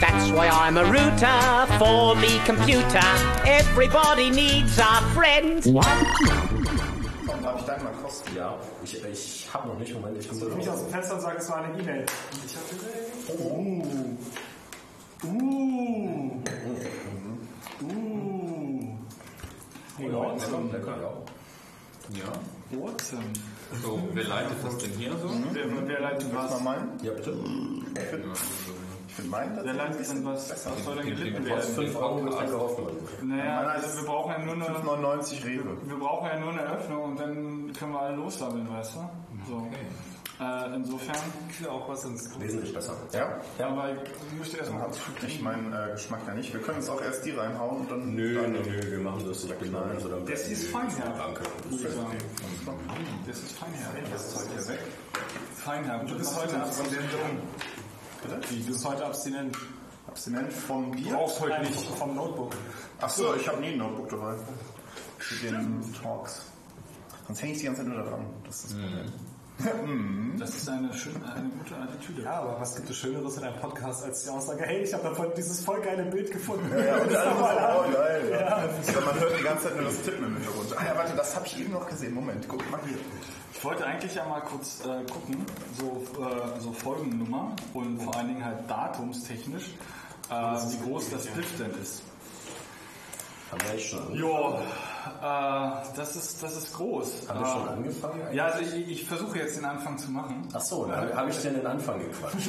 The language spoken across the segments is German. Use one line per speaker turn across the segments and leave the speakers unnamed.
That's why I'm a router for me computer. Everybody needs a friend.
Darf ich deinen mal kosten?
Ja, ich, ich habe noch nicht, Moment, ich bin
Ich mich aus dem Fenster und sage, es war eine E-Mail. Ich hab Uh. Uh. Uh. Hey, Watson.
Lecker, ja.
Ja.
Watson.
So, wer leitet das denn hier so?
Wer, wer leitet was?
mal meinen?
Ja, bitte.
Ich finde find meinen
Wer leitet denn was? Was soll denn gelitten werden?
5 Euro Getränke Hoffmann.
Naja,
Meiner
also
ist
wir brauchen ja nur eine,
5,99 Rewe.
wir brauchen ja nur eine Öffnung und dann können wir alle lossammeln, weißt du? So. Äh, insofern.
Ich will auch was ins
Wesentlich besser.
Ja?
Aber ich möchte
Dann
erstmal
ich meinen äh, Geschmack ja nicht. Wir können jetzt auch erst die reinhauen und dann...
Nö,
dann
nö, nö, wir machen das so genau. Also dann
Das ist Feinherb.
Danke.
Das ist Feinherb.
Das Zeug hier weg.
Feinherb. Du bist heute abstinent.
Bitte?
Wie, du bist heute abstinent.
Abstinent vom
Du
Bier?
brauchst heute nicht vom Notebook.
Ach so, ich habe nie ein Notebook dabei. Für den Talks. Sonst hänge ich die ganze Zeit nur da dran. Das ist das Problem.
Das ist eine, schöne, eine gute Attitüde.
Ja, aber was gibt es Schöneres in einem Podcast als die Aussage, hey, ich habe davon dieses voll geile Bild gefunden.
Ja, und
Das
alle so, oh geil. Ja. Ja, man hört die ganze Zeit nur das Tippen im Hintergrund. Ah ja, warte, das habe ich eben noch gesehen. Moment, guck mal hier.
Ich wollte eigentlich ja mal kurz äh, gucken, so, äh, so Folgennummer und vor allen Dingen halt datumstechnisch, äh, wie groß das Spliff denn ist.
Haben wir echt schon,
Jo, äh, das ist das ist groß.
haben wir schon
Äh,
angefangen?
ja, also ich, ich versuche jetzt den Anfang zu machen.
Ach so, dann habe ich dir den Anfang gequatscht.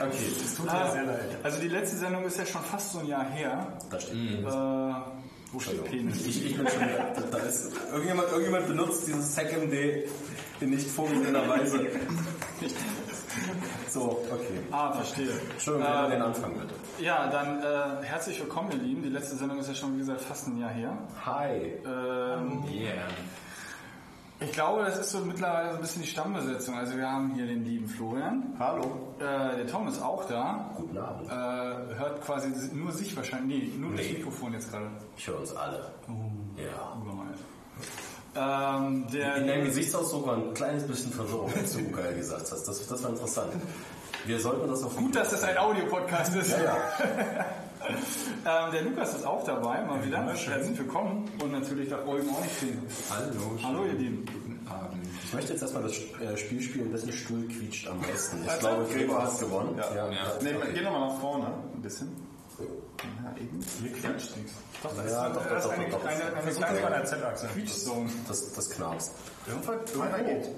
Okay,
Tut mir sehr leid.
Also die letzte Sendung ist ja schon fast so ein Jahr her.
da steht
Äh, wo steht Penis?
Ich, ich bin schon wieder, da ist, irgendjemand, irgendjemand benutzt dieses SecMD in nicht vorgesehener Weise. So, okay.
Ah, verstehe.
Entschuldigung,
Äh,
den Anfang bitte.
Ja, dann äh, herzlich willkommen, ihr Lieben. Die letzte Sendung ist ja schon, wie gesagt, fast ein Jahr her.
Hi.
Ähm,
Yeah.
ich glaube, das ist so mittlerweile so ein bisschen die Stammbesetzung. Also wir haben hier den lieben Florian.
Hallo.
Äh, der Tom ist auch da.
Guten Abend.
Äh, hört quasi nur sich wahrscheinlich. Nee, nur das
Nee.
Mikrofon jetzt gerade.
Ich höre uns alle. Ja.
Ähm, der,
In deinem Gesichtsausdruck war ein kleines bisschen Verwirrung, als du geil gesagt hast. Das, das war interessant. Wir sollten das auf
Gut, dass das ein Audiopodcast ist.
Ja, ja.
ähm, der Lukas ist auch dabei, mal wieder. Herzlich willkommen. Und natürlich darf Eugen auch nicht fehlen.
Hallo.
Hallo, ihr Lieben.
Guten Abend.
Ich möchte jetzt erstmal das Spiel spielen, wessen Stuhl quietscht am meisten. Ich glaube, Gregor hat gewonnen.
Ja.
ja.
Nee, geh nochmal nach vorne. Ein bisschen. Ja, eben.
Hier quietscht nichts. Doch, das
Ja,
ist,
doch, doch, doch,
eine,
doch, doch.
eine, eine kleine
der Z-Achse.
Quietschzone.
Das, das knarzt.
Irgendwann geht.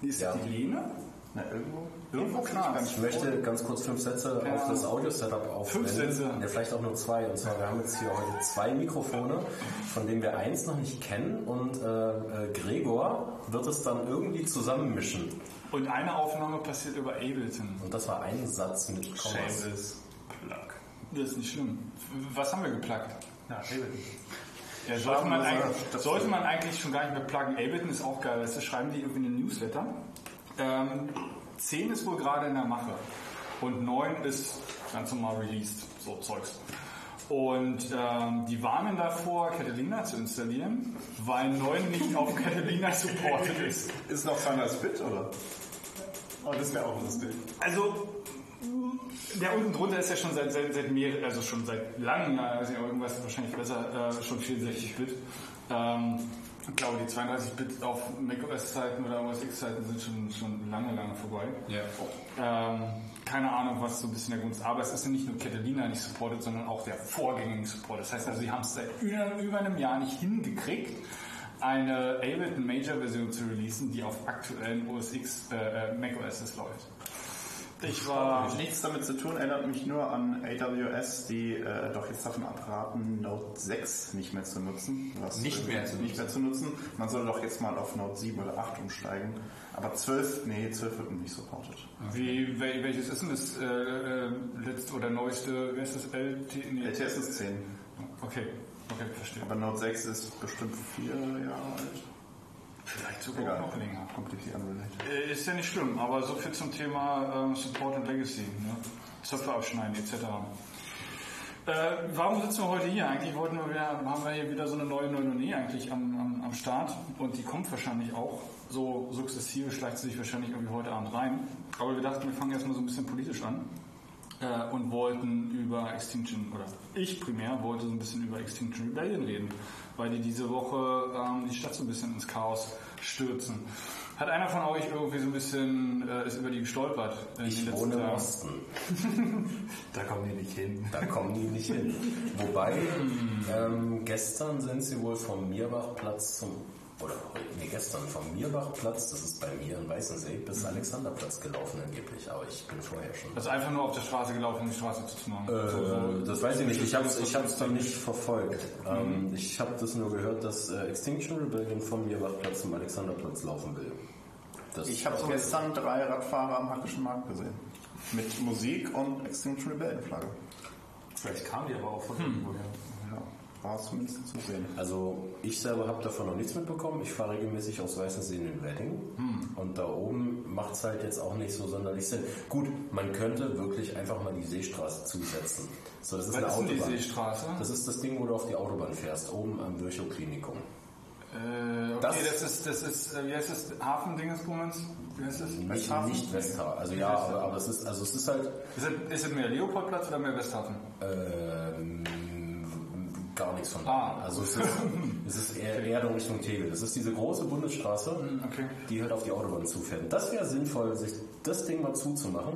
Wie ist
Ja.
die Lehne?
Na, irgendwo.
Irgendwo knarzt.
Ich möchte ganz kurz fünf Sätze
Ja.
auf das Audio-Setup aufnehmen.
Fünf Sätze.
Ja, vielleicht auch nur zwei. Und zwar, wir haben jetzt hier heute zwei Mikrofone, von denen wir eins noch nicht kennen. Und äh, äh, Gregor wird es dann irgendwie zusammenmischen.
Und eine Aufnahme passiert über Ableton.
Und das war ein Satz mit Kommas.
Shameless Plug. Das ist nicht schlimm. Was haben wir geplagt?
Ja, Ableton.
Ja, sollte, man
das-
sollte man eigentlich schon gar nicht mehr pluggen. Ableton ist auch geil. Du, schreiben die irgendwie einen Newsletter. Ähm, 10 ist wohl gerade in der Mache. Und 9 ist ganz normal released. So Zeugs. Und ähm, die warnen davor, Catalina zu installieren, weil 9 nicht auf Catalina supported ist.
Ist noch Final Spit, oder?
Oh, das wäre auch lustig.
Also, der unten drunter ist ja schon seit, seit, seit mehreren, also schon seit langem, also irgendwas wahrscheinlich besser, äh, schon 64-Bit. Ähm, ich glaube, die 32-Bit auf macOS-Zeiten oder OS X-Zeiten sind schon, schon lange, lange vorbei.
Ja.
Ähm, keine Ahnung, was so ein bisschen der Grund ist. Aber es ist ja nicht nur Catalina nicht supported, sondern auch der vorgängige Support. Das heißt also, sie haben es seit über, über einem Jahr nicht hingekriegt, eine Ableton Major Version zu releasen, die auf aktuellen OS X, äh, äh, macOS läuft. Ich war,
Nichts damit zu tun, erinnert mich nur an AWS, die äh, doch jetzt davon abraten, Node 6 nicht mehr zu nutzen.
Nicht mehr zu
nicht mehr zu nutzen. Man soll doch jetzt mal auf Node 7 oder 8 umsteigen. Aber 12, nee, 12 wird nicht supported.
wie, wel, welches ist denn das äh, äh, letzte oder neueste, wer ist das? LT? Nee.
LTS ist 10.
Okay, Okay, verstehe.
Aber Note 6 ist bestimmt vier Jahre alt.
Vielleicht sogar
Egal.
noch länger.
Completely unrelated.
Äh, Ist ja nicht schlimm, aber so viel zum Thema ähm, Support und Legacy. Ne? Zöpfe abschneiden etc. Äh, warum sitzen wir heute hier? Eigentlich wollten wir haben wir hier wieder so eine neue Neunonie eigentlich am, am, am Start und die kommt wahrscheinlich auch so sukzessive, schleicht sie sich wahrscheinlich irgendwie heute Abend rein. Aber wir dachten, wir fangen erstmal so ein bisschen politisch an äh, und wollten über Extinction, oder ich primär wollte so ein bisschen über Extinction Rebellion reden, weil die diese Woche ähm, die Stadt so ein bisschen ins Chaos stürzen. Hat einer von euch irgendwie so ein bisschen äh, ist über die gestolpert? in
Ich wohne im? Osten.
Da kommen die nicht hin.
Da kommen die nicht hin. Wobei, ähm, gestern sind sie wohl vom Mierbachplatz zum, oder nee, gestern vom Mierbachplatz, das ist bei mir in Weißensee, bis Alexanderplatz gelaufen angeblich, aber ich bin vorher schon.
Also einfach nur auf der Straße gelaufen, um die Straße zuzumachen. So, so.
Äh, das weiß ich nicht, ich habe es ich hab's dann nicht verfolgt. Ähm, ich habe das nur gehört, dass äh, Extinction Rebellion vom Mierbachplatz zum Alexanderplatz laufen will. Das
Ich habe gestern drei Radfahrer am Hackischen Markt gesehen. Mit Musik und Extinction Rebellion Flagge.
Vielleicht kam die aber auch von irgendwoher.
War zumindest zu sehen.
Also ich selber habe davon noch nichts mitbekommen. Ich fahre regelmäßig aus Weißensee in den Wedding und da oben macht es halt jetzt auch nicht so sonderlich Sinn. Gut, man könnte wirklich einfach mal die Seestraße zusetzen. So, das ist
Was
eine
ist denn die
Autobahn.
Seestraße?
Das ist das Ding, wo du auf die Autobahn fährst, oben am Virchow-Klinikum.
Äh, okay,
Das-
das, ist, das ist, äh, wie heißt das, Hafendingensbummens? Wie heißt das?
Nicht,
Westhafen?
nicht Westhafen. Also ja, aber, aber es ist, also es ist halt
Ist es, ist es mehr Leopoldplatz oder mehr Westhafen?
ähm, gar nichts von da.
Ah.
Also es ist, es ist eher, eher in Richtung Tegel. Das ist diese große Bundesstraße,
okay.
die halt auf die Autobahn zufährt. Das wäre sinnvoll, sich das Ding mal zuzumachen.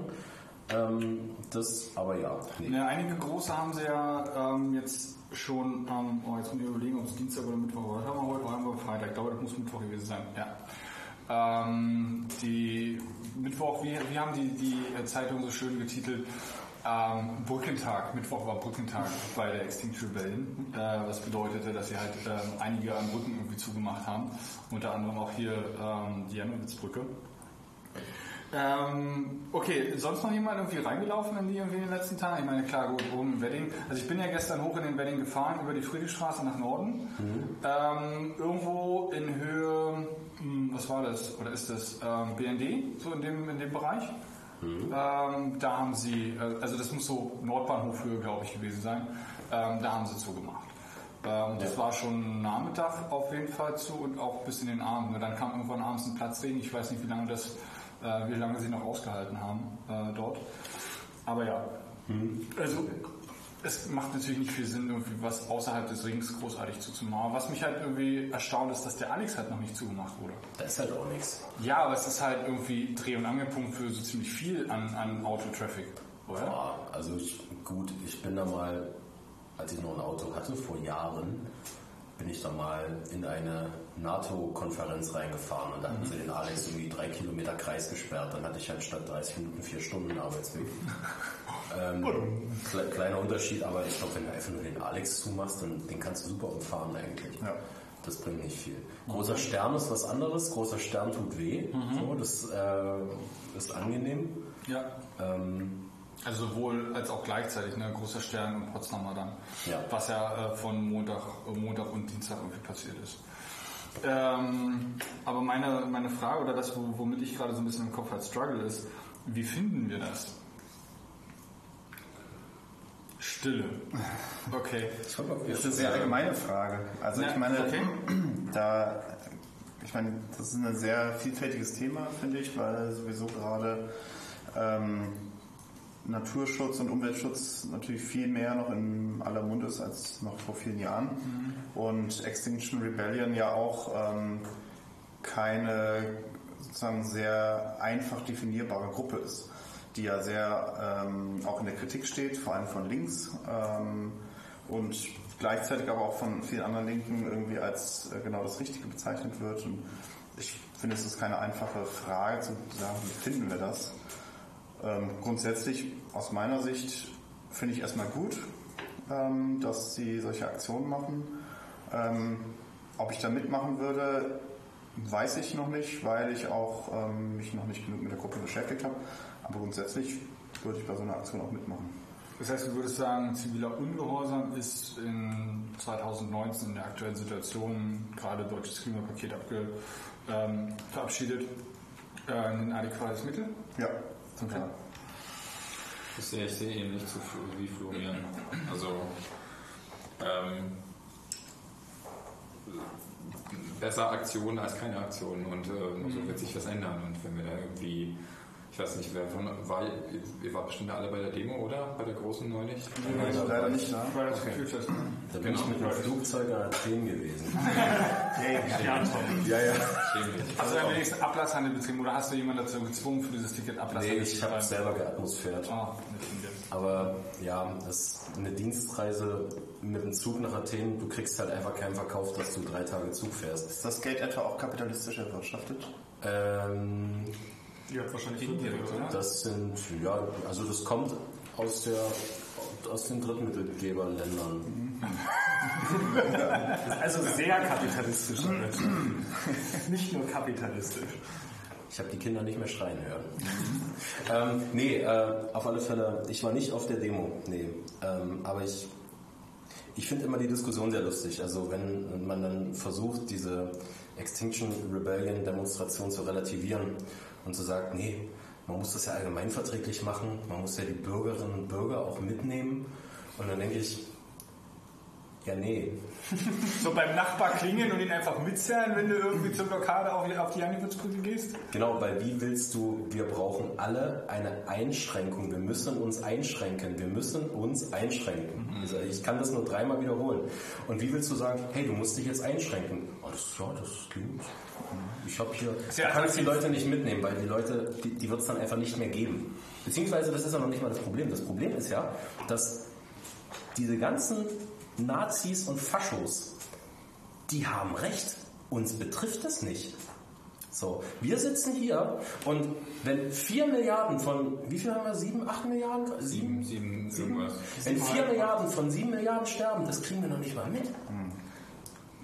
Ähm, das, aber ja, nee.
Ja, einige große haben sie ja ähm, jetzt schon, ähm, oh, jetzt muss ich überlegen, ob es Dienstag oder Mittwoch war. Haben wir heute? Oh, haben wir Freitag. Ich glaube, das muss Mittwoch gewesen sein. Ja. Ähm, die Mittwoch, wie, wie haben die, die äh, Zeitung so schön getitelt? Ähm, Brückentag. Mittwoch war Brückentag bei der Extinction Rebellion. Äh, was bedeutete, dass sie halt ähm, einige an Brücken irgendwie zugemacht haben. Unter anderem auch hier ähm, die Janowitz-Brücke. Ähm, okay, sonst noch jemand irgendwie reingelaufen in die irgendwie in den letzten Tagen? Ich meine, klar, gut, oben im Wedding. Also ich bin ja gestern hoch in den Wedding gefahren, über die Friedrichstraße nach Norden. Ähm, irgendwo in Höhe, hm, was war das? Oder ist das ähm, BND, so in dem, in dem Bereich? Ähm, da haben sie, äh, also das muss so Nordbahnhofhöhe, glaube ich, gewesen sein. Ähm, da haben sie zugemacht. Ähm, das war schon Nachmittag auf jeden Fall zu und auch bis in den Abend. Dann kam irgendwann abends ein Platzregen. Ich weiß nicht, wie lange das, äh, wie lange sie noch ausgehalten haben äh, dort. Aber ja, also es macht natürlich nicht viel Sinn, irgendwie was außerhalb des Rings großartig zuzumachen. Was mich halt irgendwie erstaunt ist, dass der Alex halt noch nicht zugemacht wurde.
Da ist halt auch nichts.
Ja, aber es ist halt irgendwie Dreh- und Angelpunkt für so ziemlich viel an, an Autotraffic, oder?
Ja, also ich, gut, ich bin da mal, als ich noch ein Auto hatte, vor Jahren, bin ich da mal in eine NATO-Konferenz reingefahren und da hatten sie den Alex irgendwie drei Kilometer Kreis gesperrt. Dann hatte ich halt statt 30 Minuten vier Stunden Arbeitsweg. ähm, kle- kleiner Unterschied, aber ich glaube, wenn du einfach nur den Alex zumachst, dann den kannst du super umfahren eigentlich.
Ja.
Das bringt nicht viel. Großer Stern ist was anderes. Großer Stern tut weh. So, das äh, ist angenehm.
Ja.
Ähm,
Also sowohl als auch gleichzeitig, ne? Großer Stern und Potsdamer dann.
Ja.
Was ja äh, von Montag, Montag und Dienstag irgendwie passiert ist. Ähm, aber meine, meine Frage oder das, wo- womit ich gerade so ein bisschen im Kopf halt struggle, ist, wie finden wir das? Stille. Okay.
Das ist eine sehr allgemeine Frage. Also ich meine,
okay.
da, ich meine, das ist ein sehr vielfältiges Thema, finde ich, weil sowieso gerade ähm, Naturschutz und Umweltschutz natürlich viel mehr noch in aller Mund ist als noch vor vielen Jahren. Und Extinction Rebellion ja auch ähm, keine sozusagen sehr einfach definierbare Gruppe ist, die ja sehr ähm, auch in der Kritik steht, vor allem von links ähm, und gleichzeitig aber auch von vielen anderen Linken irgendwie als äh, genau das Richtige bezeichnet wird. Und ich finde, es ist keine einfache Frage zu sagen, wie finden wir das? Ähm, grundsätzlich aus meiner Sicht finde ich erstmal gut, ähm, dass sie solche Aktionen machen. Ähm, ob ich da mitmachen würde, weiß ich noch nicht, weil ich auch ähm, mich noch nicht genug mit der Gruppe beschäftigt habe. Aber grundsätzlich würde ich bei so einer Aktion auch mitmachen.
Das heißt, du würdest sagen, ziviler Ungehorsam ist in 2019 in der aktuellen Situation, gerade deutsches Klimapaket abge, ähm, verabschiedet, äh, ein adäquates Mittel?
Ja.
Okay.
Ich sehe, ich sehe ihn nicht so wie Florian. Also, ähm, besser Aktion als keine Aktion und äh, so wird sich was ändern. Und wenn wir da irgendwie, ich weiß nicht, wer von, war, ihr wart bestimmt alle bei der Demo, oder? Bei der großen neulich?
Also leider nicht da.
Weil das Gefühl fest, ne?
Da bin ich mit dem Flugzeug an Athen gewesen.
Ja, Tom.
Ja, ja.
Schämlich.
Hast du ja wenigstens Ablasshandel betrieben oder hast du jemanden dazu gezwungen, für dieses Ticket
Nee,
Ablasshandel
ich habe selber geatmosphärt.
Dem.
Aber ja, das ist eine Dienstreise mit dem Zug nach Athen. Du kriegst halt einfach keinen Verkauf, dass du drei Tage Zug fährst.
Ist das Geld etwa auch kapitalistisch erwirtschaftet?
Ähm,
Ihr habt wahrscheinlich
Indirekt, oder?
das sind, ja, also das kommt aus der aus den Drittmittelgeberländern.
Also sehr kapitalistisch. Nicht nur kapitalistisch.
Ich habe die Kinder nicht mehr schreien hören. ähm, nee, äh, auf alle Fälle, ich war nicht auf der Demo, nee. Ähm, aber ich, ich finde immer die Diskussion sehr lustig. Also wenn man dann versucht, diese Extinction Rebellion Demonstration zu relativieren und zu sagen, nee, man muss das ja allgemeinverträglich machen, man muss ja die Bürgerinnen und Bürger auch mitnehmen. Und dann denke ich, ja nee,
So beim Nachbar klingeln und ihn einfach mitzerren, wenn du irgendwie zur Blockade auf, auf die Janiwitzbrücke gehst?
Genau, weil wie willst du, wir brauchen alle eine Einschränkung. Wir müssen uns einschränken. Wir müssen uns einschränken. Also ich kann das nur dreimal wiederholen. Und wie willst du sagen, hey, du musst dich jetzt einschränken? Oh, das, ja, das klingt. Ich habe hier,
Sehr
du kannst die Leute nicht mitnehmen, weil die Leute, die, die wird es dann einfach nicht mehr geben. Beziehungsweise, das ist ja noch nicht mal das Problem. Das Problem ist ja, dass diese ganzen Nazis und Faschos, die haben recht. Uns betrifft das nicht. So, wir sitzen hier und wenn 4 Milliarden von, wie viel haben wir? 7, 8 Milliarden?
Sieben, sieben, irgendwas.
Wenn 4 Milliarden von 7 Milliarden sterben, das kriegen wir noch nicht mal mit.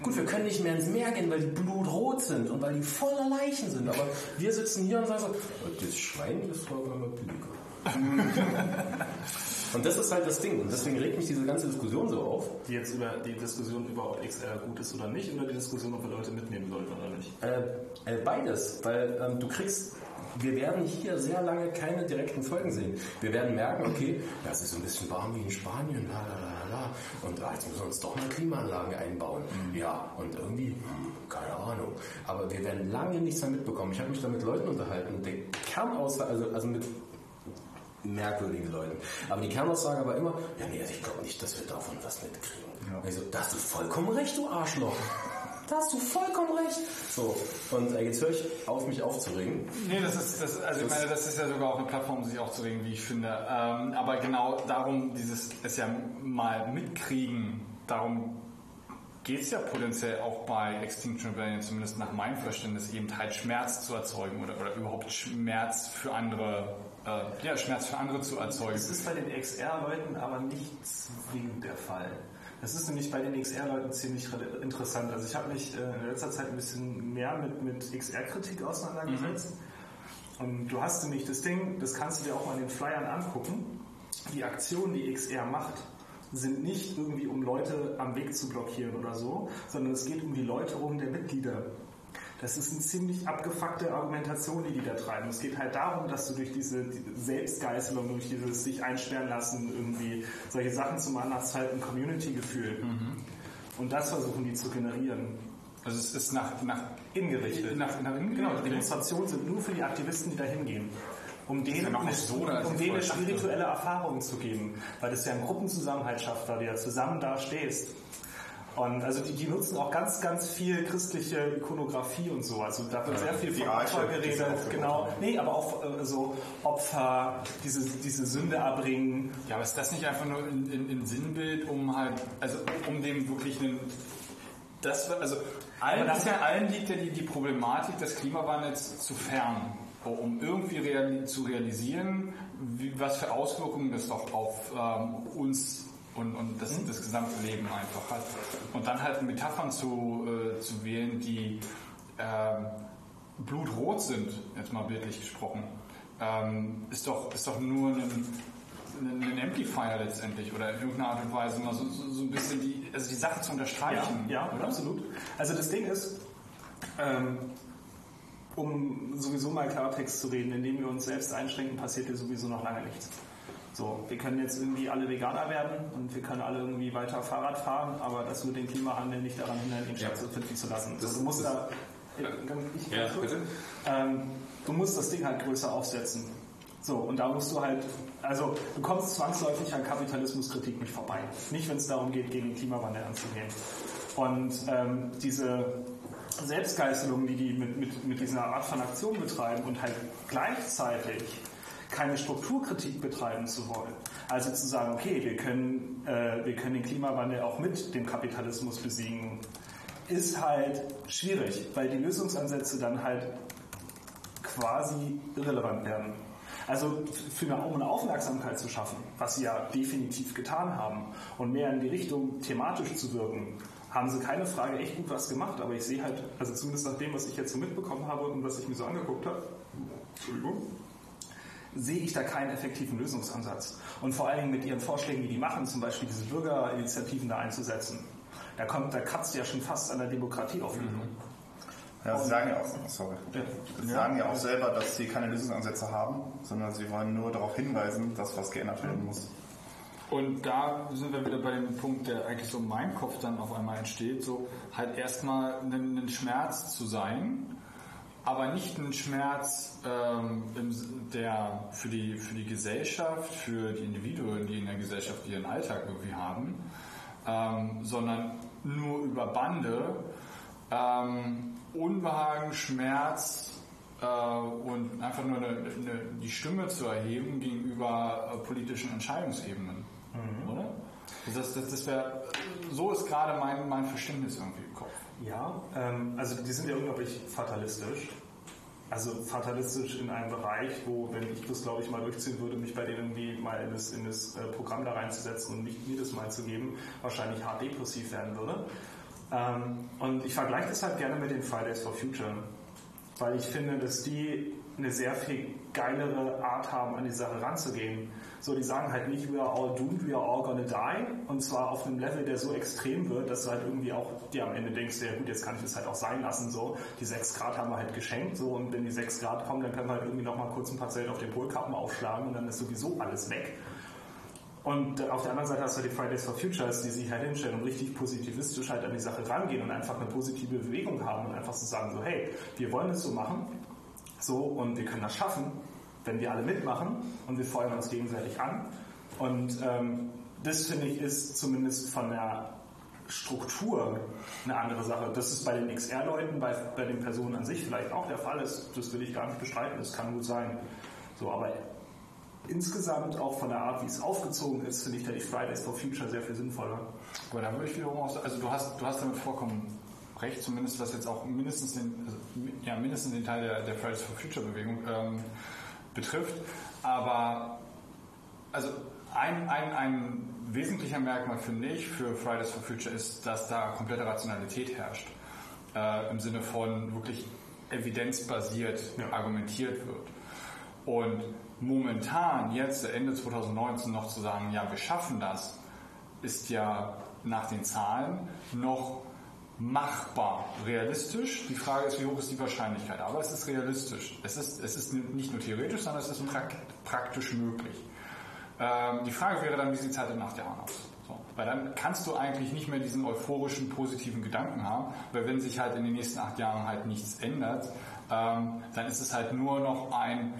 Gut, wir können nicht mehr ins Meer gehen, weil die blutrot sind und weil die voller Leichen sind. Aber wir sitzen hier und sagen so, "Oh, das Schwein ist voll immer billiger. und das ist halt das Ding. Und deswegen regt mich diese ganze Diskussion so auf.
Die jetzt über die Diskussion über ob XR gut ist oder nicht oder die Diskussion, ob wir Leute mitnehmen sollten oder nicht.
Äh, äh, beides, weil ähm, du kriegst, wir werden hier sehr lange keine direkten Folgen sehen. Wir werden merken, okay, ja, es ist ein bisschen warm wie in Spanien, la la la la, und ah, jetzt müssen wir uns doch mal Klimaanlagen einbauen. Ja, und irgendwie, hm, keine Ahnung. Aber wir werden lange nichts mehr mitbekommen. Ich habe mich da mit Leuten unterhalten der Kernaussage, also, also mit merkwürdigen Leuten. Aber die Kernaussage war immer, ja nee, also ich glaube nicht, dass wir davon was mitkriegen. Und ich so, da hast du vollkommen recht, du Arschloch. Da hast du vollkommen recht. So, und äh, jetzt höre ich auf, mich aufzuregen.
Nee, das ist, das, also ich meine, das ist ja sogar auch eine Plattform, um sich aufzuregen, wie ich finde. Ähm, aber genau darum, dieses, es ja mal mitkriegen, darum geht es ja potenziell auch bei Extinction Rebellion, zumindest nach meinem Verständnis, eben halt Schmerz zu erzeugen oder, oder überhaupt Schmerz für andere, äh, ja, Schmerz für andere zu erzeugen.
Das ist bei den XR-Leuten aber nicht zwingend der Fall. Das ist nämlich bei den XR-Leuten ziemlich re- interessant. Also ich habe mich äh, in letzter Zeit ein bisschen mehr mit, mit XR-Kritik auseinandergesetzt. Und du hast nämlich das Ding, das kannst du dir auch mal in den Flyern angucken. Die Aktionen, die XR macht, sind nicht irgendwie, um Leute am Weg zu blockieren oder so, sondern es geht um die Läuterung der Mitglieder. Das ist eine ziemlich abgefuckte Argumentation, die die da treiben. Es geht halt darum, dass du durch diese die Selbstgeißelung, durch dieses sich einsperren lassen, irgendwie solche Sachen zu machen, hast halt ein Community-Gefühl. Und das versuchen die zu generieren.
Also es ist nach, nach
Innen gerichtet.
Nach, nach innen
Genau, die. Demonstrationen sind nur für die Aktivisten, die da hingehen. Um denen,
ja so,
um denen eine spirituelle Erfahrung zu geben. Weil das ja einen Gruppenzusammenhalt schafft, weil du ja zusammen da stehst. Und also die, die nutzen auch ganz, ganz viel christliche Ikonografie und so. Also da wird sehr viel von
Arche,
Opfer geredet, genau. Nee, aber auch äh, so Opfer, diese, diese Sünde erbringen.
Ja, aber ist das nicht einfach nur ein, ein, ein Sinnbild, um halt, also um dem wirklich einen. Das, also allen,
das-
ja, allen liegt ja die, die Problematik des Klimawandels zu fern, um irgendwie reali zu realisieren, wie, was für Auswirkungen das doch auf ähm, uns und, und das, das gesamte Leben einfach hat. Und dann halt Metaphern zu, äh, zu wählen, die ähm, blutrot sind, jetzt mal bildlich gesprochen, ähm, ist, doch, ist doch nur ein einen Amplifier letztendlich oder in irgendeiner Art und Weise mal so, so, so ein bisschen die, also die Sache zu unterstreichen.
Ja, ja absolut. Also das Ding ist, ähm, um sowieso mal Klartext zu reden, indem wir uns selbst einschränken, passiert hier sowieso noch lange nichts. So, wir können jetzt irgendwie alle Veganer werden und wir können alle irgendwie weiter Fahrrad fahren, aber das wird den Klimawandel nicht daran hindern, ihn stattfinden zu lassen.
Das-
du musst
das-
da,
Ja, bitte.
ähm, du musst das Ding halt größer aufsetzen. So, und da musst du halt, also du kommst zwangsläufig an Kapitalismuskritik nicht vorbei. Nicht, wenn es darum geht, gegen den Klimawandel anzugehen. Und ähm, diese Selbstgeißelung, die die mit, mit, mit dieser Art von Aktion betreiben und halt gleichzeitig keine Strukturkritik betreiben zu wollen. Also zu sagen, okay, wir können, äh, wir können den Klimawandel auch mit dem Kapitalismus besiegen, ist halt schwierig, weil die Lösungsansätze dann halt quasi irrelevant werden. Also für eine, um eine Aufmerksamkeit zu schaffen, was sie ja definitiv getan haben, und mehr in die Richtung thematisch zu wirken, haben sie keine Frage echt gut was gemacht. Aber ich sehe halt, also zumindest nach dem, was ich jetzt so mitbekommen habe und was ich mir so angeguckt habe, Entschuldigung, sehe ich da keinen effektiven Lösungsansatz. Und vor allen Dingen mit ihren Vorschlägen, die die machen, zum Beispiel diese Bürgerinitiativen da einzusetzen, da kommt, da kratzt ja schon fast an der Demokratieauflösung.
Ja, sie sagen ja auch, sorry. Sie sagen ja auch selber, dass sie keine Lösungsansätze haben, sondern sie wollen nur darauf hinweisen, dass was geändert werden muss.
Und da sind wir wieder bei dem Punkt, der eigentlich so in meinem Kopf dann auf einmal entsteht, so halt erstmal ein Schmerz zu sein, aber nicht ein Schmerz, ähm, der für die, für die Gesellschaft, für die Individuen, die in der Gesellschaft ihren Alltag irgendwie haben, ähm, sondern nur über Bande, ähm, Unbehagen, Schmerz äh, und einfach nur eine, eine, die Stimme zu erheben gegenüber äh, politischen Entscheidungsebenen. Oder? Das, das, das wäre, so ist gerade mein, mein Verständnis irgendwie im Kopf.
Ja, ähm, also die sind ja unglaublich fatalistisch. Also fatalistisch in einem Bereich, wo, wenn ich das glaube ich mal durchziehen würde, mich bei denen irgendwie mal in das, in das äh, Programm da reinzusetzen und nicht mir das mal zu geben, wahrscheinlich hart depressiv werden würde. Ähm, und ich vergleiche das halt gerne mit den Fridays for Future, weil ich finde, dass die eine sehr viel geilere Art haben, an die Sache ranzugehen. So, die sagen halt nicht, we are all doomed, we are all gonna die. Und zwar auf einem Level, der so extrem wird, dass du halt irgendwie auch dir am Ende denkst, ja gut, jetzt kann ich das halt auch sein lassen. So, die 6 Grad haben wir halt geschenkt. So, und wenn die 6 Grad kommen, dann können wir halt irgendwie noch mal kurz ein paar Zelt auf den Polkappen aufschlagen und dann ist sowieso alles weg. Und äh, auf der anderen Seite hast du die Fridays for Futures, die sich halt hinstellen und richtig positivistisch halt an die Sache rangehen und einfach eine positive Bewegung haben und einfach so sagen, so hey, wir wollen es so machen, so und wir können das schaffen, wenn wir alle mitmachen und wir feuern uns gegenseitig an. Und ähm, das finde ich ist zumindest von der Struktur eine andere Sache. Das ist bei den XR-Leuten, bei, bei den Personen an sich vielleicht auch der Fall ist. Das will ich gar nicht bestreiten, das kann gut sein. So, aber insgesamt auch von der Art, wie es aufgezogen ist, finde ich da die Fridays for Future sehr viel sinnvoller.
Aber da würde ich wiederum auch also du hast, du hast damit vollkommen recht, zumindest was jetzt auch mindestens den, also, ja, mindestens den Teil der, der Fridays for Future Bewegung ähm, betrifft. Aber also ein, ein, ein wesentlicher Merkmal finde ich für Fridays for Future ist, dass da komplette Rationalität herrscht. Äh, Im Sinne von wirklich evidenzbasiert argumentiert wird. Und momentan, jetzt Ende 2019 noch zu sagen, ja, wir schaffen das, ist ja nach den Zahlen noch machbar, realistisch. Die Frage ist, wie hoch ist die Wahrscheinlichkeit? Aber es ist realistisch. Es ist, es ist nicht nur theoretisch, sondern es ist prak praktisch möglich. Ähm, die Frage wäre dann, wie sieht es halt in acht Jahren aus? So. Weil dann kannst du eigentlich nicht mehr diesen euphorischen, positiven Gedanken haben, weil wenn sich halt in den nächsten acht Jahren halt nichts ändert, ähm, dann ist es halt nur noch ein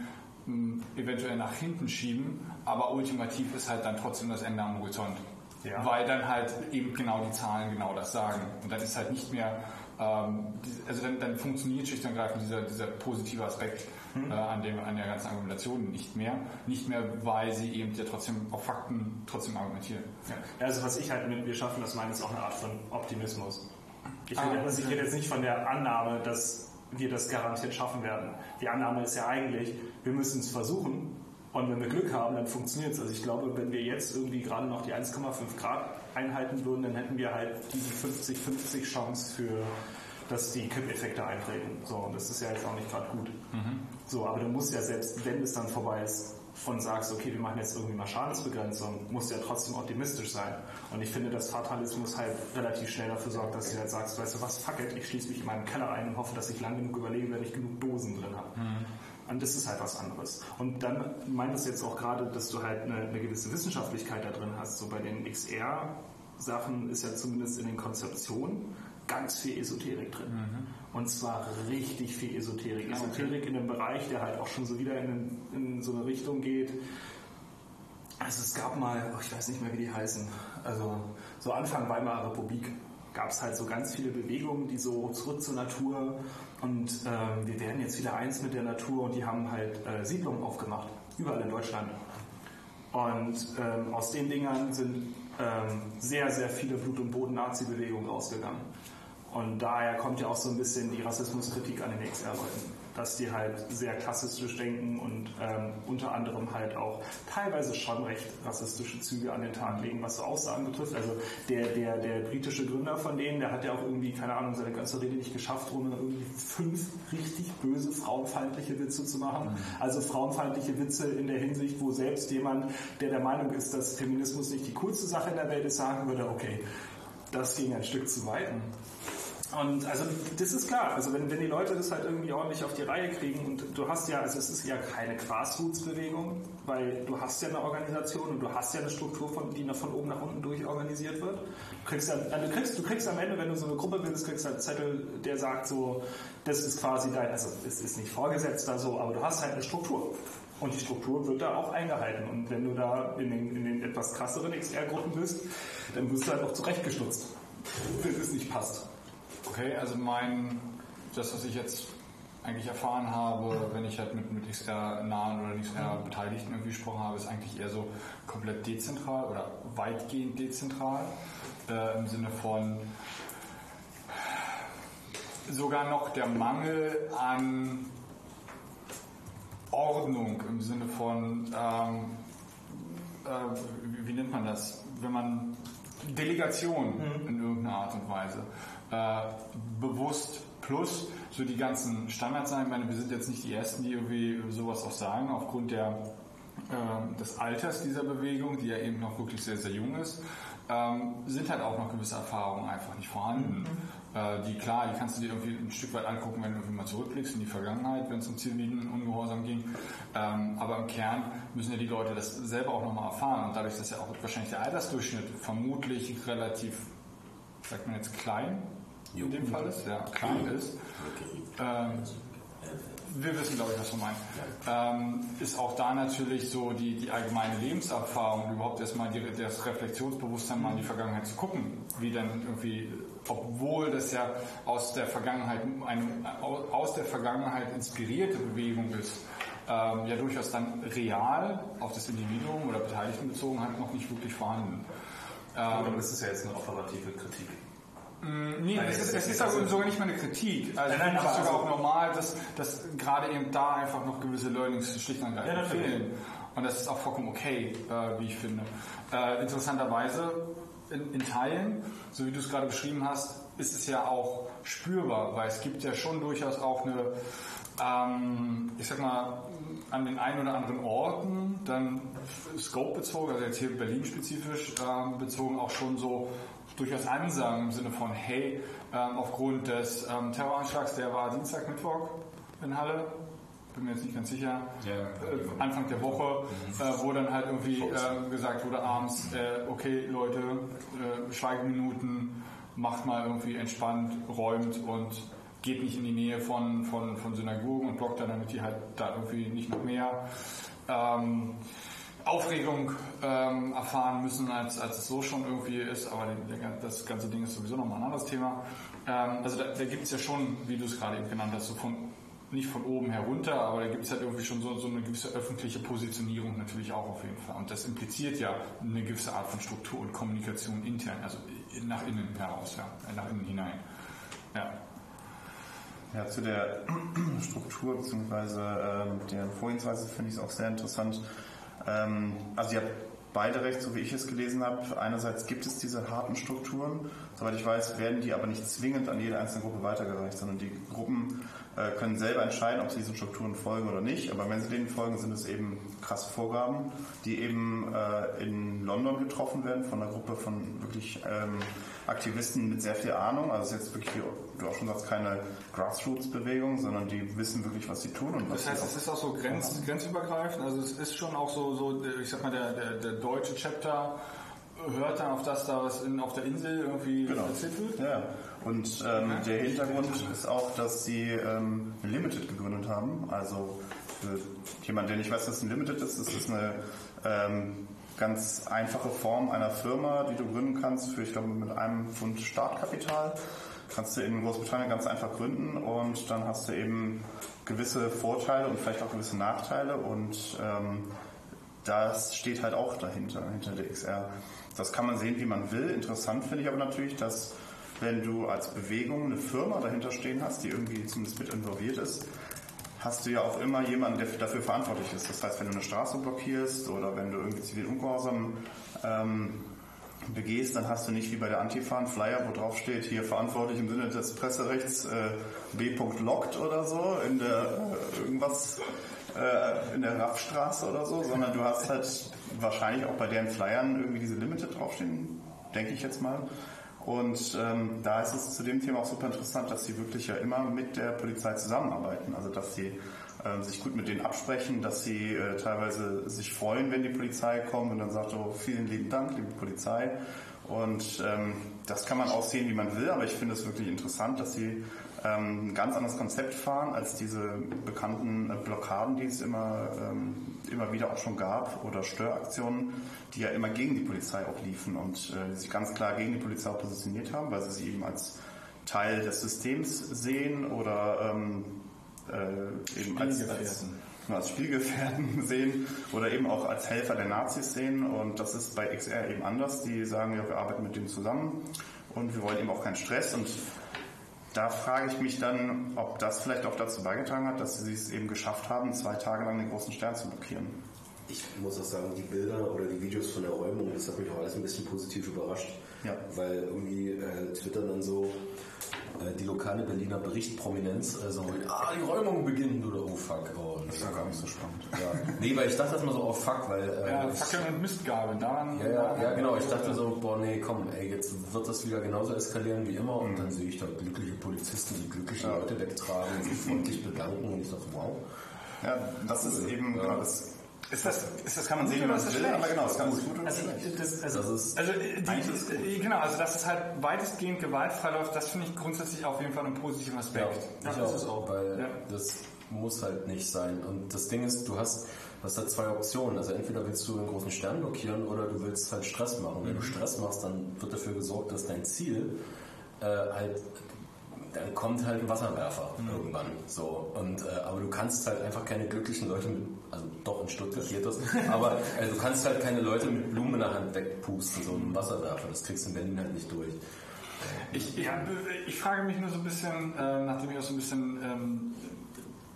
eventuell nach hinten schieben, aber ultimativ ist halt dann trotzdem das Ende am Horizont.
Ja.
Weil dann halt eben genau die Zahlen genau das sagen. Und dann ist halt nicht mehr, ähm, also dann, dann funktioniert schlicht und ergreifend dieser, dieser positive Aspekt äh, an, dem, an der ganzen Argumentation nicht mehr. Nicht mehr, weil sie eben ja trotzdem auf Fakten trotzdem argumentieren.
Ja, also was ich halt mit wir schaffen das meine, ist auch eine Art von Optimismus. Ich rede,
Ah,
also ich rede jetzt nicht von der Annahme, dass wir das garantiert schaffen werden. Die Annahme ist ja eigentlich, wir müssen es versuchen und wenn wir Glück haben, dann funktioniert es. Also ich glaube, wenn wir jetzt irgendwie gerade noch die 1,5 Grad einhalten würden, dann hätten wir halt diese 50-50 Chance für dass die Kippeffekte eintreten. So, und das ist ja jetzt auch nicht gerade gut. So, aber du musst ja selbst, wenn es dann vorbei ist, und sagst, okay, wir machen jetzt irgendwie mal Schadensbegrenzung, musst du ja trotzdem optimistisch sein. Und ich finde, dass Fatalismus halt relativ schnell dafür sorgt, dass du halt sagst, weißt du was, fuck it, ich schließe mich in meinen Keller ein und hoffe, dass ich lang genug überlebe, wenn ich genug Dosen drin habe. Und das ist halt was anderes. Und dann meintest du jetzt auch gerade, dass du halt eine, eine gewisse Wissenschaftlichkeit da drin hast. So bei den XR-Sachen ist ja zumindest in den Konzeptionen ganz viel Esoterik drin. Und zwar richtig viel Esoterik. Esoterik in einem Bereich, der halt auch schon so wieder in, in so eine Richtung geht. Also es gab mal, oh, ich weiß nicht mehr, wie die heißen, also so Anfang Weimarer Republik gab es halt so ganz viele Bewegungen, die so zurück zur Natur und ähm, wir werden jetzt wieder eins mit der Natur und die haben halt äh, Siedlungen aufgemacht, überall in Deutschland. Und ähm, aus den Dingern sind ähm, sehr, sehr viele Blut- und Boden-Nazi-Bewegungen rausgegangen. Und daher kommt ja auch so ein bisschen die Rassismuskritik an den XR-Leuten, dass die halt sehr klassistisch denken und ähm, unter anderem halt auch teilweise schon recht rassistische Züge an den Tag legen, was so Aussagen betrifft. Also der, der, der britische Gründer von denen, der hat ja auch irgendwie, keine Ahnung, seine ganze Rede nicht geschafft, ohne irgendwie fünf richtig böse frauenfeindliche Witze zu machen. Also frauenfeindliche Witze in der Hinsicht, wo selbst jemand, der der Meinung ist, dass Feminismus nicht die coolste Sache in der Welt ist, sagen würde, okay, das ging ein Stück zu weit. Und also das ist klar, also wenn, wenn die Leute das halt irgendwie ordentlich auf die Reihe kriegen und du hast ja, also es ist ja keine Grassroots-Bewegung, weil du hast ja eine Organisation und du hast ja eine Struktur, von, die von oben nach unten durchorganisiert wird. Du kriegst, dann, also du, kriegst, du kriegst am Ende, wenn du so eine Gruppe bildest, kriegst du einen Zettel, der sagt so, das ist quasi dein, also es ist nicht Vorgesetzter so, aber du hast halt eine Struktur. Und die Struktur wird da auch eingehalten. Und wenn du da in den, in den etwas krasseren XR-Gruppen bist, dann wirst du halt auch zurechtgestutzt, wenn es nicht passt.
Okay, also mein, das, was ich jetzt eigentlich erfahren habe, wenn ich halt mit, mit XR-nahen oder XR-Beteiligten irgendwie gesprochen habe, ist eigentlich eher so komplett dezentral oder weitgehend dezentral äh, im Sinne von sogar noch der Mangel an Ordnung im Sinne von, ähm, äh, wie, wie nennt man das, wenn man Delegation in irgendeiner Art und Weise äh, bewusst plus so die ganzen Standards sein. Ich meine, wir sind jetzt nicht die Ersten, die irgendwie sowas auch sagen, aufgrund der, ähm, des Alters dieser Bewegung, die ja eben noch wirklich sehr, sehr jung ist, ähm, sind halt auch noch gewisse Erfahrungen einfach nicht vorhanden. Äh, die klar, die kannst du dir irgendwie ein Stück weit angucken, wenn du irgendwie mal zurückblickst in die Vergangenheit, wenn es um zivilen Ungehorsam ging. Ähm, aber im Kern müssen ja die Leute das selber auch nochmal erfahren. Und dadurch, dass ja auch wahrscheinlich der Altersdurchschnitt vermutlich relativ, sagt man jetzt klein, in dem Fall ist, ja, klein ist, ähm, wir wissen, glaube ich, was du meinst. Ähm, ist auch da natürlich so die, die allgemeine Lebenserfahrung, überhaupt erstmal die, das Reflexionsbewusstsein mal in die Vergangenheit zu gucken, wie dann irgendwie, obwohl das ja aus der Vergangenheit eine aus der Vergangenheit inspirierte Bewegung ist, ähm, ja durchaus dann real auf das Individuum oder Beteiligten bezogen hat, noch nicht wirklich vorhanden.
Aber das ist ja jetzt eine operative Kritik.
Nee,
Nein,
es ist, es
ist also-
sogar nicht mal eine Kritik. Also
Nein, nein,
es ist sogar
also-
auch normal, dass, dass gerade eben da einfach noch gewisse Learnings schlicht und
Ja,
ergreifend
natürlich.
fehlen. Und das ist auch vollkommen okay, äh, wie ich finde. Äh, interessanterweise in, in Teilen, so wie du es gerade beschrieben hast, ist es ja auch spürbar, weil es gibt ja schon durchaus auch eine, ähm, ich sag mal, an den einen oder anderen Orten, dann Scope bezogen, also jetzt hier Berlin spezifisch ähm, bezogen, auch schon so durchaus Ansagen im Sinne von, hey, ähm, aufgrund des ähm, Terroranschlags, der war Dienstag, Mittwoch in Halle, bin mir jetzt nicht ganz sicher,
Ja.
äh, Anfang der Woche, äh, wo dann halt irgendwie äh, gesagt wurde abends, äh, okay Leute, äh, Schweigeminuten, macht mal irgendwie entspannt, räumt und geht nicht in die Nähe von, von, von Synagogen und blockt dann, damit die halt da irgendwie nicht noch mehr ähm, Aufregung ähm, erfahren müssen, als, als es so schon irgendwie ist, aber der, der, das ganze Ding ist sowieso nochmal ein anderes Thema. Ähm, also da, da gibt es ja schon, wie du es gerade eben genannt hast, so von nicht von oben herunter, aber da gibt es halt irgendwie schon so, so eine gewisse öffentliche Positionierung natürlich auch auf jeden Fall. Und das impliziert ja eine gewisse Art von Struktur und Kommunikation intern, also nach innen heraus, ja, nach innen hinein. Ja.
Ja, zu der Struktur bzw. Ähm, der Vorgehensweise finde ich es auch sehr interessant. Ähm, also ihr habt beide recht, so wie ich es gelesen habe. Einerseits gibt es diese harten Strukturen, soweit ich weiß, werden die aber nicht zwingend an jede einzelne Gruppe weitergereicht, sondern die Gruppen äh, können selber entscheiden, ob sie diesen Strukturen folgen oder nicht. Aber wenn sie denen folgen, sind es eben krasse Vorgaben, die eben äh, in London getroffen werden von einer Gruppe von wirklich ähm, Aktivisten mit sehr viel Ahnung. Also es ist jetzt wirklich, wie du auch schon sagst, keine Grassroots-Bewegung, sondern die wissen wirklich, was sie tun. Und was
Das heißt, es ist auch so grenz, grenzübergreifend. Also es ist schon auch so, so ich sag mal, der, der, der deutsche Chapter hört dann auf das da, was in, auf der Insel irgendwie
Genau.
erzählt wird.
Ja, und ähm, der Hintergrund ist auch, dass sie ähm, Limited gegründet haben. Also für jemand, der nicht weiß, was ein Limited ist, das ist eine ähm, ganz einfache Form einer Firma, die du gründen kannst für, ich glaube, mit einem Pfund Startkapital. Kannst du in Großbritannien ganz einfach gründen und dann hast du eben gewisse Vorteile und vielleicht auch gewisse Nachteile und ähm, das steht halt auch dahinter, hinter der XR. Das kann man sehen, wie man will. Interessant finde ich aber natürlich, dass wenn du als Bewegung eine Firma dahinter stehen hast, die irgendwie zumindest mit involviert ist, hast du ja auch immer jemanden, der dafür verantwortlich ist. Das heißt, wenn du eine Straße blockierst oder wenn du irgendwie zivil Ungehorsam ähm, begehst, dann hast du nicht wie bei der Antifa einen Flyer, wo drauf steht, hier verantwortlich im Sinne des Presserechts äh, B.locked oder so in der äh, irgendwas äh, in der Raffstraße oder so, sondern du hast halt wahrscheinlich auch bei deren Flyern irgendwie diese Limited draufstehen, denke ich jetzt mal. Und ähm, da ist es zu dem Thema auch super interessant, dass sie wirklich ja immer mit der Polizei zusammenarbeiten. Also dass sie ähm, sich gut mit denen absprechen, dass sie äh, teilweise sich freuen, wenn die Polizei kommt und dann sagt, oh, vielen lieben Dank, liebe Polizei. Und ähm, das kann man auch sehen, wie man will, aber ich finde es wirklich interessant, dass sie ähm, ein ganz anderes Konzept fahren als diese bekannten äh, Blockaden, die es immer, ähm, immer wieder auch schon gab oder Störaktionen, die ja immer gegen die Polizei auch liefen und äh, sich ganz klar gegen die Polizei positioniert haben, weil sie sie eben als Teil des Systems sehen oder ähm, äh, eben als, als, als Spielgefährten sehen oder eben auch als Helfer der Nazis sehen. Und das ist bei XR eben anders. Die sagen ja, wir arbeiten mit denen zusammen und wir wollen eben auch keinen Stress. Und da frage ich mich dann, ob das vielleicht auch dazu beigetragen hat, dass sie es eben geschafft haben, zwei Tage lang den großen Stern zu blockieren.
Ich muss auch sagen, die Bilder oder die Videos von der Räumung, das hat mich auch alles ein bisschen positiv überrascht.
Ja.
Weil irgendwie äh, Twitter dann so die lokale Berliner Berichtprominenz, also ah, die Räumung beginnt oder oh fuck. Oh, das
war gar nicht so spannend.
Ja. Nee, weil ich dachte erstmal so, oh fuck, weil. Äh,
Ja, Fackeln und Mistgabeln, daran.
ja, ja, ja, genau. Ich dachte so, boah, nee, komm, ey, jetzt wird das wieder genauso eskalieren wie immer. Und dann sehe ich da glückliche Polizisten, die glückliche Leute wegtragen, sich freundlich bedanken. Und ich dachte, wow.
Ja, das ist eben, genau, das
Ist das, ist das
kann man sehen, wie man
das
will, aber genau, das kann gut und
Also,
schlecht.
das, also,
Das ist
Also äh, die, äh, genau, also dass es halt weitestgehend gewaltfrei läuft, das finde ich grundsätzlich auf jeden Fall einen positiven Aspekt.
Ja, ich
das
auch, weil
Ja.
das muss halt nicht sein. Und das Ding ist, du hast, hast da zwei Optionen. Also entweder willst du einen großen Stern blockieren oder du willst halt Stress machen. Wenn du Stress machst, dann wird dafür gesorgt, dass dein Ziel äh, halt dann kommt halt ein Wasserwerfer irgendwann. So. Und, äh, aber du kannst halt einfach keine glücklichen Leute mit, also doch in Stuttgart geht das, aber äh, du kannst halt keine Leute mit Blumen in der Hand wegpusten, so ein Wasserwerfer. Das kriegst du in Berlin halt nicht durch.
Ich, ja, ich frage mich nur so ein bisschen, äh, nachdem ich auch so ein bisschen ähm,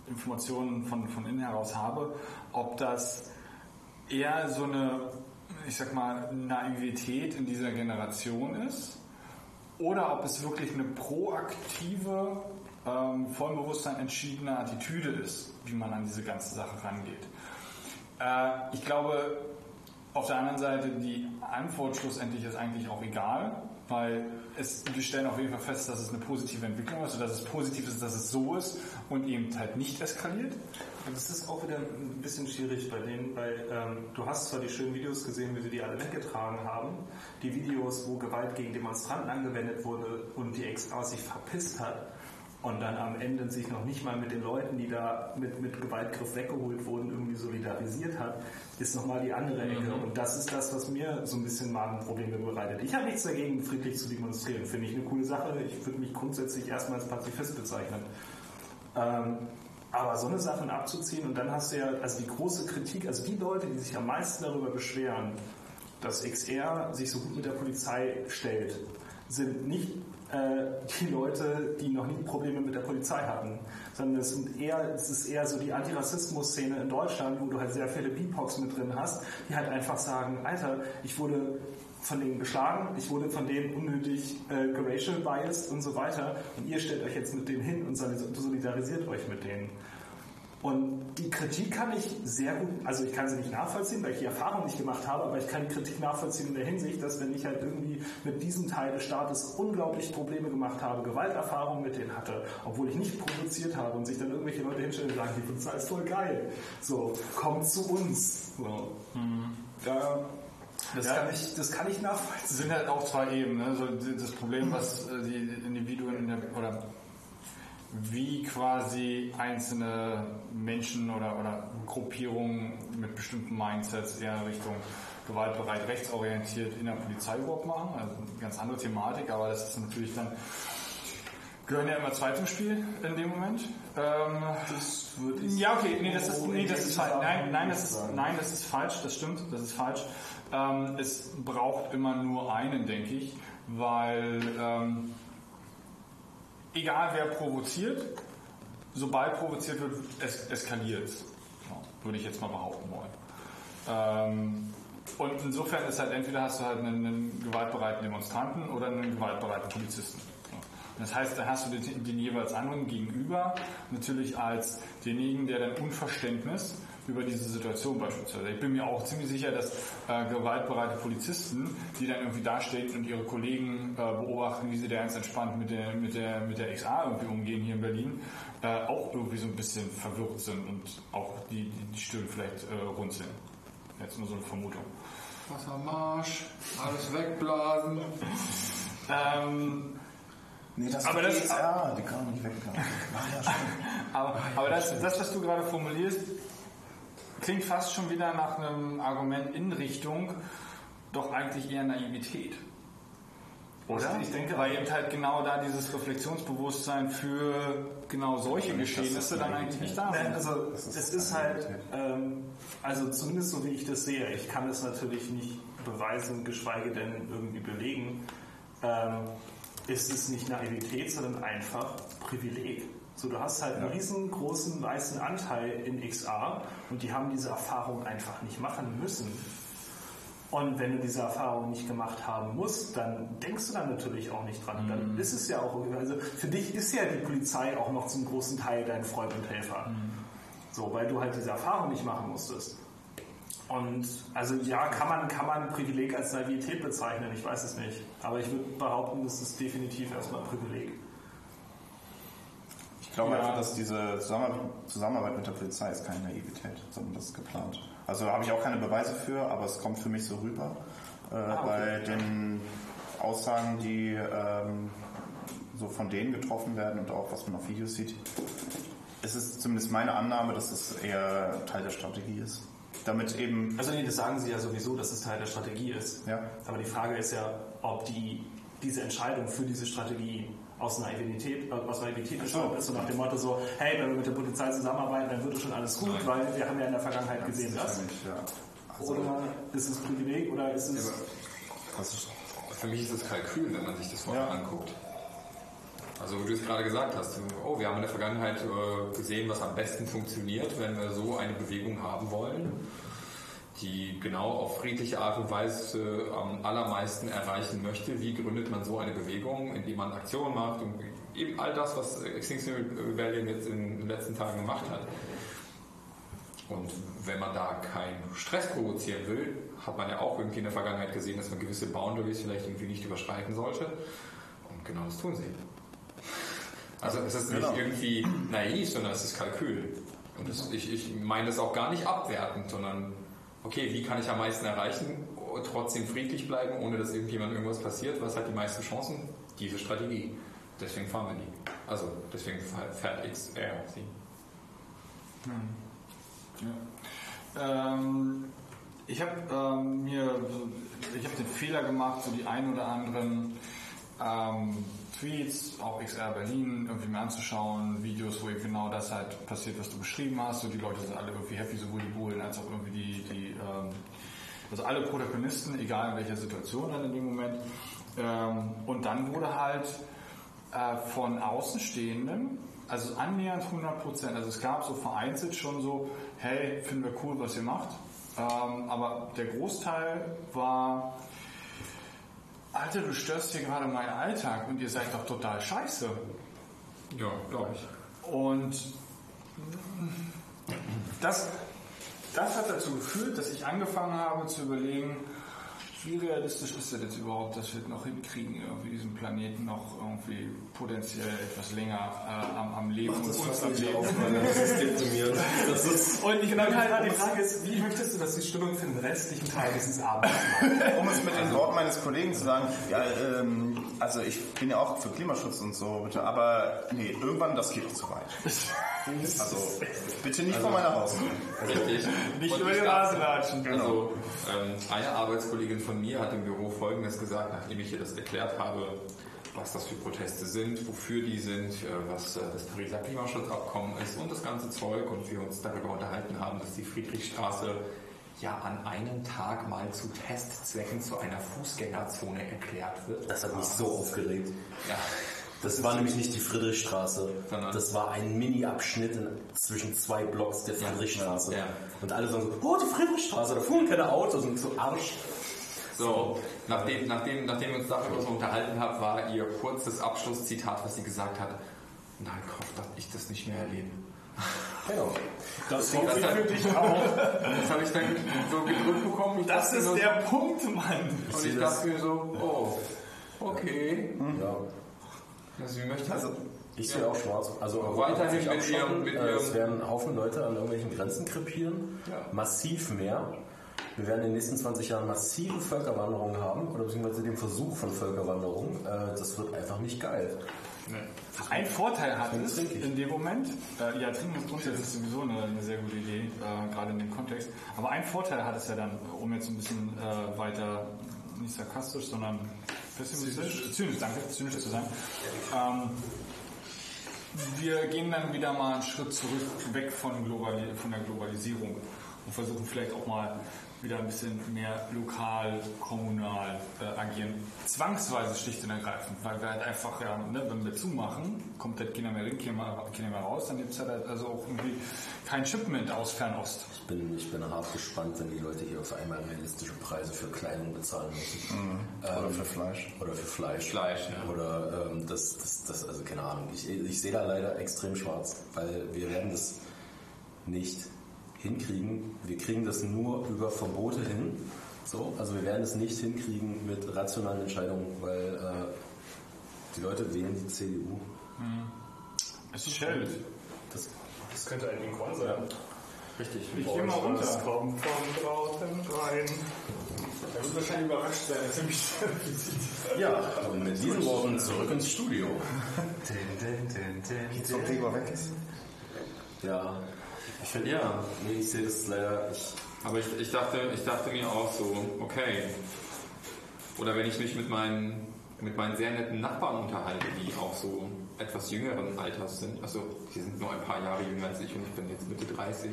Informationen von, von innen heraus habe, ob das eher so eine, ich sag mal, Naivität in dieser Generation ist oder ob es wirklich eine proaktive, ähm, voll Bewusstsein entschiedene Attitüde ist, wie man an diese ganze Sache rangeht. Äh, ich glaube, auf der anderen Seite, die Antwort schlussendlich ist eigentlich auch egal, weil es, wir stellen auf jeden Fall fest, dass es eine positive Entwicklung ist, dass es positiv ist, dass es so ist und eben halt nicht eskaliert.
Das ist auch wieder ein bisschen schwierig bei denen, weil ähm, du hast zwar die schönen Videos gesehen, wie sie die alle weggetragen haben, die Videos, wo Gewalt gegen Demonstranten angewendet wurde und die XA sich verpisst hat und dann am Ende sich noch nicht mal mit den Leuten, die da mit, mit Gewaltgriff weggeholt wurden, irgendwie solidarisiert hat, ist nochmal die andere Ecke. Und das ist das, was mir so ein bisschen Magenprobleme bereitet. Ich habe nichts dagegen, friedlich zu demonstrieren. Finde ich eine coole Sache. Ich würde mich grundsätzlich erstmal als Pazifist bezeichnen. Ähm, aber so eine Sachen abzuziehen und dann hast du ja, also die große Kritik, also die Leute, die sich am meisten darüber beschweren, dass XR sich so gut mit der Polizei stellt, sind nicht äh, die Leute, die noch nie Probleme mit der Polizei hatten, sondern es, sind eher, es ist eher so die Antirassismus-Szene in Deutschland, wo du halt sehr viele BIPOX mit drin hast, die halt einfach sagen, Alter, ich wurde von denen geschlagen, ich wurde von denen unnötig äh, geracial biased und so weiter und ihr stellt euch jetzt mit denen hin und solidarisiert euch mit denen. Und die Kritik kann ich sehr gut, also ich kann sie nicht nachvollziehen, weil ich die Erfahrung nicht gemacht habe, aber ich kann die Kritik nachvollziehen in der Hinsicht, dass wenn ich halt irgendwie mit diesem Teil des Staates unglaublich Probleme gemacht habe, Gewalterfahrung mit denen hatte, obwohl ich nicht provoziert habe und sich dann irgendwelche Leute hinstellen und sagen, die Polizei ist voll geil. So, kommt zu uns. So.
Mhm. Ja,
das,
Ja.
kann ich, das kann ich nachvollziehen.
Es sind halt auch zwei Ebenen. Ne? So das Problem, was äh, die Individuen in der, oder wie quasi einzelne Menschen oder, oder Gruppierungen mit bestimmten Mindsets eher Richtung gewaltbereit, rechtsorientiert in der Polizei überhaupt machen. Also eine ganz andere Thematik, aber das ist natürlich dann gehören ja immer zwei zum Spiel in dem Moment. Ähm,
Das würde ich
ja, okay, nee, das ist, nee,
in
das ist falsch. Nein, nein, das ist, nein, das ist falsch, das stimmt, das ist falsch. Ähm, es braucht immer nur einen, denke ich, weil ähm, egal wer provoziert, sobald provoziert wird, es eskaliert es. Ja, würde ich jetzt mal behaupten wollen. Ähm, und insofern ist halt entweder hast du halt einen, einen gewaltbereiten Demonstranten oder einen gewaltbereiten Polizisten. Das heißt, da hast du den, den jeweils anderen gegenüber natürlich als denjenigen, der dann Unverständnis über diese Situation beispielsweise. Ich bin mir auch ziemlich sicher, dass äh, gewaltbereite Polizisten, die dann irgendwie dastehen und ihre Kollegen äh, beobachten, wie sie da ganz entspannt mit der, mit der, mit der XA irgendwie umgehen hier in Berlin, äh, auch irgendwie so ein bisschen verwirrt sind und auch die, die, die Stirn vielleicht äh, runzeln. Jetzt nur so eine Vermutung.
Wassermarsch, alles wegblasen.
Ähm,
Nee, das
Aber das-
ja, die kann man nicht weglassen. Ach ja,
aber aber das, das, was du gerade formulierst, klingt fast schon wieder nach einem Argument in Richtung doch eigentlich eher Naivität. Oder?
Ich denke-
Weil eben halt genau da dieses Reflexionsbewusstsein für genau solche Geschehnisse dann eigentlich nicht da
Nein,
sind.
also es ist halt, ähm, also zumindest so wie ich das sehe, ich kann es natürlich nicht beweisen, geschweige denn irgendwie belegen, ähm, ist es nicht Naivität, sondern einfach Privileg. So, du hast halt einen riesengroßen weißen Anteil in XA und die haben diese Erfahrung einfach nicht machen müssen. Und wenn du diese Erfahrung nicht gemacht haben musst, dann denkst du dann natürlich auch nicht dran. Dann ist es ja auch, also für dich ist ja die Polizei auch noch zum großen Teil dein Freund und Helfer. So, weil du halt diese Erfahrung nicht machen musstest. Und also ja, kann man, kann man Privileg als Naivität bezeichnen, ich weiß es nicht. Aber ich würde behaupten, das ist definitiv erstmal Privileg.
Ich glaube
Ja.
einfach, dass diese Zusammenarbeit, mit der Polizei ist keine Naivität, sondern das ist geplant. Also habe ich auch keine Beweise für, aber es kommt für mich so rüber. Äh, Bei den Aussagen, die ähm, so von denen getroffen werden und auch was man auf Videos sieht, ist es zumindest meine Annahme, dass es eher Teil der Strategie ist. Damit eben,
Also nee, das sagen sie ja sowieso, dass es Teil der Strategie ist.
ja,
Aber die Frage ist ja, ob die, diese Entscheidung für diese Strategie aus Naivität, aus Naivität entstanden ist und nach dem Motto so, hey, wenn wir mit der Polizei zusammenarbeiten, dann wird es schon alles gut, weil wir haben ja in der Vergangenheit gesehen, das.
ja.
Oder ist es Privileg oder ist es...
Ist,
Für mich ist es Kalkül, wenn man sich das vorher anguckt. Also wie du es gerade gesagt hast, oh, wir haben in der Vergangenheit äh, gesehen, was am besten funktioniert, wenn wir so eine Bewegung haben wollen, die genau auf friedliche Art und Weise am allermeisten erreichen möchte. Wie gründet man so eine Bewegung, indem man Aktionen macht und eben all das, was Extinction Rebellion jetzt in den letzten Tagen gemacht hat. Und wenn man da keinen Stress provozieren will, hat man ja auch irgendwie in der Vergangenheit gesehen, dass man gewisse Boundaries vielleicht irgendwie nicht überschreiten sollte. Und genau das tun sie. Also es ist nicht
Genau.
irgendwie naiv, sondern es ist Kalkül. Und das, ich, ich meine das auch gar nicht abwertend, sondern okay, wie kann ich am meisten erreichen, trotzdem friedlich bleiben, ohne dass irgendjemand irgendwas passiert? Was hat die meisten Chancen? Diese Strategie. Deswegen fahren wir die. Also deswegen fährt XR sie.
Ähm, ich habe ähm, mir, ich habe den Fehler gemacht, so die ein oder anderen ähm, Tweets, auch XR Berlin, irgendwie mir anzuschauen, Videos, wo eben genau das halt passiert, was du beschrieben hast. So die Leute sind alle irgendwie happy, sowohl die Bullen als auch irgendwie die, die ähm, also alle Protagonisten, egal in welcher Situation dann in dem Moment. Ähm, und dann wurde halt äh, von Außenstehenden, also annähernd 100 Prozent. Also es gab so vereinzelt schon so, hey, finden wir cool, was ihr macht. Ähm, aber der Großteil war, Alter, du störst hier gerade meinen Alltag und ihr seid doch total scheiße.
Ja, glaube ich.
Und das, das hat dazu geführt, dass ich angefangen habe zu überlegen, wie realistisch ist das jetzt überhaupt, dass wir noch hinkriegen, irgendwie diesen Planeten noch irgendwie potenziell etwas länger äh, am, am Leben und uns am Leben.
Das ist deprimierend. Das ist
Und ich genau, die Frage ist, wie möchtest du, dass die Stimmung für den restlichen Teil dieses Abends?
Um es mit den Worten meines Kollegen zu sagen, ja, ähm, also ich bin ja auch für Klimaschutz und so, bitte, aber nee, irgendwann, das geht zu weit. Also bitte nicht vor meiner Haustür.
Richtig.
Nicht über die Nase latschen.
Also ähm, eine Arbeitskollegin von mir hat im Büro Folgendes gesagt, nachdem ich ihr das erklärt habe, was das für Proteste sind, wofür die sind, äh, was äh, das Pariser Klimaschutzabkommen ist und das ganze Zeug und wir uns darüber unterhalten haben, dass die Friedrichstraße ja an einem Tag mal zu Testzwecken zu einer Fußgängerzone erklärt wird.
Das hat mich so aufgeregt.
Ja.
Das war nämlich nicht die Friedrichstraße.
Sondern-
Das war ein Mini-Abschnitt in- zwischen zwei Blocks der Friedrichstraße.
Ja.
Und alle sagen so, oh, die Friedrichstraße, da fuhren keine Autos und so Arsch.
So, nachdem, nachdem, nachdem wir uns darüber so unterhalten haben, war ihr kurzes Abschlusszitat, was sie gesagt hat, nein, Gott, darf ich das nicht mehr erleben.
Genau.
Das
hoffe ich
für dich auch.
Das habe ich dann so gedrückt bekommen. Ich
Das ist
nur
der Punkt, Mann.
so, Und ich dachte mir so, oh, okay.
Ja.
Also, wie möchte
Also,
Ich sehe auch schwarz. Also
weiterhin mit ihrem- mit
Äh, Es
ihrem-
werden ein Haufen Leute an irgendwelchen Grenzen krepieren.
Ja.
Massiv mehr. Wir werden in den nächsten 20 Jahren massive Völkerwanderung haben oder beziehungsweise den Versuch von Völkerwanderung. Äh, Das wird einfach nicht geil.
Ein Vorteil hat es in dem Moment, äh, ja, trinken ist grundsätzlich sowieso eine, eine sehr gute Idee, äh, gerade in dem Kontext. Aber ein Vorteil hat es ja dann, um jetzt ein bisschen äh, weiter, nicht sarkastisch, sondern pessimistisch, zynisch, danke, zynisch zu sein. Ähm, wir gehen dann wieder mal einen Schritt zurück, weg von, Globali von der Globalisierung und versuchen vielleicht auch mal wieder ein bisschen mehr lokal, kommunal äh, agieren. Zwangsweise schlicht und ergreifend, weil wir halt einfach, ja, ne, wenn wir zumachen, kommt halt keiner mehr rein, keiner mehr, keiner mehr raus, dann gibt es halt also auch irgendwie kein Shipment aus Fernost.
Ich bin, ich bin hart gespannt, wenn die Leute hier auf einmal realistische Preise für Kleidung bezahlen müssen.
Oder für Fleisch.
Oder für Fleisch.
Fleisch, ja.
Oder ähm, das, das, das, also keine Ahnung. Ich, ich sehe da leider extrem schwarz, weil wir werden das nicht hinkriegen. Wir kriegen das nur über Verbote hin. So, also wir werden es nicht hinkriegen mit rationalen Entscheidungen, weil äh, die Leute wählen die CDU.
Es ist Schild.
Das,
Das könnte ein Inquan sein.
Richtig.
Ich geh mal runter.
Das kommt von draußen rein. Er wird wahrscheinlich überrascht sein, dass er mich
ja, und mit diesen Worten zurück ins Studio.
Jetzt vom Gregor weg ist.
Ja, finde,
Ja.
nee, ich sehe das leider, ich,
Aber ich, ich, dachte, ich dachte mir auch so, okay. Oder wenn ich mich mit meinen, mit meinen sehr netten Nachbarn unterhalte, die auch so etwas jüngeren Alters sind, also die sind nur ein paar Jahre jünger als ich und ich bin jetzt Mitte 30.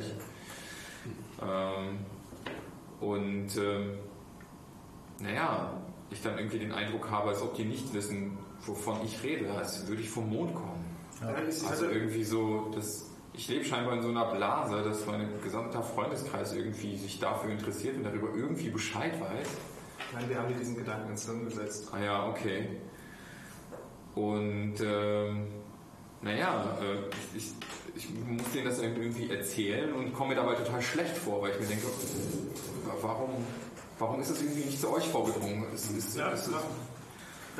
Ähm, und ähm, naja, ich dann irgendwie den Eindruck habe, als ob die nicht wissen, wovon ich rede, als würde ich vom Mond kommen. Also irgendwie so, das, ich lebe scheinbar in so einer Blase, dass mein gesamter Freundeskreis irgendwie sich dafür interessiert und darüber irgendwie Bescheid weiß.
Nein, wir haben dir diesen Gedanken ins Hirn gesetzt.
Ah ja, okay. Und ähm, naja, äh, ich, ich, muss denen das irgendwie erzählen und komme mir dabei total schlecht vor, weil ich mir denke, warum, warum ist es irgendwie nicht zu euch vorgedrungen? Es ist,
Ja,
es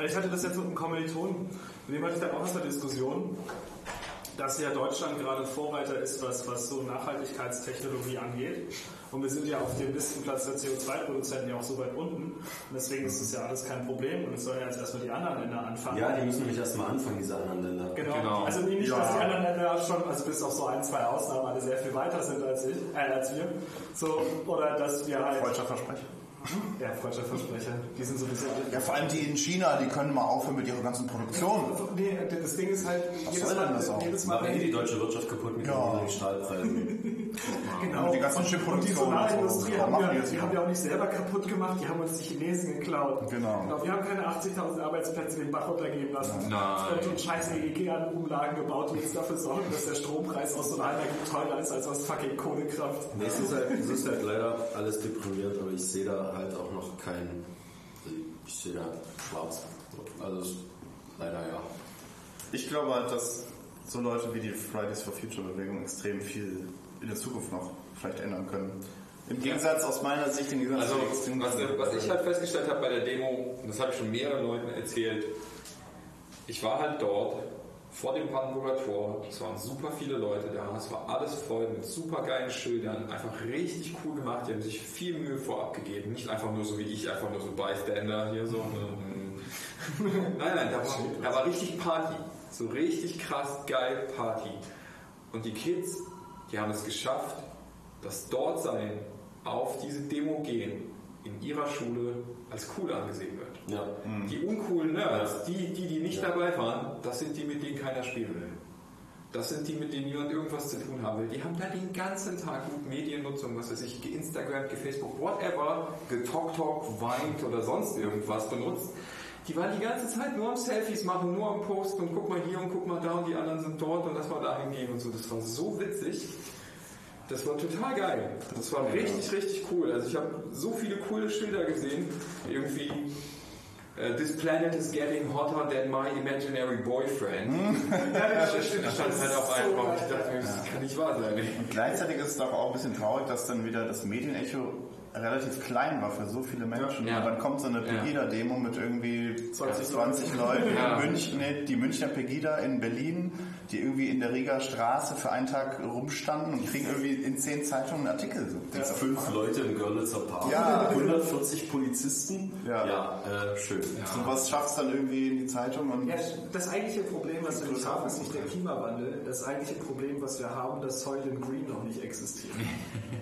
Ich hatte das jetzt mit einem Kommilitonen, mit dem hatte ich dann auch aus der Diskussion, dass ja Deutschland gerade Vorreiter ist, was, was so Nachhaltigkeitstechnologie angeht. Und wir sind ja auf dem Listenplatz der CO2-Produzenten ja auch so weit unten. Und deswegen ist das ja alles kein Problem. Und es sollen ja jetzt erstmal die anderen Länder anfangen.
ja, die müssen nämlich erstmal anfangen, diese anderen Länder.
Genau.
Genau.
Also nicht,
Ja.
dass die anderen Länder schon, also bis auf so ein, zwei Ausnahmen, alle sehr viel weiter sind als ich, äh, als wir. So, oder dass wir halt.
Falscher Versprecher.
Ja, falscher Versprecher. Die sind sowieso alle.
Ja, vor allem die in China, die können mal aufhören mit ihrer ganzen Produktion.
Nee, das Ding ist halt, jedes
soll denn
Mal,
das auch?
jedes Mal,
Machen die die deutsche Wirtschaft kaputt mit
Ja.
den niedrigen Stahlpreisen.
Genau.
Und die ganzen
und die Solarindustrie
und so.
haben, wir,
die
haben wir auch nicht selber kaputt gemacht, die haben uns die Chinesen geklaut.
Genau.
Wir haben keine 80.000 Arbeitsplätze den Bach runtergehen lassen.
Nein.
Und scheiß EEG-Umlagen gebaut, die jetzt dafür sorgen, dass der Strompreis aus Solarenergie teurer ist als aus fucking Kohlekraft.
Nee, es ist, halt, es ist halt leider alles deprimierend, aber ich sehe da halt auch noch kein. Ich sehe da schwarz. Also, es ist leider ja.
Ich glaube halt, dass so Leute wie die Fridays for Future Bewegung extrem viel in der Zukunft noch vielleicht ändern können. Im Gegensatz aus meiner Sicht, im Gegensatz
Also, was, was ich halt festgestellt habe bei der Demo, und das habe ich schon mehreren Leuten erzählt, ich war halt dort vor dem Brandenburger Tor, es waren super viele Leute da, es war alles voll mit super geilen Schildern, einfach richtig cool gemacht, die haben sich viel Mühe vorab gegeben, nicht einfach nur so wie ich, einfach nur so Bystander hier so. mm. nein, nein, da war, da war richtig Party, so richtig krass geil Party. Und die Kids, die haben es geschafft, das Dortsein auf diese Demo gehen in ihrer Schule als cool angesehen wird.
Ja.
Die uncoolen Nerds, die, die, die nicht dabei waren, das sind die, mit denen keiner spielen will. Das sind die, mit denen niemand irgendwas zu tun haben will. Die haben da den ganzen Tag gut Mediennutzung, was weiß ich, geinstagrammt, gefacebook, whatever, getalkt, weint oder sonst irgendwas benutzt. Die waren die ganze Zeit nur am Selfies machen, nur am Posten und guck mal hier und guck mal da und die anderen sind dort und lass mal dahin gehen und so. Das war so witzig. Das war total geil. Das war richtig, richtig cool. Also ich habe so viele coole Schilder gesehen. Irgendwie äh, This planet is getting hotter than my imaginary boyfriend. das stand halt auf einem Raum. Ich dachte mir, das kann nicht wahr sein.
Und gleichzeitig ist es doch auch ein bisschen traurig, dass dann wieder das Medienecho relativ klein war für so viele Menschen.
Ja.
Und dann kommt so eine
Ja.
Pegida-Demo mit irgendwie 20, 20 Leuten
Ja.
in München, die Münchner Pegida in Berlin, die irgendwie in der Riga Straße für einen Tag rumstanden und kriegen irgendwie in zehn Zeitungen einen Artikel. So. Du,
Fünf Leute im Görlitzer Park.
Ja.
140 Polizisten.
Ja.
ja äh, schön.
So was schafft es dann irgendwie in die Zeitung und
Ja, das eigentliche Problem, was wir nicht haben, ist nicht der Klimawandel. Das eigentliche Problem, was wir haben, dass Soylent Green noch nicht existiert.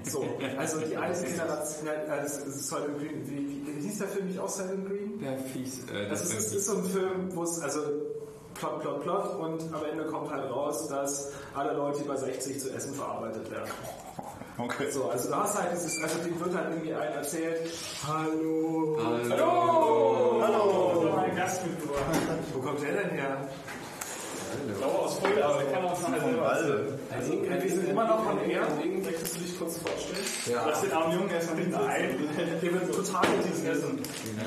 So, also die eine Generation, ja, das ist Soylent Green, wie, wie, wie hieß der Film nicht auch Soylent Green?
Der fies. Äh,
Das ist, ist, ist so ein Film, wo es, also plot, plot, plot und am Ende kommt halt raus, dass alle Leute über 60 zu Essen verarbeitet werden.
okay.
So, also da hast halt dieses, also dem wird halt irgendwie ein erzählt, hallo,
Hallo.
hallo, mein Gast mitgebracht. Wo kommt der denn her?
Dauer aus Fulda, aber der kann auch nachher selber.
Also, wir sind immer noch von er. Möchtest du dich kurz vorstellen?
Lass den armen Jungen erstmal hinten ein.
Der wird total diesem Essen.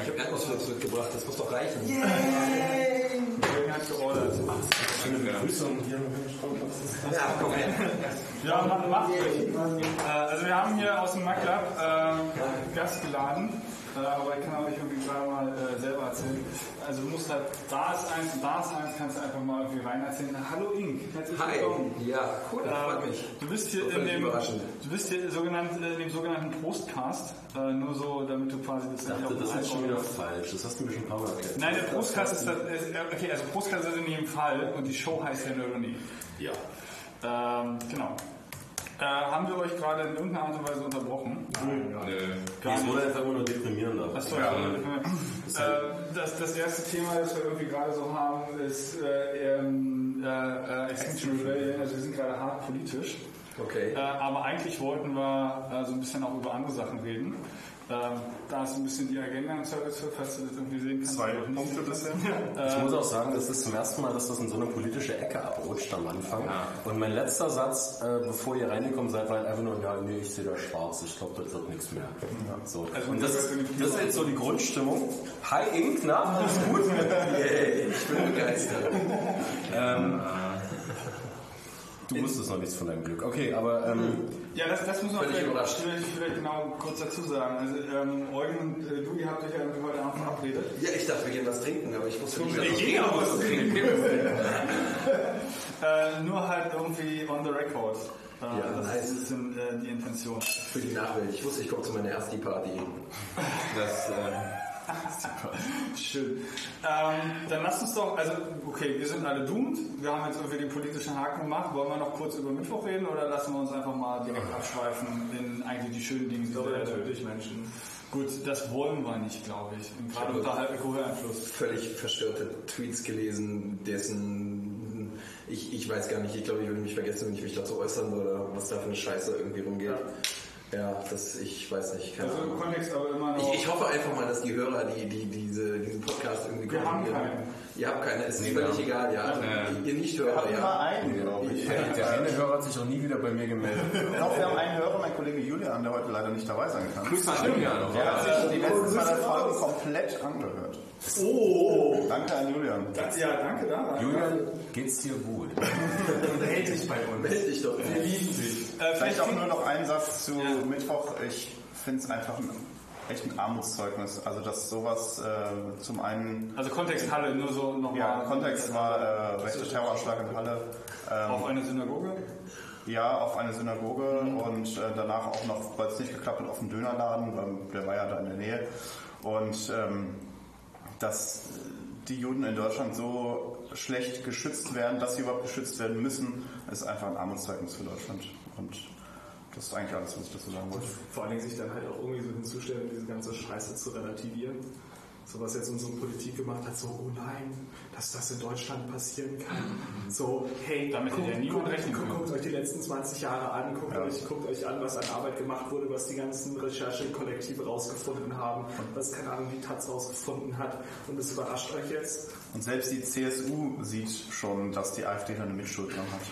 Ich habe Erdnussflips mitgebracht, das muss doch reichen.
Jürgen hat geordert.
Ja, komm her.
Ja, mach, mach. Äh, also wir haben hier aus dem MacLab äh, Gast geladen, aber ich kann euch irgendwie gerade mal äh, selber erzählen. Also du musst halt, da ist eins und da ist eins, kannst du einfach mal irgendwie rein erzählen. Hallo Ink, herzlich
Hi.
willkommen.
Ja, cool, das freut
Äh,
mich.
Du bist hier in dem, du bist hier sogenannt, äh, in dem sogenannten Prostcast, äh, nur so, damit du quasi das
Ich dachte, das ist schon wieder falsch. Das hast du mir schon ein paar Mal erklärt.
Nein, der Prostcast ist das, äh, okay, also Prostcast ist in jedem Fall und die Show heißt ja Nerd und Nie.
Ja.
Ähm, genau. Äh, haben wir euch gerade in irgendeiner Art und Weise unterbrochen?
Nö.
Nee, es wurde einfach immer nur deprimierender.
Achso, ja. äh, das, das erste Thema, das wir irgendwie gerade so haben, ist äh, äh, äh, Extinction Rebellion. Also wir sind gerade hart politisch.
Okay.
Äh, aber eigentlich wollten wir äh, so ein bisschen auch über andere Sachen reden. Ähm, da ist ein bisschen die Agenda im Service, falls du das irgendwie sehen kannst.
Zwei. Punkte bisher.
Ich muss auch sagen, das ist zum ersten Mal, dass das in so eine politische Ecke abrutscht am Anfang. Und mein letzter Satz, äh, bevor ihr reingekommen seid, war halt einfach nur, ja, nee, ich sehe da schwarz, ich glaube, das wird nichts mehr. So.
Also
Und das,
das
das ist jetzt so die Grundstimmung. Hi Ink, na, alles gut?
Yay, ich bin begeistert.
ähm, du wusstest noch nichts von deinem Glück. Okay, aber ähm,
Ja, das, das muss man vielleicht,
überrascht.
vielleicht, vielleicht genau kurz dazu sagen. Also ähm, Eugen und äh, du, ihr habt euch ja irgendwie heute Abend verabredet.
Ja, ich dachte, wir gehen was trinken, aber ich wusste nicht,
Ich gehe auch was trinken. äh, nur halt irgendwie on the record. Äh,
Ja,
das
nice.
ist ein bisschen äh, die Intention.
für die Nachwelt. Ich wusste, ich komme zu meiner ersten Party.
Das, äh,
Schön. Ähm, dann lasst uns doch, also okay, wir sind alle doomed. Wir haben jetzt irgendwie den politischen Haken gemacht. Wollen wir noch kurz über Mittwoch reden oder lassen wir uns einfach mal direkt abschweifen in eigentlich die schönen Dinge, die wir
Natürlich Menschen.
Gut, das wollen wir nicht, glaube ich. Und gerade unter Alkoholeinfluss.
Völlig verstörte Tweets gelesen, dessen Ich, ich weiß gar nicht, ich glaube, ich würde mich vergessen, wenn ich mich dazu äußern oder was da für eine Scheiße irgendwie rumgeht. Ja, das, ich weiß nicht, keine
Also im
Ahnung.
Kontext aber immer noch.
Ich, ich hoffe einfach mal, dass die Hörer, die, die diese, diesen Podcast irgendwie
Wir haben keinen.
Ihr habt keine, es ist
Nee,
völlig egal, ja. Also, ihr Nicht-Hörer,
hatten
ja.
mal einen, glaube ich.
Der, der eine Hörer hat sich auch nie wieder bei mir gemeldet.
Doch, wir haben einen Hörer, mein Kollege Julian, der heute leider nicht dabei sein kann.
Grüße an Julian.
Der hat sich die letzten zwei Folgen komplett angehört.
Oh!
Danke an Julian.
ja, danke da.
Julian, geht's dir gut?
Meld dich bei uns.
Meld dich doch.
Wir lieben dich. Äh,
Vielleicht auch nur noch einen Satz zu Mittwoch. Ich finde es einfach ein, echt ein Armutszeugnis. Also, dass sowas äh, zum einen,
Also Kontext Halle, nur so nochmal.
ja, Kontext war äh, rechter Terroranschlag in Halle. Ähm,
Auf eine Synagoge?
Ja, auf eine Synagoge und äh, danach auch noch, weil es nicht geklappt hat, auf einen Dönerladen, weil der war ja da in der Nähe. Und ähm, dass die Juden in Deutschland so schlecht geschützt werden, dass sie überhaupt geschützt werden müssen, ist einfach ein Armutszeugnis für Deutschland. Und das ist eigentlich alles, was ich dazu sagen wollte.
Vor allen Dingen sich dann halt auch irgendwie so hinzustellen, diese ganze Scheiße zu relativieren. So was jetzt unsere Politik gemacht hat, so, oh nein, dass das in Deutschland passieren kann. So, hey,
Damit hätte ja niemand
guckt,
rechnen
guckt, guckt euch die letzten 20 Jahre an, guckt,
Ja.
euch, guckt euch an, was an Arbeit gemacht wurde, was die ganzen Recherchekollektive rausgefunden haben, was, keine Ahnung, die Taz rausgefunden hat. Und das überrascht euch jetzt.
Und selbst die CSU sieht schon, dass die AfD da eine Mitschuld dran hat.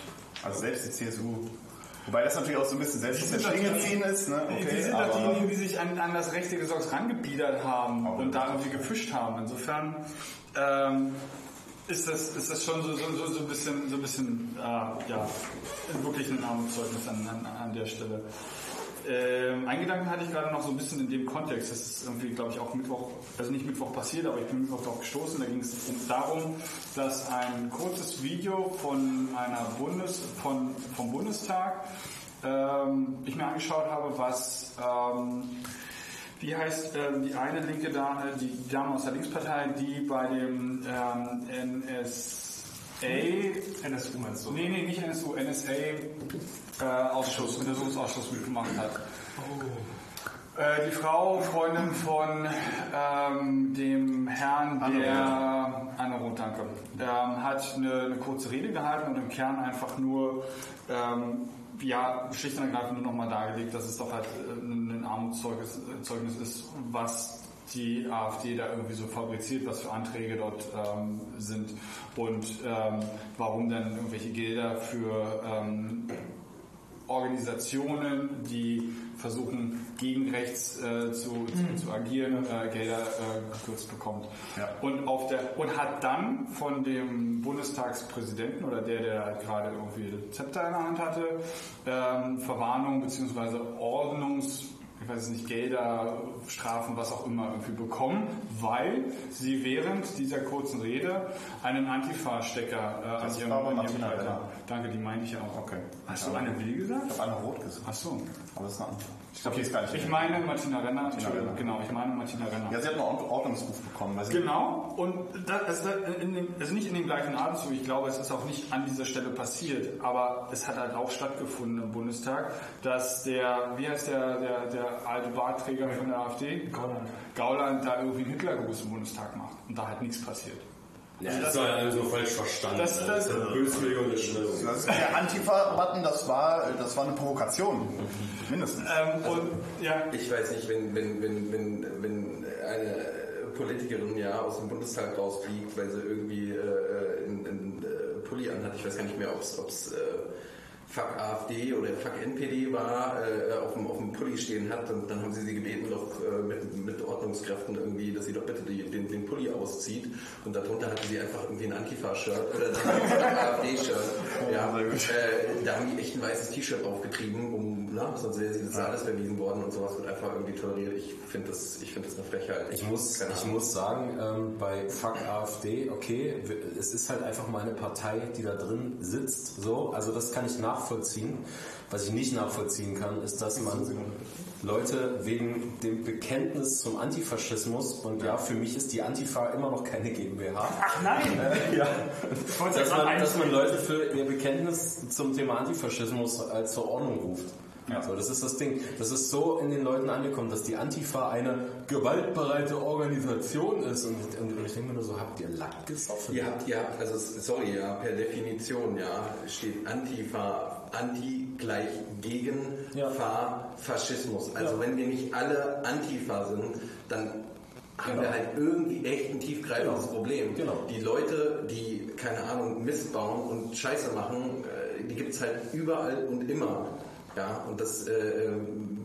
Also selbst die CSU. Wobei das natürlich auch so ein bisschen selbst
sind
Schlinge
doch die-
ziehen ist, ne?
die
Okay,
sind doch diejenigen, die sich an, an das rechte Gesocks rangebiedert haben und da irgendwie gefischt haben. Insofern ähm, ist, das, ist das schon so, so, so, so ein bisschen, so ein bisschen äh, ja, wirklich ein Armutszeugnis an, an, an der Stelle. Ähm, einen Gedanken hatte ich gerade noch so ein bisschen in dem Kontext. Das ist irgendwie, glaube ich, auch Mittwoch, also nicht Mittwoch passiert, aber ich bin Mittwoch darauf gestoßen. Da ging es darum, dass ein kurzes Video von einer Bundes, von, vom Bundestag ähm, ich mir angeschaut habe, was ähm, wie heißt ähm, die eine linke Dame, die Dame aus der Linkspartei, die bei dem ähm, NSA
NSU meinst du?
Nee, nee, nicht NSU, NSA äh, Ausschuss, Untersuchungsausschuss mitgemacht hat. Äh, die Frau, Freundin von ähm, dem Herrn, der Anne Roth, danke, ähm, hat eine, eine kurze Rede gehalten und im Kern einfach nur ähm, ja, schlicht und ergreifend nur nochmal dargelegt, dass es doch halt äh, ein Armutszeugnis äh, ist, was die AfD da irgendwie so fabriziert, was für Anträge dort ähm, sind und ähm, warum dann irgendwelche Gelder für ähm, Organisationen, die versuchen, gegen rechts äh, zu, zu, zu agieren, äh, Gelder äh, gekürzt bekommt.
Ja.
Und, auf der, und hat dann von dem Bundestagspräsidenten oder der, der halt gerade irgendwie Zepter in der Hand hatte, ähm, Verwarnung bzw. Ordnungs ich weiß es nicht, Gelder, Strafen, was auch immer irgendwie bekommen, weil sie während dieser kurzen Rede einen Antifa-Stecker äh, an ihrem an ihrem. Danke, die meine ich auch.
Okay.
Hast du eine Will gesagt?
Ich habe eine rot gesagt.
Ach so.
Aber das ist eine andere. Ich glaube, die ist gar nicht.
Ich meine Martina Renner. Entschuldigung,
Renner.
Genau, ich meine Martina Renner.
Ja, sie hat einen Ord- Ordnungsruf bekommen. Weil sie
Genau, und das, also, dem, also nicht in dem gleichen Atemzug, ich glaube, es ist auch nicht an dieser Stelle passiert, aber es hat halt auch stattgefunden im Bundestag, dass der, wie heißt der, der, der alte Bartträger von der AfD? Gauland. Gauland da irgendwie einen Hitlergruß im Bundestag macht und da halt nichts passiert.
Ja, das war ja alles nur falsch verstanden.
Das- das-
ist eine böswillige Unterstellung.
Das ist der Antifa-Button, das war, das war eine Provokation. Mindestens.
Ähm, und ja,
Ich weiß nicht, wenn, wenn, wenn, wenn, wenn eine Politikerin ja aus dem Bundestag rausfliegt, weil sie irgendwie äh, einen, einen äh, Pulli anhat, ich weiß gar nicht mehr, ob es äh, Fuck AfD oder Fuck NPD war, äh, auf, dem, auf dem Pulli stehen hat und dann haben sie sie gebeten, doch äh, mit, mit Ordnungskräften irgendwie, dass sie doch bitte die, den, den Pulli auszieht und darunter hatte sie einfach irgendwie ein Antifa-Shirt oder ein AfD-Shirt. Ja, äh, da haben die echt ein weißes T-Shirt aufgetrieben, um, na, sonst wäre sie das alles verwiesen worden und sowas wird einfach irgendwie toleriert. Ich finde das, ich finde das eine Frechheit.
Ich muss, ich muss sagen, ähm, bei Fuck AfD, okay, es ist halt einfach mal eine Partei, die da drin sitzt. So, also das kann ich nachvollziehen. Was ich nicht nachvollziehen kann, ist, dass man Leute wegen dem Bekenntnis zum Antifaschismus und ja, für mich ist die Antifa immer noch keine GmbH.
ach nein!
Ja.
wollte
Dass man, dass man. Leute für ihr Bekenntnis zum Thema Antifaschismus als zur Ordnung ruft. So, das ist das Ding. Das ist so in den Leuten angekommen, dass die Antifa eine gewaltbereite Organisation ist. Und, und, ich denke mir nur so, habt ihr Lack gesoffen?
Ihr habt, ihr habt, also sorry, ja, per Definition, ja, steht Antifa, Anti gleich gegen
Ja.
Fa Faschismus. Also wenn wir nicht alle Antifa sind, dann haben wir halt irgendwie echt ein tiefgreifendes
Genau.
Problem.
Genau.
Die Leute, die, keine Ahnung, Mist bauen und Scheiße machen, äh, die gibt es halt überall und immer. Ja, und das äh, ähm,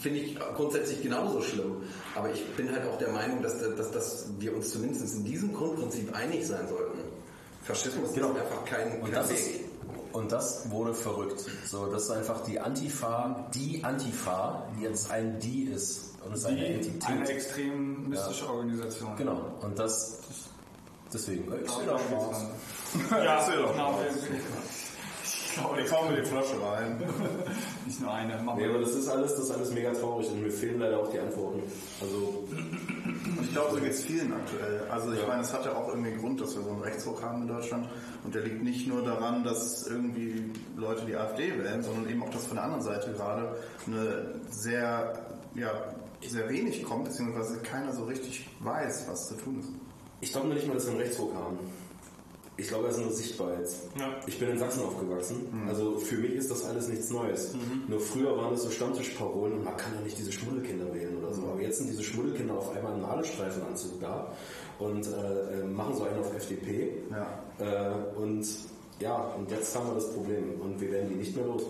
finde ich grundsätzlich genauso schlimm. Aber ich bin halt auch der Meinung, dass, dass, dass wir uns zumindest in diesem Grundprinzip einig sein sollten. Faschismus
Genau.
ist einfach kein,
Und
kein
das, ist,
Weg.
und das wurde verrückt. So, dass einfach die Antifa, die Antifa, jetzt ein Die ist. Und es ist eine Entität.
Eine extremistische Organisation.
Genau. Und das, deswegen. Ich sehe da Spaß.
Ja,
Erzähl doch
genau.
mal.
Ich glaube,
Ich hau mir die Flasche rein.
nicht nur eine. Machen
Nee,
wir.
aber das ist alles, das ist alles mega traurig und mir fehlen leider auch die Antworten. Also,
ich glaube, so geht es vielen aktuell. Also ich meine, es hat ja auch irgendwie einen Grund, dass wir so einen Rechtsruck haben in Deutschland. Und der liegt nicht nur daran, dass irgendwie Leute die AfD wählen, sondern eben auch, dass von der anderen Seite gerade eine sehr, ja, sehr wenig kommt, beziehungsweise keiner so richtig weiß, was zu tun ist.
ich glaube nicht mal, dass wir einen Rechtsruck haben. Ich glaube, das ist nur sichtbar jetzt.
Ja.
Ich bin in Sachsen aufgewachsen. Also für mich ist das alles nichts Neues. Nur früher waren das so Stammtischparolen und man kann ja nicht diese Schmuddelkinder wählen oder so. Aber jetzt sind diese Schmuddelkinder auf einmal im Nadelstreifenanzug da und äh, äh, machen so einen auf FDP.
Ja.
Äh, und ja, und jetzt haben wir das Problem und wir werden die nicht mehr los.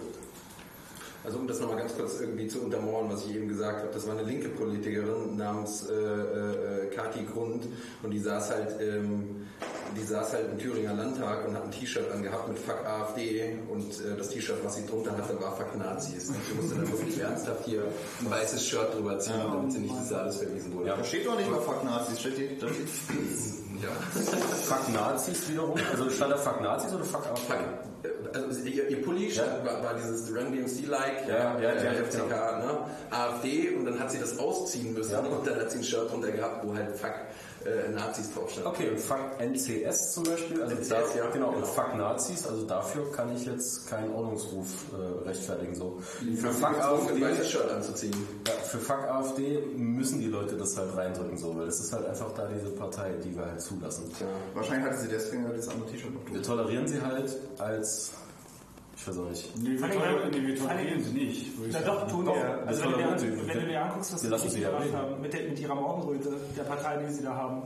Also um das nochmal ganz kurz irgendwie zu untermauern, was ich eben gesagt habe, das war eine linke Politikerin namens äh, äh, Kati Grund und die saß halt, ähm, die saß halt im Thüringer Landtag und hat ein T-Shirt angehabt mit Fuck AfD und äh, das T-Shirt, was sie drunter hatte, war Fuck Nazis. Und sie musste dann wirklich ernsthaft hier ein weißes Shirt drüber ziehen, damit sie nicht des Saales verwiesen wurde.
Da steht doch nicht mal Fuck Nazis, steht, hier- da steht
Ja.
Fuck Nazis wiederum? Also stand da Fuck Nazis oder Fuck AfD?
Fuck. Also ihr, ihr Pulli stand, war, war dieses Run DMC-like,
Ja, ja, ja,
äh,
ja,
FCK, ne? AfD und dann hat sie das ausziehen müssen
Ja.
und dann hat sie ein Shirt drunter gehabt, wo halt Fuck äh, Nazis drauf stand.
Okay, und Fuck NCS zum Beispiel, also
NCS,
da,
ja,
genau, und
genau.
Fuck Nazis, also dafür kann ich jetzt keinen Ordnungsruf äh, rechtfertigen. So. Für Fuck
ein
AfD,
weißes Shirt anzuziehen.
ja, für Fuck AfD müssen die Leute das halt reindrücken, so, weil das ist halt einfach da diese Partei, die wir halt zulassen.
Wahrscheinlich hatte sie deswegen ja das andere T-Shirt noch
Wir tolerieren sie halt als, auch nicht.
Nee, wir tolerieren, nee, wir sie nicht.
Na
sagen.
doch, tun wir.
wir
Also wenn du, dir,
tolerieren sie.
wenn du dir anguckst, was
Wir
sie
ja
gemacht
reden.
haben, mit, der, mit ihrer Morgenröte, der Partei, die sie da haben.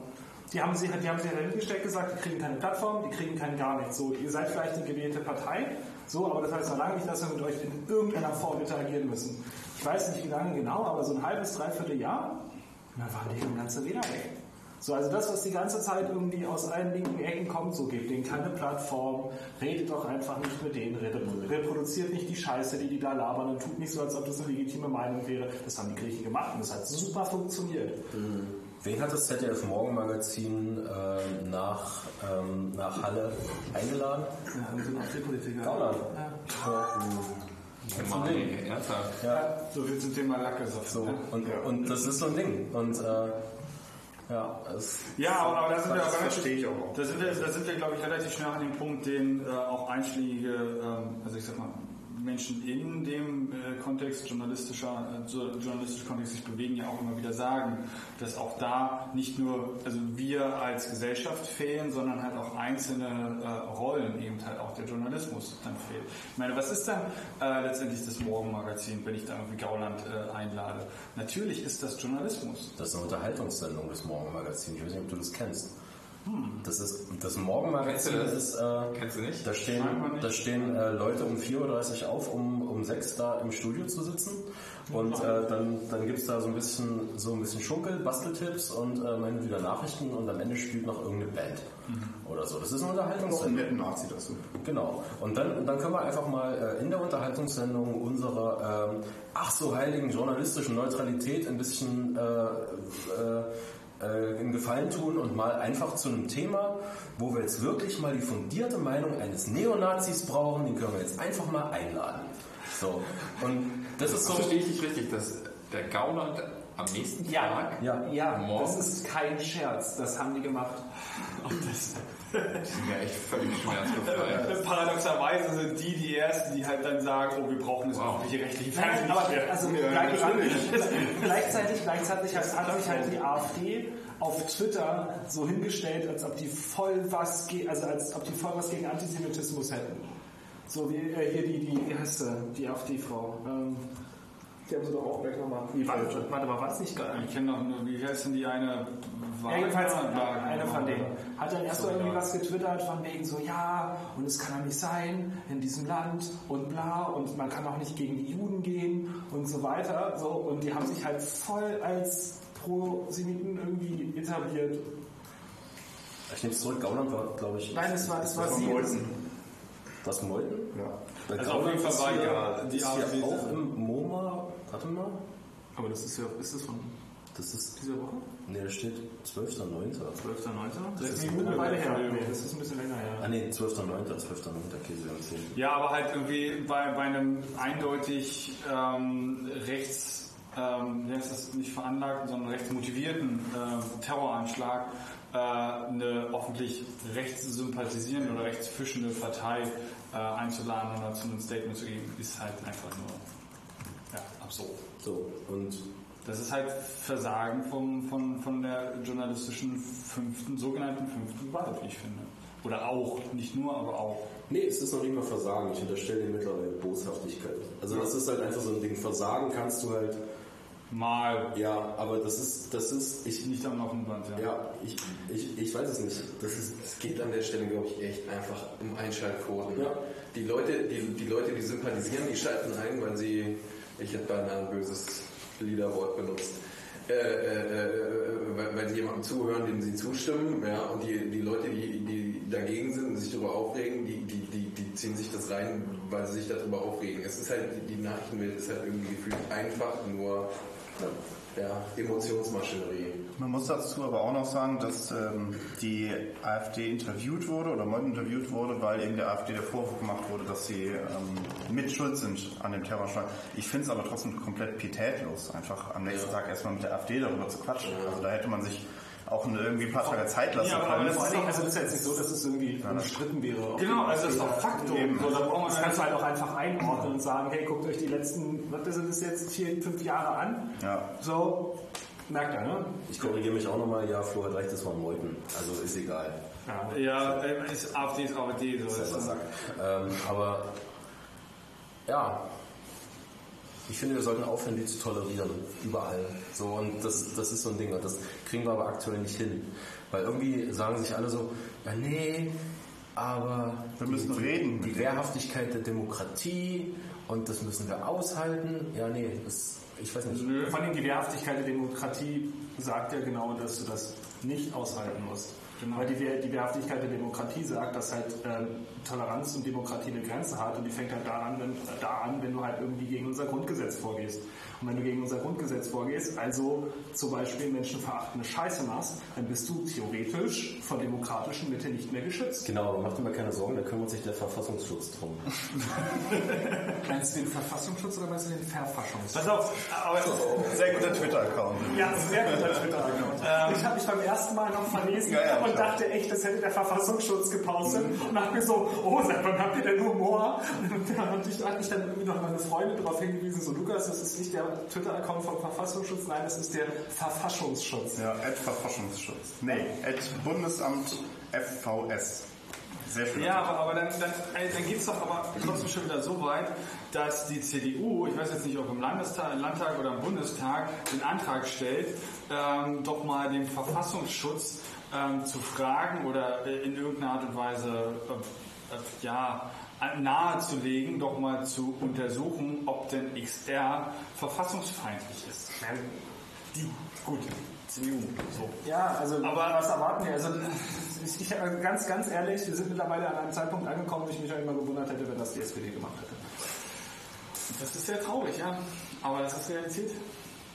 Die haben sie, die haben sie ja hingestellt gesagt, die kriegen keine Plattform, die kriegen kein gar nichts. So, ihr seid vielleicht eine gewählte Partei, so, aber das heißt noch lange nicht, dass wir mit euch in irgendeiner Form interagieren müssen. Ich weiß nicht, wie lange genau, aber so ein halbes, dreiviertel Jahr, dann waren die ganze Wähler weg. So, also das, was die ganze Zeit irgendwie aus allen linken Ecken kommt, so gebt denen keine Plattform, redet doch einfach nicht mit denen, reprodu- reproduziert nicht die Scheiße, die die da labern und tut nicht so, als ob das eine legitime Meinung wäre. Das haben die Griechen gemacht und das hat super funktioniert.
Wen hat das ZDF Morgenmagazin äh, nach, ähm, nach Halle eingeladen?
Ja, wir sind auch die Politiker.
Gauland.
Mann, ey, ernsthaft.
Ja,
So viel zum Thema Lackgesoffen.
so. Und, und das ist so ein Ding. Und äh, ja, es
Ja, aber, da sind wir
Das
auch relativ,
verstehe ich auch.
Da sind wir, da sind wir, glaube ich, relativ schnell an dem Punkt, den äh, auch einschlägige, ähm, also ich sag mal, Menschen in dem äh, Kontext journalistischer, äh, journalistischer Kontext sich bewegen, ja auch immer wieder sagen, dass auch da nicht nur, also wir als Gesellschaft fehlen, sondern halt auch einzelne äh, Rollen, eben halt auch der Journalismus dann fehlt. Ich meine, was ist dann äh, letztendlich das Morgenmagazin, wenn ich da irgendwie Gauland äh, einlade? Natürlich ist das Journalismus.
Das ist eine Unterhaltungssendung des Morgenmagazins. Ich weiß nicht, ob du das kennst. Das ist das Morgenmagazin
Kennst du das?
ist äh,
Kennst du nicht?
da stehen, da stehen äh, Leute um 4.30 Uhr auf, um um 6 da im Studio zu sitzen. Und äh, dann, dann gibt es da so ein bisschen so ein bisschen Schunkel, Basteltipps und äh, am Ende wieder Nachrichten und am Ende spielt noch irgendeine Band oder so. Das ist eine
einen
Unterhaltungssendung.
netten Nazi dazu.
Genau. Und dann, dann können wir einfach mal äh, in der Unterhaltungssendung unsere ähm, ach so heiligen journalistischen Neutralität ein bisschen äh, äh, einen Gefallen tun und mal einfach zu einem Thema, wo wir jetzt wirklich mal die fundierte Meinung eines Neonazis brauchen, den können wir jetzt einfach mal einladen. So. Und das ist so.
Verstehe ich nicht richtig, dass der Gauland Am nächsten
Ja,
Tag?
ja, ja.
Morgens?
Das ist kein Scherz. Das haben die gemacht.
Die sind ja echt völlig schmerzbefreit.
Paradoxerweise sind die die Ersten, die halt dann sagen, oh, wir brauchen das
Wow.
öffentliche rechtliche Fernsehen.
aber also
Ja,
gleich,
natürlich.
gleichzeitig, gleichzeitig hat, hat sich halt die AfD auf Twitter so hingestellt, als ob die voll was, ge also als ob die voll was gegen Antisemitismus hätten. So wie äh, hier die, die, wie heißt sie, die AfD-Frau. Ähm, die haben sie doch auch gleich nochmal. Warte, warte mal, war das nicht geil?
Ich kenne noch, nur- wie heißt denn die eine?
Ja, jedenfalls
Wagner-
eine von denen.
genau.
Hat dann erst so irgendwie was getwittert von wegen so, ja, und es kann doch nicht sein in diesem Land und bla und man kann auch nicht gegen die Juden gehen und so weiter. So, und die haben sich halt voll als Pro-Semiten irgendwie etabliert.
Ich nehme es zurück, Gauland war, glaube ich.
Nein, es war, es war sie.
Was Meuthen?
Ja.
Bei
Also auf jeden Fall war
hier-
ja die AfD
hier auch im MoMA. Warte mal.
Aber das ist ja, ist das von
Das ist.
dieser Woche?
Ne, da steht 12.09.
12.9.? Das
ist
ist
eine
Weile her. Nee, das ist ein bisschen länger
Ah
her.
ne, 12.09. 12.09. Okay, Sie haben 10.
Ja, aber halt irgendwie bei, bei einem eindeutig ähm, rechts, ähm, heißt das, nicht veranlagten, sondern rechtsmotivierten äh, Terroranschlag äh, eine offentlich rechtssympathisierende oder rechtsfischende Partei äh, einzuladen oder zu einem Statement zu geben, ist halt einfach nur ja, absurd.
So, und
Das ist halt Versagen vom, von, von der journalistischen fünften, sogenannten fünften Wahl, wie ich finde. Oder auch, nicht nur, aber auch.
Nee, es ist noch nicht mal Versagen. Ich unterstelle dir mittlerweile Boshaftigkeit. Also das ist halt einfach so ein Ding. Versagen kannst du halt,
Mal
ja, aber das ist, das ist, ich,
nicht am laufenden Band, ja.
ja, ich, ich, ich weiß es nicht. Das ist,
Es geht an der Stelle, glaube ich, echt einfach um Einschaltquoten.
Ja.
Die, Leute, die, die Leute, die sympathisieren, die schalten ein, weil sie, ich hätte beinahe ein böses Liederwort benutzt, äh, äh, äh, weil, weil sie jemandem zuhören, dem sie zustimmen. Ja, und die, die Leute, die, die dagegen sind und sich darüber aufregen, die, die, die, die ziehen sich das rein, weil sie sich darüber aufregen. Es ist halt, die Nachrichtenwelt ist halt irgendwie gefühlt einfach nur ja, Emotionsmaschinerie.
Man muss dazu aber auch noch sagen, dass ähm, die AfD interviewt wurde oder mal interviewt wurde, weil eben der AfD der Vorwurf gemacht wurde, dass sie ähm, mit schuld sind an dem Terroranschlag. Ich finde es aber trotzdem komplett pietätlos, einfach am nächsten Tag erstmal mit der AfD darüber zu quatschen. Also da hätte man sich auch eine, irgendwie ein paar Tage Zeit lassen
Ja, aber
können.
das
Vor
ist
allen Dingen,
doch-
also das ist ja jetzt nicht so, dass es irgendwie umstritten wäre.
Genau, also das ist doch Faktum.
Eben.
So, da braucht man
das kannst du halt auch einfach einordnen und sagen, hey, guckt euch die letzten, was sind das jetzt, vier, fünf Jahre an.
Ja.
So, merkt ihr, ne?
ich korrigiere mich auch nochmal, ja, Flo hat recht, das war Meuthen. Also ist egal.
Ja.
Ja, äh, ist AfD ist AfD. So ist
sagt. Ähm, aber ja, ich finde, wir sollten aufhören, die zu tolerieren. Überall. So, und das, das ist so ein Ding. Und das kriegen wir aber aktuell nicht hin. Weil irgendwie sagen sich alle so, ja, nee, aber
Wir müssen
die,
reden
Die Wehrhaftigkeit der Demokratie und das müssen wir aushalten. Ja, nee, das, ich weiß nicht.
Vor allem die Wehrhaftigkeit der Demokratie sagt ja genau, dass du das nicht aushalten musst. Weil die, die Wehrhaftigkeit der Demokratie sagt, dass halt ähm, Toleranz und Demokratie eine Grenze hat und die fängt halt daran, wenn, da an, wenn du halt irgendwie gegen unser Grundgesetz vorgehst. Und wenn du gegen unser Grundgesetz vorgehst, also zum Beispiel menschenverachtende Scheiße machst, dann bist du theoretisch von demokratischen Mitte nicht mehr geschützt.
Genau, aber macht dir mal keine Sorgen, da kümmert sich der Verfassungsschutz drum.
Meinst du den Verfassungsschutz oder meinst du den Verfassungsschutz?
Pass auf, aber
Sehr guter Twitter-Account.
Ja, sehr guter Twitter-Account. ich habe mich beim ersten Mal noch verlesen
Ja, ja,
und
klar.
dachte echt, das hätte der Verfassungsschutz gepostet und dachte mir so, oh, seit wann habt ihr denn Humor? Und da hat ich, hat mich dann irgendwie noch meine Freundin darauf hingewiesen, so Lukas, das ist nicht der Twitter-Account vom Verfassungsschutz, nein, das ist der Verfassungsschutz.
Ja, Ad Verfassungsschutz. Nee, Ad Bundesamt FVS. Sehr schön.
Ja, aber, aber dann, dann, dann geht es doch aber trotzdem schon wieder so weit, dass die CDU, ich weiß jetzt nicht, ob im Landestag, im Landtag oder im Bundestag, den Antrag stellt, ähm, doch mal den Verfassungsschutz ähm, zu fragen oder äh, in irgendeiner Art und Weise äh, ja, nahezulegen, doch mal zu untersuchen, ob denn XR verfassungsfeindlich ist. Die, gut, CDU, so.
Ja, also
Aber-
was erwarten wir? Also ich, ich, also ganz, ganz ehrlich, wir sind mittlerweile an einem Zeitpunkt angekommen, wo ich mich auch immer gewundert hätte, wenn das die SPD gemacht hätte.
Das ist sehr traurig, ja. Aber das ist Realität.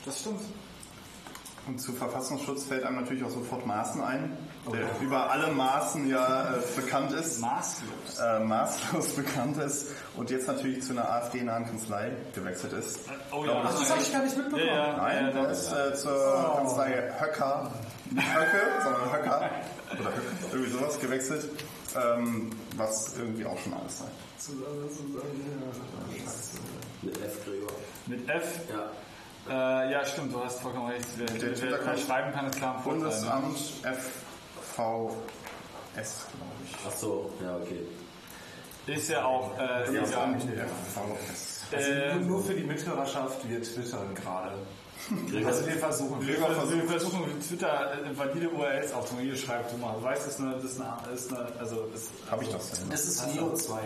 Das stimmt.
Und zu Verfassungsschutz fällt einem natürlich auch sofort Maaßen ein, der über alle Maßen ja äh, bekannt ist.
Maßlos.
Äh, maßlos bekannt ist und jetzt natürlich zu einer AfD-nahen Kanzlei gewechselt ist.
Oh
Glaub
ja,
ich.
Das habe ich gar nicht mitbekommen.
Ja, ja.
Nein, der ist äh, zur Kanzlei Höcker, nicht Höcke, sondern Höcker, oder Höcke, irgendwie sowas gewechselt, ähm, was irgendwie auch schon alles sagt.
Mit F, Gregor.
Mit F.
Ja.
Äh, ja, stimmt, du hast vollkommen recht. Wer,
Der
wer, wer schreiben kann, ist klar Vorteil. Ne?
Bundesamt FVS, glaube ich.
Ach so, ja, okay.
Ist ja auch, äh,
Bundesamt
egal.
FVS.
Also
Äh,
nur für die Mithörerschaft, wir twittern gerade. Also wir versuchen.
Wir versuchen, wir versuchen mit Twitter äh, valide URLs aufzunehmen. Hier schreibt du mal. Du weißt, das ist eine, das ist eine, das ist eine also das,
Habe ich das denn?
Das ist Neo 2.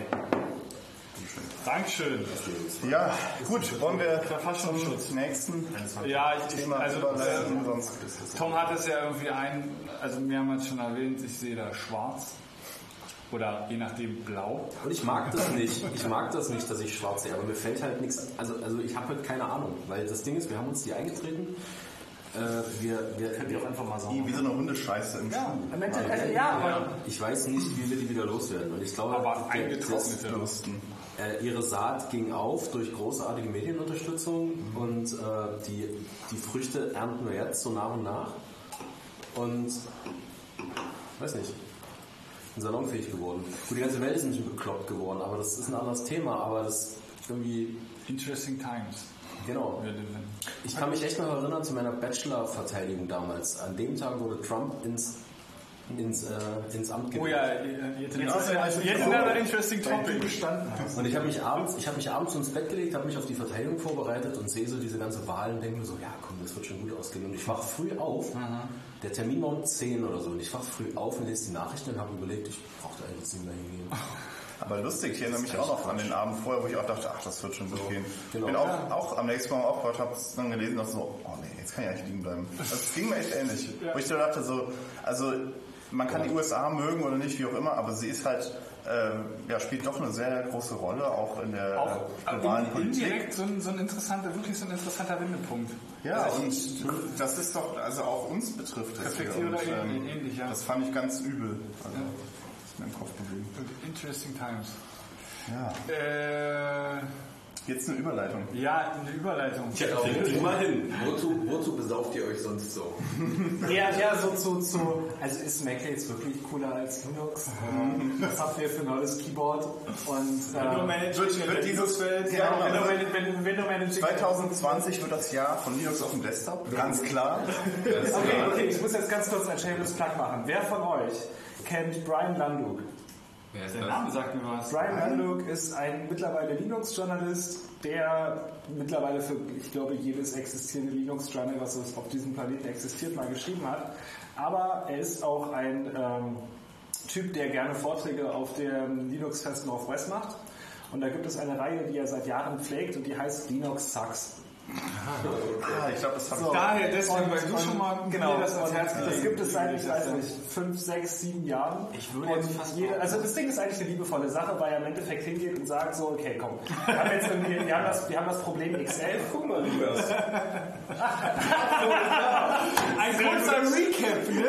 Dankeschön.
Ja, gut, wollen wir
Verfassungsschutz.
zum nächsten
Ja, ich, ich
Thema
also
überleiten? Sonst
Tom hat es ja irgendwie ein, also mehrmals schon erwähnt, ich sehe da schwarz. Oder je nachdem blau.
Und ich mag das nicht. Ich mag das nicht, dass ich schwarz sehe, aber mir fällt halt nichts. Also, also ich habe halt keine Ahnung, weil das Ding ist, wir haben uns die eingetreten. Äh, wir, wir,
Könnt ihr auch einfach mal sagen.
wie so eine Hundescheiße im
Ja,
Schuh.
im Endeffekt, ja, aber
ich weiß nicht, wie wir die wieder loswerden. Und ich glaube,
Aber eingetrocknete.
Lusten.
Äh, ihre Saat ging auf durch großartige Medienunterstützung und äh, die, die Früchte ernten wir jetzt so nach und nach. Und weiß nicht, sind salonfähig geworden. Gut, die ganze Welt ist ein bisschen bekloppt geworden, aber das ist ein anderes Thema, aber das irgendwie,
Interesting times.
genau. Ich kann mich echt noch erinnern zu meiner Bachelor-Verteidigung damals. An dem Tag wurde Trump ins, ins, äh, ins Amt
Oh
gewählt.
ja, jetzt, jetzt,
ist er also
jetzt
so-
another interesting topic.
bestanden hast.
Und ich habe mich abends, ich habe mich abends ins Bett gelegt, habe mich auf die Verteidigung vorbereitet und sehe so diese ganze Wahl und denke mir so, ja komm, das wird schon gut ausgehen. Und ich wach früh auf, der Termin war um 10 oder so, und ich wach früh auf und lese die Nachrichten und habe überlegt, ich brauche da eigentlich nicht mehr hingehen.
Aber lustig, ich erinnere mich auch noch an den Abend vorher, wo ich auch dachte, ach, das wird schon gut gehen.
Genau.
Bin auch, auch am nächsten Mal aufgewacht, habe es dann gelesen und dachte so, oh nee, jetzt kann ich eigentlich liegen bleiben. Das ging mir echt ähnlich. Wo ich so dachte so, also man kann die USA mögen oder nicht, wie auch immer, aber sie ist halt, äh, ja, spielt doch eine sehr große Rolle, auch in der
Auch
äh, globalen
in,
Politik.
indirekt so ein, so ein interessanter, wirklich so ein interessanter Wendepunkt.
Ja, und das ist doch, also auch uns betrifft das.
Reflektiert oder
ähm,
ähnlich, ja.
Das fand ich ganz übel. Also, ist mir im Kopf geblieben.
Interesting times.
Ja.
Äh,
Jetzt eine Überleitung.
ja, eine Überleitung.
Tja, krieg mal hin.
Wozu, wozu besauft ihr euch sonst so?
Ja, ja, so zu, zu, also ist Mac jetzt wirklich cooler als Linux? Ähm, Was habt ihr für ein neues Keyboard? Und, ähm,
Wird, wird dieses Feld,
genau,
ja,
wenn du, wenn, wenn, wenn du Managing
2020 wird das Jahr von Linux auf dem Desktop, ganz klar.
Okay, okay, ich muss jetzt ganz kurz ein Shameless Plug machen. Wer von euch kennt Brian Landuk?
Wer ist
Der
das?
Name sagt mir was.
Brian Landuk ist ein mittlerweile Linux-Journalist, der mittlerweile für, ich glaube, jedes existierende Linux-Journal, was es auf diesem Planeten existiert, mal geschrieben hat. Aber er ist auch ein ähm, Typ, der gerne Vorträge auf dem Linux-Fest Northwest macht. Und da gibt es eine Reihe, die er seit Jahren pflegt und die heißt Linux Sucks.
Ah, ich glaube, das habe
So.
Daher, deswegen, weil du schon mal
genau,
mir das ans Herz
Das
gelegt
gibt es seit, ich weiß nicht, fünf, sechs, sieben Jahren.
Ich würde
und
jetzt fast
jede, Also das Ding ist eigentlich eine liebevolle Sache, weil er im Endeffekt hingeht und sagt so, okay, komm, wir haben jetzt irgendwie, wir haben das, wir haben das Problem X11.
Guck mal, Lukas.
Ein kurzer Recap, ne?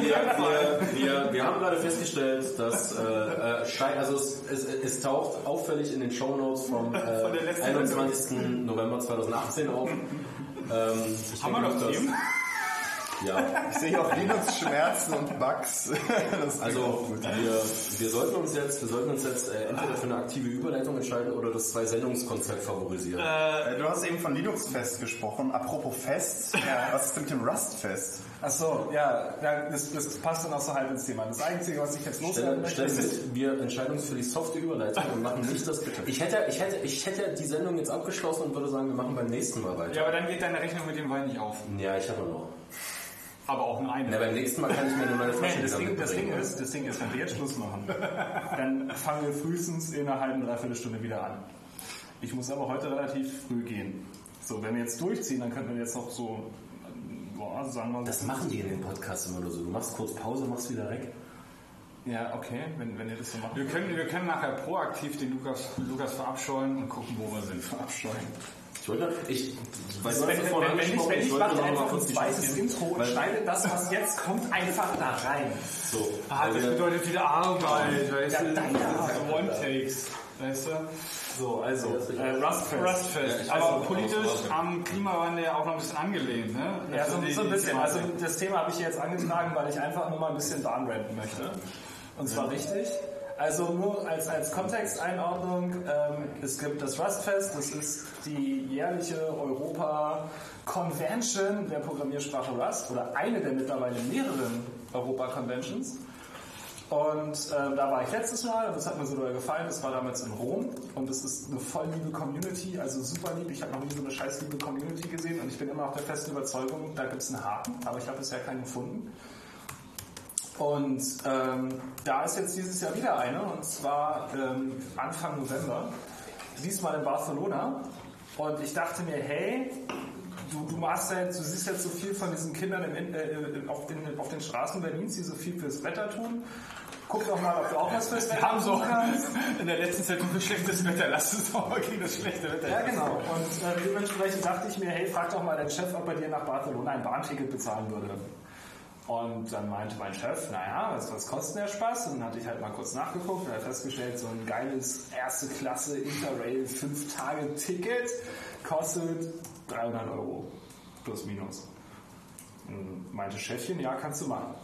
wir, wir, wir, wir haben gerade festgestellt, dass äh, äh, also es, es, es taucht auffällig in den Shownotes vom äh,
Von der letzten
21. November 2018 auf. Ähm, ich
Haben wir noch Themen?
Ja,
Ich sehe auch Linux-Schmerzen und Bugs. Das
also wir, wir sollten uns jetzt, wir sollten uns jetzt äh, entweder für eine aktive Überleitung entscheiden oder das Zwei-Sendungskonzept favorisieren.
Äh, Du hast eben von Linux-Fest gesprochen. Apropos Fest, was ist denn mit dem Rust-Fest?
Ach so, ja, ja das, das passt dann auch so halb ins Thema. Das Einzige, was ich jetzt loswerden möchte, ist,
wir entscheiden uns für die softe Überleitung und machen nicht das. Ich hätte, ich hätte, ich hätte die Sendung jetzt abgeschlossen und würde sagen, wir machen beim nächsten Mal weiter.
Ja, aber dann geht deine Rechnung mit dem Wein nicht auf.
Ja, ich habe noch.
Aber auch nur
Na,
eine.
beim nächsten Mal kann ich mir eine neue Flasche
Nee, das, Ding, das, Ding ist, das Ding ist, wenn wir jetzt Schluss machen, dann fangen wir frühestens in einer halben, dreiviertel Stunde wieder an. Ich muss aber heute relativ früh gehen. So, wenn wir jetzt durchziehen, dann könnten wir jetzt noch so, boah, sagen wir mal,
Das machen die in den Podcasts immer nur so. Du machst kurz Pause, machst wieder weg.
Ja, okay, wenn, wenn ihr das so macht.
Wir können, wir können nachher proaktiv den Lukas, Lukas verabscheuen und gucken, wo wir sind.
Verabscheuen.
Ich wollte, ich weiß
Also wenn, wenn, wenn, ich, wenn ich mache
noch mal
einfach ein zweites Intro und schneide das, was jetzt kommt, einfach da rein.
So,
Ah, das bedeutet wieder Arbeit, weißt
Ja,
du?
deine Arbeit.
One-Takes, weißt du?
So, also, äh, Rustfest.
Rustfest.
Ja, also,
politisch am Klimawandel ja auch noch ein bisschen angelehnt, ne?
Ja,
Also
so, so ein bisschen. Also das Thema habe ich jetzt angetragen, weil ich einfach nur mal ein bisschen downrenten möchte. Und zwar richtig. Also nur als, als Kontexteinordnung, ähm, es gibt das Rustfest, das ist die jährliche Europa-Convention der Programmiersprache Rust oder eine der mittlerweile mehreren Europa-Conventions. Und ähm, da war ich letztes Mal und das hat mir so doll gefallen. Das war damals in Rom und es ist eine voll liebe Community, also super lieb. Ich habe noch nie so eine scheiß liebe Community gesehen und ich bin immer noch der festen Überzeugung, da gibt es einen Haken, aber ich habe bisher keinen gefunden. Und ähm, da ist jetzt dieses Jahr wieder eine und zwar ähm, Anfang November, diesmal in Barcelona. Und ich dachte mir, hey, du, du machst ja jetzt, du siehst jetzt so viel von diesen Kindern im, äh, auf, den, auf den Straßen Berlins, die so viel fürs Wetter tun. Guck doch mal, ob du auch was fürs
Wir
Wetter
haben so in der letzten Zeit nur schlechtes Wetter. Lass uns doch mal gegen das schlechte Wetter.
Ja, genau. Und äh, dementsprechend dachte ich mir, hey, frag doch mal deinen Chef, ob er dir nach Barcelona ein Bahnticket bezahlen würde. Und dann meinte mein Chef, naja, was, was kostet der Spaß? Und dann hatte ich halt mal kurz nachgeguckt und habe festgestellt, so ein geiles erste Klasse Interrail 5 Tage Ticket kostet 300 Euro. Plus minus. Und meinte Chefchen, ja, kannst du machen.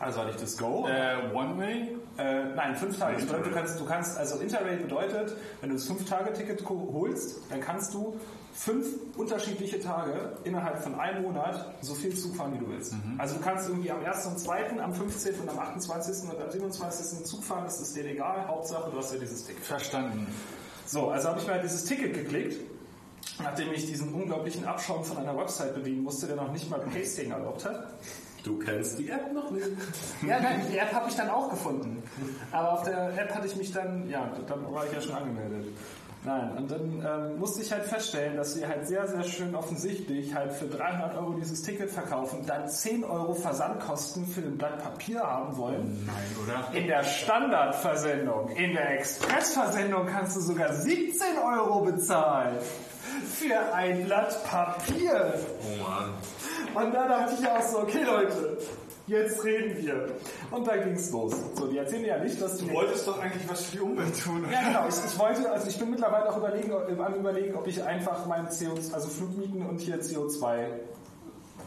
Also hatte ich das Go.
Äh, One-Way?
Äh, nein, fünf Tage. Du kannst, du kannst, also Interrail bedeutet, wenn du das Fünf-Tage-Ticket ko- holst, dann kannst du fünf unterschiedliche Tage innerhalb von einem Monat so viel Zug fahren, wie du willst. Also du kannst irgendwie am 1. und 2., am 15. und am 28. und am 27. Zug fahren, das ist dir egal. Hauptsache, du hast ja dieses Ticket.
Verstanden.
So, also habe ich mir halt dieses Ticket geklickt, nachdem ich diesen unglaublichen Abschaum von einer Website bedienen musste, der noch nicht mal Pasting erlaubt hat.
Du kennst die App noch nicht.
Ja, nein, die App habe ich dann auch gefunden. Aber auf der App hatte ich mich dann, ja, dann war ich ja schon angemeldet. Nein, und dann ähm, musste ich halt feststellen, dass sie halt sehr, sehr schön offensichtlich halt für 300 Euro dieses Ticket verkaufen, dann 10 Euro Versandkosten für ein Blatt Papier haben wollen.
Nein, oder?
In der Standardversendung, in der Expressversendung kannst du sogar 17 Euro bezahlen. Für ein Blatt Papier.
Oh Mann.
Und da dachte ich auch so, okay Leute, jetzt reden wir. Und da ging's los. So, die erzählen ja nicht, dass du...
Du wolltest doch eigentlich was für die Umwelt tun.
ja, genau. Ich, ich wollte, also ich bin mittlerweile auch überlegen, am überlegen, ob ich einfach mein CO, also Flugmieten und hier CO2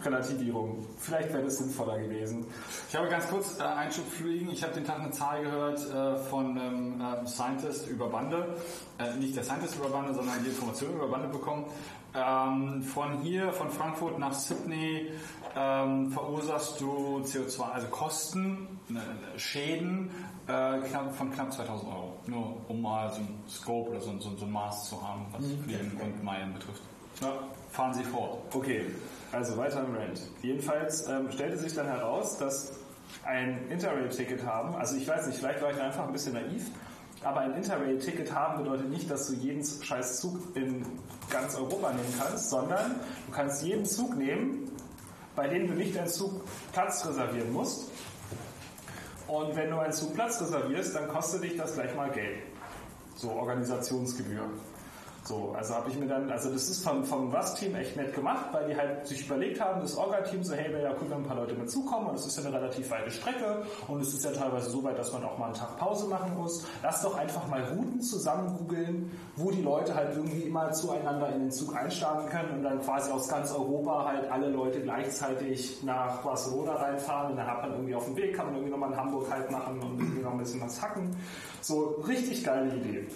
Relativierung. Vielleicht wäre das sinnvoller gewesen.
Ich habe ganz kurz äh, Einschub fliegen. Ich habe den Tag eine Zahl gehört äh, von einem äh, Scientist über Bande. Äh, nicht der Scientist über Bande, sondern die Information über Bande bekommen. Ähm, von hier, von Frankfurt nach Sydney, ähm, verursachst du CO2, also Kosten, äh, Schäden äh, knapp, von knapp 2000 Euro. Nur um mal so ein Scope oder so, ein- so, so ein Maß zu haben, was Fliegen und Meilen betrifft.
Ja.
Fahren Sie fort.
Okay, also weiter im Rant. Jedenfalls ähm, stellte sich dann heraus, dass ein Interrail-Ticket haben, also ich weiß nicht, vielleicht war ich einfach ein bisschen naiv, aber ein Interrail-Ticket haben bedeutet nicht, dass du jeden scheiß Zug in ganz Europa nehmen kannst, sondern du kannst jeden Zug nehmen, bei dem du nicht einen Zug Platz reservieren musst. Und wenn du einen Zug Platz reservierst, dann kostet dich das gleich mal Geld. So Organisationsgebühr. So, also habe ich mir dann, also das ist vom, vom Rust-Team echt nett gemacht, weil die halt sich überlegt haben, das Orga-Team so, hey, wäre ja cool, wenn ein paar Leute mitzukommen und es ist ja eine relativ weite Strecke und es ist ja teilweise so weit, dass man auch mal einen Tag Pause machen muss. Lass doch einfach mal Routen zusammen googeln, wo die Leute halt irgendwie immer zueinander in den Zug einsteigen können und dann quasi aus ganz Europa halt alle Leute gleichzeitig nach Barcelona reinfahren und dann hat man irgendwie auf dem Weg, kann man irgendwie nochmal in Hamburg halt machen und irgendwie noch ein bisschen was hacken. So, richtig geile Idee.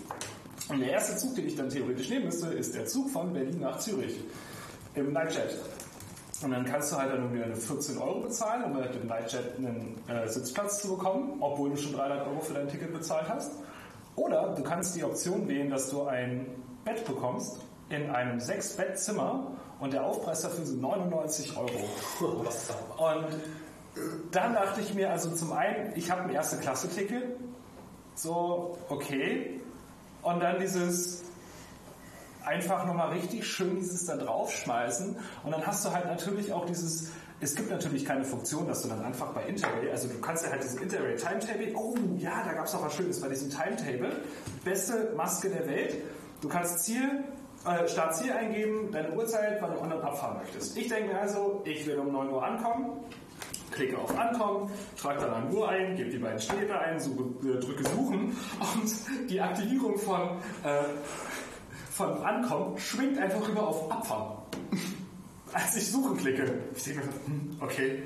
Und der erste Zug, den ich dann theoretisch nehmen müsste, ist der Zug von Berlin nach Zürich im Nightjet. Und dann kannst du halt dann irgendwie eine 14 Euro bezahlen, um mit dem Nightjet einen äh, Sitzplatz zu bekommen, obwohl du schon 300 Euro für dein Ticket bezahlt hast. Oder du kannst die Option wählen, dass du ein Bett bekommst in einem 6-Bett-Zimmer und der Aufpreis dafür sind 99 Euro. Und dann dachte ich mir, also zum einen, ich habe ein Erste-Klasse-Ticket, so, okay. Und dann dieses einfach nochmal richtig schön dieses da draufschmeißen. Und dann hast du halt natürlich auch dieses, es gibt natürlich keine Funktion, dass du dann einfach bei Interrail, also du kannst ja halt diesen Interrail Timetable, oh ja, da gab es auch was Schönes bei diesem Timetable. Beste Maske der Welt. Du kannst Ziel, äh, Startziel eingeben, deine Uhrzeit, wann du on und abfahren möchtest. Ich denke mir also, ich will um 9 Uhr ankommen, klicke auf Ankommen, trage dann eine Uhr ein, gebe die beiden Städte ein, suche, äh, drücke Suchen und die Aktivierung von, äh, von Ankommen schwingt einfach rüber auf Abfahren. Als ich Suchen klicke, ich denke mir, hm, okay,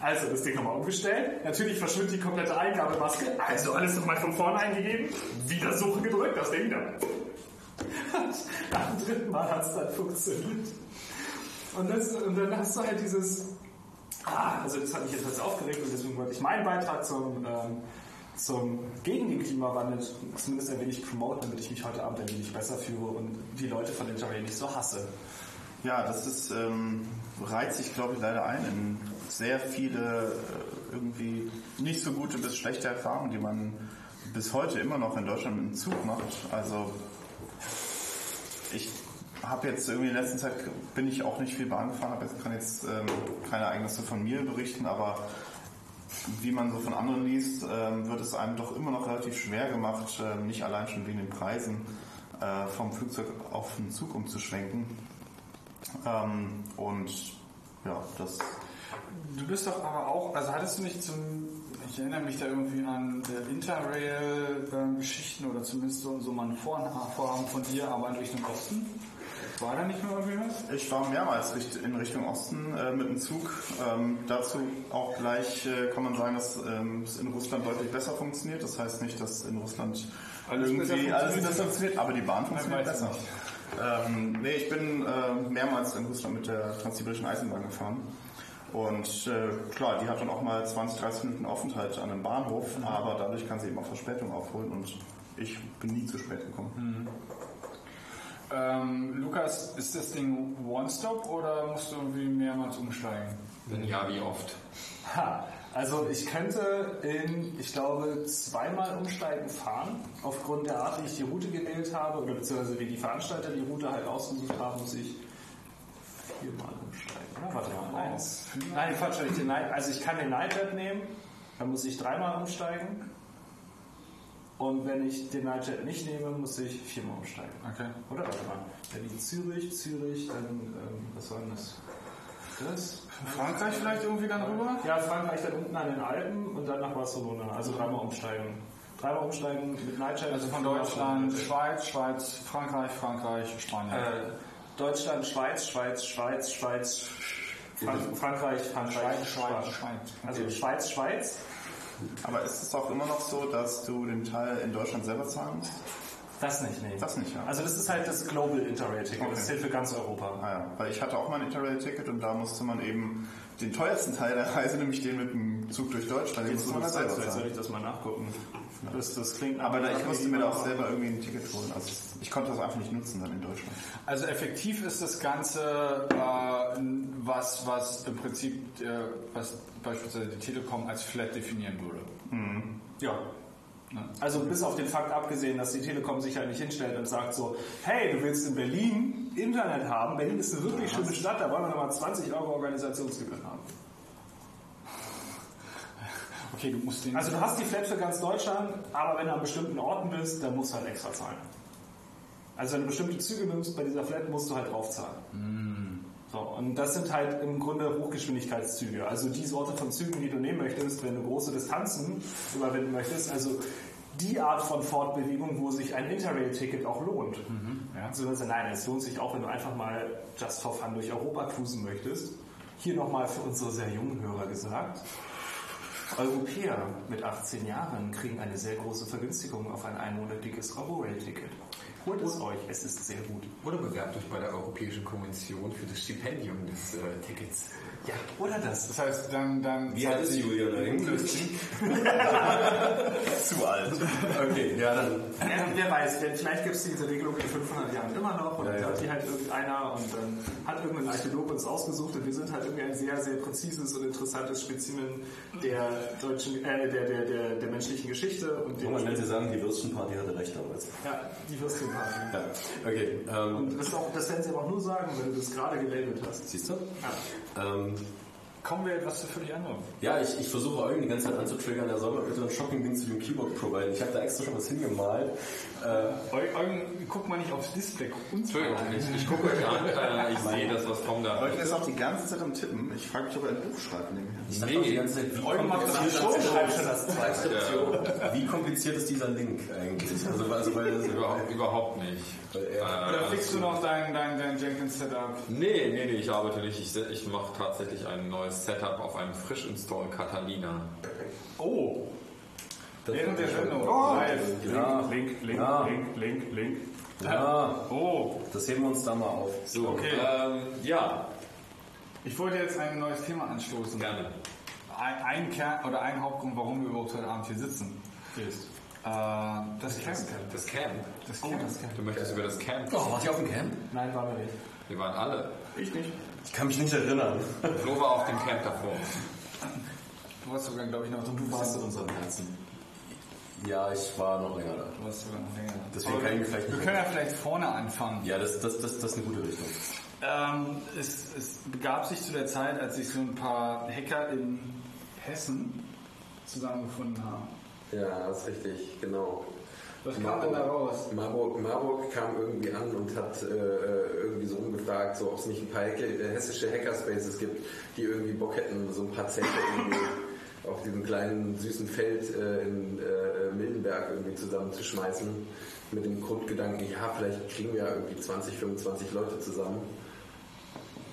also das Ding nochmal umgestellt. Natürlich verschwindet die komplette Eingabemaske, also alles nochmal von vorne eingegeben, wieder Suche gedrückt, das Ding wieder. Dem dritten Mal hat es dann funktioniert. Und, das, und dann hast du halt dieses, ah, also das hat mich jetzt aufgeregt und deswegen wollte ich meinen Beitrag zum, ähm, zum gegen den Klimawandel zumindest ein wenig promoten, damit ich mich heute Abend ein wenig besser fühle und die Leute von Interrail nicht so hasse.
Ja, das ist, ähm, reiht sich, glaube ich, leider ein in sehr viele äh, irgendwie nicht so gute bis schlechte Erfahrungen, die man bis heute immer noch in Deutschland im Zug macht. Also ich habe jetzt irgendwie in der letzten Zeit bin ich auch nicht viel Bahn gefahren, jetzt, kann jetzt ähm, keine Ereignisse von mir berichten, aber wie man so von anderen liest, ähm, wird es einem doch immer noch relativ schwer gemacht, ähm, nicht allein schon wegen den Preisen äh, vom Flugzeug auf den Zug umzuschwenken. Ähm, und ja, das.
Du bist doch aber auch, also hattest du nicht zum, ich erinnere mich da irgendwie an äh, Interrail-Geschichten oder zumindest so, so mal ein Vorhaben von dir, aber in Richtung Osten? War da nicht mehr irgendwie was?
Ich war mehrmals in Richtung Osten äh, mit dem Zug. Ähm, dazu auch gleich äh, kann man sagen, dass ähm, es in Russland deutlich besser funktioniert. Das heißt nicht, dass in Russland
Alles
irgendwie
besser
alles besser funktioniert, aber die Bahn funktioniert besser. Ähm, nee, ich bin äh, mehrmals in Russland mit der Transsibirischen Eisenbahn gefahren. Und äh, klar, die hat dann auch mal 20, 30 Minuten Aufenthalt an einem Bahnhof, aber dadurch kann sie eben auch Verspätung aufholen und ich bin nie zu spät gekommen.
Ähm, Lukas, ist das Ding One-Stop oder musst du irgendwie mehrmals umsteigen?
Wenn ja, wie oft?
Ha, also ich könnte in, ich glaube, zweimal umsteigen fahren. Aufgrund der Art, wie ich die Route gewählt habe, oder beziehungsweise wie die Veranstalter die Route halt ausgesucht haben, muss ich viermal umsteigen. Oder? Warte mal, eins. Nein, Quatsch, ich den Night, also ich kann den Nightjet nehmen, dann muss ich dreimal umsteigen. Und wenn ich den Nightjet nicht nehme, muss ich viermal umsteigen.
Okay.
Oder warte mal. Berlin, Zürich, Zürich, dann, ähm, was war denn das? Das?
Frankreich vielleicht irgendwie dann rüber?
Ja, Frankreich dann unten an den Alpen und dann nach Barcelona. Also dreimal umsteigen. Dreimal umsteigen mit Nightjet.
Also von Deutschland, Schweiz, Schweiz, Frankreich, Frankreich, Spanien.
Äh, Deutschland, Schweiz, Schweiz, Schweiz, Schweiz, Frank Frankreich, Frankreich,
Schweiz, Schweiz, Schweiz.
Also Schweiz, Schweiz.
Aber ist es auch immer noch so, dass du den Teil in Deutschland selber zahlen musst?
Das nicht, nee.
Das nicht, ja.
Also das ist halt das Global Interrail-Ticket.
Okay.
Das zählt für ganz Europa.
Ah ja, weil ich hatte auch mal ein Interrail-Ticket und da musste man eben den teuersten Teil der Reise, nämlich den mit dem Zug durch Deutschland,
Jetzt
musste man selber
soll
zahlen.
ich das mal nachgucken. Das, das klingt
Aber da, ich musste mir da auch selber irgendwie ein Ticket holen. Also ich konnte das einfach nicht nutzen dann in Deutschland.
Also effektiv ist das Ganze äh, was, was im Prinzip, äh, was beispielsweise die Telekom als Flat definieren würde.
Ja. Also bis auf den Fakt abgesehen, dass die Telekom sich halt nicht hinstellt und sagt so, hey, du willst in Berlin Internet haben, Berlin ist eine wirklich schöne Stadt, da wollen wir nochmal 20 Euro Organisationsgebühren haben.
Okay, du musst den.
Also du hast die Flat für ganz Deutschland, aber wenn du an bestimmten Orten bist, dann musst du halt extra zahlen. Also wenn du bestimmte Züge nimmst, bei dieser Flat musst du halt draufzahlen. So, und das sind halt im Grunde Hochgeschwindigkeitszüge. Also die Sorte von Zügen, die du nehmen möchtest, wenn du große Distanzen überwinden möchtest. Also die Art von Fortbewegung, wo sich ein Interrail-Ticket auch lohnt. Ja, so, also nein, es lohnt sich auch, wenn du einfach mal just for fun durch Europa cruisen möchtest. Hier nochmal für unsere sehr jungen Hörer gesagt. Europäer mit 18 Jahren kriegen eine sehr große Vergünstigung auf ein einmonatiges Eurorail-Ticket. Holt es euch, es ist sehr gut.
Oder bewerbt euch bei der Europäischen Konvention für das Stipendium des äh, Tickets.
Ja, oder das.
Das heißt, dann, dann
Wie alt ist Julian eigentlich? Zu alt. Okay, ja dann.
Ja, wer weiß, denn vielleicht gibt es diese Regelung in 500 Jahren immer noch und
Ja,
dann
ja.
hat die halt irgendeiner und dann hat irgendein Archäologe uns ausgesucht und wir sind halt irgendwie ein sehr, sehr präzises und interessantes Spezimen der deutschen, äh, der, der, der, der menschlichen Geschichte und
Kann man nett sagen, die Würstchenparty hatte recht damals.
ja, die Würstchenparty.
Ja, okay. Ähm,
Und das, auch, das werden sie aber auch nur sagen, wenn du das gerade gelabelt hast.
siehst du?
Ja.
Ähm, Amen.
Kommen wir etwas zu völlig anderem.
Ja, ich, ich versuche Eugen die ganze Zeit anzutriggern, er soll mal bitte ein Shopping-Ding zu dem Keyboard providen. Ich habe da extra schon was hingemalt. Äh,
Eu- Eugen, guck mal nicht aufs Display, guck uns mal
Entschuldigung, ich, ich gucke euch an, äh, ich sehe das, was Tom da
Eugen ist auch die ganze Zeit am Tippen. Ich frage mich, ob er ein Buch schreibt nebenher.
doch die ganze Zeit, wie,
Eugen macht das
kompliziert,
schon, schreibt schon das
Ja,
wie kompliziert ist dieser Link eigentlich? Also, also weil das
überhaupt, überhaupt nicht.
Oder
Äh,
fixst du noch dein, dein, dein Jenkins-Setup?
nee, nee, nee, ich arbeite nicht. Ich, ich mache tatsächlich ein neues Setup auf einem Frisch-Install Catalina.
Oh! Während der Sendung. Live.
Ja.
Link, Link,
Ja.
Link, Link, Link.
Ja,
Oh,
das heben wir uns da mal auf.
So,
Okay.
ähm, ja,
ich wollte jetzt ein neues Thema anstoßen.
gerne.
Ein, ein Kern oder ein Hauptgrund, warum wir überhaupt heute Abend hier sitzen, ist äh, das Camp.
Das Camp.
Das Camp.
Du möchtest über das Camp
Oh, wart ihr auf dem Camp?
Nein, war mir nicht.
Wir waren alle.
Ich nicht.
Ich kann mich nicht erinnern.
Flo war auf dem Camp davor.
Du warst sogar, glaube ich, noch
Du warst in unserem Herzen.
Ja, ich war noch länger da.
Du warst sogar noch länger. da.
Deswegen kann ich vielleicht
Wir können ja vielleicht vorne anfangen.
Ja, das, das, das, das ist eine gute Richtung.
Ähm, es, es begab sich zu der Zeit, als sich so ein paar Hacker in Hessen zusammengefunden haben.
Ja, das ist richtig, genau.
Was kam denn da raus?
Marburg, Marburg kam irgendwie an und hat äh, irgendwie so umgefragt, so, ob es nicht ein paar äh, hessische Hackerspaces gibt, die irgendwie Bock hätten, so ein paar Zelte irgendwie auf diesem kleinen süßen Feld äh, in äh, Mildenberg irgendwie zusammenzuschmeißen. Mit dem Grundgedanken, ja, vielleicht kriegen wir ja irgendwie 20, 25 Leute zusammen.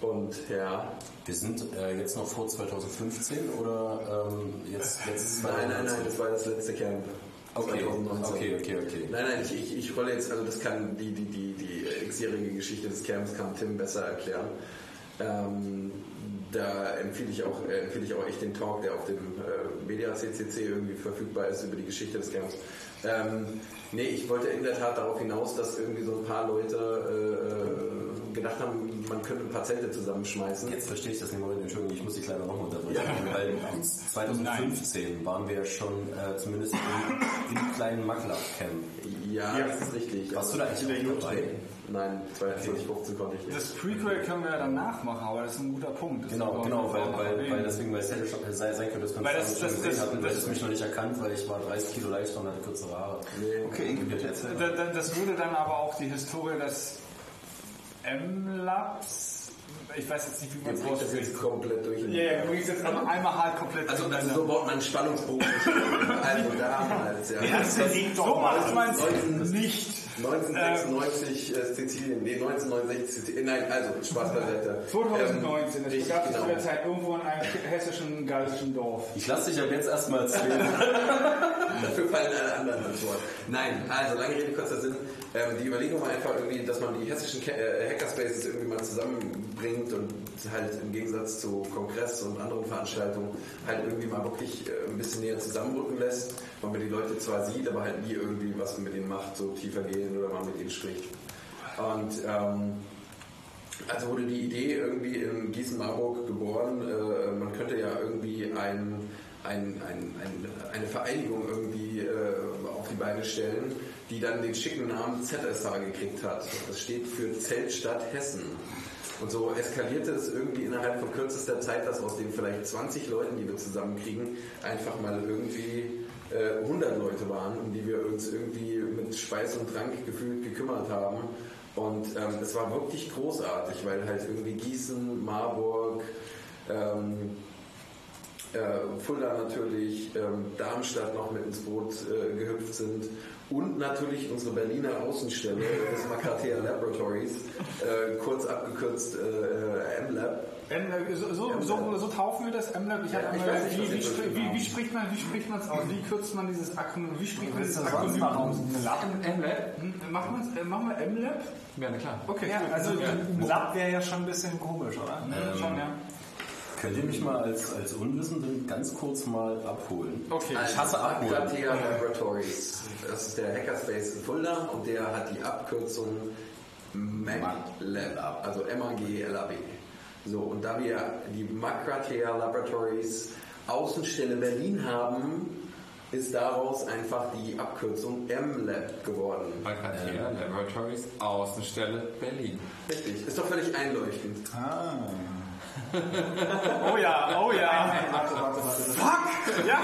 Und ja,
Wir sind äh, jetzt noch vor 2015 oder ähm, jetzt, jetzt
nein, nein, nein, das war das letzte Camp.
Okay,
2019.
okay, okay, okay.
Nein, nein, ich, ich, ich rolle jetzt, also das kann die, die, die, die x-jährige Geschichte des Camps kann Tim besser erklären. Ähm, da empfehle ich, auch, äh, empfehle ich auch echt den Talk, der auf dem äh, Media CCC irgendwie verfügbar ist über die Geschichte des Camps. Ähm, nee, ich wollte in der Tat darauf hinaus, dass irgendwie so ein paar Leute äh, äh, gedacht haben, man könnte ein paar Zelte zusammenschmeißen.
Jetzt verstehe ich das nicht. Moment, Entschuldigung, ich muss die Kleine nochmal unterbrechen. Weil 2015 waren wir schon äh, zumindest im, im kleinen Makler-Camp.
Ja, das ist richtig.
Warst du da eigentlich auch dabei?
Nein, 2015 konnte ich nicht.
Das Prequel können wir ja dann nachmachen, aber das ist ein guter Punkt. Das
Genau, genau, weil, weil, weil deswegen, weil es hätte schon sei, sein können, dass wir
das-
schon
das-
gesehen
das-
hatten, weil
das-
es mich noch nicht erkannt, weil ich war 30 Kilo leichter und hatte kürzere Haare.
Okay, Inge, bitte erzähl.
Da- da- Das würde dann aber auch die Historie des M-Labs, ich weiß jetzt nicht, wie man es
bringt das
ausspricht.
jetzt komplett durch.
Ja, ja, du jetzt aber einmal halt komplett
Also, also
durcheinander.
so baut man einen Spannungsbogen. also damals, ja.
so macht man es nicht.
1996 äh, Sizilien, nee, 1969 Sizilien, nein, also Spaß beiseite.
2019,
Ähm,
das
richtig,
begab sich zu
genau.
der Zeit irgendwo in einem hessischen gallischen Dorf.
Ich lasse dich ab jetzt erstmal erzählen.
Dafür fallen alle anderen ins Wort. Nein, also lange Rede, kurzer Sinn. Ähm, die Überlegung war einfach irgendwie, dass man die hessischen äh, Hackerspaces irgendwie mal zusammenbringt und halt im Gegensatz zu Kongress und anderen Veranstaltungen halt irgendwie mal wirklich äh, ein bisschen näher zusammenrücken lässt. Man mit die Leute zwar sieht, aber halt nie irgendwie was mit ihnen macht, so tiefer gehen oder mal mit ihnen spricht. Und ähm, also wurde die Idee irgendwie in Gießen-Marburg geboren, äh, man könnte ja irgendwie ein, ein, ein, eine Vereinigung irgendwie äh, auf die Beine stellen, die dann den schicken Namen ZSH gekriegt hat. Das steht für Zeltstadt Hessen. Und so eskalierte es irgendwie innerhalb von kürzester Zeit, dass aus den vielleicht 20 Leuten, die wir zusammenkriegen, einfach mal irgendwie äh, 100 Leute waren, um die wir uns irgendwie mit Speis und Trank gefühlt gekümmert haben. Und ähm, es war wirklich großartig, weil halt irgendwie Gießen, Marburg, ähm, äh, Fulda natürlich, ähm, Darmstadt noch mit ins Boot äh, gehüpft sind und natürlich unsere Berliner Außenstelle des Makatea Laboratories, äh, kurz abgekürzt äh, M-Lab.
M-Lab, so, so, so, so taufen wir das M-Lab. Ich
Ja, ich weiß nicht,
wie, wie, wie,
genau.
wie spricht man, wie spricht man es aus? Wie kürzt man dieses Akronym? Wie spricht man dieses Akronym aus?
M-Lab?
Hm, Machen wir äh, machen wir M-Lab?
Ja, na klar.
Okay,
Ja, also
ja.
Lab wäre ja schon ein bisschen komisch, oder?
schon, ja.
Könnt ihr mich mal als, als Unwissenden ganz kurz mal abholen?
Okay.
Ich hasse abholen.
Makatea Laboratories. Das ist der Hackerspace in Fulda und der hat die Abkürzung MAGLab, also M-A-G-L-A-B. So, und da wir die Makatea Laboratories Außenstelle Berlin haben, ist daraus einfach die Abkürzung MLab geworden.
Alcatea Laboratories, Außenstelle Berlin.
Richtig, ist doch völlig einleuchtend.
Oh ja, oh ja. Warte, warte, warte. Fuck! Ja,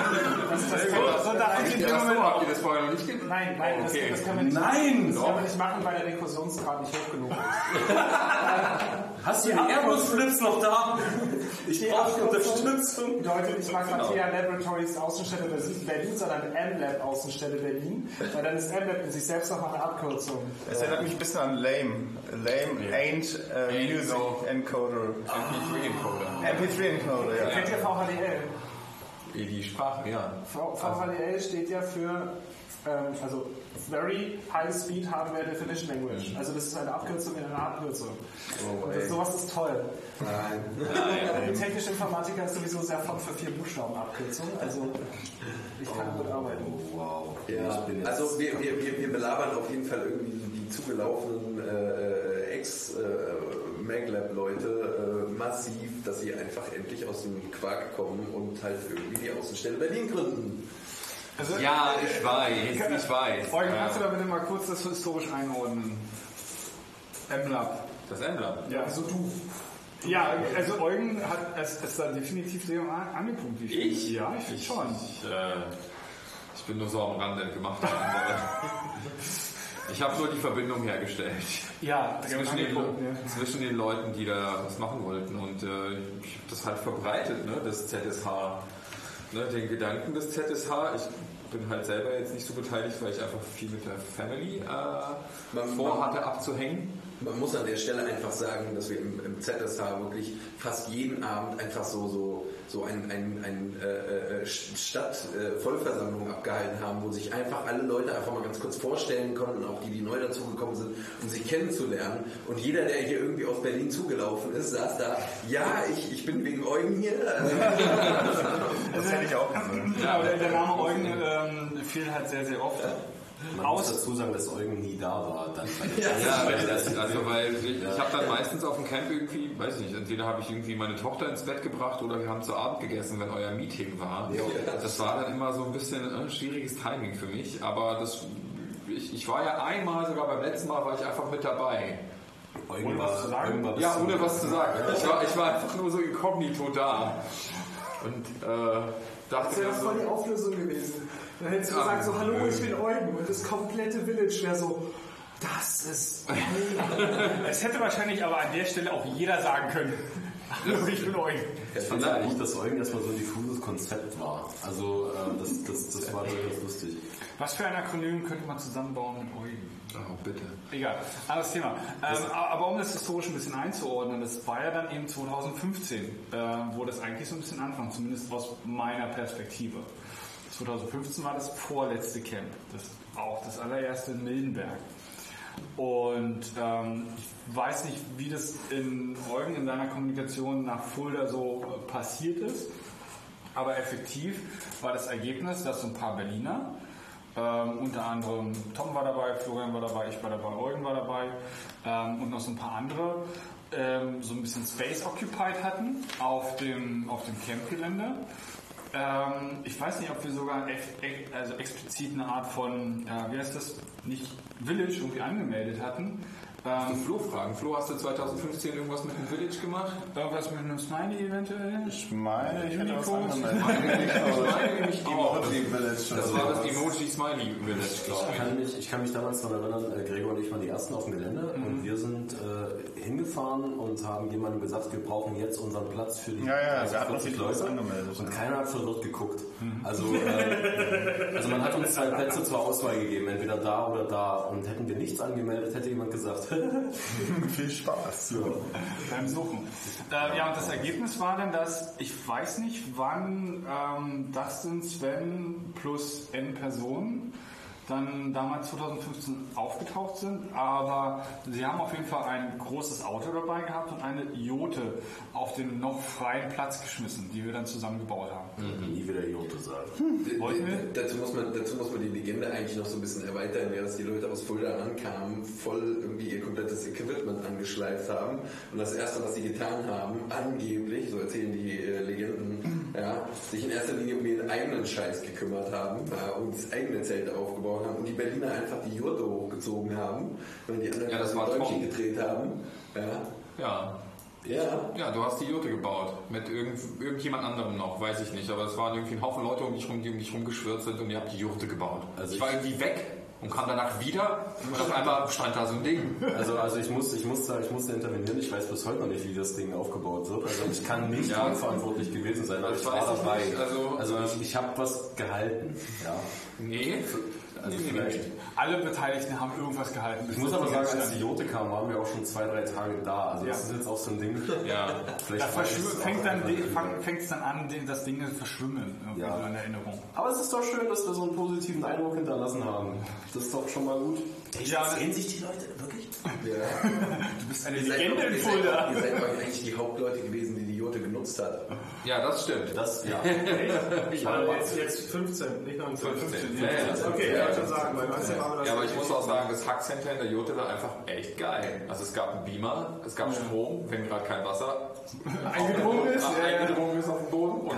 das, das, das, so dachte ich in dem Moment auch.
Habt ihr das vorher noch nicht gesehen?
Nein, nein, das,
Okay.
das können wir nicht
Nein!
Das können wir nicht machen, weil der Rekursionsgrad nicht hoch genug ist.
Hast du die Airbus-Flips noch da? Ich brauche Unterstützung.
bedeutet nicht Magrathea Laboratories Außenstelle Berlin, sondern M-Lab Außenstelle Berlin, weil dann ist M-Lab in sich selbst noch eine Abkürzung.
Es erinnert mich ein bisschen an Lame. Lame ain't uh,
Ain't
music
no-
encoder.
MP3 Encoder.
MP3 encoder, ja.
Kennt ihr VHDL?
Die Sprache, ja.
VHDL steht ja für ähm, also Very High Speed Hardware Definition Language. Also das ist eine Abkürzung in einer Abkürzung. Und das, sowas ist toll.
Nein.
Die technische Informatiker ist sowieso sehr von für vier Buchstaben Abkürzung. Also ich kann gut arbeiten.
Wow.
Ja, also wir, wir, wir, wir belabern auf jeden Fall irgendwie die zugelaufenen äh, Ex-MagLab-Leute äh, massiv, dass sie einfach endlich aus dem Quark kommen und halt irgendwie die Außenstelle Berlin gründen.
Also,
Ja, ich weiß, ich weiß.
Eugen,
Ja.
kannst du da bitte mal kurz das historisch einordnen? M-Lab.
Das Emblem.
Ja, also du. Ja, also Eugen hat es, es da definitiv sehr an- angepunkt. wie
Ich?
Ja, ich finde schon.
Ich, äh, ich bin nur so am Rande gemacht. ich habe nur die Verbindung hergestellt.
Ja,
Zwischen den,
ja.
zwischen den Leuten, die da was machen wollten. Und äh, ich habe das halt verbreitet, ne, das ZSH. Ne, den Gedanken des ZSH. Ich bin halt selber jetzt nicht so beteiligt, weil ich einfach viel mit der Family äh, vorhatte abzuhängen.
Man muss an der Stelle einfach sagen, dass wir im, im ZSH wirklich fast jeden Abend einfach so, so, so ein, ein, ein äh, äh, Stadt-Vollversammlung äh, abgehalten haben, wo sich einfach alle Leute einfach mal ganz kurz vorstellen konnten, auch die, die neu dazugekommen sind, um sich kennenzulernen. Und jeder, der hier irgendwie aus Berlin zugelaufen ist, saß da, ja, ich, ich bin wegen Eugen hier.
Das hätte ich auch gesagt.
Ja, aber der, Name Eugen ähm, fiel halt sehr, sehr oft.
Man muss dazu sagen, dass Eugen nie da war. Dann
Ja, weil das, also weil ich, ich habe dann meistens auf dem Camp irgendwie, weiß ich nicht, entweder habe ich irgendwie meine Tochter ins Bett gebracht oder wir haben zu Abend gegessen, wenn euer Meeting war. Das war dann immer so ein bisschen äh, schwieriges Timing für mich, aber das, ich, ich war ja einmal, sogar beim letzten Mal war ich einfach mit dabei.
Eugen
Ohne was zu sagen?
War
Ja, ohne was zu sagen. Ich war, ich war einfach nur so inkognito da. Und äh, dachte
Das wäre
so,
voll die Auflösung gewesen. Dann hättest du
Ja,
gesagt, so, hallo,
nö.
ich bin Eugen. Und das komplette Village wäre so, das ist
Es hätte wahrscheinlich aber an der Stelle auch jeder sagen können. Hallo, ich bin Eugen.
Ich fand ja gut, dass Eugen erstmal so ein diffuses Konzept war. Also äh, das, das, das war ganz lustig.
Was für ein Akronym könnte man zusammenbauen mit Eugen?
oh, bitte.
Egal, anderes Thema. Ähm, aber um das historisch ein bisschen einzuordnen, das war ja dann eben 2015, äh, wo das eigentlich so ein bisschen anfängt, zumindest aus meiner Perspektive. 2015 war das vorletzte Camp, das auch das allererste in Mildenberg. Und ähm, ich weiß nicht, wie das in Eugen in deiner Kommunikation nach Fulda so äh, passiert ist, aber effektiv war das Ergebnis, dass so ein paar Berliner, ähm, unter anderem Tom war dabei, Florian war dabei, ich war dabei, Eugen war dabei ähm, und noch so ein paar andere, ähm, so ein bisschen Space Occupied hatten auf dem, auf dem Campgelände. Ähm, ich weiß nicht, ob wir sogar also explizit eine Art von, äh, wie heißt das, nicht Village irgendwie angemeldet hatten. Ähm,
Flo fragen. Flo, hast du 2015 irgendwas mit dem Village gemacht?
irgendwas mit einem Smiley eventuell?
Ich meine, ich hätte was angemeldet.
Ich meine nämlich auch.
Emoji Village.
Das war das Emoji Smiley Village,
Ich
glaube ich.
kann, mich, ich kann mich damals daran erinnern, äh, Gregor und ich waren die Ersten auf dem Gelände und wir sind äh, hingefahren und haben jemandem gesagt, wir brauchen jetzt unseren Platz für die
Ja, ja,
also
wir hatten
40
uns was
Leute
angemeldet,
und
ja.
keiner hat verwirrt geguckt. Also, äh, also man hat uns zwei Plätze zur Auswahl gegeben, entweder da oder da und hätten wir nichts angemeldet, hätte jemand gesagt,
Viel Spaß.
beim Suchen. Äh, ja, und das Ergebnis war dann, dass ich weiß nicht, wann ähm, Dustin, Sven plus N Personen dann damals 2015 aufgetaucht sind, aber sie haben auf jeden Fall ein großes Auto dabei gehabt und eine Jote auf den noch freien Platz geschmissen, die wir dann zusammengebaut haben.
Nie wieder Jote sagen.
Wollten wir?
Dazu muss, man, dazu muss man die Legende eigentlich noch so ein bisschen erweitern, während die Leute aus Fulda ankamen, voll irgendwie ihr komplettes Equipment angeschleift haben. Und das erste, was sie getan haben, angeblich, so erzählen die äh, Legenden, ja, sich in erster Linie um ihren eigenen Scheiß gekümmert haben ja, und das eigene Zelte aufgebaut haben und die Berliner einfach die Jurte hochgezogen haben, wenn die anderen
Ja, das war
Däumchen gedreht haben. Ja.
Ja.
Ja,
Ja, du hast die Jote gebaut. Mit irgend, irgendjemand anderem noch, weiß ich nicht. Aber es waren irgendwie ein Haufen Leute um dich rum, die um dich rumgeschwirrt sind und ihr habt die Jote gebaut.
Also
ich war
ich-
irgendwie weg und kam danach wieder und auf einmal stand da so ein Ding.
Also, also ich muss, ich muss da, ich muss da intervenieren. Ich weiß bis heute noch nicht, wie das Ding aufgebaut wird. Also ich kann nicht
Ja.
unverantwortlich gewesen sein. aber ich
weiß
war
ich
dabei.
nicht. Also,
Also, ich, ich habe was gehalten. Ja.
Nee.
Also
Nee, nee,
vielleicht.
Alle Beteiligten haben irgendwas gehalten.
Ich muss aber sagen, als die Jote kam, waren wir auch schon zwei, drei Tage da. Also das
Ja.
ist jetzt auch so ein Ding.
Ja.
Vielleicht
Da
war es
fängt, dann, fängt dann an, den- das Ding zu verschwimmen
Ja.
so in Erinnerung.
Aber es ist doch schön, dass wir so einen positiven Eindruck hinterlassen haben. Das ist doch schon mal gut.
Ja,
Sehen sich die Leute wirklich?
ja.
du bist eine
Ihr seid
Legende in
ihr seid
Fulda.
Ihr seid eigentlich die Hauptleute gewesen, die Jote genutzt hat.
ja, das stimmt.
Das, ja.
Ich war jetzt, jetzt 15, nicht 19.
15.
15.
Ja, ja.
Okay, ja, ich schon sagen, weil 19 waren wir das
Ja, aber ich muss auch sagen, das Hackcenter in der Jote war einfach echt geil. Also es gab einen Beamer, es gab Strom, wenn gerade kein Wasser
Eingedrungen ist,
Ah,
ja, ja.
eingedrungen ist auf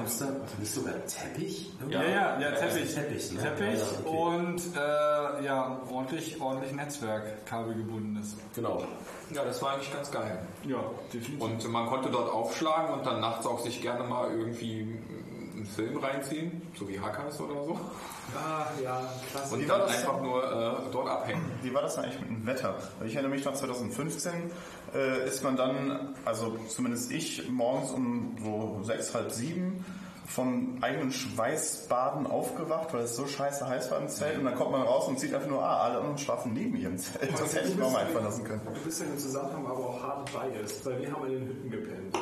Gab's da nicht sogar Teppich?
Ja, ja, ja, Teppich.
Teppich, ne?
Teppich
Ja, okay.
und äh, ja, ordentlich, ordentlich Netzwerkkabel gebundenes.
Genau.
ja, das war eigentlich ganz geil.
Ja, definitiv.
Und man konnte dort aufschlagen und dann nachts auch sich gerne mal irgendwie einen Film reinziehen, so wie Hackers oder so.
Ah, ja, klasse.
Und
war
dann
das
einfach nur äh, dort abhängen.
Wie war das denn eigentlich mit dem Wetter? Weil ich erinnere mich noch 2015 äh, ist man dann, also zumindest ich, morgens um so sechs, halb sieben vom eigenen Schweißbaden aufgewacht, weil es so scheiße heiß war im Zelt und dann kommt man raus und sieht einfach nur, ah, alle anderen schlafen neben ihrem Zelt. Das hätte ich mir auch mal einfallen lassen können.
Du bist in dem Zusammenhang aber auch hart biased, weil wir haben in den Hütten gepennt.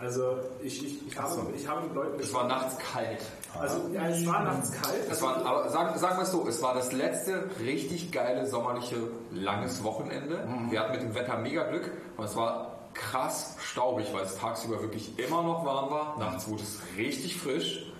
Also ich, ich, ich, habe, ich habe mit Leuten
Es war nachts kalt.
Also ja, es war nachts kalt.
Es war, aber sagen, sagen wir es so, es war das letzte richtig geile sommerliche langes Wochenende. Wir hatten mit dem Wetter mega Glück und es war krass staubig, weil es tagsüber wirklich immer noch warm war. Nachts wurde es richtig frisch.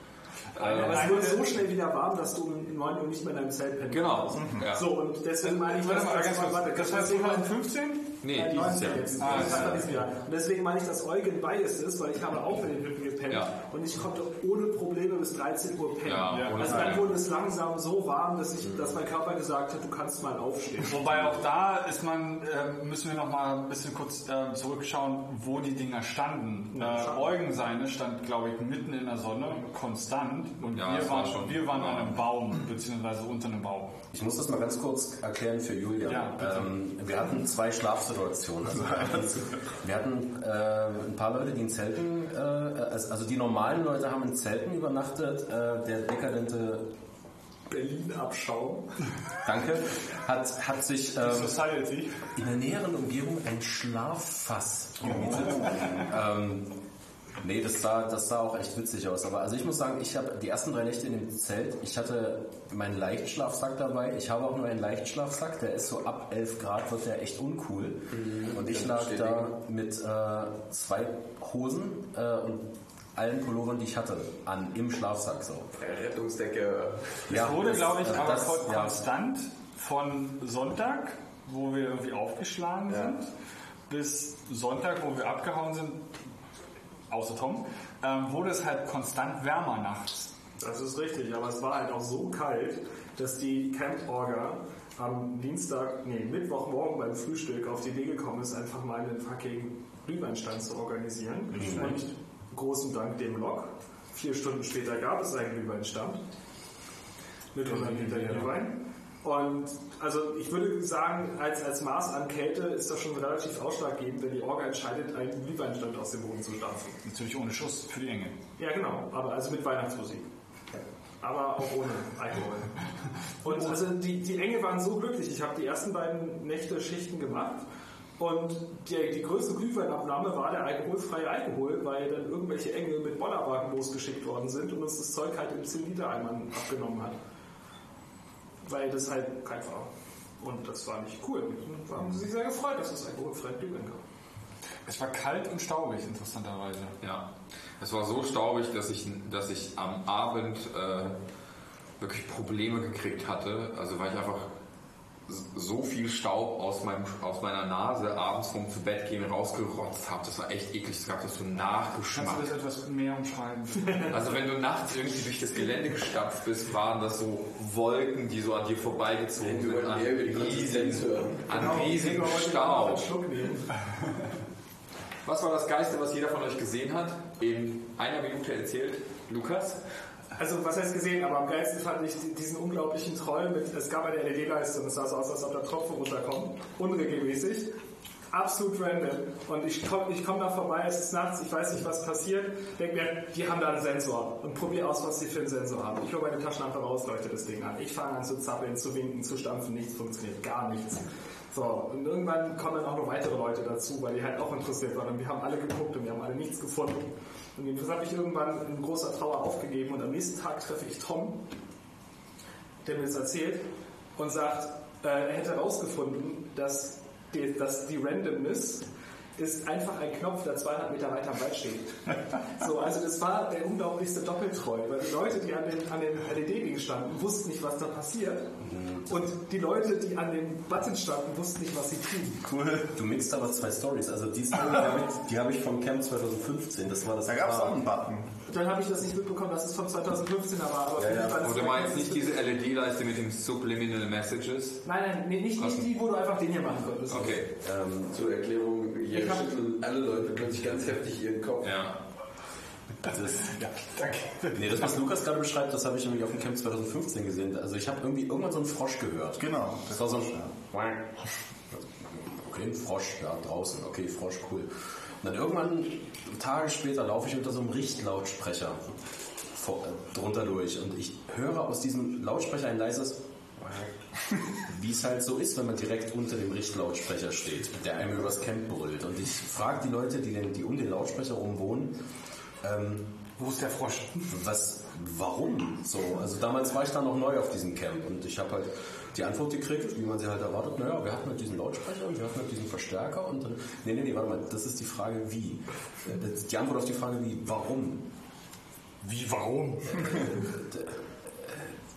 aber es wurde so schnell wieder warm, dass du um 9 Uhr nicht mehr in deinem Zelt pennen
Genau.
konntest.
Ja.
So, und deswegen meine ich,
Warte mal,
dass-
ganz kurz.
warte,
Das heißt
deswegen-
2015?
Nee,
Nein,
dieses
19
Jahr.
jetzt.
Ah,
Das war dieses Jahr. Und deswegen meine ich, dass Eugen biased ist, weil ich habe auch in den Hütten gepennt
Ja.
und ich konnte ohne Probleme bis 13 Uhr pennen.
Ja, ohne
also dann wurde es langsam so warm, dass, ich, dass mein Körper gesagt hat, du kannst mal aufstehen.
Wobei auch da ist man, äh, müssen wir noch mal ein bisschen kurz äh, zurückschauen, wo die Dinger standen. Äh, Eugen seine stand, glaube ich, mitten in der Sonne, konstant. Und
Ja,
wir, waren,
schon-
wir waren an einem Baum, beziehungsweise unter einem Baum.
Ich muss das mal ganz kurz erklären für Julia.
Ja,
ähm, wir hatten zwei Schlafsituationen. Also wir hatten, äh, ein paar Leute, die in Zelten, äh, also die normalen Leute haben in Zelten übernachtet. Äh, der dekadente,
Berlin-Abschaum.
danke, hat, hat sich ähm, in der näheren Umgebung ein Schlaffass gemietet. ähm, nee, das sah, das sah auch echt witzig aus. Aber also ich muss sagen, ich habe die ersten drei Nächte in dem Zelt, ich hatte meinen Leichtschlafsack dabei. Ich habe auch nur einen Leichtschlafsack, der ist so ab 11 Grad, wird der echt uncool. Und ich lag da mit äh, zwei Hosen äh, und allen Pullovern, die ich hatte, an im Schlafsack so.
Rettungsdecke.
Ja,
Es wurde,
das-
glaube ich,
also
aber
das-
kon-
ja.
konstant von Sonntag, wo wir irgendwie aufgeschlagen sind, bis Sonntag, wo wir abgehauen sind, außer Tom, ähm, wurde es halt konstant wärmer nachts.
Das ist richtig, aber es war halt auch so kalt, dass die Camp Orga am Dienstag, nee, Mittwochmorgen beim Frühstück auf die Idee gekommen ist, einfach mal einen fucking Glühweinstand zu organisieren. Und großen Dank dem Lok. Vier Stunden später gab es einen Glühweinstand mit 100 Liter Glühwein. Und also ich würde sagen, als, als Maß an Kälte ist das schon relativ ausschlaggebend, wenn die Orga entscheidet, einen Glühweinstand aus dem Boden zu stampfen.
Natürlich ohne Schuss für die Enge.
Ja, genau, aber also mit Weihnachtsmusik. Aber auch ohne Alkohol. Und also die, die Enge waren so glücklich. Ich habe die ersten beiden Nächte Schichten gemacht und die, die größte Glühweinabnahme war der alkoholfreie Alkohol, weil dann irgendwelche Engel mit Bollerwagen losgeschickt worden sind und uns das Zeug halt in 10 Liter Eimern abgenommen hat. Weil das halt kalt war. Und das war nicht cool. Und da haben sie sich sehr gefreut, dass es ein Friend Glühwein gab.
Es war kalt und staubig, interessanterweise.
Ja, es war so staubig, dass ich, dass ich am Abend äh, wirklich Probleme gekriegt hatte. Also weil ich einfach so viel Staub aus, meinem, aus meiner Nase abends vom zu Bett gehen rausgerotzt habe. Das war echt eklig. Es gab das so einen Nachgeschmack.
Kannst du das etwas mehr umschreiben?
Also wenn du nachts irgendwie durch das Gelände gestapft bist, waren das so Wolken, die so an dir vorbeigezogen sind. An an
Genau, auch
Staub. Was war das Geiste, was jeder von euch gesehen hat? In einer Minute erzählt. Lukas?
Also was heißt gesehen, aber am geilsten fand ich diesen unglaublichen Troll mit, es gab eine LED-Leiste und es sah so aus, als ob da Tropfen runterkommen, unregelmäßig, absolut random. Und ich komme ich komm da vorbei, es ist nachts, ich weiß nicht, was passiert, denke mir, die haben da einen Sensor. Und probiere aus, was sie für einen Sensor haben. Ich hole meine Taschenlampe raus, leuchte das Ding an. Ich fange an zu zappeln, zu winken, zu stampfen, nichts funktioniert, gar nichts. So, und irgendwann kommen dann auch noch weitere Leute dazu, weil die halt auch interessiert waren und wir haben alle geguckt und wir haben alle nichts gefunden. Und jedenfalls habe ich irgendwann in großer Trauer aufgegeben und am nächsten Tag treffe ich Tom, der mir das erzählt und sagt, äh, er hätte herausgefunden, dass die, dass die Randomness ist einfach ein Knopf, der 200 Meter weiter am Wald steht. So, also das war der unglaublichste Doppeltreu, weil die Leute, die an den, an den LED-Dingen standen, wussten nicht, was da passiert. Und die Leute, die an den Button standen, wussten nicht, was sie tun.
Cool.
Du mixt aber zwei Stories. Also die Story, die habe ich, hab ich vom Camp 2015. Das war das.
Da gab es auch einen Button.
Dann habe ich das nicht mitbekommen, dass es von 2015er war. Aber
Ja, ja.
Aber du meinst nicht diese LED-Leiste mit den Subliminal Messages?
Nein, nein, nee, nicht, nicht die, wo du einfach den hier machen konntest.
Okay.
Ähm,
Zur Erklärung, hier schütteln alle Leute plötzlich ganz heftig ihren Kopf.
Ja.
das,
Ja, danke.
nee, das, was Lukas gerade beschreibt, das habe ich nämlich auf dem Camp 2015 gesehen. Also ich habe irgendwie irgendwann so einen Frosch gehört.
Genau.
Das war so ein Okay, ein Frosch, ja, draußen. Okay, Frosch, cool. Und dann irgendwann, Tage später, laufe ich unter so einem Richtlautsprecher vor, äh, drunter durch und ich höre aus diesem Lautsprecher ein leises wie es halt so ist, wenn man direkt unter dem Richtlautsprecher steht, der einem übers Camp brüllt. Und ich frage die Leute, die, den, die um den Lautsprecher rum wohnen, ähm,
Wo ist der Frosch?
was, warum? So, also damals war ich da noch neu auf diesem Camp und ich habe halt die Antwort gekriegt, wie man sie halt erwartet. Naja, wir hatten halt diesen Lautsprecher und wir hatten halt diesen Verstärker und dann, nee, nee, nee, warte mal, das ist die Frage wie. Äh, Die Antwort auf die Frage wie, warum?
Wie, warum?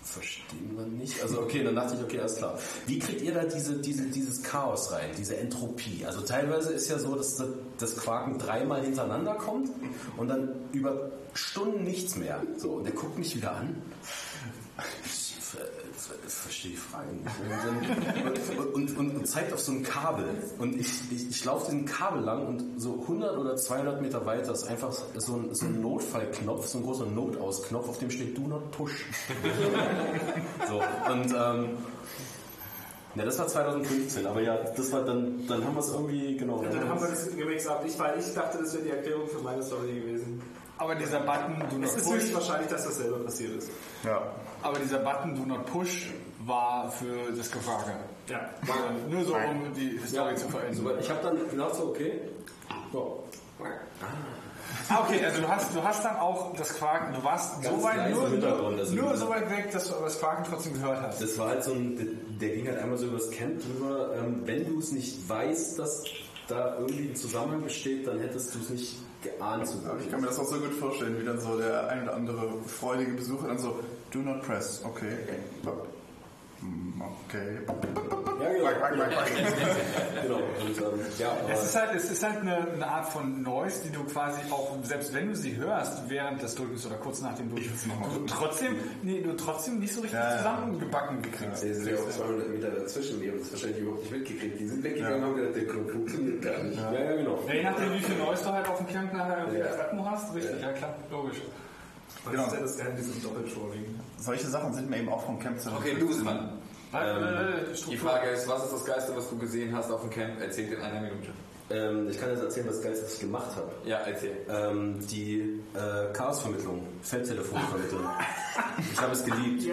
Verstehen wir nicht. Also okay, dann dachte ich, okay, alles klar. Wie kriegt ihr da diese, diese, dieses Chaos rein, diese Entropie? Also teilweise ist ja so, dass das- Quaken dreimal hintereinander kommt und dann über Stunden nichts mehr. So, und der guckt mich wieder an. Ich verstehe die Frage nicht. Und, und, und, zeigt auf so ein Kabel. Und ich, ich, ich laufe diesen Kabel lang und so 100 oder 200 Meter weiter ist einfach so ein, so ein Notfallknopf, so ein großer Notausknopf, auf dem steht Do not push. So, und ähm, ja, das war 2015, aber ja, das war dann, dann haben wir es irgendwie, genau.
Dann haben wir das gemixt ab. Ich, weil ich dachte, das wäre die Erklärung für meine Story gewesen.
Aber dieser Button Do
Es
Not
ist
Push,
höchstwahrscheinlich, dass dasselbe passiert ist.
Ja.
aber dieser Button Do Not Push war für das Gefrage.
Ja.
Nur so, um die Story zu verändern.
ich habe dann gedacht, so, okay, so.
Ah, okay, also du hast, du hast dann auch das Quaken, du warst
Ganz
so weit, nur,
also
nur so weit weg, dass du aber das Quaken trotzdem gehört hast.
Das war halt so ein, der, der ging halt einmal so übers Camp drüber. Ähm, wenn du es nicht weißt, dass da irgendwie ein Zusammenhang besteht, dann hättest du es nicht geahnt zu
Aber ich kann mir das auch so gut vorstellen, wie dann so der ein oder andere freudige Besucher dann so, do not press, okay. Hm, Okay.
Ja, genau. genau. Und, ähm, ja,
Es ist halt, es ist halt eine, eine Art von Noise, die du quasi auch, selbst wenn du sie hörst, während des Drückens oder kurz nach dem Drücken, du trotzdem, nee, du trotzdem nicht so richtig
Ja, ja.
zusammengebacken gekriegt.
Sie sind ja auch 200 Meter dazwischen, die haben das wahrscheinlich überhaupt nicht mitgekriegt. Die sind weggegangen und haben gedacht, der Club funktioniert gar nicht.
ja, ja, genau.
Ja, je nachdem, wie viel Noise du halt auf dem Camp nachher irgendwie
Ja.
Treppen hast, richtig, ja klar, logisch.
Was ist denn das Geheimnis im Doppeltrolling?
Solche Sachen sind mir eben auch vom Camp zu
Okay, du bist dran.
Äh,
Die. Frage ist, was ist das Geiste, was du gesehen hast auf dem Camp? Erzähl in einer Minute.
Ähm, ich kann jetzt erzählen, was Geilste ich gemacht habe.
Ja, erzähl.
Ähm, die äh, Chaosvermittlung, Feldtelefonvermittlung. ich habe es geliebt.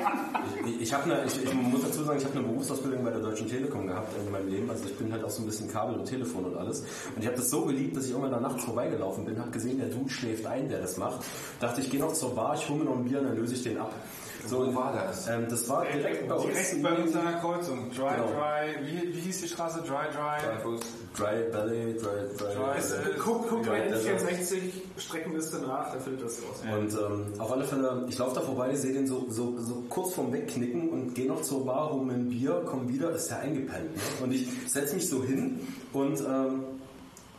Ich, ich, hab eine, ich, ich muss dazu sagen, ich habe eine Berufsausbildung bei der Deutschen Telekom gehabt in meinem Leben. Also ich bin halt auch so ein bisschen Kabel und Telefon und alles. Und ich habe das so geliebt, dass ich irgendwann da nachts vorbeigelaufen bin, habe gesehen, der Dude schläft ein, der das macht. Dachte ich, gehe noch zur Bar, ich hole mir noch ein Bier und dann löse ich den ab. So,
Wo war das?
Ähm, das war direkt bei uns.
Direkt bei uns an der Kreuzung. Dry,
Genau.
dry, wie, wie hieß die Straße? Dry, dry.
Dry Valley, Dry, Dry.
Dry,
Valley.
Guck, guck bei
Ja,
N64 Streckenliste nach, da findet das raus.
Und ähm, auf alle Fälle, ich laufe da vorbei, sehe den so, so, so kurz vorm Wegknicken und gehe noch zur Bar, hole mir ein Bier, komm wieder, ist der eingepennt. Ne? Und ich setze mich so hin und ähm,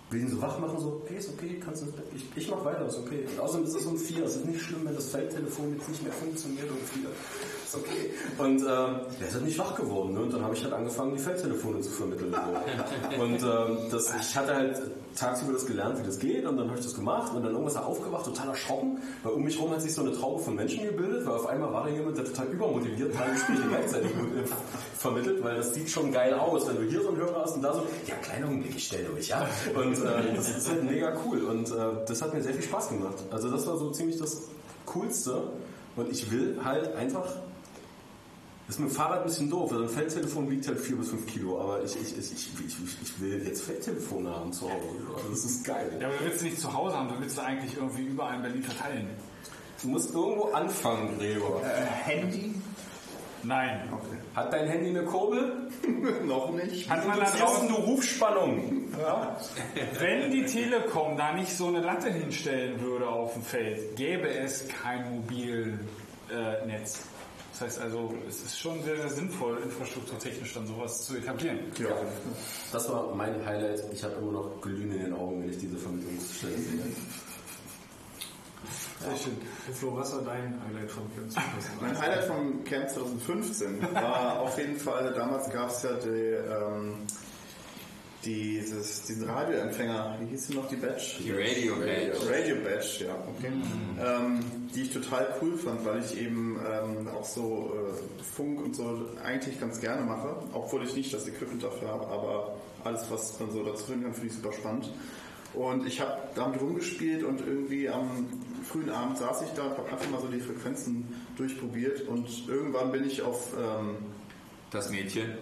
will ihn so wach machen, so, okay, ist okay, kannst Bett. Ich, ich mach weiter, ist okay. Und außerdem ist es um vier, es ist nicht schlimm, wenn das Feldtelefon jetzt nicht mehr funktioniert um vier. Ist okay. Und ähm, der ist halt nicht wach geworden. Ne? Und dann habe ich halt angefangen, die Feldtelefone zu vermitteln. So. Und ähm, das, ich hatte halt tagsüber das gelernt, wie das geht, und dann habe ich das gemacht und dann irgendwas er aufgewacht, total erschrocken, weil um mich herum hat sich so eine Traube von Menschen gebildet, weil auf einmal war da jemand, der total übermotiviert drei Gespräche gleichzeitig vermittelt, weil das sieht schon geil aus, wenn du hier so einen Hörer hast und da so, ja, kleiner Augenblick, ich stelle durch, ja. Und äh, das ist halt mega cool und äh, das hat mir sehr viel Spaß gemacht. Also das war so ziemlich das Coolste und ich will halt einfach ist mit dem Fahrrad ein bisschen doof. Also ein Feldtelefon wiegt halt 4 bis 5 Kilo, aber ich, ich, ich, ich, ich, ich will jetzt Feldtelefone haben zu Hause. Also das ist geil.
Ja, aber du willst sie nicht zu Hause haben, du willst sie eigentlich irgendwie überall in Berlin verteilen.
Du musst irgendwo anfangen, Gregor.
Handy?
Nein.
Hat dein Handy eine Kurbel?
Noch nicht.
Hat man da
Draußen du Rufspannung. Ja.
wenn die Telekom da nicht so eine Latte hinstellen würde auf dem Feld, gäbe es kein Mobilnetz. Das heißt also, es ist schon sehr, sehr sinnvoll, infrastrukturtechnisch dann sowas zu etablieren.
Ja.
Das war mein Highlight. Ich habe immer noch Glühen in den Augen, wenn ich diese Vermittlungsstelle sehe.
Sehr schön. Flo, was war dein Highlight vom Film 2019?
Mein Highlight vom Camp 2015 war auf jeden Fall, damals gab es ja die, ähm, dieses, diesen Radioempfänger, wie hieß die noch, die Badge?
Die Radio Badge.
Radio Badge, ja, okay. Ähm, die ich total cool fand, weil ich eben ähm, auch so äh, Funk und so eigentlich ganz gerne mache, obwohl ich nicht das Equipment dafür habe, aber alles, was man so dazu finden kann, finde ich super spannend. Und ich habe damit rumgespielt und irgendwie am frühen Abend saß ich da und habe einfach mal so die Frequenzen durchprobiert und irgendwann bin ich auf ähm,
Das Mädchen,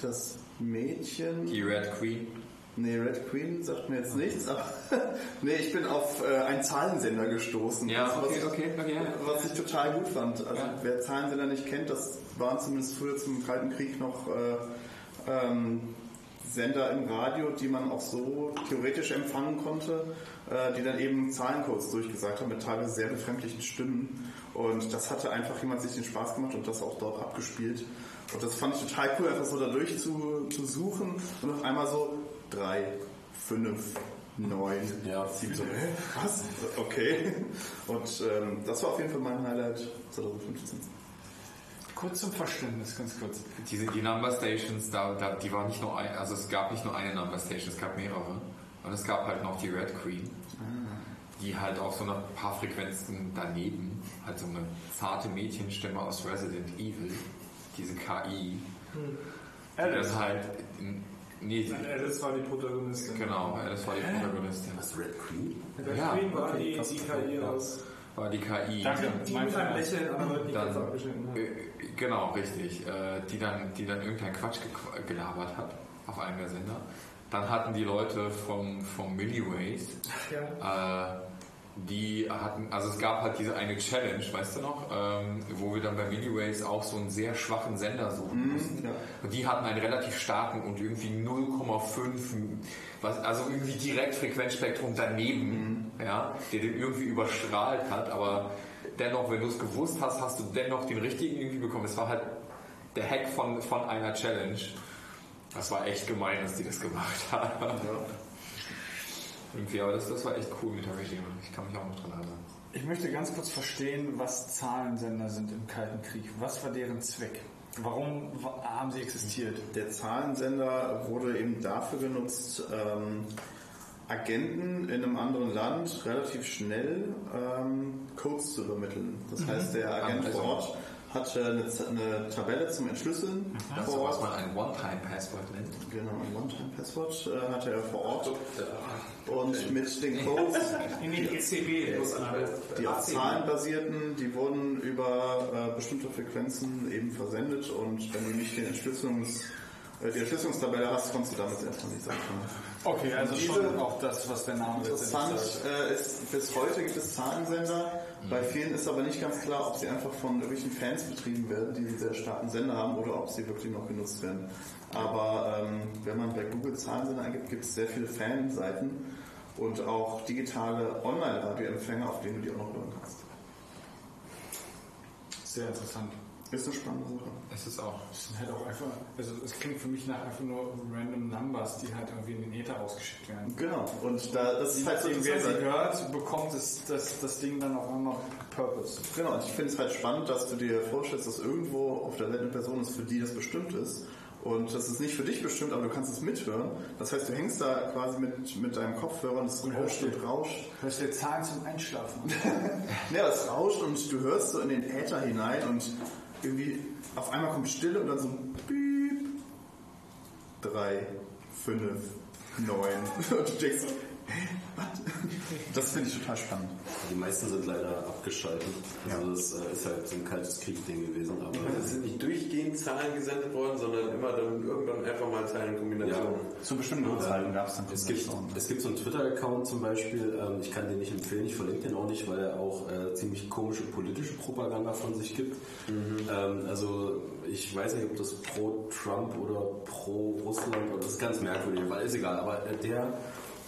das Mädchen.
die Red Queen.
Nee, Red Queen sagt mir jetzt nichts, aber nee, ich bin auf äh, einen Zahlensender gestoßen.
Ja,
was,
okay, okay, okay.
was ich total gut fand. Also
Ja.
wer Zahlensender nicht kennt, das waren zumindest früher zum Kalten Krieg noch äh, ähm, Sender im Radio, die man auch so theoretisch empfangen konnte, äh, die dann eben Zahlencodes durchgesagt haben mit teilweise sehr befremdlichen Stimmen. Und das hatte einfach jemand sich den Spaß gemacht und das auch dort abgespielt. Und das fand ich total cool, einfach so da durch zu, zu suchen und auf einmal so drei, fünf, neun,
Ja.
sieben, so, hä, was? Okay. Und ähm, das war auf jeden Fall mein Highlight 2015.
Kurz zum Verständnis, ganz kurz.
Diese, die Number Stations, da, da, die war nicht nur ein, also es gab nicht nur eine Number Station, es gab mehrere. Und es gab halt noch die Red Queen, die halt auch so ein paar Frequenzen daneben, halt so eine zarte Mädchenstimme aus Resident Evil, diese KI, die das halt, nee, die,
Alice war die Protagonistin.
genau, das war die Protagonistin.
Was, Red Queen?
Der
Ja,
Queen war
okay,
die, die KI aus.
War die KI.
Danke.
Die mit einem. Lächeln aber nicht
Dann-. Äh, Genau, richtig. Äh, Die dann, die dann irgendeinen Quatsch ge- gelabert hat auf einem der Sender. Dann hatten die Leute vom, vom Milliways,
Ja.
äh, die hatten, also es gab halt diese eine Challenge, weißt du noch, ähm, wo wir dann bei Milliways auch so einen sehr schwachen Sender suchen mussten.
ja.
Und die hatten einen relativ starken und irgendwie 0,5, was, also irgendwie direkt Frequenzspektrum daneben, ja, der den irgendwie überstrahlt hat, aber dennoch, wenn du es gewusst hast, hast du dennoch den richtigen irgendwie bekommen. Es war halt der Hack von, von einer Challenge. Das war echt gemein, dass die das gemacht haben. Irgendwie, aber das, das war echt cool mit der Radio. Ich kann mich auch noch dran erinnern.
Ich möchte ganz kurz verstehen, was Zahlensender sind im Kalten Krieg. Was war deren Zweck? Warum wa- haben sie existiert?
Der Zahlensender wurde eben dafür genutzt, ähm, Agenten in einem anderen Land relativ schnell ähm, Codes zu übermitteln. Das heißt, der Agent vor Ort hatte eine, Z- eine Tabelle zum Entschlüsseln.
Das ist
vor
was
Ort.
man ein One-Time-Password nennt.
Genau, ein One-Time-Passwort äh, hatte er vor Ort. Und mit den Codes,
der
die auf Zahlen basierten, die wurden über äh, bestimmte Frequenzen eben versendet. Und wenn die nicht den Entschlüsselungscode äh, die Erschließungstabelle hast, kommst du damit erstmal nicht anfangen.
Okay, also schon auch das, was der Name
Interessant äh, ist, bis heute gibt es Zahlensender. Bei vielen ist aber nicht ganz klar, ob sie einfach von irgendwelchen Fans betrieben werden, die sehr starken Sender haben, oder ob sie wirklich noch genutzt werden. Aber ähm, wenn man bei Google Zahlensender eingibt, gibt es sehr viele Fanseiten und auch digitale Online-Radioempfänger, auf denen du die auch noch hören kannst.
Sehr interessant.
Ist eine spannende Sache.
Es ist auch.
Das sind halt auch einfach, also es klingt für mich nach einfach nur random Numbers, die halt irgendwie in den Ether ausgeschickt werden.
Genau. Und da, das ist halt so
Wer sie hört, bekommt das, das, das Ding dann auf einmal Purpose.
Genau, und ich finde es halt spannend, dass du dir vorstellst, dass irgendwo auf der Welt eine Person ist, für die das bestimmt ist. Und das ist nicht für dich bestimmt, aber du kannst es mithören. Das heißt, du hängst da quasi mit, mit deinem Kopfhörer und es rauscht und rauscht.
Hörst du Zahlen zum Einschlafen?
Ja, es rauscht und du hörst so in den Äther hinein und irgendwie auf einmal kommt Stille und dann so ein Piep. Drei, fünf, neun. Und du denkst, hä, was? Das finde ich total spannend.
Die meisten sind leider abgeschaltet. Also das äh, ist halt so ein kaltes Kriegsding gewesen. Aber
Es sind nicht durchgehend Zahlen gesendet worden, sondern immer dann irgendwann einfach mal Zeilenkombinationen.
Zu bestimmten Uhrzeiten gab es dann
Es gibt, es gibt so einen Twitter-Account zum Beispiel, ähm, ich kann den nicht empfehlen, ich verlinke den auch nicht, weil er auch äh, ziemlich komische politische Propaganda von sich gibt. Ähm, also ich weiß nicht, ob das pro Trump oder pro Russland oder das ist ganz merkwürdig, weil ist egal, aber äh, der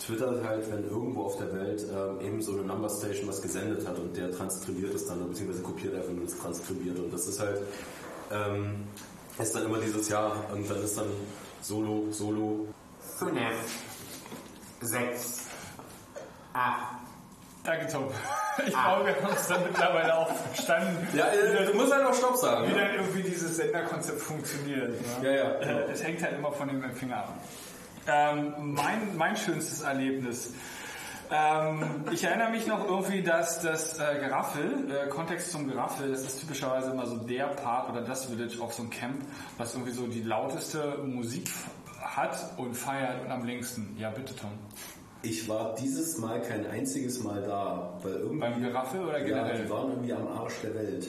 twittert halt, wenn irgendwo auf der Welt ähm, eben so eine Number Station was gesendet hat und der transkribiert es dann, beziehungsweise kopiert einfach nur das transkribiert und das ist halt ähm, ist dann immer dieses Jahr und dann ist dann Solo, Solo,
Fünf, sechs, acht.
Danke, Tom. Ich glaube, wir haben uns dann mittlerweile auch verstanden,
Ja, äh, du musst halt auch Stopp sagen.
wie
ne?
dann irgendwie dieses Senderkonzept funktioniert. Ne?
Ja, ja.
Äh, Es hängt halt immer von dem Empfänger ab. Ähm, mein, mein schönstes Erlebnis. Ähm, ich erinnere mich noch irgendwie, dass das äh, Geraffel, äh, Kontext zum Geraffel, das ist typischerweise immer so der Part oder das Village auf so einem Camp, was irgendwie so die lauteste Musik hat und feiert und am längsten. Ja, bitte, Tom.
Ich war dieses Mal kein einziges Mal da, weil irgendwie.
Beim Geraffel oder
ja,
generell?
die waren irgendwie am Arsch der Welt.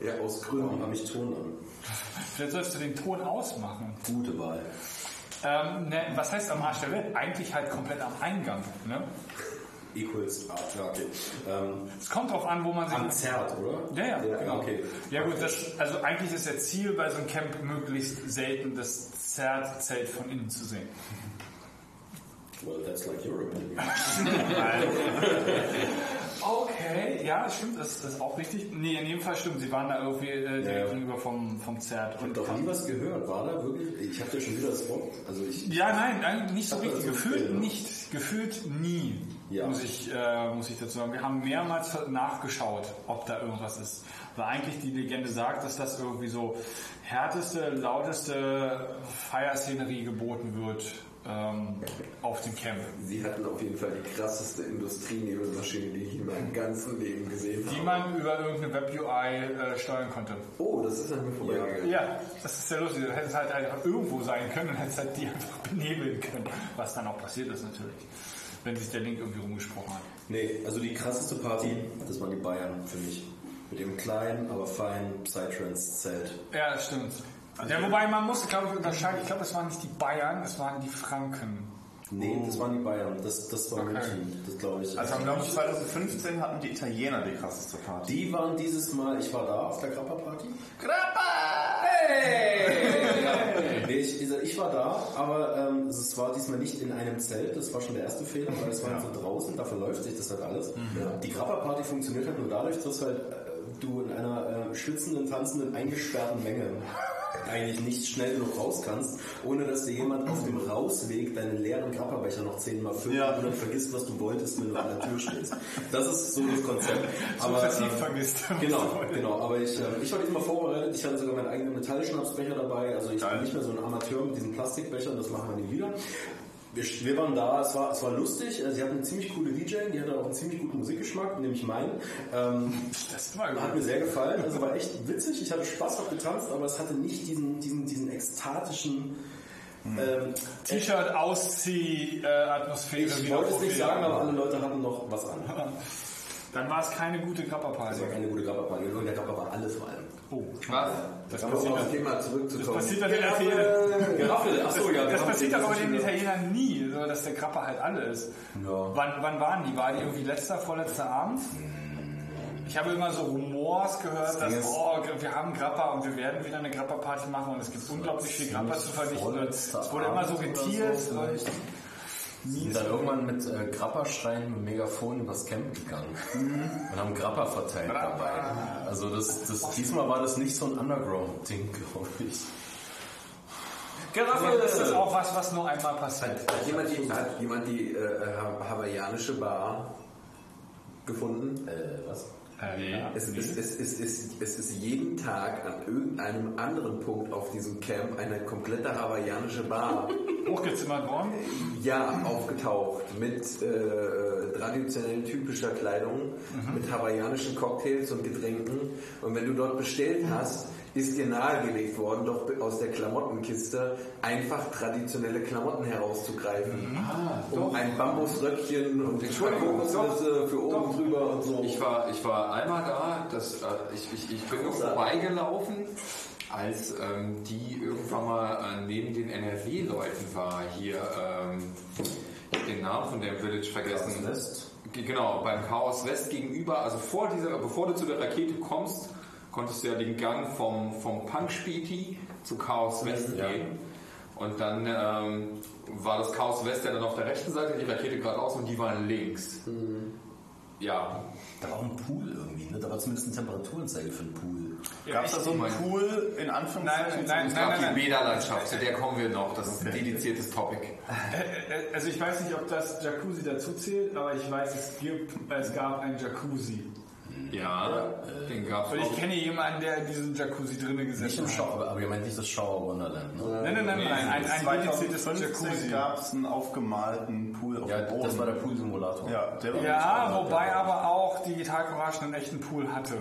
Ja, aus
Gründen
Gründen.
habe ich Ton an.
Vielleicht sollst du den Ton ausmachen.
Gute Wahl.
Ähm, ne, was heißt am Arsch der Welt? Eigentlich halt komplett am Eingang. Ne?
Equals. Ah, ja, okay. Ähm,
Es kommt drauf an, wo man sich...
am Zert, oder?
Ja, ja,
Ja,
genau.
okay.
Ja gut, das, also eigentlich ist der Ziel bei so einem Camp möglichst selten das Zelt von innen zu sehen.
Well, that's like your opinion.
Okay, ja, das stimmt, das, das ist auch richtig. Nee, in jedem Fall stimmt, sie waren da irgendwie äh, direkt
Ja.
gegenüber vom, vom Zert.
Ich habe doch nie was gehört. War da wirklich? Ich habe ja schon wieder das Wort. Also ich.
Ja, nein, nicht so richtig. Gefühlt
ne?
nicht. Gefühlt nie,
Ja.
muss, ich, äh, muss ich dazu sagen. Wir haben mehrmals nachgeschaut, ob da irgendwas ist. Weil eigentlich die Legende sagt, dass das irgendwie so härteste, lauteste Feierszenerie geboten wird ähm, auf dem Camp.
Sie hatten auf jeden Fall die krasseste Industrienebelmaschine, die ich in meinem ganzen Leben gesehen
Die
habe.
man über irgendeine Web-UI äh, steuern konnte.
Oh, das ist an mir vorbeigegangen.
Ja, das ist sehr lustig. Du hättest halt einfach irgendwo sein können und hättest halt die einfach benebeln können. Was dann auch passiert ist natürlich. Wenn sich der Link irgendwie rumgesprochen hat.
Nee, also die krasseste Party, das waren die Bayern für mich. Mit dem kleinen, aber feinen Psytrance-Zelt.
Ja, das stimmt. Ja, wobei man muss, glaube ich, unterscheiden. Ich glaube, es waren nicht die Bayern, es waren die Franken.
Nee, das waren die Bayern. Das, das war
Okay.
München. Das glaube ich.
Also, glaube ich, 2015 hatten die Italiener die krasseste Party.
die waren dieses Mal, ich war da auf der Grappa-Party. Nee, ich, ich- ich war da, aber ähm, es war diesmal nicht in einem Zelt, das war schon der erste Fehler, weil es war so draußen, da verläuft sich das halt alles. Die Grappa-Party funktioniert halt nur dadurch, dass halt äh, du in einer äh, schwitzenden, tanzenden, eingesperrten Menge eigentlich nicht schnell genug raus kannst, ohne dass dir jemand auf dem Rausweg deinen leeren Grappa-Becher noch zehnmal füllt
Ja.
und dann vergisst, was du wolltest, wenn du an der Tür stehst. Das ist so das Konzept.
Sukzessiv
ähm,
vergisst.
Genau, genau. Aber ich, ähm, ich war diesmal vorbereitet. Ich hatte sogar meinen eigenen Metallschnapsbecher dabei. Also ich bin nicht mehr so ein Amateur mit diesen Plastikbechern. Das machen wir nie wieder. Wir, wir waren da, es war, es war lustig. Also Sie hatten eine ziemlich coole DJ, die hatte auch einen ziemlich guten Musikgeschmack, nämlich meinen. Ähm,
Das war
hat mir sehr gefallen. Also war echt witzig. Ich hatte Spaß, hab getanzt, aber es hatte nicht diesen, diesen, diesen ekstatischen ähm,
T-Shirt auszieh äh, Atmosphäre.
ich wollte es nicht sagen, aber alle Leute hatten noch was an.
Dann war es keine gute
Das
Grappa-Party.
war keine gute Grappa-Party. Und der Grappa war alles vor allem.
Oh,
Was?
das
Um
passiert,
auf das Thema
das
zurückzukommen.
passiert bei den Italienern.
Geraffel, achso, ja.
Das
Geraffel,
passiert
das
aber den Italienern nie, so dass der Grappa halt alle ist.
Ja.
Wann, wann waren die? War die irgendwie letzter, vorletzter Abend? Ich habe immer so Rumors gehört, dass oh, wir haben Grappa und wir werden wieder eine Grappa-Party machen und es gibt unglaublich viel Grappa zu verdichten. Und Es wurde immer so geteased.
so vielleicht. sind dann irgendwann mit äh, Grappa-Schreien mit Megafon übers Camp gegangen und haben Grappa verteilt dabei. Also das, das, diesmal war das nicht so ein Underground-Ding, glaube ich.
Geraffel ist das auch was, was nur einmal passiert.
Hat jemand die, hat jemand die äh, ha- hawaiianische Bar gefunden?
Äh, was?
Äh.
Es, ist, es, ist, es, ist, es ist jeden Tag an irgendeinem anderen Punkt auf diesem Camp eine komplette hawaiianische Bar
Hochgezimmert worden.
ja, aufgetaucht mit äh, traditionell typischer Kleidung, mit hawaiianischen Cocktails und Getränken. Und wenn du dort bestellt hast, ist dir nahegelegt worden, doch aus der Klamottenkiste einfach traditionelle Klamotten herauszugreifen. um ein Bambusröckchen und Kokosnüsse für oben drüber und so.
Ich war, ich war einmal da, das, äh, ich, ich, ich bin vorbeigelaufen, als ähm, die irgendwann mal äh, neben den NRW-Leuten war, hier ähm, den Namen von dem Village vergessen.
Chaos West?
Genau, beim Chaos West gegenüber, also vor dieser, bevor du zu der Rakete kommst, konntest du ja den Gang vom, vom Punk-Späti zu Chaos West
ja.
gehen. Und dann ähm, war das Chaos West ja dann auf der rechten Seite, die Rakete geradeaus und die waren links. Ja,
Da war ein Pool irgendwie, ne? Da war zumindest ein Temperaturanzeige für den Pool.
Gab es da so einen Pool in Anführungszeichen?
Nein, nein,
Es gab die Bäderlandschaft, zu der kommen wir noch. Das ist ein dediziertes Topic.
Äh, Also ich weiß nicht, ob das Jacuzzi dazu zählt, aber ich weiß, es gibt, es gab ein Jacuzzi.
Ja, den gab
Und
es
ich kenne jemanden, der in diesem Jacuzzi drinnen
Nicht
gesessen
im
hat.
Shower, aber, ihr meint nicht das Shower Wonderland, ne?
Nein, nein, nein, nein, ein, ein dediziertes
2015
Jacuzzi.
gab es einen aufgemalten Pool auf
Ja,
dem Boden.
das war der Pool-Simulator.
ja, der war
Ja, wobei aber auch Digital Courage einen echten Pool hatte.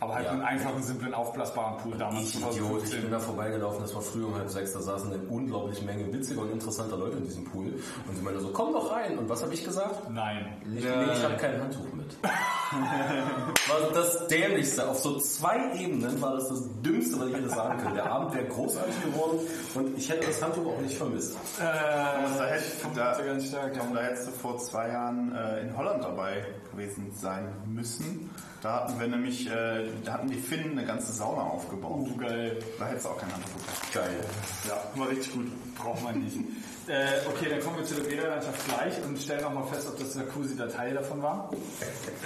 Aber halt
Ja.
einen einfachen, simplen, aufblasbaren Pool damals.
Ich Idiot, ich bin
2015.
da vorbeigelaufen, das war früh um halb sechs, da saßen eine unglaubliche Menge witziger und interessanter Leute in diesem Pool. Und sie meinte so, komm doch rein. Und was habe ich gesagt?
Nein.
Ich, nee, ich habe kein Handtuch mit. war das Dämlichste. Auf so zwei Ebenen war das das Dümmste, was ich hätte sagen können. Der Abend wäre großartig geworden und ich hätte das Handtuch auch nicht vermisst.
Äh,
da, hätte, da,
ja ganz stark.
Tom, da hättest du vor zwei Jahren äh, in Holland dabei gewesen sein müssen. Da hatten wir nämlich, äh, da hatten die Finnen eine ganze Sauna aufgebaut.
Uh, geil.
Da hättest du auch kein Handtuch gehabt.
Geil.
Ja, war richtig gut. Braucht man nicht. Äh, okay, dann kommen wir zu der Bäderlandschaft gleich und stellen nochmal fest, ob das Jacuzzi der Teil davon war.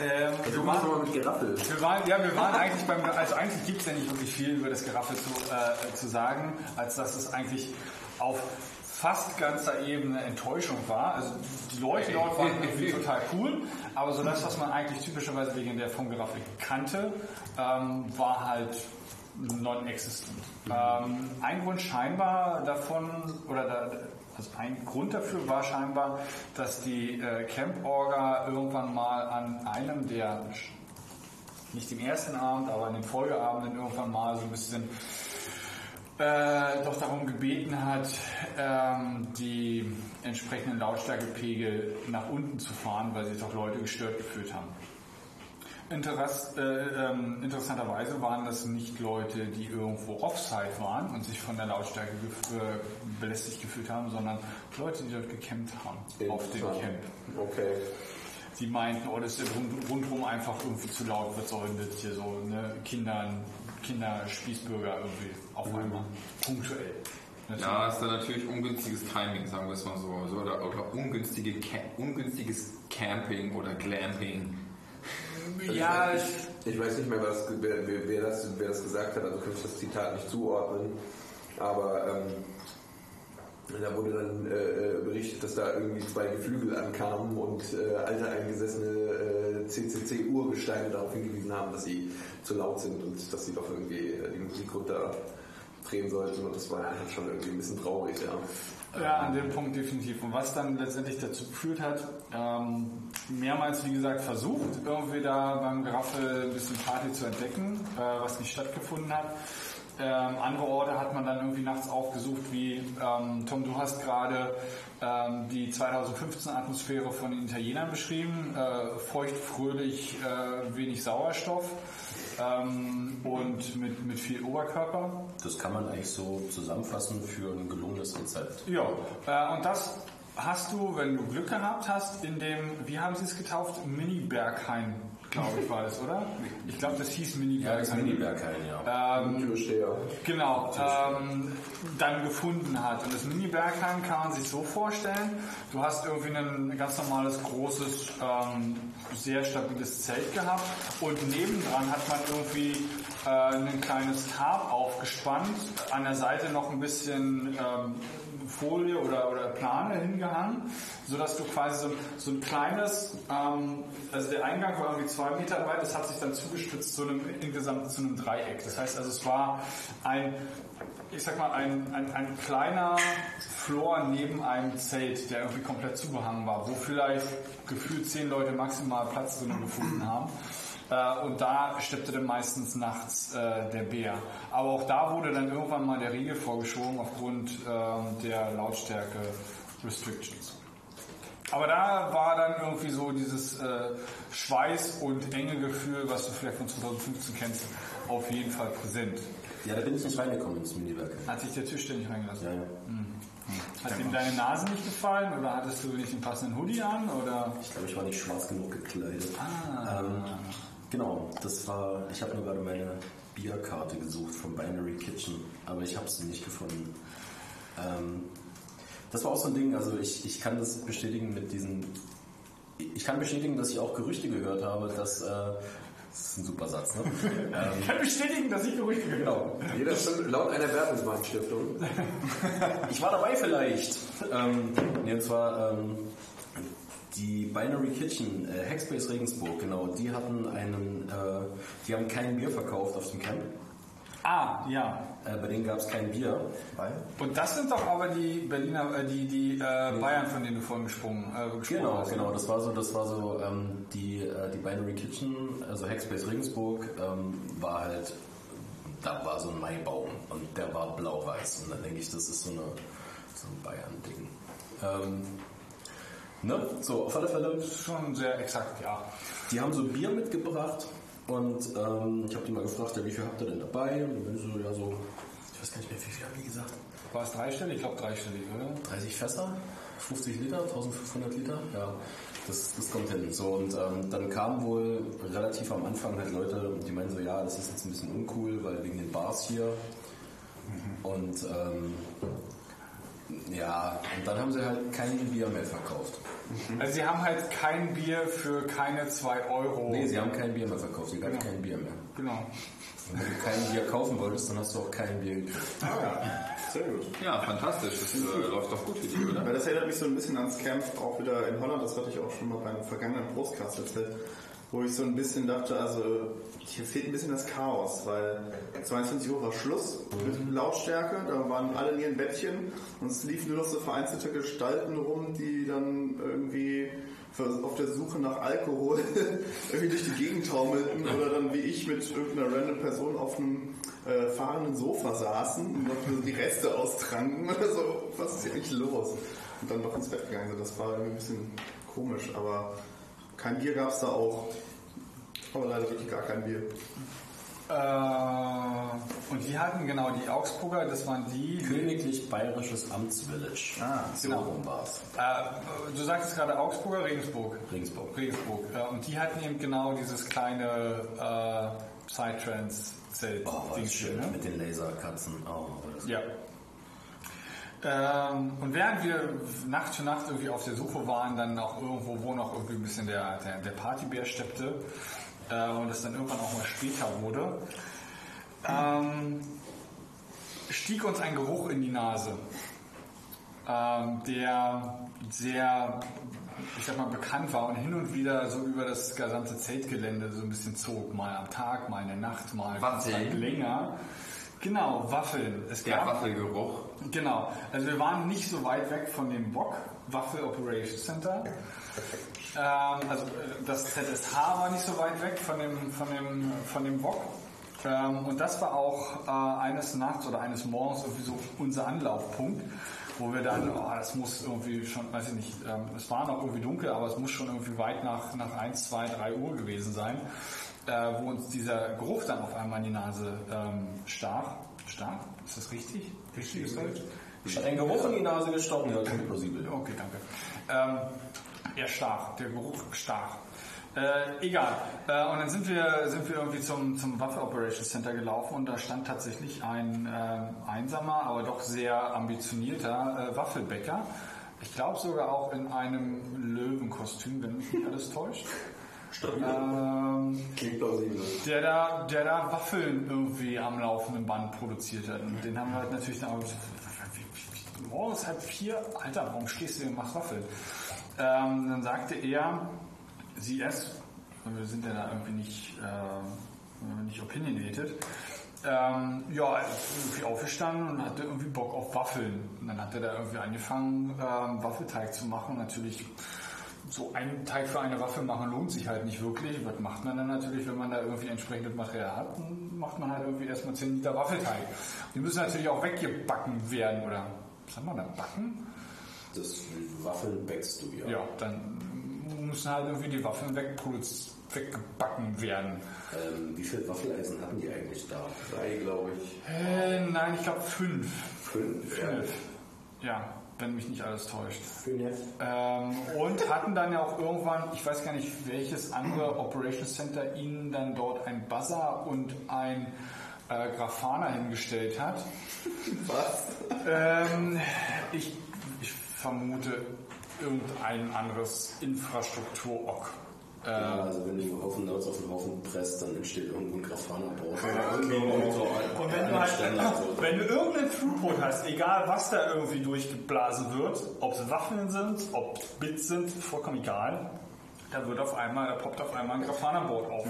Ähm, wir, waren,
mal mit Geraffel.
wir, waren, ja, wir waren eigentlich beim, also eigentlich gibt es ja nicht wirklich viel über das Geraffel zu, äh, zu sagen, als dass es eigentlich auf fast ganzer Ebene Enttäuschung war. Also die Leute dort waren irgendwie total cool, aber so das, was man eigentlich typischerweise wegen der Geraffel kannte, ähm, war halt non-existent. Ähm, ein Grund scheinbar davon, oder da, also ein Grund dafür war scheinbar, dass die äh, Camp-Orga irgendwann mal an einem der, nicht dem ersten Abend, aber an den Folgeabenden irgendwann mal so ein bisschen äh, doch darum gebeten hat, ähm, die entsprechenden Lautstärkepegel nach unten zu fahren, weil sich doch Leute gestört gefühlt haben. Interess, äh, ähm, interessanterweise waren das nicht Leute, die irgendwo offside waren und sich von der Lautstärke gef äh, belästigt gefühlt haben, sondern Leute, die dort gecampt haben auf dem Camp.
Okay.
Die meinten, oh, das ist ja rund, rundherum einfach irgendwie zu laut, was soll denn das hier so, ne? Kinder, Kinder, Spießbürger irgendwie auf einmal, punktuell. Natürlich.
Ja, ist dann natürlich ungünstiges Timing, sagen wir es mal so. so oder, oder ungünstige ungünstiges Camping oder Glamping.
Ja, ich,
Ich weiß nicht mehr, was, wer, wer, wer, das, wer das gesagt hat, also kann ich das Zitat nicht zuordnen. Aber ähm, da wurde dann äh, berichtet, dass da irgendwie zwei Geflügel ankamen und äh, alte eingesessene äh, CCC-Urgesteine darauf hingewiesen haben, dass sie zu laut sind und dass sie doch irgendwie äh, die Musik runterdrehen sollten. Und das war halt schon irgendwie ein bisschen traurig, ja.
Ja, an dem Punkt definitiv. Und was dann letztendlich dazu geführt hat, ähm, mehrmals, wie gesagt, versucht, irgendwie da beim Geraffel ein bisschen Party zu entdecken, äh, was nicht stattgefunden hat. Ähm, andere Orte hat man dann irgendwie nachts aufgesucht, wie ähm, Tom, du hast gerade ähm, die 2015 Atmosphäre von den Italienern beschrieben. Äh, feucht, fröhlich, äh, wenig Sauerstoff ähm, und mit, mit viel Oberkörper.
Das kann man eigentlich so zusammenfassen für ein gelungenes Rezept.
Ja, äh, und das hast du, wenn du Glück gehabt hast, in dem, wie haben sie es getauft? Mini-Berghain, glaube ich, war das, oder? Ich glaube, das hieß
Ja, das
Mini-Berghain.
Mini-Berghain, ja.
Ähm,
Türsteher.
Genau, ähm, dann gefunden hat. Und das Mini-Bergheim kann man sich so vorstellen, du hast irgendwie ein ganz normales, großes, ähm, sehr stabiles Zelt gehabt und nebendran hat man irgendwie äh, ein kleines Tarp aufgespannt, an der Seite noch ein bisschen ähm, Folie oder, oder Plane hingehangen, sodass du quasi so, so ein kleines, ähm, also der Eingang war irgendwie zwei Meter weit, das hat sich dann zugespitzt zu einem, insgesamt zu einem Dreieck. Das heißt also, es war ein, ich sag mal, ein, ein, ein kleiner Floor neben einem Zelt, der irgendwie komplett zugehangen war, wo vielleicht gefühlt zehn Leute maximal Platz drin gefunden haben. Äh, Und da steppte dann meistens nachts äh, der Bär. Aber auch da wurde dann irgendwann mal der Riegel vorgeschoben aufgrund ähm, der Lautstärke Restrictions. Aber da war dann irgendwie so dieses äh, Schweiß- und enge Gefühl, was du vielleicht von 2015 kennst, auf jeden Fall präsent.
Ja, da bin ich nicht reingekommen ins Mini-Berghain.
Hat sich der Tisch denn nicht reingelassen?
Ja, ja.
Hat ihm deine Nase nicht gefallen oder hattest du nicht den passenden Hoodie an? Oder?
Ich glaube, ich war nicht schwarz genug gekleidet.
Ah.
Ähm, genau, das war, ich habe nur gerade meine Bierkarte gesucht vom Binary Kitchen, aber ich habe sie nicht gefunden. Ähm, das war auch so ein Ding, also ich, ich kann das bestätigen mit diesen, ich kann bestätigen, dass ich auch Gerüchte gehört habe, dass, äh, das ist ein super Satz, ne? ähm,
Ich kann bestätigen, dass ich Gerüchte gehört habe.
genau,
Jeder stimmt laut einer Bertelsmann Stiftung.
Ich war dabei vielleicht. Ähm, nee, und zwar ähm, die Binary Kitchen, äh, Hackspace Regensburg, genau, die hatten einen, äh, die haben kein Bier verkauft auf dem Camp.
Ah, ja.
Äh, bei denen gab es kein Bier. Weil?
Und das sind doch aber die Berliner, äh, die, die äh, Bayern, von denen du vorhin gesprungen, äh, gesprochen
Genau,
hast.
genau, das war so, das war so ähm, die, äh, die Binary Kitchen, also Hackspace Regensburg, ähm, war halt, da war so ein Maibaum und der war blau-weiß und dann denke ich, das ist so, eine, so ein Bayern-Ding. Ähm, ne? So, auf alle Fälle,
Schon sehr exakt, ja.
Die haben so Bier mitgebracht und ähm, ich habe die mal gefragt, ja, wie viel habt ihr denn dabei? Und dann so, ja, so, ich weiß gar nicht mehr, wie viel haben die gesagt?
War es dreistellig? Ich glaube dreistellig, oder?
30 Fässer, 50 Liter, 1500 Liter, ja, das, das kommt hin. So, und ähm, dann kamen wohl relativ am Anfang halt Leute, die meinen so, ja, das ist jetzt ein bisschen uncool, weil wegen den Bars hier. Und ähm, ja, und dann haben sie halt kein Bier mehr verkauft.
Also sie haben halt kein Bier für keine 2 Euro.
Nee, sie haben kein Bier mehr verkauft, sie gab kein Bier mehr.
Genau.
Und wenn du kein Bier kaufen wolltest, dann hast du auch kein Bier gekriegt.
Sehr gut.
Ja, fantastisch. Das äh, läuft doch gut für die, oder?
Weil das erinnert mich so ein bisschen ans Camp auch wieder in Holland, das hatte ich auch schon mal beim vergangenen Brustcast erzählt, wo ich so ein bisschen dachte, also hier fehlt ein bisschen das Chaos, weil 22 Uhr war Schluss mit Lautstärke, da waren alle in ihren Bettchen und es liefen nur noch so vereinzelte Gestalten rum, die dann irgendwie auf der Suche nach Alkohol irgendwie durch die Gegend taumelten oder dann wie ich mit irgendeiner random Person auf einem äh, fahrenden Sofa saßen und noch die Reste austranken oder so. Was ist hier eigentlich los? Und dann doch ins Bett gegangen sind. Das war irgendwie ein bisschen komisch, aber kein Bier gab es da auch. Aber leider wirklich gar kein Bier.
Äh, und die hatten genau die Augsburger, das waren die.
Königlich Bayerisches Amtsvillage.
Ah,
so
genau.
rum war's.
Äh, du sagtest gerade Augsburger, Regensburg.
Regensburg.
Regensburg. Ja, und die hatten eben genau dieses kleine äh, Psytrance-Zelt.
Oh, war schön
ne?
mit den Laserkatzen. Oh,
Ja. Ähm, und während wir Nacht für Nacht irgendwie auf der Suche waren, dann auch irgendwo, wo noch irgendwie ein bisschen der, der, der Partybär steppte äh, und es dann irgendwann auch mal später wurde, ähm, stieg uns ein Geruch in die Nase, ähm, der sehr, ich sag mal, bekannt war und hin und wieder so über das gesamte Zeltgelände so ein bisschen zog, mal am Tag, mal in der Nacht, mal länger. Genau, Waffeln. Es
Der Waffelgeruch.
Genau, also wir waren nicht so weit weg von dem Bock, Waffel Operations Center. Ähm, also äh, das ZSH war nicht so weit weg von dem, von dem, von dem Bock. Ähm, und das war auch äh, eines Nachts oder eines Morgens irgendwie so unser Anlaufpunkt, wo wir dann, oh, das muss irgendwie schon, weiß ich nicht, ähm, es war noch irgendwie dunkel, aber es muss schon irgendwie weit nach, nach 1, 2, 3 Uhr gewesen sein, äh, wo uns dieser Geruch dann auf einmal in die Nase ähm, stach. Stach? Ist das richtig? Richtig ist?
Hat ein Geruch in die Nase gestochen, ja, klingt plausibel.
Okay, danke. Ähm, er stach, der Geruch stach. Äh, egal. Äh, und dann sind wir, sind wir irgendwie zum, zum Waffe Operations Center gelaufen und da stand tatsächlich ein äh, einsamer, aber doch sehr ambitionierter äh, Waffelbäcker. Ich glaube sogar auch in einem Löwenkostüm, wenn mich nicht alles täuscht. Ähm,
Klingt plausibel.
der da, der da Waffeln irgendwie am laufenden Band produziert hat. Und den haben wir halt natürlich dann auch gesagt, morgens halb vier, Alter, warum stehst du hier und machst Waffeln? Ähm, dann sagte er, sie es, wir sind ja da irgendwie nicht, äh, nicht opinionated, ähm, ja, irgendwie aufgestanden und hatte irgendwie Bock auf Waffeln. Und dann hat er da irgendwie angefangen, ähm, Waffelteig zu machen. Natürlich so einen Teig für eine Waffe machen lohnt sich halt nicht wirklich. Was macht man dann natürlich, wenn man da irgendwie entsprechendes Material hat? Dann macht man halt irgendwie erstmal 10 Liter Waffelteig. Die müssen natürlich auch weggebacken werden, oder was haben wir da, backen?
Das Waffeln backst du ja.
Ja, dann müssen halt irgendwie die Waffeln weggebacken werden.
Ähm, wie viele Waffeleisen hatten die eigentlich da?
Drei, glaube ich.
Äh, nein, ich glaube fünf.
Fünf?
Fünf. Ja, wenn mich nicht alles täuscht. Ähm, und hatten dann ja auch irgendwann, ich weiß gar nicht, welches andere Operations Center ihnen dann dort ein Buzzer und ein äh, Grafana hingestellt hat.
Was?
Ähm, ich, ich vermute irgendein anderes Infrastruktur-Ock.
Ja, also wenn du einen Haufen Notes auf den Haufen presst, dann entsteht irgendwo ein Grafana-Brauch.
Und wenn du halt, wenn du irgendeinen Throughput hast, egal was da irgendwie durchgeblasen wird, ob es Waffeln sind, ob Bits sind, vollkommen egal, da wird auf einmal, da poppt auf einmal ein Grafana-Board auf.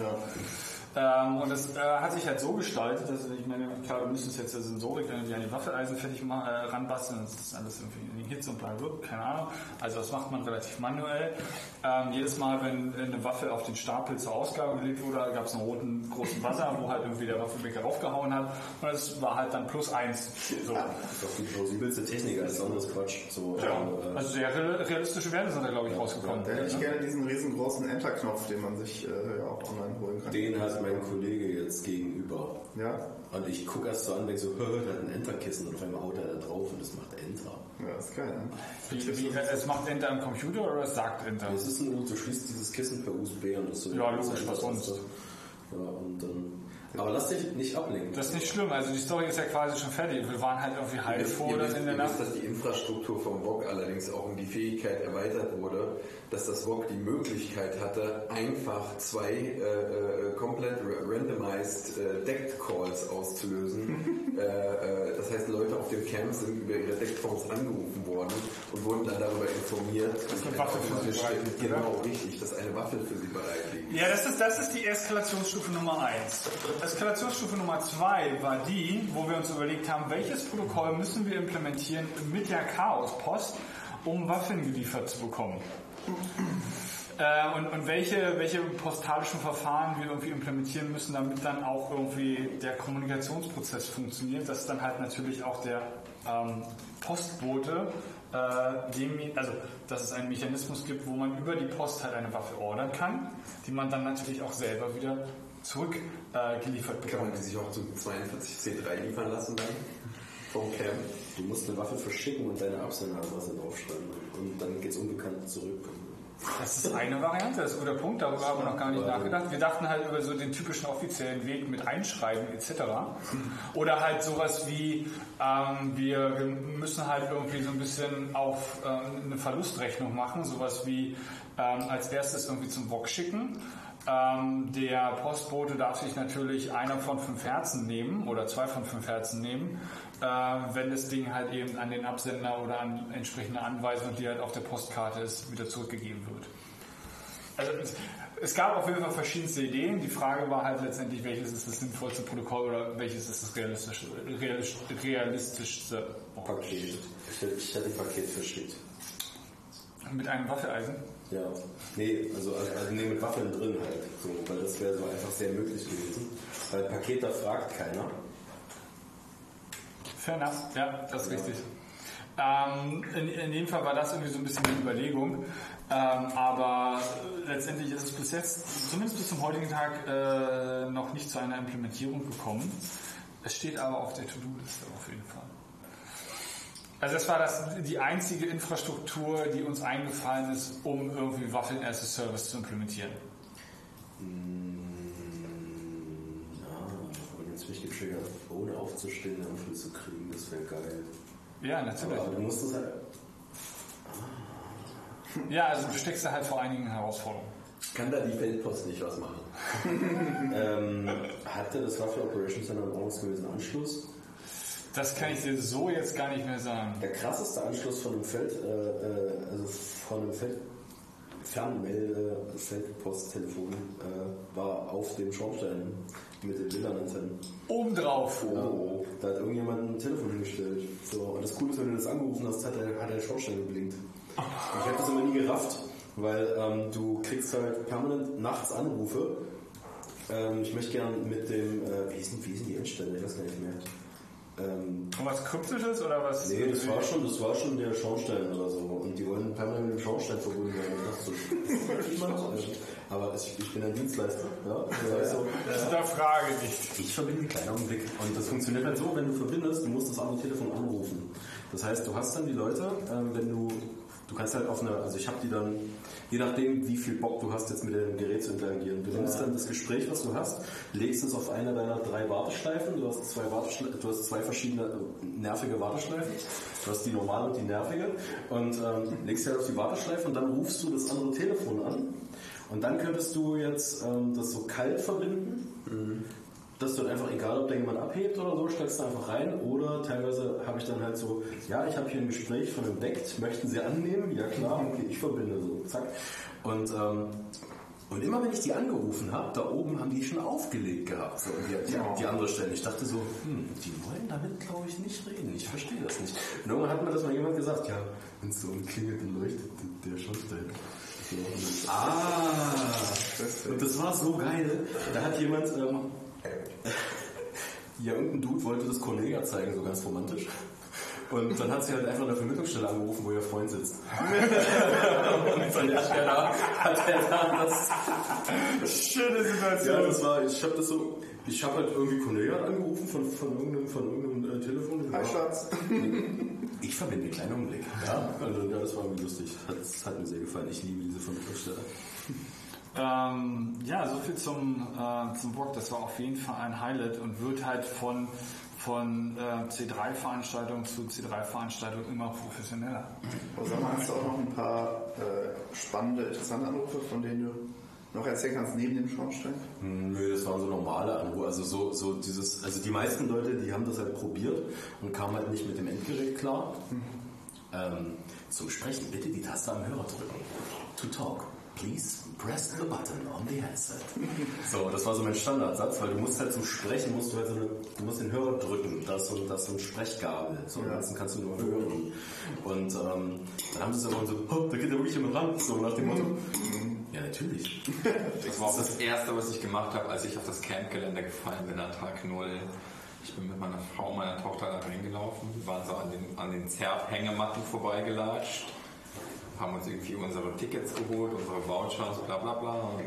Ähm, und das äh, hat sich halt so gestaltet, dass ich meine, klar, wir müssen es jetzt der Sensorik irgendwie an die Waffeleisen fertig machen, äh, ranbasteln, das ist alles irgendwie in den Hits und bla, keine Ahnung. Also das macht man relativ manuell. Ähm, jedes Mal, wenn eine Waffe auf den Stapel zur Ausgabe gelegt wurde, gab es einen roten großen Buzzer, wo halt irgendwie der Waffenbäcker raufgehauen hat. Und das war halt dann plus eins. So.
Das ist doch die plausibelste Technik, alles anderes Quatsch. So,
Ja.
äh,
Also sehr real- realistische Werte sind da, glaube ich, rausgekommen.
Da hätte ich gerne diesen riesengroßen Enter-Knopf, den man sich äh, ja auch online holen kann.
den hat mein Kollege jetzt gegenüber.
Ja,
Und ich gucke erst so an und denke so, "Hö, der hat ein Enterkissen und auf einmal haut er da drauf und das macht Enter.
ja, ist geil. Ne?
Wie, wie, es macht Enter im Computer oder es sagt Enter?
Es ist ein, du schließt dieses Kissen per USB und das ist so
Ja, logisch, was sonst?
Ja, und dann, aber lass dich nicht ablenken.
Das ist nicht schlimm, also die Story ist ja quasi schon fertig. Wir waren halt irgendwie halb vor oder in der
ihr wisst,
Nacht.
dass die Infrastruktur vom VOG allerdings auch um die Fähigkeit erweitert wurde, dass das VOG die Möglichkeit hatte, einfach zwei äh, äh, komplett ra- randomized äh, Decked Calls auszulösen. äh, äh, das heißt, Leute auf dem Camp sind über ihre Decked Phones angerufen worden und wurden dann darüber informiert, dass
eine Waffe für sie bereit liegt?
Genau, richtig, dass eine Waffe für sie bereit liegt.
Ja, das ist, das ist die Eskalationsstufe Nummer 1. Eskalationsstufe Nummer 2 war die, wo wir uns überlegt haben, welches Protokoll müssen wir implementieren mit der Chaospost, um Waffen geliefert zu bekommen. Äh, und, und welche, welche postalischen Verfahren wir irgendwie implementieren müssen, damit dann auch irgendwie der Kommunikationsprozess funktioniert, dass dann halt natürlich auch der ähm, Postbote, äh, dem, also dass es einen Mechanismus gibt, wo man über die Post halt eine Waffe ordern kann, die man dann natürlich auch selber wieder zurückgeliefert äh, geliefert
Kann man die sich auch zum 42C3 liefern lassen dann? Vom Camp?
Du musst eine Waffe verschicken und deine Absenderadresse draufschreiben. Und dann geht's unbekannt zurück.
Das ist eine Variante, das ist ein guter Punkt, darüber haben wir noch gar nicht nachgedacht. Wir dachten halt über so den typischen offiziellen Weg mit Einschreiben etc. Oder halt sowas wie, ähm, wir, wir müssen halt irgendwie so ein bisschen auf äh, eine Verlustrechnung machen, sowas wie ähm, als erstes irgendwie zum Bock schicken. Ähm, der Postbote darf sich natürlich einer von fünf Herzen nehmen oder zwei von fünf Herzen nehmen, äh, wenn das Ding halt eben an den Absender oder an entsprechende Anweisung, die halt auf der Postkarte ist, wieder zurückgegeben wird. Also es, es gab auf jeden Fall verschiedenste Ideen. Die Frage war halt letztendlich, welches ist das sinnvollste Protokoll oder welches ist das realistische, realis- realistischste
Paket. Ich hätte ein Paket verschickt.
mit einem Waffeleisen.
Ja, nee, also, also nee, mit Waffeln drin halt. So, weil das wäre so einfach sehr möglich gewesen. Weil Paket, da fragt keiner.
Fair enough, ja, das ist richtig. Ähm, in, in dem Fall war das irgendwie so ein bisschen die Überlegung. Ähm, aber letztendlich ist es bis jetzt, zumindest bis zum heutigen Tag, äh, noch nicht zu einer Implementierung gekommen. Es steht aber auf der To-Do-Liste auf jeden Fall. Also das war das, die einzige Infrastruktur, die uns eingefallen ist, um irgendwie Waffeln as a Service zu implementieren.
Ja, aber jetzt ich getriggert, ohne aufzustehen, einen Anschluss zu kriegen, das wäre geil.
Ja, natürlich.
Aber du musst es halt.
Ja, also du steckst da halt vor einigen Herausforderungen.
Kann da die Feldpost nicht was machen?
ähm, hatte das Waffle Operations Center einen ordnungsgemäßen Anschluss?
Das kann ich dir so jetzt gar nicht mehr sagen.
Der krasseste Anschluss von einem Feld, äh, äh, also von einem Feld, Fernmelde, Feldposttelefon, äh, war auf dem Schornstein mit den Bildantennen.
Obendrauf.
Oh, da hat irgendjemand ein Telefon hingestellt. So, und das Coole ist, wenn du das angerufen hast, hat der, hat der Schornstein geblinkt. Und ich habe das immer nie gerafft, weil ähm, du kriegst halt permanent nachts Anrufe. Ähm, ich möchte gerne mit dem, äh, wie, sind, wie die Endstelle? Ich weiß gar nicht mehr. Ähm,
Und was Kryptisches oder was?
Nee, das war schon, das war schon der Schornstein oder so. Und die wollen permanent mit dem Schornstein verbunden werden. Ich dachte so, niemand. Aber ich, ich bin ein Dienstleister. Ja, das heißt so,
Da frage ich.
ich verbinde einen kleinen Augenblick. Und das funktioniert halt so, wenn du verbindest, du musst das andere Telefon anrufen. Das heißt, du hast dann die Leute, ähm, wenn du, du kannst halt auf eine, also ich habe die dann, je nachdem, wie viel Bock du hast, jetzt mit dem Gerät zu interagieren. Du nimmst dann das Gespräch, was du hast, legst es auf eine deiner drei Warteschleifen. Du hast zwei, Warteschle du hast zwei verschiedene äh, nervige Warteschleifen. Du hast die normale und die nervige. Und ähm, legst halt auf die Warteschleife und dann rufst du das andere Telefon an. Und dann könntest du jetzt ähm, das so kalt verbinden dass du dann einfach, egal ob da jemand abhebt oder so, steigst du einfach rein. Oder teilweise habe ich dann halt so, ja, ich habe hier ein Gespräch von einem Deckt, möchten Sie annehmen? Ja klar, okay, ich verbinde so, zack. Und, ähm, und immer wenn ich die angerufen habe, da oben haben die schon aufgelegt gehabt. So, die, die, die andere Stelle. Ich dachte so, hm, die wollen damit, glaube ich, nicht reden. Ich verstehe das nicht. Und irgendwann hat mir das mal jemand gesagt, ja, wenn es so klingelt und leuchtet, der Schornstein. So, dann, ah, und das war so geil. Da hat jemand, ähm, ja, irgendein Dude wollte das Kollega zeigen, so ganz romantisch. Und dann hat sie halt einfach eine Vermittlungsstelle angerufen, wo ihr Freund sitzt. und an der Stelle hat er dann das.
Schöne Situation.
Ja, das war, ich habe das so, ich habe halt irgendwie Kollega angerufen von, von irgendeinem, von irgendeinem äh, Telefon.
Hi Schatz.
Ich verbinde einen kleinen Augenblick. Ja, also, ja, das war irgendwie lustig. Hat, das hat mir sehr gefallen. Ich liebe diese Vermittlungsstelle.
Ähm, ja, so viel zum, äh, zum Bock. Das war auf jeden Fall ein Highlight und wird halt von, von äh, C3-Veranstaltung zu C3-Veranstaltung immer professioneller.
Aber sag mal, hast du auch noch ein paar äh, spannende, interessante Anrufe, von denen du noch erzählen kannst, neben dem Schornstein?
Nö, das waren so normale Anrufe. Also so, so dieses, also die meisten Leute, die haben das halt probiert und kamen halt nicht mit dem Endgerät klar. Ähm, zum Sprechen bitte die Taste am Hörer drücken. To talk, please press the button on the headset. So, das war so mein Standardsatz, weil du musst halt zum Sprechen, musst du halt so eine, du musst den Hörer drücken. Das ist so, das ist so ein Sprechgabel. So, ja. ansonsten kannst du nur hören. Und ähm, dann haben sie es immer so, oh, da geht ja wirklich jemand ran. So nach dem Motto. Ja, natürlich.
Das war auch das erste, was ich gemacht habe, als ich auf das Campgelände gefallen bin an Tag 0. Ich bin mit meiner Frau und meiner Tochter da reingelaufen. Wir waren so an den, an den Zerb-Hängematten vorbeigelatscht. Haben uns irgendwie unsere Tickets geholt, unsere Voucher und so bla bla bla. Und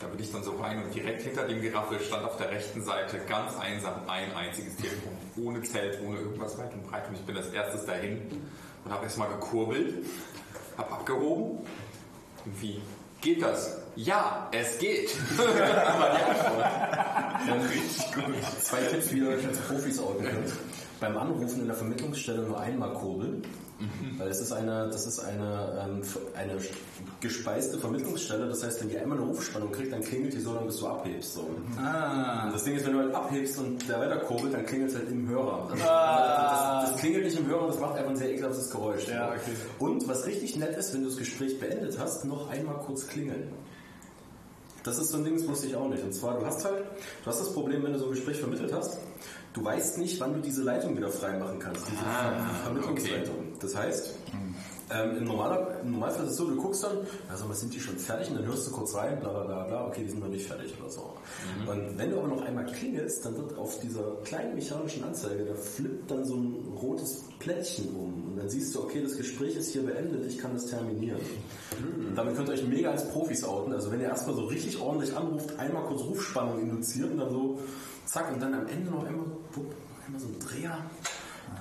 da bin ich dann so rein und direkt hinter dem Geraffel stand auf der rechten Seite ganz einsam ein einziges Telefon. Ohne Zelt, ohne irgendwas weit und breit. Und ich bin als erstes dahin und habe erstmal gekurbelt, habe abgehoben. Und wie geht das? Ja, es geht. war die Antwort.
Richtig gut. Zwei Tipps, wie ihr euch als Profis könnt. Beim Anrufen in der Vermittlungsstelle nur einmal kurbeln. Weil es ist eine, das ist eine, ähm, eine gespeiste Vermittlungsstelle. Das heißt, wenn die einmal eine Rufspannung kriegt, dann klingelt die so lange, bis du abhebst. So.
Ah.
Das Ding ist, wenn du halt abhebst und der weiter kurbelt, dann klingelt es halt im Hörer. Das, das, das klingelt nicht im Hörer und das macht einfach ein sehr ekelhaftes Geräusch.
Ja, okay.
Und was richtig nett ist, wenn du das Gespräch beendet hast, noch einmal kurz klingeln. Das ist so ein Ding, das wusste ich auch nicht. Und zwar, du hast halt, du hast das Problem, wenn du so ein Gespräch vermittelt hast, du weißt nicht, wann du diese Leitung wieder frei machen kannst, diese
Ah,
Vermittlungsleitung. Das heißt, Ähm, im, Normaler, Im Normalfall ist es so, du guckst dann, also was sind die schon fertig? Und dann hörst du kurz rein, bla bla bla, bla okay, die sind noch nicht fertig oder so. Und wenn du aber noch einmal klingelst, dann wird auf dieser kleinen mechanischen Anzeige, da flippt dann so ein rotes Plättchen um. Und dann siehst du, okay, das Gespräch ist hier beendet, ich kann das terminieren. Und damit könnt ihr euch mega als Profis outen. Also wenn ihr erstmal so richtig ordentlich anruft, einmal kurz Rufspannung induziert und dann so, zack, und dann am Ende noch einmal, einmal so ein Dreher.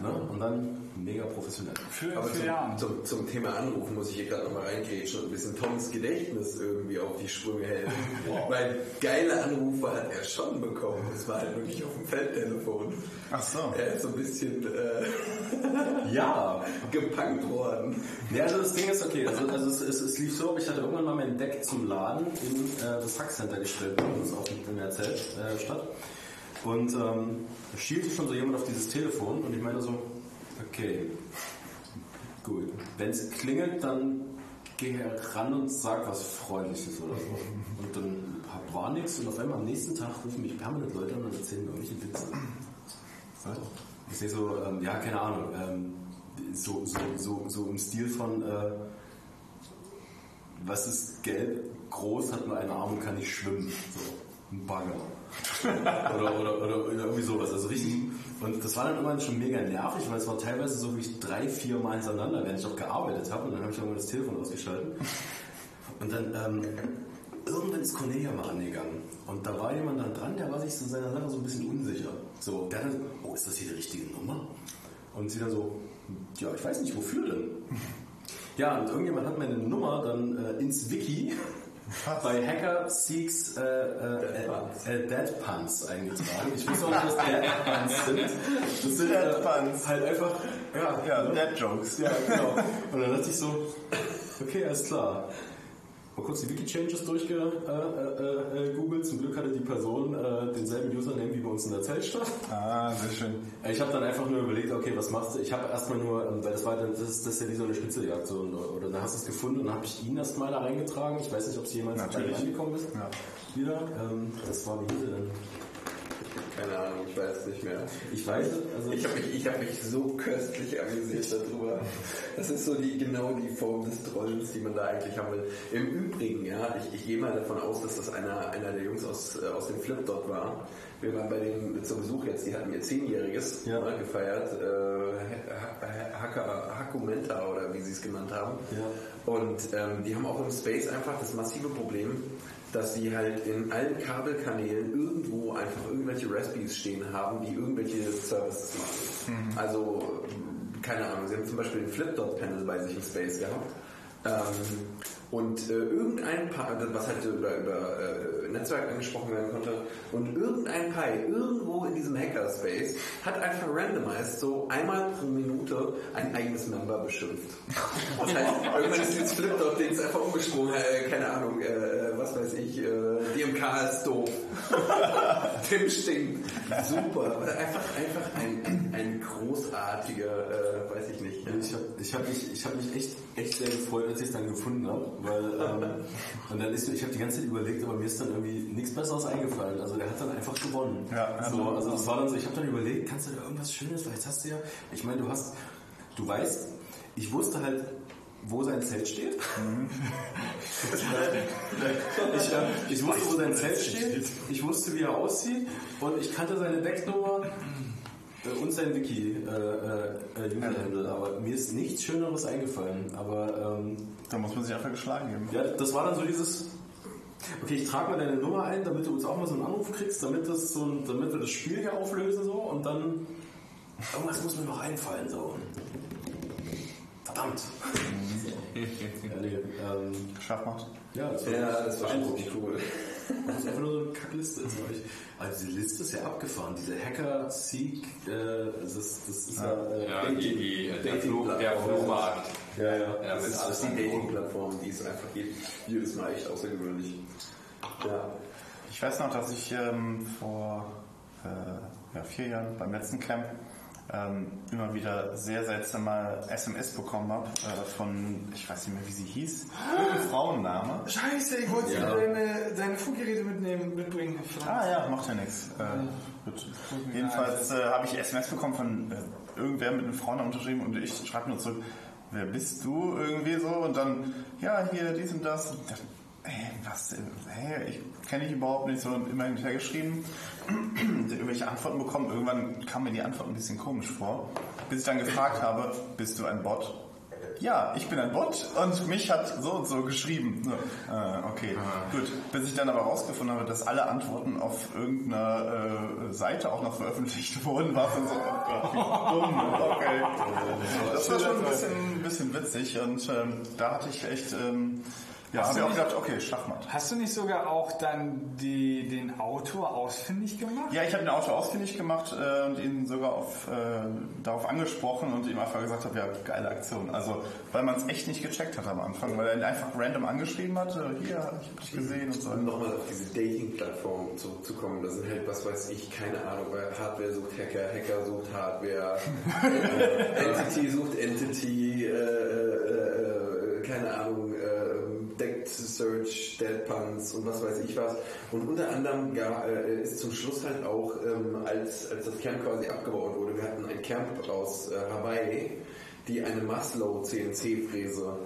Ne? Und dann mega professionell.
Für,
Aber
für
zum, zum, zum Thema Anrufen muss ich hier gerade nochmal reingrätschen und ein bisschen Toms Gedächtnis irgendwie auf die Sprünge helfen. Weil geile Anrufe hat er schon bekommen. Es war halt wirklich auf dem Feldtelefon.
Ach so.
Er ist so ein bisschen äh,
Ja,
gepunkt worden.
Ja, also das Ding ist okay. Also, also es, es, es lief so, ich hatte irgendwann mal mein Deck zum Laden in äh, das Hackcenter gestellt bei uns auf in der Zeltstadt. Äh, Stadt. Und ähm, da schielte schon so jemand auf dieses Telefon und ich meine so, okay, gut. Wenn es klingelt, dann geh ran und sag was Freundliches oder so. Und dann war nichts und auf einmal am nächsten Tag rufen mich permanent Leute an und erzählen mir irgendwelche Witze. Ich sehe so, ähm, ja, keine Ahnung, ähm, so, so, so, so im Stil von, äh, was ist gelb, groß, hat nur einen Arm und kann nicht schwimmen. So, ein Bagger. oder, oder, oder, oder irgendwie sowas. Also richtig. Und das war dann irgendwann schon mega nervig, weil es war teilweise so wie ich drei, vier Mal hintereinander, während ich auch gearbeitet habe. Und dann habe ich irgendwann das Telefon ausgeschaltet. Und dann, ähm, irgendwann ist Cornelia mal angegangen. Und da war jemand dann dran, der war sich zu seiner Sache so ein bisschen unsicher. So, der hat dann, oh, ist das hier die richtige Nummer? Und sie dann so, ja, ich weiß nicht, wofür denn? Ja, und irgendjemand hat meine Nummer dann äh, ins Wiki bei Hacker Seeks äh, äh, äh, Dead Puns eingetragen. Ich weiß auch nicht, was Dead Puns sind. Das sind
Dead
äh,
Puns.
halt einfach, ja,
Ja,
ne?
Dead Jokes.
Ja, genau. Und dann dachte ich so, okay, alles klar. Mal kurz die Wiki-Changes durchgegoogelt. Äh, äh, äh. Zum Glück hatte die Person äh, denselben Username wie bei uns in der Zeltstadt.
Ah, sehr schön.
Ich habe dann einfach nur überlegt, okay, was machst du? Ich habe erstmal nur, ähm, weil das war dann, das ist, das ist ja wie so eine Spitzeljagd, so, und- oder dann hast du es gefunden und dann habe ich ihn erstmal da reingetragen. Ich weiß nicht, ob es jemals angekommen ist.
Ja.
Wieder. Ähm, das war wie hieß er denn?
Keine Ahnung, ich weiß es nicht mehr.
Ich weiß, also
Ich habe mich, ich hab mich so köstlich amüsiert darüber. Das ist so die, genau die Form des Trollens, die man da eigentlich haben will. Im Übrigen, ja, ich, ich gehe mal davon aus, dass das einer, einer der Jungs aus, äh, aus dem Flip dort war. Wir waren bei denen zum Besuch jetzt, die hatten ihr Zehnjähriges
Ja.
ne, gefeiert. Äh, Hacker- Hakumenta oder wie sie es genannt haben.
Ja.
Und ähm, die haben auch im Space einfach das massive Problem, dass sie halt in allen Kabelkanälen irgendwo einfach irgendwelche Recipes stehen haben, die irgendwelche Services machen. Also, keine Ahnung, sie haben zum Beispiel den Flip-Dot-Panel bei sich im Space gehabt. Ähm, und äh, irgendein Paar, was halt über, über äh, Netzwerk angesprochen werden konnte, und irgendein Pi irgendwo in diesem Hackerspace hat einfach randomized so einmal pro Minute ein eigenes Member beschimpft. Das heißt, irgendwann ist dieses Flip-Dot-Dings einfach umgesprungen, äh, keine Ahnung, äh, was weiß ich, äh, DMK ist doof. Tim stinkt. Super. Einfach, einfach ein, ein, ein großartiger, äh, weiß ich nicht.
Ich habe ich hab mich, ich hab mich echt, echt sehr gefreut, als ich es dann gefunden habe, weil ähm, und dann ist, ich habe die ganze Zeit überlegt, aber mir ist dann irgendwie nichts Besseres eingefallen. Also der hat dann einfach gewonnen.
Ja,
so, also das war dann so, ich habe dann überlegt, kannst du da irgendwas Schönes, jetzt hast du ja, ich meine, du hast, du weißt, ich wusste halt, wo sein Zelt steht. ich, äh, ich wusste, wo sein Zelt steht. Ich wusste, wie er aussieht und ich kannte seine Decknummer. Und sein Wiki, äh, äh, äh, aber mir ist nichts Schöneres eingefallen. Aber ähm,
Da muss man sich einfach geschlagen geben.
ja, das war dann so dieses. Okay, ich trage mal deine Nummer ein, damit du uns auch mal so einen Anruf kriegst, damit das so, damit wir das Spiel hier auflösen so und dann irgendwas muss mir noch einfallen so. Verdammt. ja, nee, ähm,
Schachmacht.
Ja, das war,
Ja, das war schon cool.
Das ist einfach nur so eine Kackliste. Ist, ich. Also diese Liste ist ja abgefahren. Diese Hacker, Seek, äh, das, ist- das ist ja, äh,
Ja, die, die, der,
Dating-
Flo, der Flohmarkt.
ja, ja.
Ja,
Das ist, das ist die. Dating-Plattform, die ist einfach je- jedes Mal echt außergewöhnlich. Ja.
Ich weiß noch, dass ich ähm, vor äh, ja, vier Jahren beim letzten Camp ähm, immer wieder sehr seltsame SMS bekommen habe äh, von, ich weiß nicht mehr, wie sie hieß, Frauenname.
Scheiße, ich wollte
Ja.
deine, deine Funkgeräte mitnehmen, mitbringen.
Ah ja, macht ja nichts. Äh, gut. Jedenfalls äh, habe ich SMS bekommen von äh, irgendwer mit einem Frauennamen unterschrieben und ich schreibe nur zurück, wer bist du irgendwie so? Und dann, ja, hier, dies und das. Und dann, ey, was, hey, ich kenne dich überhaupt nicht so und immer hinterher geschrieben, irgendwelche Antworten bekommen. Irgendwann kam mir die Antwort ein bisschen komisch vor, bis ich dann gefragt habe, bist du ein Bot? Ja, ich bin ein Bot und mich hat so und so geschrieben. So, äh, okay, gut. Bis ich dann aber rausgefunden habe, dass alle Antworten auf irgendeiner äh, Seite auch noch veröffentlicht wurden, war dann so, oh Gott, wie dumm. Okay. Das war schon ein bisschen, ein bisschen witzig und ähm, da hatte ich echt, ähm, ja,
Hast
habe
du
ich auch
nicht-
gedacht, okay, Schachmatt.
Hast du nicht sogar auch dann die, den Autor ausfindig gemacht?
Ja, ich habe den Autor ausfindig gemacht äh, und ihn sogar auf, äh, darauf angesprochen und ihm einfach gesagt habe, ja, geile Aktion. Also, weil man es echt nicht gecheckt hat am Anfang, weil er ihn einfach random angeschrieben hat, äh, hier, ich habe dich gesehen und so.
Um nochmal auf diese Dating-Plattform zurückzukommen, da sind halt, was weiß ich, keine Ahnung, weil Hardware sucht Hacker, Hacker sucht Hardware, Entity sucht Entity, äh, äh, äh, keine Ahnung, äh, Decked Search, Deadpans und was weiß ich was. Und unter anderem gar, äh, ist zum Schluss halt auch, ähm, als, als das Camp quasi abgebaut wurde, wir hatten ein Camp aus äh, Hawaii, die eine Maslow CNC-Fräse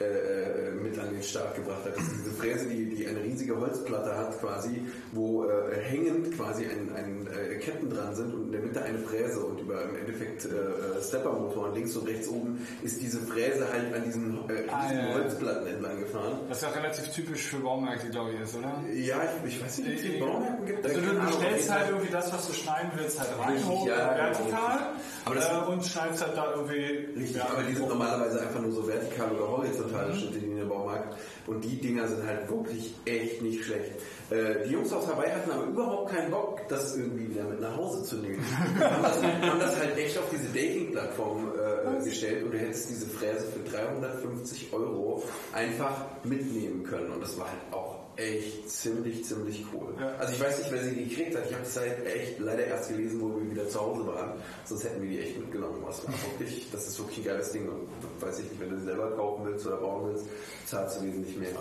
äh, äh, mit an den Start gebracht hat. Das ist diese Fräse, die, die eine riesige Holzplatte hat quasi, wo äh, hängend quasi ein, ein äh, Ketten dran sind und in der Mitte eine Fräse und über im Endeffekt äh, äh, Steppermotoren links und rechts oben ist diese Fräse halt an diesen äh,
Ah,
riesigen
ja.
Holzplatten entlang gefahren.
Was ja relativ typisch für Baumärkte, glaube ich, ist, oder?
Ja, ich, ich weiß nicht, ob es die Baumärkten gibt.
Also du bestellst halt irgendwie das, was du schneiden willst, halt rein,
Richtig,
hoch,
ja,
vertikal
Aber das-
äh, und schneidest halt da irgendwie...
Richtig,
ja,
aber die sind normalerweise einfach nur so vertikal oder horizontale Schnitte, die in der Baumarkt. Und die Dinger sind halt wirklich echt nicht schlecht. Äh, die Jungs aus Hawaii hatten aber überhaupt keinen Bock, das irgendwie wieder mit nach Hause zu nehmen. haben, das, haben das halt echt auf diese Dating-Plattform äh, gestellt und du hättest diese Fräse für 350 Euro einfach mitnehmen können. Und das war halt auch echt ziemlich, ziemlich cool.
Ja.
Also ich weiß nicht, wer sie gekriegt hat. Ich habe es halt echt leider erst gelesen, wo wir wieder zu Hause waren. Sonst hätten wir die echt mitgenommen. Das war wirklich, das ist wirklich ein geiles Ding. Und weiß ich nicht, wenn du sie selber kaufen willst oder bauen willst, zahlst du wesentlich mehr.
ja,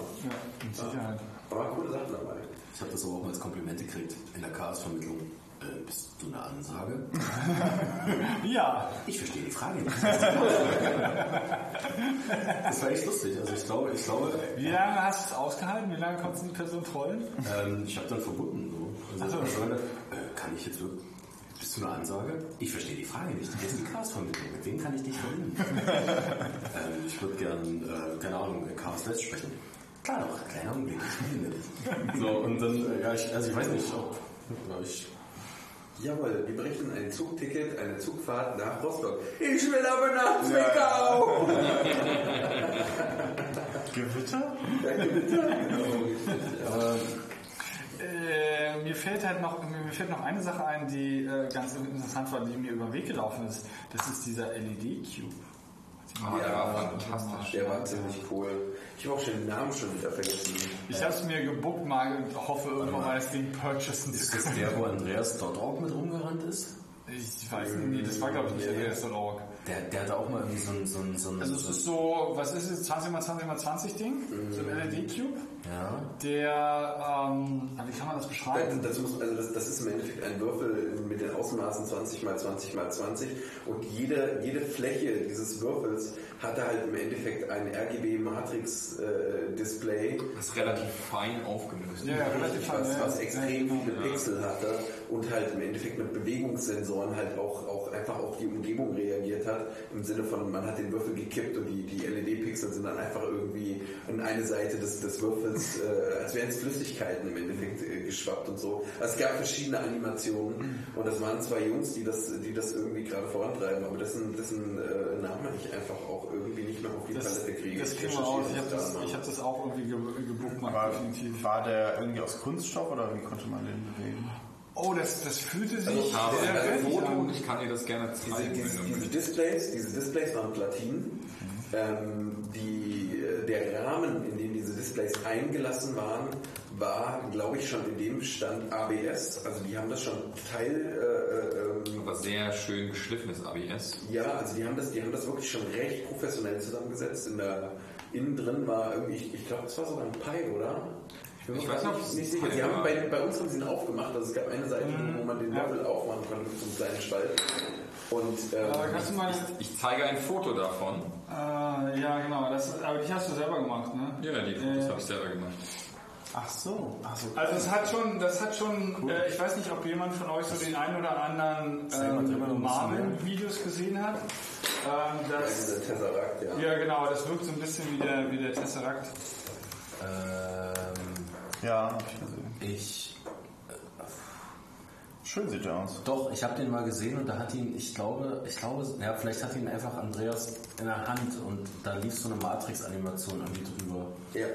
mit Sicherheit.
Aber coole Sachen dabei.
Ich habe das aber auch mal als Kompliment gekriegt in der Chaos-Vermittlung. Äh, bist du eine Ansage?
Ja,
Ich verstehe die Frage nicht. das war echt lustig. Also ich glaube, ich glaube,
wie lange hast du es ausgehalten? Wie lange konntest du die Person trollen?
ähm, ich habe dann verbunden. So. Also,
so.
ich meine, äh, kann ich jetzt wirklich. Bist du eine Ansage? Ich verstehe die Frage nicht. Hier ist die Chaos-Vermittlung. Mit wem kann ich dich verbinden? ähm, ich würde gern, äh, keine Ahnung, Chaos Let's sprechen. Klar doch, kleiner Augenblick, ich. So, und dann, äh, ja, ich, also ich weiß nicht, ob, ich,
Jawohl, wir berechnen ein Zugticket, eine Zugfahrt nach Rostock. Ich will aber nach Zwickau!
Gewitter?
Danke bitte.
Äh, mir fällt halt noch, mir fällt noch eine Sache ein, die äh, ganz interessant war, die mir über den Weg gelaufen ist. Das ist dieser LED-Cube.
Ah, der war fantastisch.
Der war ziemlich cool. Ich habe auch schon den Namen schon wieder vergessen.
Ich habe es mir gebookmarkt und hoffe irgendwann mal das Ding purchasen
ist
zu
das
können.
der, wo Andreas dort auch mit rumgerannt ist?
Ich weiß nicht, nee, das war glaube ich nicht der Restaurant.
Der, der hatte auch mal irgendwie so ein, so ein, so ein
Also es ist so, was ist es, 20 x 20 x 20 Ding? So ein LED-Cube.
Ja,
Der, ähm, wie kann man das beschreiben?
Das, muss, also das, das ist im Endeffekt ein Würfel mit den Außenmaßen 20 mal 20 mal 20 und jede, jede Fläche dieses Würfels hatte halt im Endeffekt ein RGB-Matrix-Display,
Das ist relativ fein aufgelöst.
Ja, ja, relativ fein,
was,
ja.
was extrem
Ja,
viele. Pixel hatte und halt im Endeffekt mit Bewegungssensoren halt auch, auch einfach auf die Umgebung reagiert hat. Im Sinne von, man hat den Würfel gekippt und die, die LED-Pixel sind dann einfach irgendwie an eine Seite des, des Würfels, äh, als wären es Flüssigkeiten im Endeffekt äh, geschwappt und so. Also es gab verschiedene Animationen und das waren zwei Jungs, die das, die das irgendwie gerade vorantreiben, aber dessen, dessen äh, Namen ich einfach auch irgendwie nicht mehr auf die
Das,
Palette kriege.
das
Ich
kriegen wir raus. Ich habe das,
da
ich hab das auch irgendwie ge- gebookmarkt,
War,
definitiv.
war der irgendwie aus Kunststoff oder wie konnte man den bewegen?
Oh, das, das fühlte sich
Also,
Ich habe
sehr
ein
fertig
Foto
an.
und ich kann dir das gerne
Diese,
zeigen,
diese, diese
möchtest.
Displays, diese Displays waren Platinen. Ähm, die, äh, der Rahmen, in dem diese Displays eingelassen waren, war, glaube ich, schon in dem Stand ABS. Also die haben das schon Teil, äh, äh, ähm,
Aber sehr schön geschliffenes ABS.
ja, also die haben das, die haben das wirklich schon recht professionell zusammengesetzt. In der innen drin war irgendwie, ich, ich glaube, es war sogar ein Pi, oder? bin mir
Ich weiß nicht,
nicht sicher. Sie haben bei, bei uns haben sie ihn aufgemacht. Also es gab eine Seite, wo man den Würfel aufmachen konnte mit so einem kleinen Spalt. Und ähm,
Aber kannst du mal
Ich zeige ein Foto davon.
Äh, ja, genau. Das, aber die hast du selber gemacht, ne?
Ja, die Fotos habe ich selber gemacht.
Ach so. Ach so.
Also es hat schon, das hat schon, äh, ich weiß nicht, ob jemand von euch so den einen oder anderen ähm, Marvel-Videos gesehen hat. Ähm, das,
Dieser Tesseract, ja.
ja genau, das wirkt so ein bisschen wie der, wie der Tesseract.
Ähm,
Ja, hab ich gesehen.
ich
Schön sieht der aus.
Doch, ich habe den mal gesehen und da hat ihn, ich glaube, ich glaube, ja, vielleicht hat ihn einfach Andreas in der Hand und da lief so eine Matrix-Animation irgendwie drüber
Ja.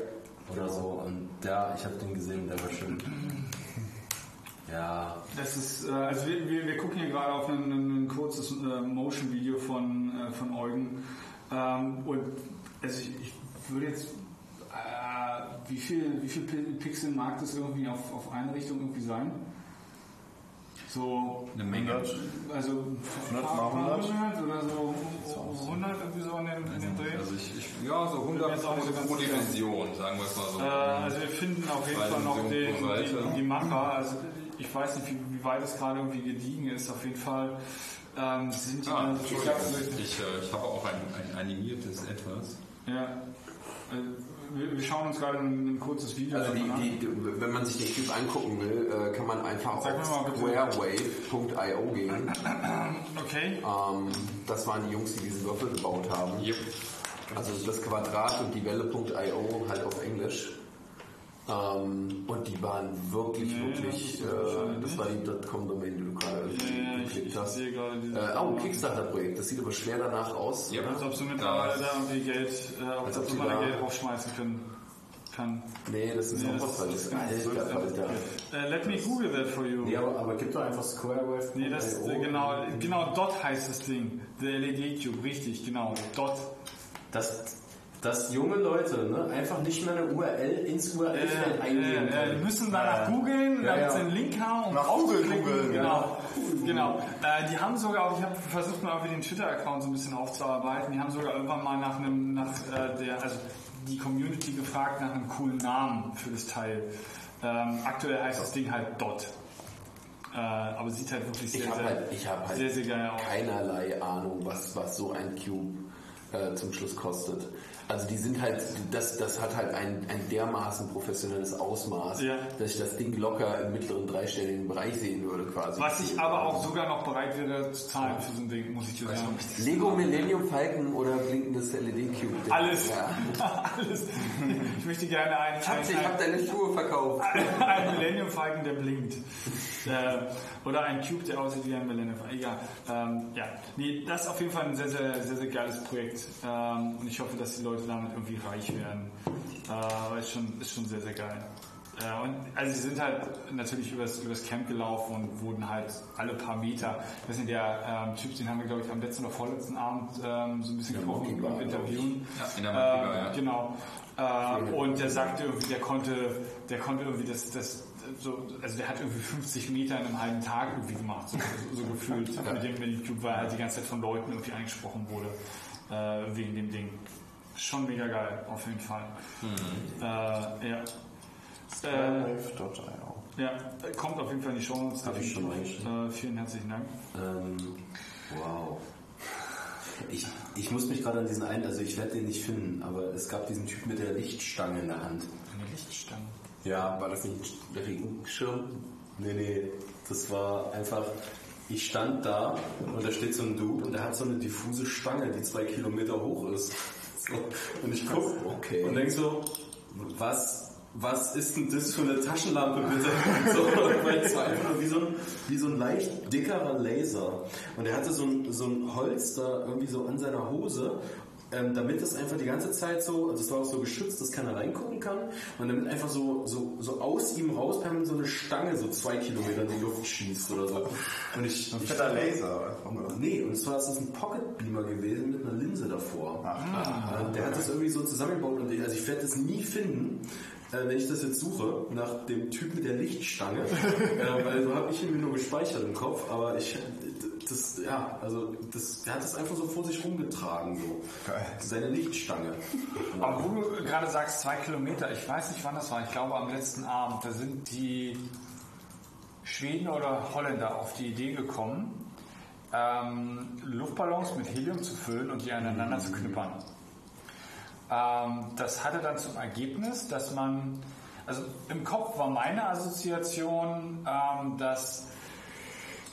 oder so und ja, ich habe den gesehen, der war schön. Ja,
Das ist, äh, also wir, wir, wir gucken hier gerade auf ein, ein, kurzes äh, Motion-Video von, äh, von Eugen. Ähm, und also ich, ich würde jetzt, wie viel, wie viel Pi- Pixel mag das irgendwie auf, auf eine Richtung irgendwie sein? So,
Eine Menge.
also
100 mal 100?
100 oder so 100 irgendwie so in dem, in dem Dreh.
Also ich, ich, ja, so 100
Jetzt auch so ganz
pro Dimension, sagen wir es mal so.
Äh, also wir finden auf jeden Fall noch den, die, die Macher. Also ich weiß nicht, wie, wie weit es gerade irgendwie gediegen ist. Auf jeden Fall ähm, sind die
ah,
dann-
Entschuldigung, ich, äh, ich habe auch ein, ein animiertes etwas.
Ja. Also, wir, wir schauen uns gerade ein, ein kurzes Video
Also die,
an.
die, die, wenn man sich den Typ angucken will, äh, kann man einfach
Sag
auf squarewave.io gehen.
Okay.
Ähm, das waren die Jungs, die diesen Würfel gebaut haben.
Yep.
Also das Quadrat und die Welle.io halt auf Englisch. Ähm, und die waren wirklich,
Nee,
wirklich,
das ist wahrscheinlich
äh, das war die .com-Domain, die du gerade
Ja, ich,
geklickt
ich
hast.
diese.
Äh, oh, Kickstarter-Projekt. Das sieht aber schwer danach aus.
Ja.
oder?
Als ob sie
Da
mittlerweile da irgendwie Geld, äh, ob,
Als
ob
die
mal
da-
Geld draufschmeißen können. Kann.
Nee, das ist
Nee,
auch
das
was
ist-
Falsches.
das ist-
Alter, Alter.
Äh, let me Google that for you.
nee, aber, aber gib doch einfach Squarewave.
Nee, das äh, genau, genau Dot heißt das Ding. The LED Cube, richtig, genau. Dot.
Dass, dass junge Leute ne, einfach nicht mehr eine URL ins URL-Feld eingeben
Äh, äh, die
können.
müssen danach googeln,
Ja,
damit
ja.
sie einen Link haben, um
Nach Google googeln,
Genau. genau. Äh, die haben sogar, ich habe versucht mal irgendwie den Twitter-Account so ein bisschen aufzuarbeiten, die haben sogar irgendwann mal nach einem, nach äh, der, also die Community gefragt nach einem coolen Namen für das Teil. Ähm, aktuell heißt das Ding halt Dot. Äh, aber sieht halt wirklich sehr,
Ich habe
sehr,
halt, ich hab halt
sehr, sehr geil aus.
keinerlei Ahnung, was, was so ein Cube äh, zum Schluss kostet. Also die sind halt, das, das hat halt ein, ein dermaßen professionelles Ausmaß,
Ja.
dass ich das Ding locker im mittleren dreistelligen Bereich sehen würde quasi.
Was ich aber auch sogar noch bereit wäre zu zahlen für so ein Ding, muss ich dir sagen.
Lego Millennium Falcon oder blinkendes LED Cube?
Alles.
Ja.
Alles. Ich möchte gerne einen,
Schatz, ich hab deine Schuhe verkauft.
ein Millennium Falcon, der blinkt. Äh, oder ein Cube, der aussieht wie ein Millennium. Egal. Ähm, ja. Nee, das ist auf jeden Fall ein sehr, sehr, sehr, sehr geiles Projekt. Ähm, und ich hoffe, dass die Leute damit irgendwie reich werden. Äh, aber ist schon, ist schon sehr, sehr geil. Äh, und also sie sind halt natürlich übers, übers Camp gelaufen und wurden halt alle paar Meter, das sind der ähm, Typ, den haben wir glaube ich am letzten oder vorletzten Abend ähm, so ein bisschen und
Bar,
interviewen.
Ja, in der Monkey Bar,
Äh,
ja.
Genau. Äh, und der sagte irgendwie, der konnte, der konnte irgendwie das, das so, also der hat irgendwie 50 Meter in einem halben Tag irgendwie gemacht, so, so, so gefühlt mit dem, mit dem Cube, weil er halt die ganze Zeit von Leuten irgendwie angesprochen wurde äh, wegen dem Ding. Schon mega geil, auf jeden Fall. Äh, ja. Äh, ja, kommt auf jeden Fall in die Show Notes.
Hab ich schon.
Äh, vielen herzlichen Dank.
Ähm, wow. Ich, ich muss mich gerade an diesen einen, also ich werde den nicht finden, aber es gab diesen Typ mit der Lichtstange in der Hand.
Eine Lichtstange.
Ja,
War das nicht ein Regenschirm?
nee, nee, das war einfach, ich stand da und da steht so ein Dude und der hat so eine diffuse Stange, die zwei Kilometer hoch ist. So. Und ich guck
Okay.
und denk so, was, was ist denn das für eine Taschenlampe bitte? So, weil es war einfach nur wie so, ein, wie so ein leicht dickerer Laser. Und er hatte so ein, so ein Holz da irgendwie so an seiner Hose, ähm, damit das einfach die ganze Zeit so, also es war auch so geschützt, dass keiner reingucken kann. Und damit einfach so, so, so aus ihm raus permanent so eine Stange so zwei Kilometer in die Luft schießt oder so. Und ich,
Ein fetter Laser.
Nee, und zwar ist das ein Pocket Beamer gewesen mit einer Linse davor.
Ah.
Äh, Der hat das irgendwie so zusammengebaut und ich, also ich werde das nie finden, äh, wenn ich das jetzt suche, nach dem Typ mit der Lichtstange. äh, weil so habe ich ihn mir nur gespeichert im Kopf, aber ich das, ja, also das, der hat das einfach so vor sich rumgetragen, so.
Geil.
Seine Lichtstange.
Aber wo du gerade sagst, zwei Kilometer, ich weiß nicht wann das war, ich glaube am letzten Abend, da sind die Schweden oder Holländer auf die Idee gekommen, ähm, Luftballons mit Helium zu füllen und die aneinander zu knippern. Ähm, das hatte dann zum Ergebnis, dass man, also im Kopf war meine Assoziation, ähm, dass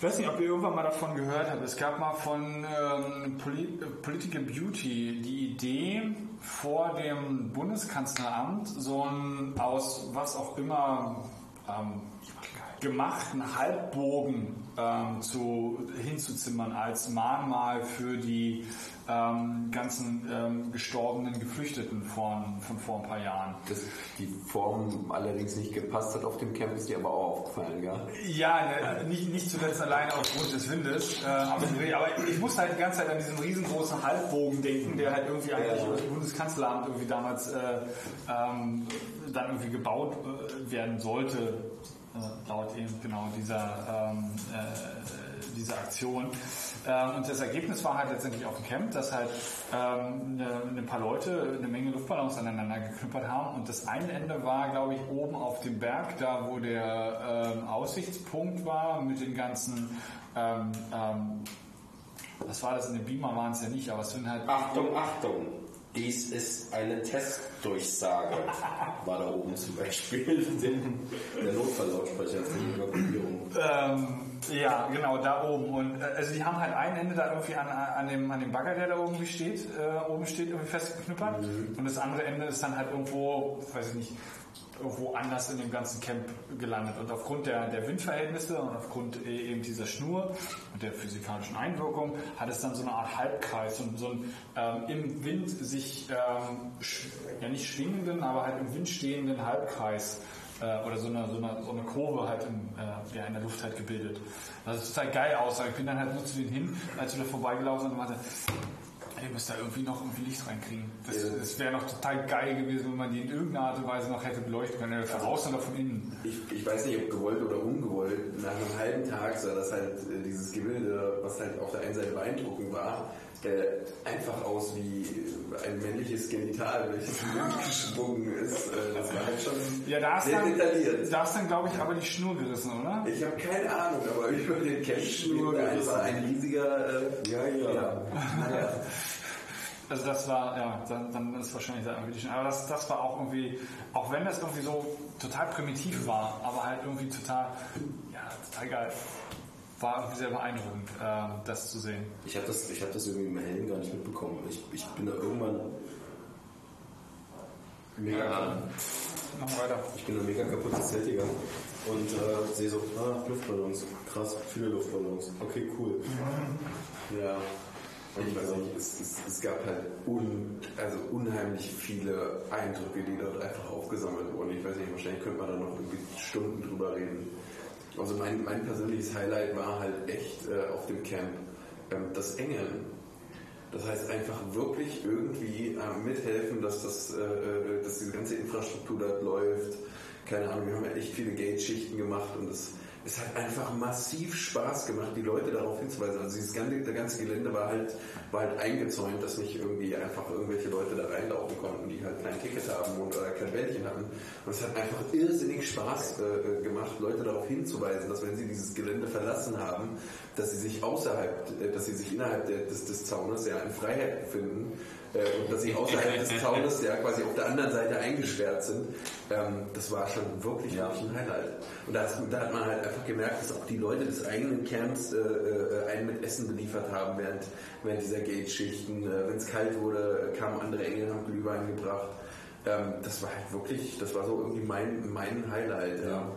ich weiß nicht, ob ihr irgendwann mal davon gehört habt. Es gab mal von ähm, Poli Political Beauty die Idee, vor dem Bundeskanzleramt so ein aus was auch immer ähm, gemachten Halbbogen ähm, zu, hinzuzimmern als Mahnmal für die ähm, ganzen ähm, gestorbenen Geflüchteten von, von vor ein paar Jahren.
Dass die Form allerdings nicht gepasst hat auf dem Camp, ist dir aber auch aufgefallen, ja?
Ja, ne, nicht, nicht zuletzt alleine aufgrund des Windes. Äh, aber, aber ich musste halt die ganze Zeit an diesen riesengroßen Halbbogen denken, der halt irgendwie eigentlich über das Bundeskanzleramt irgendwie damals äh, ähm, dann irgendwie gebaut äh, werden sollte, laut eben genau dieser, ähm, äh, dieser Aktion. Ähm, und das Ergebnis war halt letztendlich auf dem Camp, dass halt ähm, eine, ein paar Leute eine Menge Luftballons aneinander geknüppert haben. Und das eine Ende war, glaube ich, oben auf dem Berg, da wo der ähm, Aussichtspunkt war mit den ganzen ähm, ähm, was war das? In den Beamer waren es ja nicht, aber es sind halt.
Achtung, Achtung! Dies ist eine Testdurchsage. War da oben zum Beispiel der Notfalllautsprecher für die Evakuierung.
Ähm, ja, genau, da oben. Und äh, also die haben halt ein Ende da irgendwie an, an, dem, an dem Bagger, der da oben steht, äh, oben steht, irgendwie festgeknüppert. Und das andere Ende ist dann halt irgendwo, weiß ich nicht, irgendwo anders in dem ganzen Camp gelandet. Und aufgrund der, der Windverhältnisse und aufgrund äh, eben dieser Schnur und der physikalischen Einwirkung hat es dann so eine Art Halbkreis und so einen ähm, im Wind sich, ähm, ja nicht schwingenden, aber halt im Wind stehenden Halbkreis äh, oder so eine, so, eine, so eine Kurve halt im, äh, ja, in der Luft halt gebildet. Das ist total geil aus. Ich bin dann halt nur zu denen hin, als wir da vorbeigelaufen sind und meinte, ihr müsst da irgendwie noch irgendwie Licht reinkriegen. Das, das wäre noch total geil gewesen, wenn man die in irgendeiner Art und Weise noch hätte beleuchten können. Von außen oder von innen.
Ich, ich weiß nicht, ob gewollt oder ungewollt, nach einem halben Tag sah das halt, äh, dieses Gebilde, was halt auf der einen Seite beeindruckend war, äh, einfach aus wie ein männliches Genital, welches Wind geschwungen ist. Äh, das war halt schon
Ja, da ist
sehr
dann,
detailliert.
da ist dann glaube ich, aber die Schnur gerissen, oder?
Ich habe keine Ahnung, aber über den Camp schwingt einfach ein riesiger, äh, ja, ja, naja.
Also das war, ja, dann, dann ist wahrscheinlich da irgendwie. Aber das, das war auch irgendwie, auch wenn das irgendwie so total primitiv war, aber halt irgendwie total, ja, total geil. War irgendwie sehr beeindruckend, äh, das zu sehen.
Ich habe das, ich hab das irgendwie im Helden gar nicht mitbekommen. Ich, ich bin da irgendwann mega,
Machen wir weiter.
ich bin da mega kaputtes Zelt gegangen und äh, sehe so, ah, Luftballons, krass, viele Luftballons. Okay, cool.
Ja. Und ich weiß nicht, es, es, es gab halt un, also unheimlich viele Eindrücke, die dort einfach aufgesammelt wurden. Ich weiß nicht, wahrscheinlich könnte man da noch irgendwie Stunden drüber reden. Also mein, mein persönliches Highlight war halt echt äh, auf dem Camp ähm, das Engeln. Das heißt einfach wirklich irgendwie äh, mithelfen, dass, das, äh, äh, dass diese ganze Infrastruktur dort läuft. Keine Ahnung, wir haben ja echt viele Gate-Schichten gemacht und es, es hat einfach massiv Spaß gemacht, die Leute darauf hinzuweisen. Also dieses ganze, der ganze Gelände war halt, war halt eingezäunt, dass nicht irgendwie einfach irgendwelche Leute da reinlaufen konnten, die halt kein Ticket haben oder kein Bällchen hatten. Und es hat einfach irrsinnig Spaß äh, gemacht, Leute darauf hinzuweisen, dass wenn sie dieses Gelände verlassen haben, dass sie sich außerhalb, äh, dass sie sich innerhalb der, des, des Zaunes ja in Freiheit befinden äh, und dass sie außerhalb des Zaunes ja quasi auf der anderen Seite eingesperrt sind. Ähm, das war schon wirklich, wirklich ein Highlight. Und da, da hat man halt einfach gemerkt, dass auch die Leute des eigenen Camps äh, äh, einen mit Essen beliefert haben während, während dieser Gate-Schichten. Äh, Wenn es kalt wurde, kamen andere Engel, haben Glühwein gebracht. Ähm, das war halt wirklich, das war so irgendwie mein, mein Highlight. Ja.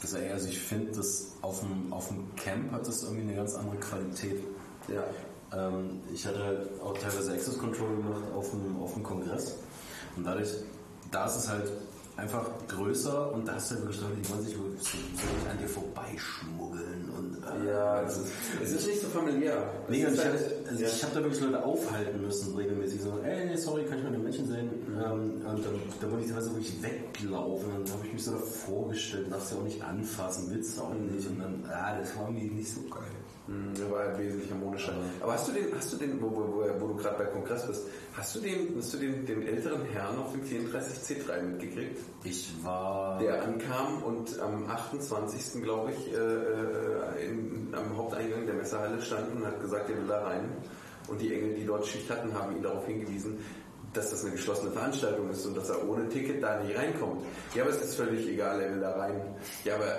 Das, also ich finde, das auf dem, auf dem Camp hat das irgendwie eine ganz andere Qualität.
Ja.
Ähm, ich hatte halt auch teilweise Access Control gemacht auf dem, auf dem Kongress. Und dadurch, da ist es halt einfach größer und da hast du halt wirklich Leute, die wollen sich wirklich an dir vorbeischmuggeln und äh,
Ja, also, es ist nicht so familiär.
Nee,
Es ist
ich
halt-
habe also ich hab da wirklich Leute aufhalten müssen, regelmäßig. So, ey, nee, sorry, kann ich mal den Menschen sehen? Ähm, und dann, dann wollte ich teilweise wirklich weglaufen. Und dann habe ich mich so davor gestellt, darfst du auch nicht anfassen, willst du auch nicht. Und dann, ah, das war mir nicht so geil.
Hm, Der war halt wesentlich harmonischer. Aber hast du den, hast du den, wo, wo, wo, du gerade bei Kongress bist, hast du den, hast du den, den älteren Herrn auf dem 34C3 mitgekriegt?
Ich war.
Der ankam und am 28. glaube ich, äh, äh, in, am Haupteingang der Messehalle stand und hat gesagt, er will da rein. Und die Engel, die dort Schicht hatten, haben ihn darauf hingewiesen, dass das eine geschlossene Veranstaltung ist und dass er ohne Ticket da nicht reinkommt. Ja, aber es ist völlig egal, er will da rein. Ja, aber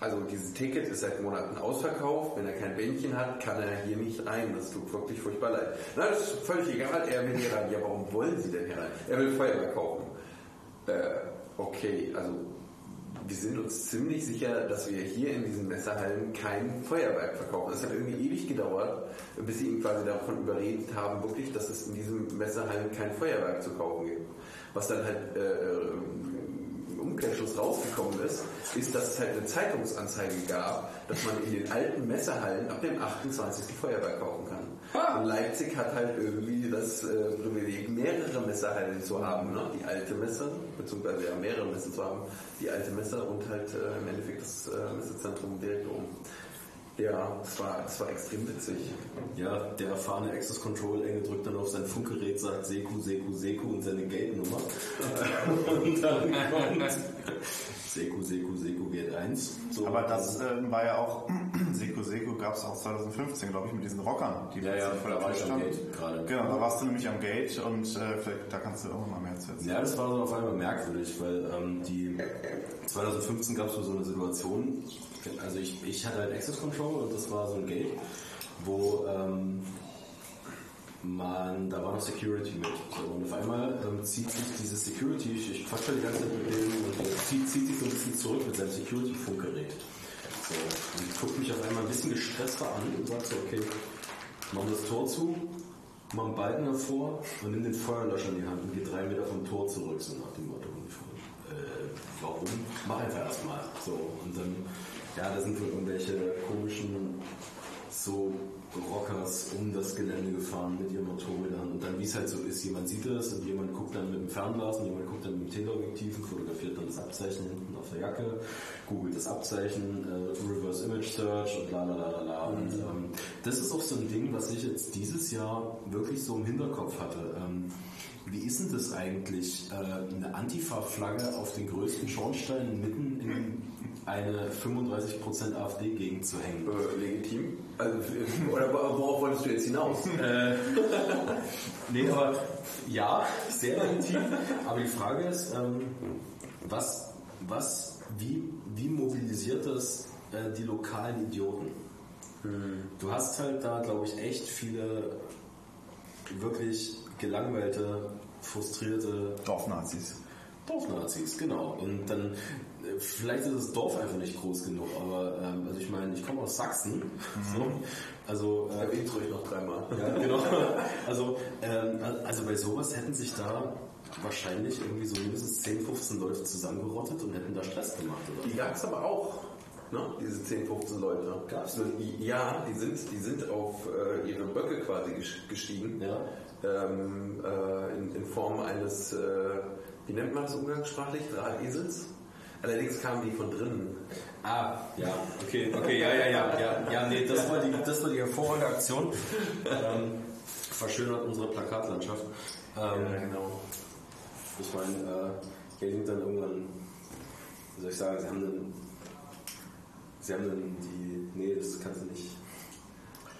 also dieses Ticket ist seit Monaten ausverkauft. Wenn er kein Bändchen hat, kann er hier nicht rein. Das tut wirklich furchtbar leid. Na, das ist völlig egal, er will hier rein. Ja, warum wollen Sie denn hier rein? Er will Feuerwehr kaufen. Äh, okay, also wir sind uns ziemlich sicher, dass wir hier in diesen Messerhallen kein Feuerwerk verkaufen. Es hat irgendwie ewig gedauert, bis sie ihn quasi davon überredet haben, wirklich, dass es in diesen Messerhallen kein Feuerwerk zu kaufen gibt. Was dann halt äh, im Umkehrschluss rausgekommen ist, ist, dass es halt eine Zeitungsanzeige gab, dass man in den alten Messerhallen ab dem 28. Feuerwerk kaufen kann. Und Leipzig hat halt irgendwie das äh, Privileg, mehrere Messerhallen zu haben. Ne? Die alte Messe, beziehungsweise ja mehrere Messen zu haben. Die alte Messe und halt äh, im Endeffekt das äh, Messezentrum direkt oben. Ja, es war, es war extrem witzig.
Ja, der erfahrene Access Control Engel drückt dann auf sein Funkgerät, sagt Seku, Seku, Seku und seine Gate-Nummer. und dann kommt Seku, Seku, Seku Gate 1. So,
Aber das äh, war ja auch, Seko Seko gab es auch 2015, glaube ich, mit diesen Rockern. Die
Ja, ja,
vor der
da war
Tür
ich am
standen.
Gate gerade.
Genau, da warst du nämlich am Gate und äh, vielleicht, da kannst du auch mal mehr zu erzählen.
Ja, das war so auf einmal merkwürdig, weil ähm, die 2015 gab es so eine Situation, also ich, ich hatte halt Access Control und das war so ein Gate, wo ähm, man, da war noch Security mit. So, und auf einmal ähm, zieht sich dieses Security, ich, ich quatsch halt die ganze Zeit mit dem und der zieht, zieht sich so ein bisschen zurück mit seinem Security-Funkgerät. So, und guckt mich auf einmal ein bisschen gestresster an und sagt so, okay, machen das Tor zu, machen beiden hervor und nimm den Feuerlöscher in die Hand und geht drei Meter vom Tor zurück, so nach dem Motto. Und ich so, Äh, warum? Mach einfach erstmal. So, und dann, ja, da sind wohl irgendwelche komischen so Rockers um das Gelände gefahren mit ihren Motorrädern und dann wie es halt so ist, jemand sieht das und jemand guckt dann mit dem Fernglas und jemand guckt dann mit dem Teleobjektiv und fotografiert dann das Abzeichen hinten auf der Jacke, googelt das Abzeichen, äh, Reverse Image Search und la la la la la und ähm, das ist auch so ein Ding, was ich jetzt dieses Jahr wirklich so im Hinterkopf hatte. Ähm, wie ist denn das eigentlich, äh, eine Antifa-Flagge auf den größten Schornstein mitten in eine 35% AfD-Gegend zu hängen?
Äh, legitim. Also, oder worauf wolltest du jetzt hinaus?
Äh, nee, aber ja, sehr legitim. Aber die Frage ist, ähm, was, was, wie, wie mobilisiert das äh, die lokalen Idioten? Du hast halt da, glaube ich, echt viele wirklich gelangweilte, frustrierte
Dorfnazis.
Dorfnazis, genau. Und dann, äh, vielleicht ist das Dorf einfach nicht groß genug, aber ähm, also ich meine, ich komme aus Sachsen. So, also äh,
Erwähnt ruhig noch dreimal.
ja, genau. Also, ähm, also bei sowas hätten sich da wahrscheinlich irgendwie so mindestens 10, 15 Leute zusammengerottet und hätten da Stress gemacht, oder?
Die gab es aber auch, ne? diese 10, 15 Leute.
Gab's?
Die- Ja, die sind, die sind auf äh, ihre Böcke quasi ges- gestiegen.
Ja.
Ähm, äh, in, in Form eines, äh, wie nennt man das umgangssprachlich, Drahtesels. Allerdings kamen die von drinnen.
Ah, ja, okay, okay, ja, ja, ja, ja, ja, nee, das war die, das war die hervorragende Aktion. Ähm, verschönert unsere Plakatlandschaft. Ähm,
genau.
Ich meine, äh, ja, dann irgendwann, wie soll ich sagen, sie haben dann, sie haben dann die, nee, das kannst du nicht.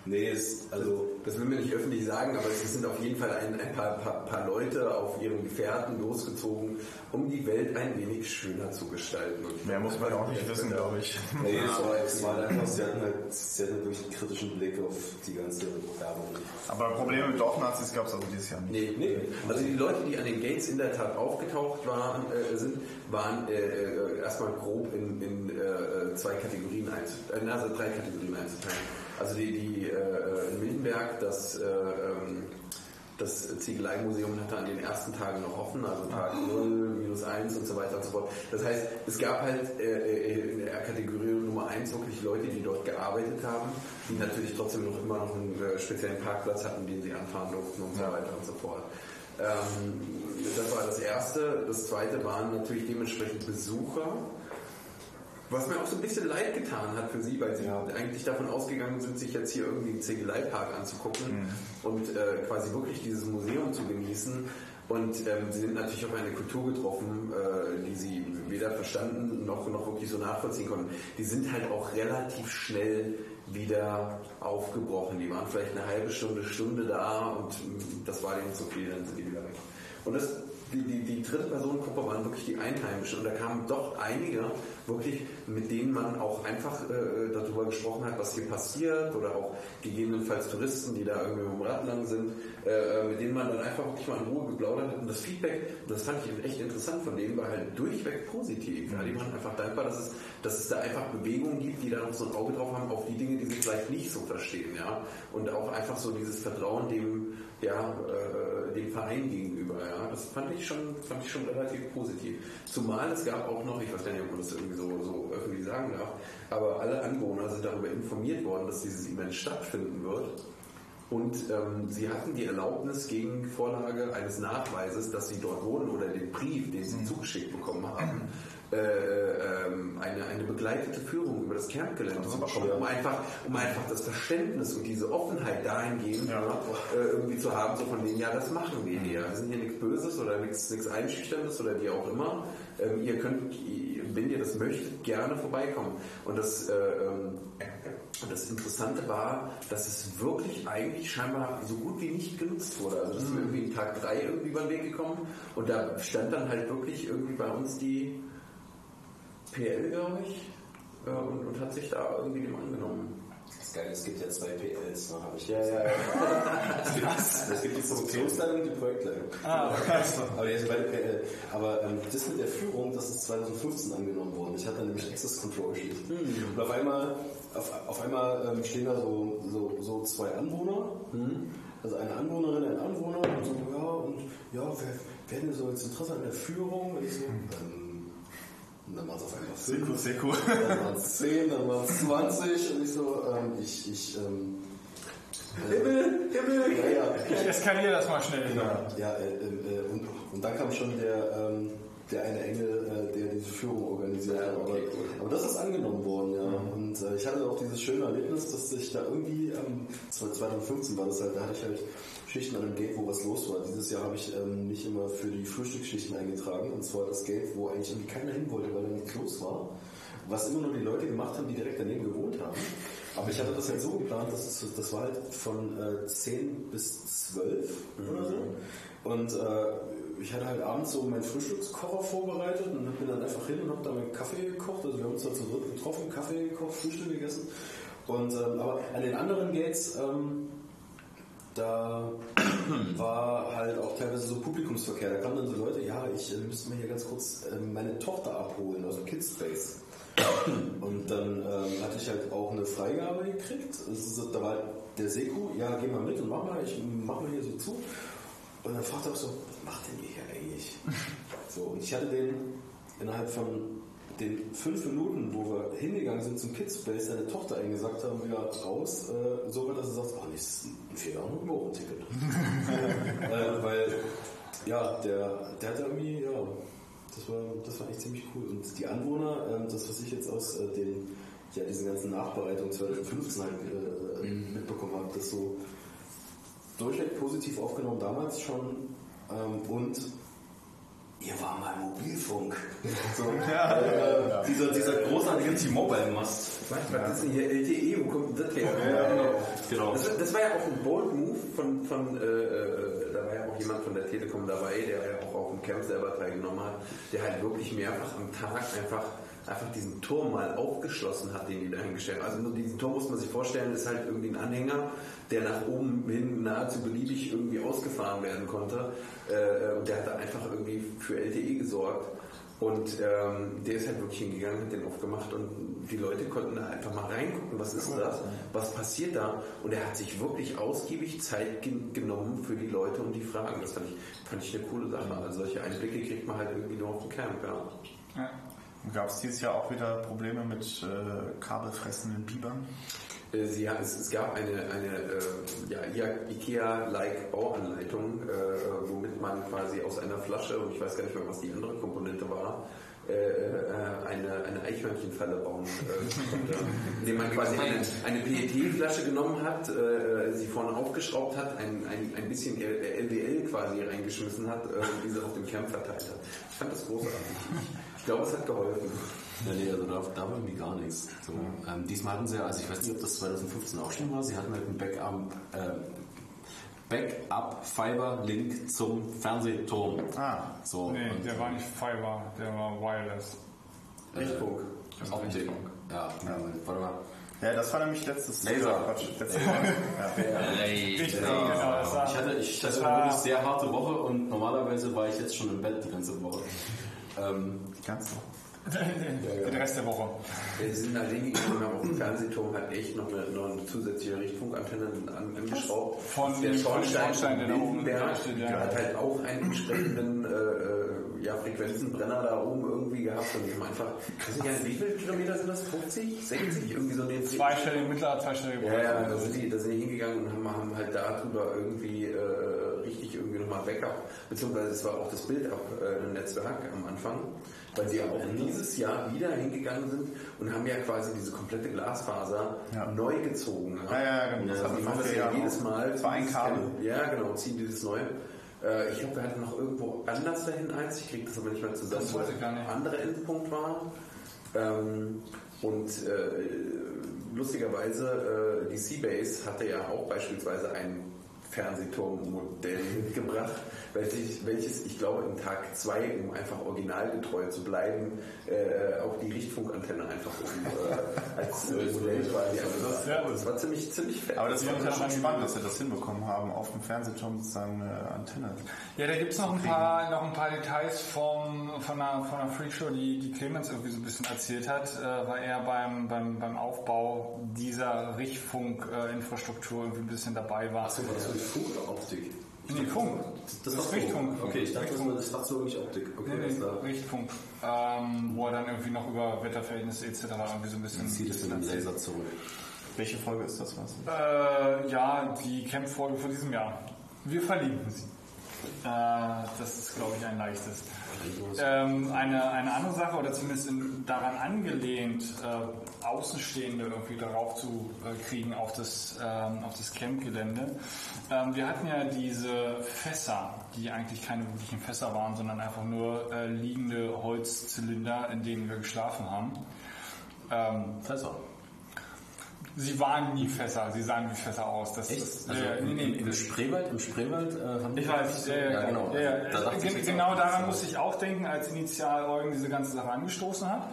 Nee, ist, also,
Das will mir nicht öffentlich sagen, aber es sind auf jeden Fall ein, ein paar, paar, paar Leute auf ihren Gefährten losgezogen, um die Welt ein wenig schöner zu gestalten. Und
Mehr muss man auch nicht wissen, glaube ich.
nee, es war, es war einfach, sie hatten halt, sie hatten wirklich einen kritischen Blick auf die ganze Werbung.
Aber Probleme mit Dorfnazis gab es also dieses Jahr nicht.
Nee, nee. Also die Leute, die an den Gates in der Tat aufgetaucht waren, äh, sind, waren äh, äh, erstmal grob in, in äh, zwei Kategorien einzuteilen, also drei Kategorien einzuteilen. Also die, die äh, in Mildenberg, das, äh, ähm, das Ziegeleimuseum hatte an den ersten Tagen noch offen, also Tag 0, minus 1 und so weiter und so fort. Das heißt, es gab halt äh, äh, in der Kategorie Nummer 1 wirklich Leute, die dort gearbeitet haben, die natürlich trotzdem noch immer noch einen äh, speziellen Parkplatz hatten, den sie anfahren durften und so weiter und so fort. Ähm, das war das Erste. Das Zweite waren natürlich dementsprechend Besucher, Was mir auch so ein bisschen leid getan hat für sie, weil sie eigentlich davon ausgegangen sind, sich jetzt hier irgendwie den Ziegeleipark anzugucken und äh, quasi wirklich dieses Museum zu genießen. Und ähm, sie sind natürlich auf eine Kultur getroffen, äh, die sie weder verstanden noch, noch wirklich so nachvollziehen konnten. Die sind halt auch relativ schnell wieder aufgebrochen. Die waren vielleicht eine halbe Stunde, Stunde da und mm, das war denen zu viel, dann sind die wieder weg. Und das, die, die, die dritte Personengruppe waren wirklich die Einheimischen und da kamen doch einige wirklich, mit denen man auch einfach äh, darüber gesprochen hat, was hier passiert oder auch gegebenenfalls Touristen, die da irgendwie dem Rad lang sind, äh, mit denen man dann einfach wirklich mal in Ruhe geplaudert hat und das Feedback, das fand ich echt interessant von denen, war halt durchweg positiv. Ja, die waren einfach dankbar, dass es, dass es da einfach Bewegungen gibt, die da noch so ein Auge drauf haben auf die Dinge, die sie vielleicht nicht so verstehen. Ja? Und auch einfach so dieses Vertrauen dem, ja, äh, dem Verein gegenüber. Ja? Das fand ich, schon, fand ich schon relativ positiv. Zumal es gab auch noch, ich weiß gar nicht, ob man das irgendwie so, so öffentlich sagen darf, aber alle Anwohner sind darüber informiert worden, dass dieses Event stattfinden wird. Und ähm, sie hatten die Erlaubnis gegen Vorlage eines Nachweises, dass sie dort wohnen oder den Brief, den sie zugeschickt bekommen haben, eine, eine begleitete Führung über das Campgelände zu bekommen, um einfach, um einfach das Verständnis und diese Offenheit dahingehend ja. äh, irgendwie zu haben, so von denen, ja, das machen wir hier. Wir sind hier nichts Böses oder nichts, nichts Einschüchterndes oder wie auch immer. Ähm, ihr könnt, wenn ihr das möchtet, gerne vorbeikommen. Und das, äh, ähm, das Interessante war, dass es wirklich eigentlich scheinbar so gut wie nicht genutzt wurde. Also das ist mir irgendwie in Tag 3 irgendwie über den Weg gekommen und da stand dann halt wirklich irgendwie bei uns die PL, glaube ich, äh, und, und hat sich da irgendwie dem angenommen.
Das ist geil, es gibt ja zwei PLs, ne, habe ich
Ja, ja, ja.
Es gibt die Produktionsleitung und die Projektleitung.
Ah, okay.
Aber die sind beide PL. Aber ähm, das mit der Führung, das ist 2015 angenommen worden. Ich hatte nämlich Access Control Sheet. Und auf einmal, auf, auf einmal ähm, stehen da so, so, so zwei Anwohner. Also eine Anwohnerin, ein Anwohner. Und so, ja, und ja, wer, wer denn so jetzt Interesse an der Führung? Und ich so, ähm, und dann waren es auf einmal.
Sehr cool.
Dann waren es 10, dann waren es 20 und ich so, ähm, ich, ich, ähm,
Himmel, Himmel!
ja, ja,
Ich eskaliere das mal schnell.
Genau. Ja, äh, äh, und, und dann kam schon der, ähm, der eine Engel, äh, der diese Führung organisiert hat. Aber, aber das ist angenommen worden, ja. Und äh, ich hatte auch dieses schöne Erlebnis, dass ich da irgendwie, ähm, 2015 war das halt, da hatte ich halt Schichten an einem Gate, wo was los war. Dieses Jahr habe ich ähm, mich immer für die Frühstücksschichten eingetragen. Und zwar das Gate, wo eigentlich irgendwie keiner hin wollte, weil da nichts los war. Was immer nur die Leute gemacht haben, die direkt daneben gewohnt haben. Aber ich hatte das halt so geplant, dass es, das war halt von äh, 10 bis 12 oder so. Und äh, ich hatte halt abends so meinen Frühstückskocher vorbereitet und bin dann einfach hin und habe da meinen Kaffee gekocht. Also wir haben uns da zu dritt getroffen, Kaffee gekocht, Frühstück gegessen. Und ähm, aber an den anderen Gates, ähm, da war halt auch teilweise so Publikumsverkehr. Da kamen dann so Leute, ja, ich äh, müsste mir hier ganz kurz äh, meine Tochter abholen aus dem Kids Space. Und dann ähm, hatte ich halt auch eine Freigabe gekriegt. Ist, da war der Seku, ja, geh mal mit und mach mal, ich mach mal hier so zu. Und dann fragte er auch so, was macht denn ihr hier eigentlich? So, und ich hatte den innerhalb von den fünf Minuten, wo wir hingegangen sind zum Kids Space, seine Tochter eingesagt haben, wieder raus, äh, so weit, dass sagt, ach, nicht, das ist ein vier Jahre Euro-Ticket. äh, weil, ja, der, der hat irgendwie, ja, das war, das war echt ziemlich cool. Und die Anwohner, ähm, das, was ich jetzt aus äh, den, ja, diesen ganzen Nachbereitungen 2015 halt, äh, mitbekommen habe, das so durchweg positiv aufgenommen damals schon ähm, und ihr war mal Mobilfunk. So, äh, Dieser, dieser großartige T-Mobile-Mast.
Was ist denn hier LTE? Wo kommt das her?
Genau.
Das, das war ja auch ein bold Move von, von äh, äh, da war ja auch jemand von der Telekom dabei, der ja auch auf dem Camp selber teilgenommen hat, der halt wirklich mehrfach am Tag einfach einfach diesen Turm mal aufgeschlossen hat, den die da hingestellt haben. Also nur diesen Turm muss man sich vorstellen, ist halt irgendwie ein Anhänger, der nach oben hin nahezu beliebig irgendwie ausgefahren werden konnte. Äh, und der hat da einfach irgendwie für LTE gesorgt. Und ähm, der ist halt wirklich hingegangen, hat den aufgemacht und die Leute konnten da einfach mal reingucken, was ist das, was passiert da. Und er hat sich wirklich ausgiebig Zeit gen genommen für die Leute und die Fragen. Das fand ich, fand ich eine coole Sache. Also solche Einblicke kriegt man halt irgendwie nur auf dem Camp. Ja.
Ja.
Gab es dieses Jahr auch wieder Probleme mit äh, kabelfressenden Bibern?
Äh, Sie, es, es gab eine, eine äh, ja, IKEA-like Bauanleitung, äh, womit man quasi aus einer Flasche, und ich weiß gar nicht mehr, was die andere Komponente war, äh, äh, eine, eine Eichhörnchenfalle bauen äh, konnte. Indem man quasi eine, eine PET-Flasche genommen hat, sie vorne aufgeschraubt hat, ein, ein, ein bisschen LDL quasi reingeschmissen hat und diese auf dem Camp verteilt hat. Ich fand das großartig. Ich, glaube, es hat geholfen.
Ja, nee, also da, da war irgendwie gar nichts. So, ähm, diesmal hatten sie ja, also ich weiß nicht, ob das 2015 auch schon war, sie hatten halt einen Backup, äh, Backup Fiber Link zum Fernsehturm.
Ah,
So,
Nee,
und
der war nicht Fiber, der war Wireless.
Richtfunk.
Optik. Ja, ja, warte mal.
Ja, das war nämlich letztes
Laser.
Quatsch, letztes Mal. Ja.
Richtig, genau. Das war,
Ich hatte, ich hatte
das
eine wirklich
war,
sehr harte Woche und normalerweise war ich jetzt schon im Bett die ganze Woche. Ähm,
Ganz so.
den Rest der Woche.
Wir sind halt hingegangen und haben auf dem Fernsehturm halt echt noch eine, noch eine zusätzliche Richtfunkantenne an, angeschraubt.
Von
der
dem
Schornstein,
Schornstein, der ja.
der hat halt auch einen entsprechenden äh, äh, ja, Frequenzenbrenner da oben irgendwie gehabt und die haben einfach, ich weiß nicht, wie viele Kilometer sind das? 50? 60? Irgendwie so in den
Zweistellige, mittlerer, zweistellige
ja, ja, da sind die, da sind die hingegangen und haben, haben halt darüber irgendwie äh, richtig irgendwie nochmal Backup, beziehungsweise es war auch das Build-Up-Netzwerk am Anfang, weil sie ja auch dieses Jahr wieder hingegangen sind und haben ja quasi diese komplette Glasfaser
Ja.
neu gezogen.
Ja, ja, genau. Das
machen das
ja
ja jedes Mal.
Das war ein Kabel.
Ja, genau, ziehen dieses neue. Äh, Ich glaube, wir hatten noch irgendwo anders dahin eins, ich kriege das aber nicht mehr zusammen,
Das
wo
weiß ich gar nicht.
der andere Endpunkt war. Ähm, und äh, lustigerweise, äh, die Seabase hatte ja auch beispielsweise ein Fernsehturmmodell mitgebracht, welches, welches ich glaube im Tag 2, um einfach originalgetreu zu bleiben, äh, auch die Richtfunkantenne einfach um, äh, als äh, Modell quasi angebracht
Ja.
hat. Das war ziemlich, ziemlich fett.
Aber das war ja
das
schon spannend, dass wir das hinbekommen haben, auf dem Fernsehturm sozusagen eine Antenne.
Ja, da gibt es noch ein paar, noch ein paar Details vom, von einer, von einer Freakshow, die, die Clemens irgendwie so ein bisschen erzählt hat, äh, weil er beim, beim, beim Aufbau dieser Richtfunk-Infrastruktur irgendwie ein bisschen dabei war.
Achso, war das Funk oder Optik?
Nee, Funk.
Das,
ist
war
Richtfunk.
Okay, ich dachte, das dachte so nicht Optik. Okay,
Nee,
das
nee,
da.
Richtfunk. Ähm, wo er dann irgendwie noch über Wetterverhältnisse etc. irgendwie so ein bisschen.
Dann zieht es mit dem Laser zurück.
Welche Folge ist das? Was?
Äh, ja, die Camp-Folge von diesem Jahr. Wir verlinken sie. Äh, das ist, glaube ich, ein leichtes. Ähm, eine, eine andere Sache, oder zumindest in, daran angelehnt, äh, Außenstehende irgendwie darauf zu äh, kriegen auf das, ähm, auf das Campgelände. Ähm, wir hatten ja diese Fässer, die eigentlich keine wirklichen Fässer waren, sondern einfach nur äh, liegende Holzzylinder, in denen wir geschlafen haben. Ähm,
Fässer.
Sie waren nie Fässer, sie sahen wie Fässer aus. Das
Echt?
ist,
Also
ja,
im,
nee,
im, im Spreewald, im Spreewald äh, haben
Ich weiß, ja, ja,
ja, genau.
Ja, ja.
Also, da
genau daran musste ich auch denken, als initial Eugen diese ganze Sache angestoßen hat.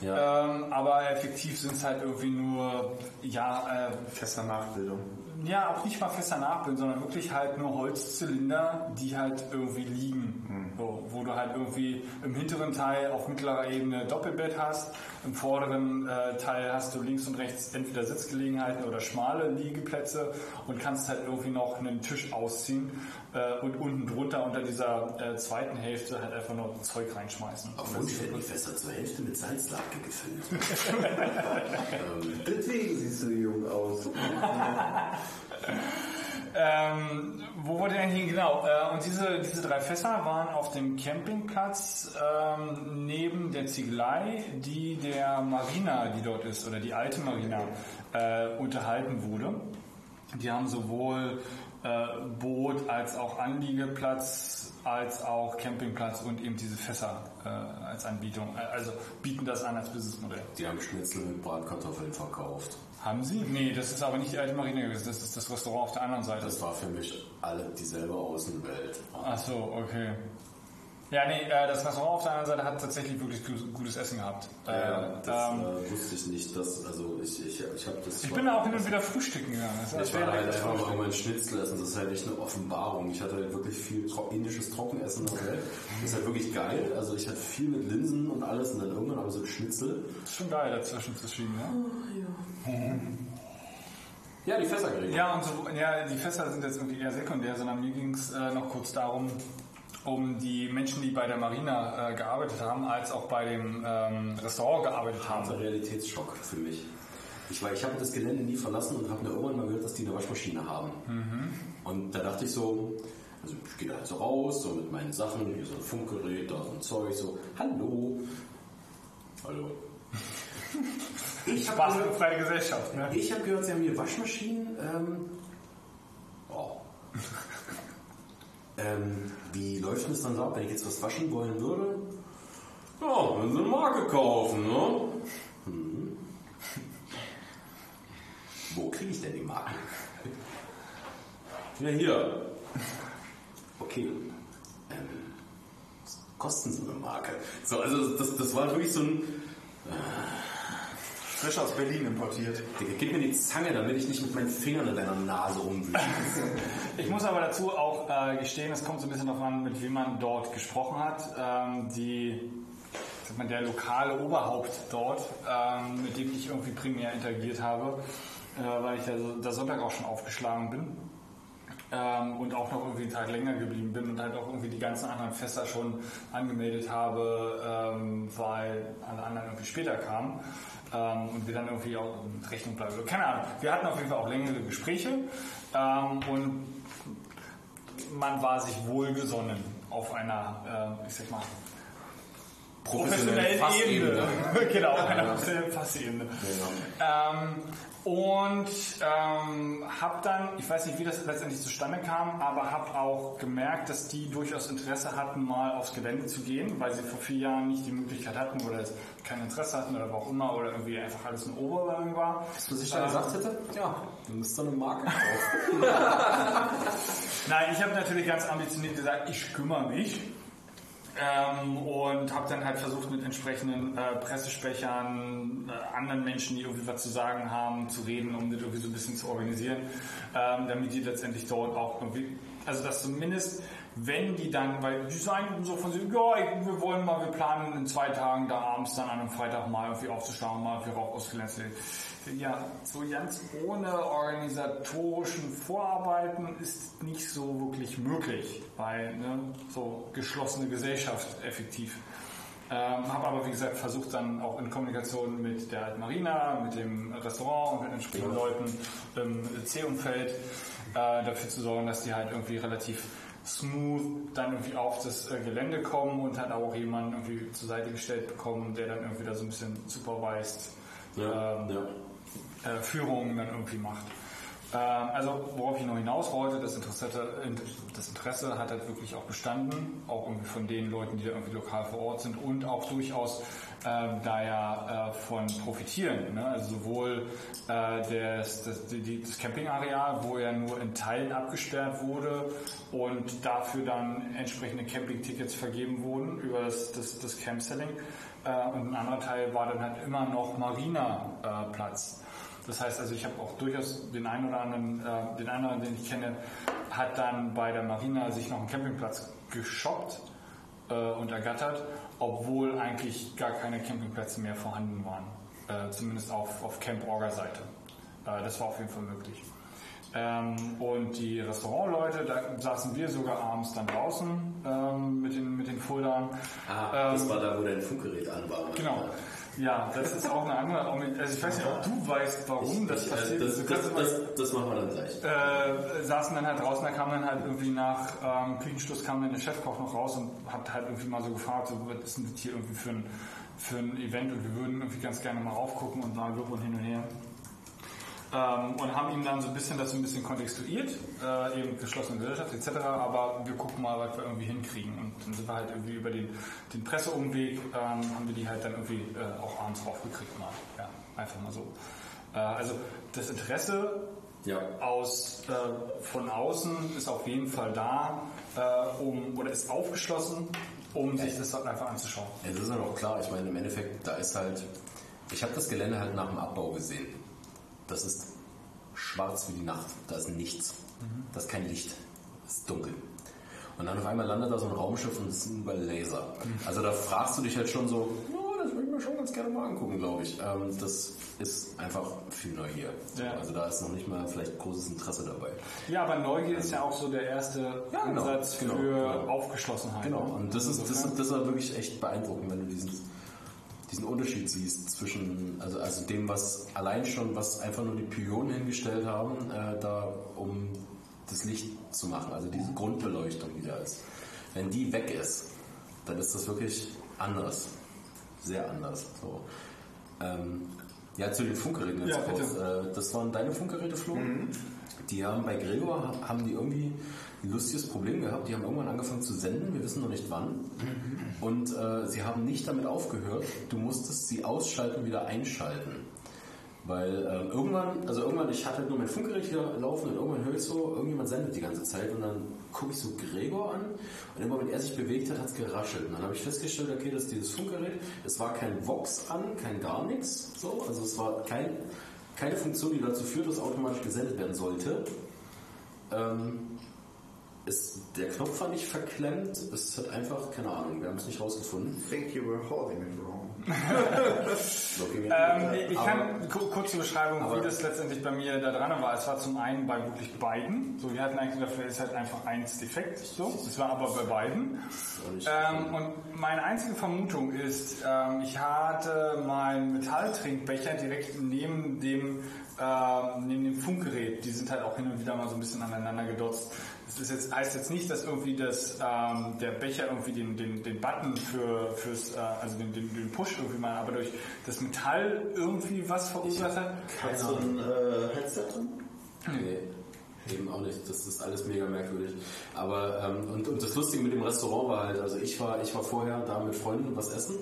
Ja.
Ähm, aber effektiv sind es halt irgendwie nur, ja, äh,
Fester Nachbildung.
ja, auch nicht mal fester Nachbild, sondern wirklich halt nur Holzzylinder, die halt irgendwie liegen. So, wo du halt irgendwie im hinteren Teil auf mittlerer Ebene Doppelbett hast, im vorderen äh, Teil hast du links und rechts entweder Sitzgelegenheiten oder schmale Liegeplätze und kannst halt irgendwie noch einen Tisch ausziehen äh, und unten drunter unter dieser äh, zweiten Hälfte halt einfach nur Zeug reinschmeißen.
Auf Wunsch werden die Fässer zur Hälfte mit Salzlake gefüllt.
Deswegen siehst du jung aus.
Ähm, wo ich eigentlich hin? Genau. Äh, und diese, diese drei Fässer waren auf dem Campingplatz ähm, neben der Ziegelei, die der Marina, die dort ist, oder die alte Marina, äh, unterhalten wurde. Die haben sowohl äh, Boot als auch Anliegeplatz, als auch Campingplatz und eben diese Fässer äh, als Anbietung. Äh, Also bieten das an als Businessmodell.
Die haben Schnitzel mit Bratkartoffeln verkauft.
Haben Sie? Nee, das ist aber nicht die alte Marina gewesen, das ist das Restaurant auf der anderen Seite.
Das war für mich alle dieselbe Außenwelt.
Ach so, okay. Ja, nee, äh, das Restaurant auf der anderen Seite hat tatsächlich wirklich gu- gutes Essen gehabt.
Ja, das
ähm,
äh, wusste ich nicht. Dass, also ich, ich, ich habe das.
ich bin da auch hin und wieder frühstücken gegangen. Das
Ich
war
halt
das
einfach
Frühstück.
mein Schnitzel essen. Das ist halt echt eine Offenbarung. Ich hatte halt wirklich viel tro indisches Trockenessen. Das ist halt wirklich geil. Also ich hatte viel mit Linsen und alles und dann irgendwann aber so ein Schnitzel.
ist schon geil dazwischen zu schieben, ne?
Ja, die Fässer gekriegt.
Ja, und so, ja, die Fässer sind jetzt irgendwie eher sekundär, sondern mir ging es äh, noch kurz darum, um die Menschen, die bei der Marina äh, gearbeitet haben, als auch bei dem ähm, Restaurant gearbeitet haben.
harter Realitätsschock für mich. Ich, war- ich habe das Gelände nie verlassen und habe mir irgendwann mal gehört, dass die eine Waschmaschine haben. Und da dachte ich so, also ich gehe da halt so raus, so mit meinen Sachen, hier so ein Funkgerät, da so ein Zeug, so, hallo. Hallo. Ich habe
Spaß
gehört,
freie Gesellschaft. Ne?
ich hab gehört, sie haben hier Waschmaschinen. Ähm, oh. Ähm, wie läuft denn das dann so ab, wenn ich jetzt was waschen wollen würde? Ja, wenn sie eine Marke kaufen, ne? Hm. Wo kriege ich denn die Marke? Ja, hier. Okay. Ähm, was kosten so eine Marke? So, also das, das war wirklich so ein.
Frisch aus Berlin importiert.
Digga, gib mir die Zange, damit ich nicht mit meinen Fingern in deiner Nase rumwühle.
Ich muss aber dazu auch äh, gestehen, es kommt so ein bisschen darauf an, mit wem man dort gesprochen hat. Ähm, die, sag mal, der lokale Oberhaupt dort, ähm, mit dem ich irgendwie primär interagiert habe, äh, weil ich so, der Sonntag auch schon aufgeschlagen bin. Ähm, und auch noch irgendwie einen Tag länger geblieben bin und halt auch irgendwie die ganzen anderen Fester schon angemeldet habe, ähm, weil alle anderen irgendwie später kamen ähm, und wir dann irgendwie auch in Rechnung bleiben. Also, Keine Ahnung. Wir hatten auf jeden Fall auch längere Gespräche ähm, und man war sich wohlgesonnen auf einer, äh, ich sag mal, professionellen Ebene. genau, auf einer professionellen Fassebene. Ähm, und ähm, habe dann, ich weiß nicht, wie das letztendlich zustande kam, aber habe auch gemerkt, dass die durchaus Interesse hatten, mal aufs Gelände zu gehen, weil sie vor vier Jahren nicht die Möglichkeit hatten oder kein Interesse hatten oder auch immer oder irgendwie einfach alles ein Oberwärmung war.
Was ich da gesagt hätte? Ja, du musst so eine Marke kaufen.
Nein, ich habe natürlich ganz ambitioniert gesagt, ich kümmere mich. Ähm, und habe dann halt versucht mit entsprechenden äh, Pressesprechern, anderen Menschen, die irgendwie was zu sagen haben, zu reden, um das irgendwie so ein bisschen zu organisieren, ähm, damit die letztendlich dort auch irgendwie, also dass zumindest, wenn die dann, weil die sagen so von sich, ja, wir wollen mal, wir planen in zwei Tagen da abends dann an einem Freitag mal irgendwie aufzustehen, mal für Rauch ausgelenzt. Ja, so ganz ohne organisatorischen Vorarbeiten ist nicht so wirklich möglich bei ne, so geschlossene Gesellschaft effektiv. Ähm, habe aber wie gesagt versucht dann auch in Kommunikation mit der Marina, mit dem Restaurant und mit entsprechenden Leuten im C-Umfeld äh, dafür zu sorgen, dass die halt irgendwie relativ smooth dann irgendwie auf das äh, Gelände kommen und halt auch jemanden irgendwie zur Seite gestellt bekommen, der dann irgendwie da so ein bisschen supervised
Ja,
ähm,
ja.
äh, Führungen dann irgendwie macht. Ähm, also worauf ich noch hinaus wollte, das Interesse, das Interesse hat halt wirklich auch bestanden, auch irgendwie von den Leuten, die da irgendwie lokal vor Ort sind und auch durchaus ähm, da ja äh, von profitieren. Ne? Also sowohl äh, das, das, das Campingareal, wo ja nur in Teilen abgesperrt wurde und dafür dann entsprechende Campingtickets vergeben wurden über das, das, das. Äh, und ein anderer Teil war dann halt immer noch Marina-Platz. Das heißt also, ich habe auch durchaus den einen oder anderen, äh, den einen oder anderen, den ich kenne, hat dann bei der Marina sich noch einen Campingplatz geshoppt äh, und ergattert, obwohl eigentlich gar keine Campingplätze mehr vorhanden waren. Äh, zumindest auf, auf Camp-Orga-Seite. Äh, das war auf jeden Fall möglich. Ähm, und die Restaurantleute, da saßen wir sogar abends dann draußen ähm, mit, den, mit den Fuldern.
Ah, das
Ähm,
war da, wo dein Funkgerät an war.
Genau. Ja, das ist auch eine andere. Also ich weiß nicht, ob du weißt, warum das
Ich, äh,
passiert.
das,
Du
das,
mal-
das, das machen wir dann gleich.
äh, saßen dann halt draußen, da kam dann halt irgendwie nach ähm, Küchenschluss kam dann der Chefkoch noch raus und hat halt irgendwie mal so gefragt, so, was ist denn das hier irgendwie für ein, für ein Event und wir würden irgendwie ganz gerne mal raufgucken und sagen, und hin und her. Ähm, und haben ihm dann so ein bisschen das ein bisschen kontextuiert, äh, eben geschlossene Gesellschaft etc., aber wir gucken mal, was wir irgendwie hinkriegen. Und dann sind wir halt irgendwie über den, den Presseumweg, ähm, haben wir die halt dann irgendwie äh, auch abends raufgekriegt mal. Ja, einfach mal so. Äh, also das Interesse
Ja.
aus, äh, von außen ist auf jeden Fall da, äh, um, oder ist aufgeschlossen, um sich das halt einfach anzuschauen.
Ja, das ist ja auch klar. Ich meine, im Endeffekt, da ist halt. Ich habe das Gelände halt nach dem Abbau gesehen. Das ist schwarz wie die Nacht. Da ist nichts. Da ist kein Licht. Das ist dunkel. Und dann auf einmal landet da so ein Raumschiff und es sind überall Laser. Also da fragst du dich halt schon so, ja, das würde ich mir schon ganz gerne mal angucken, glaube ich. Ähm, das ist einfach viel Neugier.
Ja.
Also da ist noch nicht mal vielleicht großes Interesse dabei.
Ja, aber Neugier ist ja auch so der erste
Ja, genau,
Ansatz
genau,
für
genau.
Aufgeschlossenheit.
Genau, und das ist, das, das ist wirklich echt beeindruckend, wenn du diesen, diesen Unterschied siehst zwischen, also, also dem, was allein schon, was einfach nur die Pionen hingestellt haben, äh, da um das Licht zu machen, also diese Grundbeleuchtung, die da ist. Wenn die weg ist, dann ist das wirklich anders. Sehr anders. So. Ähm, ja, zu den Funkgeräten jetzt
Ja,
kurz. Äh, das waren deine Funkgeräte, Flo. Die haben bei Gregor haben die irgendwie ein lustiges Problem gehabt. Die haben irgendwann angefangen zu senden, wir wissen noch nicht wann. Und äh, sie haben nicht damit aufgehört. Du musstest sie ausschalten wieder einschalten. Weil ähm, irgendwann, also irgendwann, ich hatte nur mein Funkgerät hier laufen und irgendwann höre ich so, irgendjemand sendet die ganze Zeit und dann gucke ich so Gregor an und immer wenn er sich bewegt hat, hat es geraschelt. Und dann habe ich festgestellt, okay, das ist dieses Funkgerät, es war kein Vox an, kein gar nichts, so, also es war kein, keine Funktion, die dazu führt, dass automatisch gesendet werden sollte. Ähm, es, der Knopf war nicht verklemmt, es hat einfach, keine Ahnung, wir haben es nicht rausgefunden.
think you were holding it wrong.
Ähm, ich kann ku- kurze Beschreibung, wie das letztendlich bei mir da dran war. Es war zum einen bei wirklich beiden. So, wir hatten eigentlich vielleicht ist halt einfach eins defekt. So, es war aber bei beiden. Ähm, und meine einzige Vermutung ist, ähm, ich hatte meinen Metalltrinkbecher direkt neben dem, ähm, neben dem Funkgerät. Die sind halt auch hin und wieder mal so ein bisschen aneinander gedotzt. Das ist jetzt, heißt jetzt nicht, dass irgendwie das, ähm, der Becher irgendwie den, den, den Button für, fürs, äh, also den, den, den Push irgendwie mal, aber durch das Metall irgendwie was verursacht hat.
Hast du ein äh, Headset drin?
Nee, eben auch nicht. Das ist alles mega merkwürdig. Aber ähm, und, und das Lustige mit dem Restaurant war halt, also ich war, ich war vorher da mit Freunden was essen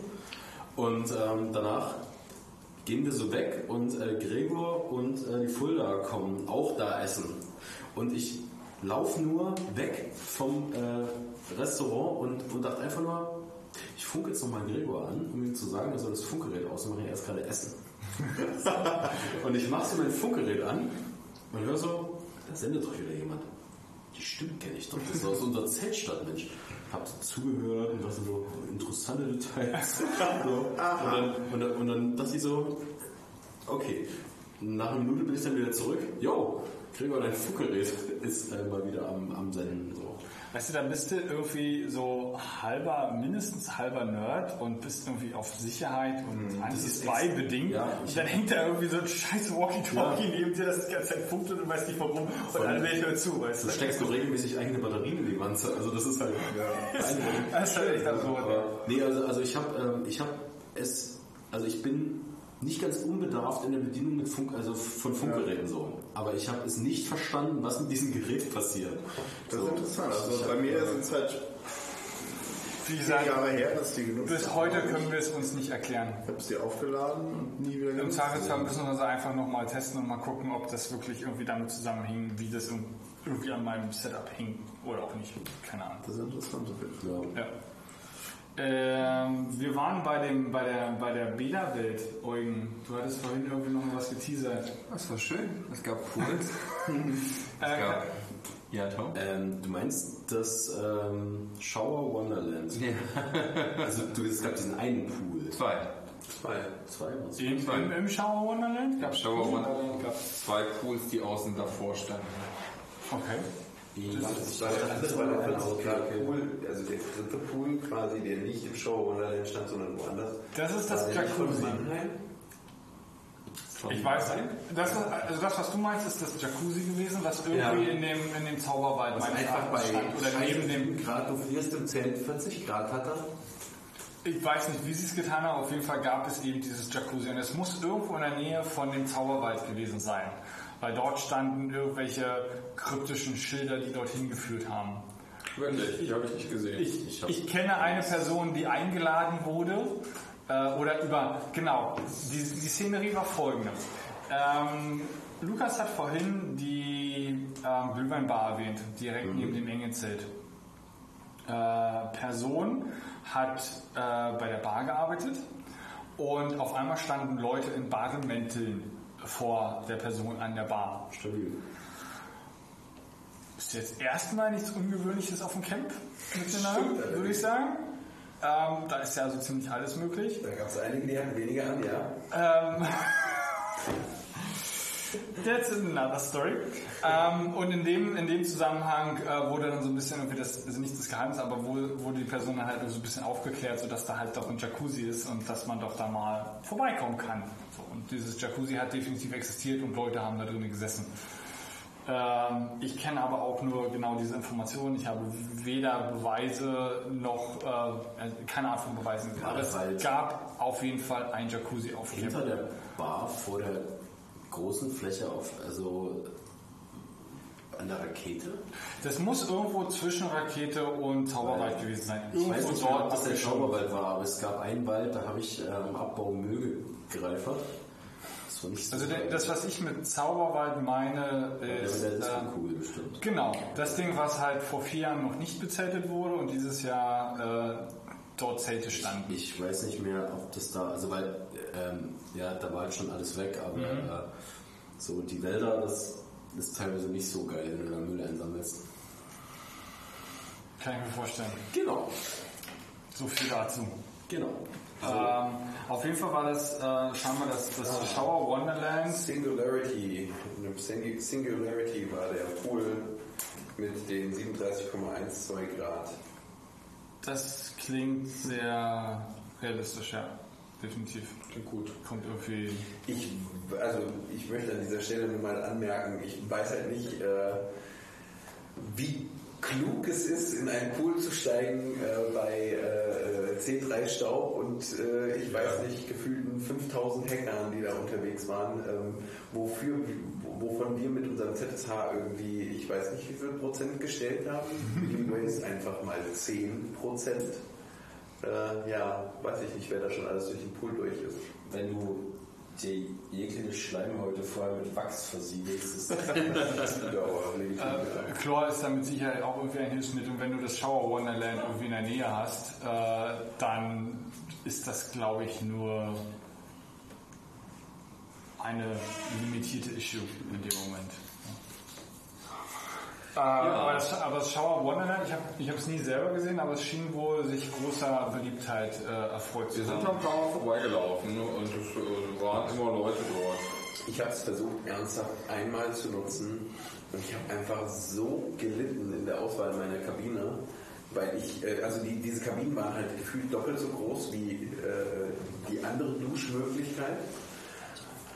und ähm, danach gehen wir so weg und äh, Gregor und äh, die Fulda kommen auch da essen. Und ich laufe nur weg vom äh, Restaurant und, und dachte einfach nur, ich funke jetzt nochmal Gregor an, um ihm zu sagen, er soll das Funkgerät ausmachen, er ist gerade essen. und ich mache so mein Funkgerät an und höre so, da sendet doch wieder jemand. Die Stimme kenne ich doch. Das ist aus unserer Zeltstadt, Mensch. Hab zugehört und was so interessante Details. so. und, dann, und, dann, und dann dachte ich so, okay. Nach einer Minute bin ich dann wieder zurück. Jo, Gregor, dein Funkgerät ist äh, mal wieder am, am Senden. So.
Weißt du, da bist du irgendwie so halber, mindestens halber Nerd und bist irgendwie auf Sicherheit und ist bei bedingt.
Ja,
und dann hängt da irgendwie so ein scheiß Walkie-Talkie neben dir, das die ganze Zeit funkt und du weißt nicht warum. Und alle Welt hört zu, weißt
Du
du.
steckst doch regelmäßig eigene Batterien in die Wanze. Also das ist halt beeindruckend.
Das ist halt echt absurd.
Nee, also, also ich habe ähm, ich hab es, also ich bin nicht ganz unbedarft in der Bedienung mit Funk, also von Funkgeräten so. Aber ich habe es nicht verstanden, was mit diesem Gerät passiert.
Das
so.
ist interessant. Also
Ich
bei mir sind es halt
Wie gesagt,
Jahre her, dass die genutzt
bis heute können wir es uns nicht erklären.
Ich habe sie aufgeladen und nie wieder
Im
genutzt.
Zweifelsfall müssen wir das einfach nochmal testen und mal gucken, ob das wirklich irgendwie damit zusammenhing, wie das irgendwie an meinem Setup hing oder auch nicht. Keine Ahnung.
Das ist interessant. auf jeden Fall.
Ja.
Ja. Ähm, wir waren bei, dem, bei der, bei der Bela-Welt, Eugen. Du hattest vorhin irgendwie noch mal was geteasert.
Das war schön. Es gab Pools. es
Äh,
gab. Ja, Tom?
Ähm, du meinst das ähm, Shower Wonderland?
Ja.
Also du, es gab diesen einen Pool.
Zwei.
Zwei. Zwei war's.
im, im, Im Shower Wonderland?
Gab Shower Wonderland, gab zwei Pools, die außen davor standen.
Okay.
Das der andere war der Pool, also der dritte Pool quasi, der nicht im Show Wonderland stand, sondern woanders.
Das ist das
der
Jacuzzi. Ich weiß nicht. Das, also das, was du meinst, ist das Jacuzzi gewesen, was irgendwie
Ja.
in, dem, in dem Zauberwald
Was einfach bei
stand. Oder neben dem.
Grad, du frierst im Zelt 40 Grad hat er.
Ich weiß nicht, wie sie es getan haben. Auf jeden Fall gab es eben dieses Jacuzzi. Und es muss irgendwo in der Nähe von dem Zauberwald gewesen sein. Weil dort standen irgendwelche kryptischen Schilder, die dorthin geführt haben.
Wirklich, die habe ich nicht gesehen.
Ich, ich kenne eine Person, die eingeladen wurde, äh, oder über, genau, die, die Szenerie war folgende. Ähm, Lukas hat vorhin die ähm, Glühweinbar erwähnt, direkt neben dem Engenzelt. Äh, Person hat äh, bei der Bar gearbeitet und auf einmal standen Leute in Bademänteln vor der Person an der Bar.
Stabil.
Ist jetzt erstmal nichts Ungewöhnliches auf dem Camp miteinander, würde ich sagen. Ähm, da ist ja so ziemlich alles möglich.
Da gab es einige, die hatten weniger an, ja.
Ähm, that's another story. Ähm, und in dem, in dem Zusammenhang äh, wurde dann so ein bisschen irgendwie das, also nicht das Geheimnis, aber wurde, wurde die Person dann halt so ein bisschen aufgeklärt, sodass da halt doch ein Jacuzzi ist und dass man doch da mal vorbeikommen kann. So, und dieses Jacuzzi hat definitiv existiert und Leute haben da drin gesessen. Ähm, ich kenne aber auch nur genau diese Informationen. Ich habe weder Beweise noch äh, keine Art von Beweisen. Aber es
halt.
gab auf jeden Fall ein Jacuzzi auf
Hinter der Bar vor der großen Fläche auf, also an der Rakete.
Das muss irgendwo zwischen Rakete und Zauberwald gewesen sein.
Ich weiß
Irgendwo
nicht ob
dort
das der. Schauberwald war, aber es gab einen Wald, da habe ich äh, am Abbau Müll gereifert. Das war nicht so
Also der, das, was ich mit Zauberwald meine,
Ja,
ist...
der ist
ähm,
cool bestimmt.
Genau, das Ding, was halt vor vier Jahren noch nicht bezeltet wurde und dieses Jahr äh, dort Zelte standen.
Ich weiß nicht mehr, ob das da, also weil, ähm, ja, da war halt schon alles weg, aber
Mhm.
äh, so die Wälder, das ist teilweise nicht so geil, wenn du da Müll einsammelst.
Kann ich mir vorstellen.
Genau.
So viel dazu.
Genau.
Ähm, auf jeden Fall war das, äh, scheinbar das, das Shower Wonderland.
Singularity. Singu- Singularity war der Pool mit den 37,12 Grad.
Das klingt sehr realistisch, ja. Definitiv.
Klingt gut.
Kommt irgendwie.
Ich, also ich möchte an dieser Stelle nur mal anmerken, ich weiß halt nicht, äh, wie klug es ist, in einen Pool zu steigen äh, bei äh, C3 Staub und äh, ich weiß nicht, gefühlten 5000 Hektar, die da unterwegs waren, ähm, wofür, wovon wir mit unserem ZSH irgendwie, ich weiß nicht wie viel Prozent gestellt haben, Waste einfach mal 10 Prozent. Äh, ja, weiß ich nicht, wer da schon alles durch den Pool durch ist.
Wenn du die jegliche Schleimhäute vorher mit Wachs versiegelst, ist das
Äh, Chlor ist da mit Sicherheit auch irgendwie ein Hilfsmittel. Und wenn du das Shower Wonderland irgendwie in der Nähe hast, äh, dann ist das, glaube ich, nur eine limitierte Issue in dem Moment. Äh, aber, das, aber das Shower Wonderland, ich habe ich es nie selber gesehen, aber es schien wohl sich großer Beliebtheit äh, erfreut zu
Wir sind
haben.
am Tower vorbeigelaufen ne, und es äh, waren immer Leute dort.
Ich habe es versucht, ernsthaft einmal zu nutzen und ich habe einfach so gelitten in der Auswahl meiner Kabine, weil ich, äh, also die, diese Kabinen waren halt gefühlt doppelt so groß wie äh, die andere Duschmöglichkeit.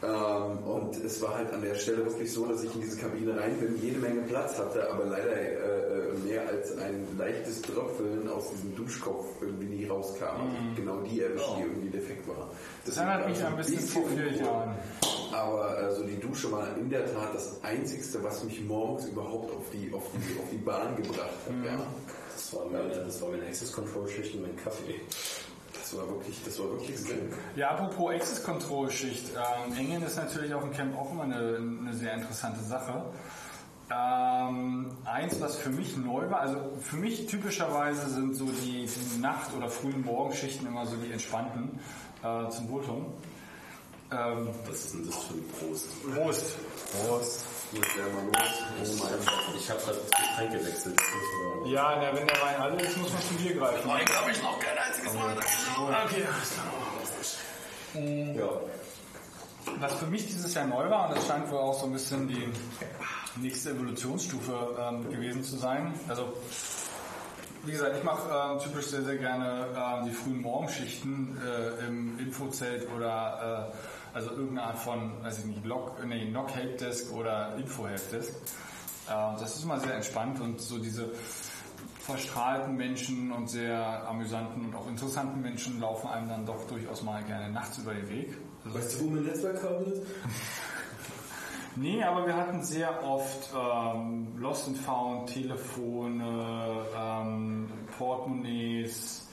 Ähm, und es war halt an der Stelle wirklich so, dass ich in diese Kabine rein bin, jede Menge Platz hatte, aber leider äh, äh, mehr als ein leichtes Tröpfeln aus diesem Duschkopf irgendwie nie rauskam.
Mhm.
Genau die erwischt, die irgendwie defekt war.
Das erinnert mich ein
so
bisschen vier
uncool.
Jahren.
Aber äh, so die Dusche war in der Tat das Einzigste, was mich morgens überhaupt auf die, auf die, auf die Bahn gebracht hat. Ja.
Das war meine, das war meine Access Control Schicht und mein Kaffee.
Das war wirklich, das war wirklich schlimm.
Ja, apropos Access Control Schicht. Ähm, Engeln ist natürlich auf dem Camp auch immer eine, eine sehr interessante Sache. Ähm, eins, was für mich neu war, also für mich typischerweise sind so die, die Nacht- oder frühen Morgenschichten immer so die entspannten äh, zum Wohltun. Ähm,
Was ist denn das für ein Prost?
Prost.
Prost. Oh mein Gott, ich habe gerade das Getränk gewechselt.
Ja, na, wenn der Wein alle ist, muss man zum Bier greifen.
Wein habe ich noch kein einziges Mal.
Okay.
Ja.
Was für mich dieses Jahr neu war, und das scheint wohl auch so ein bisschen die nächste Evolutionsstufe ähm, gewesen zu sein. Also, wie gesagt, ich mache ähm, typisch sehr, sehr gerne ähm, die frühen Morgenschichten äh, im Infozelt oder äh, also irgendeine Art von, weiß ich nicht, Log, nee, Knock Helpdesk oder Info Helpdesk. Äh, das ist immer sehr entspannt und so diese verstrahlten Menschen und sehr amüsanten und auch interessanten Menschen laufen einem dann doch durchaus mal gerne nachts über den Weg. Also
Weißt du, wo mein Netzwerkkabel ist?
Nee, aber wir hatten sehr oft ähm, Lost and Found, Telefone, ähm, Portemonnaies,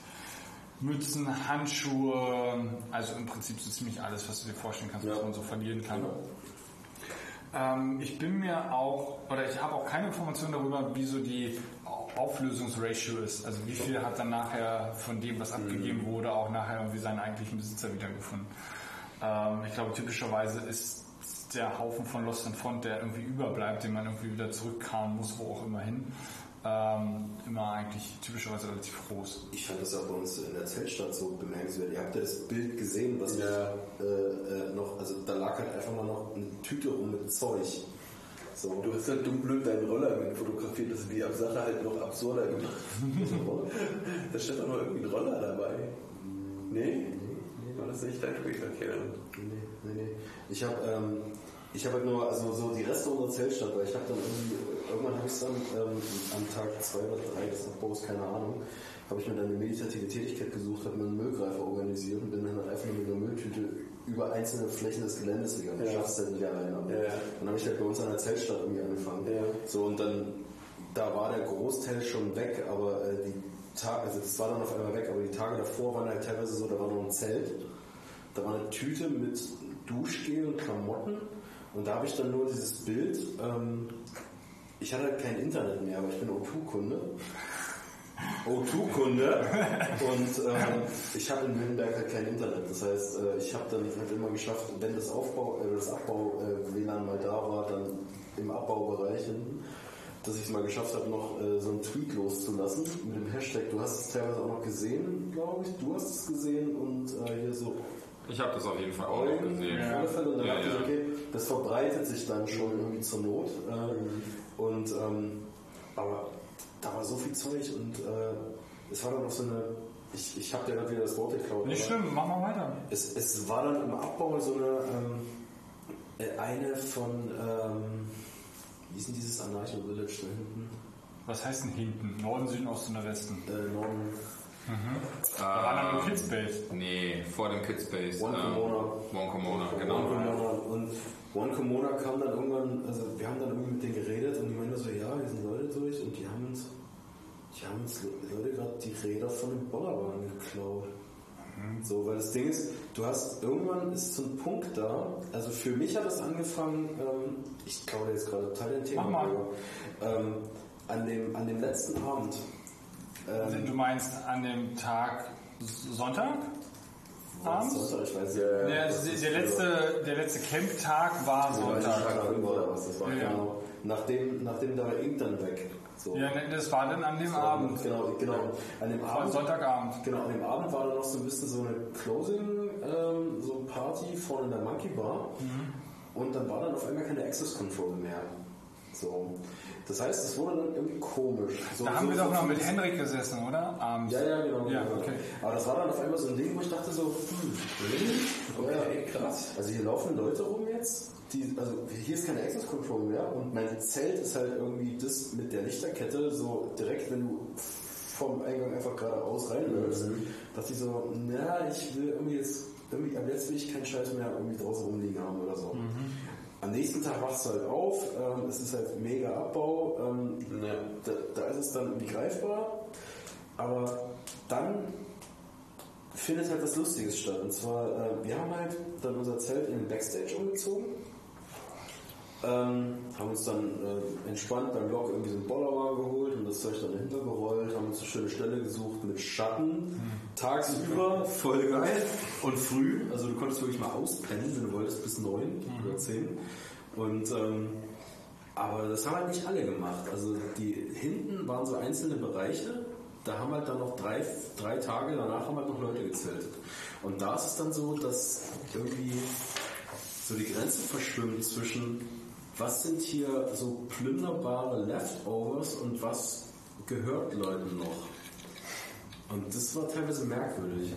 Mützen, Handschuhe, also im Prinzip so ziemlich alles, was du dir vorstellen kannst, was man so verlieren kann. Ähm, ich bin mir auch, oder ich habe auch keine Informationen darüber, wie so die Auflösungsratio ist. Also wie viel hat dann nachher von dem, was abgegeben wurde, auch nachher irgendwie seinen eigentlichen Besitzer wiedergefunden. Ähm, ich glaube, typischerweise ist der Haufen von Lost and Found, der irgendwie überbleibt, den man irgendwie wieder zurückkramen muss, wo auch immer hin, ähm, immer eigentlich typischerweise relativ groß.
Ich fand das auch bei uns in der Zeltstadt so bemerkenswert. Ihr habt ja das Bild gesehen, was ja. äh, äh, noch, also da lag halt einfach mal noch eine Tüte rum mit Zeug. So.
Du hast halt dumm blöd deinen Roller mit fotografiert, das ist die Sache halt noch absurder gemacht. da steht doch noch irgendwie ein Roller dabei. Nee? War das nicht dein dann.
Nee, nee, nee. Ich habe ähm,
Ich habe halt nur, also so die Reste unserer Zeltstadt, weil ich habe dann irgendwie, irgendwann habe ich dann ähm, am Tag zwei oder drei des Abbaus, keine Ahnung, habe ich mir dann eine meditative Tätigkeit gesucht, habe mir einen Müllgreifer organisiert und bin dann halt einfach mit einer Mülltüte über einzelne Flächen des Geländes gegangen. Du
Ja.
schaffst halt nicht alleine.
Ja, ja.
Dann habe ich halt bei uns an der Zeltstadt irgendwie angefangen. So und dann, da war der Großteil schon weg, aber äh, die Tage, also das war dann auf einmal weg, aber die Tage davor waren halt teilweise so, da war noch ein Zelt, da war eine Tüte mit Duschgel und Klamotten und da habe ich dann nur dieses Bild, ähm, ich hatte kein Internet mehr, aber ich bin O2-Kunde. O2-Kunde und ähm, ich habe in Wittenberg halt kein Internet. Das heißt, äh, ich habe dann halt immer geschafft, wenn das Aufbau, äh, das Abbau äh, WLAN mal da war, dann im Abbaubereich hinten, dass ich es mal geschafft habe, noch äh, so einen Tweet loszulassen mit dem Hashtag. Du hast es teilweise auch noch gesehen, glaube ich. Du hast es gesehen und äh, hier so
Ich habe das auf jeden Fall auch noch
Eugen,
gesehen.
Fälle. Und dann
Ja,
dachte
ja.
ich, okay, das verbreitet sich dann schon irgendwie zur Not. Äh, und ähm, aber da war so viel Zeug und äh, es war dann auch so eine. Ich, ich habe dir gerade wieder das Wort geklaut.
Nicht schlimm, mach mal weiter.
Es, es war dann im Abbau so eine ähm, äh, eine von ähm, wie ist denn dieses Anarcho Village da hinten?
Was heißt denn hinten? Norden, Süden, Osten oder Westen?
Äh, Norden.
Da war dann nur Kidspace.
Nee, vor dem Kidspace.
One
ähm,
Pomona.
One Pomona, genau.
One Pomona. Und One Pomona kam dann irgendwann, also wir haben dann irgendwie mit denen geredet und die meinten so, ja, hier sind Leute durch und die haben uns, die haben uns Leute gerade die Räder von dem Bollerwagen geklaut. So, weil das Ding ist, du hast irgendwann ist so ein Punkt da, also für mich hat das angefangen, ähm, ich glaube jetzt gerade total den Thema, aber, ähm, an, dem, an dem letzten Abend. Ähm,
Du meinst an dem Tag Sonntag? Abends?
Sonntag, ich weiß nicht.
Der, der, letzte, der letzte Camp-Tag war Sonntag.
Tag oder was, das war
Ja, ja.
genau. Nachdem, nachdem da war dann weg. So.
Ja, ne, das war dann an dem
So,
Abend.
Genau, genau. An dem Abend,
Sonntagabend.
genau, an dem Abend war dann noch so ein bisschen so eine Closing, ähm, so Party vorne in der Monkey Bar.
Mhm.
Und dann war dann auf einmal keine Access Control mehr. So. Das heißt, es wurde dann irgendwie komisch. So,
Da haben
so,
wir
so,
doch noch mit Henrik gesessen, oder? Abends.
Ja, ja, genau.
Ja,
genau.
okay.
Aber das war dann auf einmal so ein Ding, wo ich dachte so, hm, really? Okay, krass. Also hier laufen Leute rum jetzt, die, also hier ist keine Access Control mehr und mein Zelt ist halt irgendwie das mit der Lichterkette so direkt, wenn du vom Eingang einfach geradeaus reinläufst. Dachte ich so, na, ich will irgendwie jetzt, irgendwie, ab jetzt will ich keinen Scheiß mehr irgendwie draußen rumliegen haben oder so. Am nächsten Tag wachst du halt auf, ähm, es ist halt mega Abbau, ähm, da, da ist es dann irgendwie greifbar, aber dann findet halt was Lustiges statt. Und zwar, äh, wir haben halt dann unser Zelt in den Backstage umgezogen, ähm, haben uns dann äh, entspannt beim Block irgendwie so einen Bollerwagen geholt und das Zeug dann dahinter gerollt, haben uns eine schöne Stelle gesucht mit Schatten, tagsüber, voll geil und früh, also du konntest wirklich mal auspennen, wenn du wolltest, bis neun oder zehn. Und ähm, aber das haben halt nicht alle gemacht. Also die hinten waren so einzelne Bereiche, da haben halt dann noch drei, drei Tage danach haben halt noch Leute gezeltet. Und da ist es dann so, dass irgendwie so die Grenze verschwimmt zwischen was sind hier so plünderbare Leftovers und was gehört Leuten noch. Und das war teilweise merkwürdig,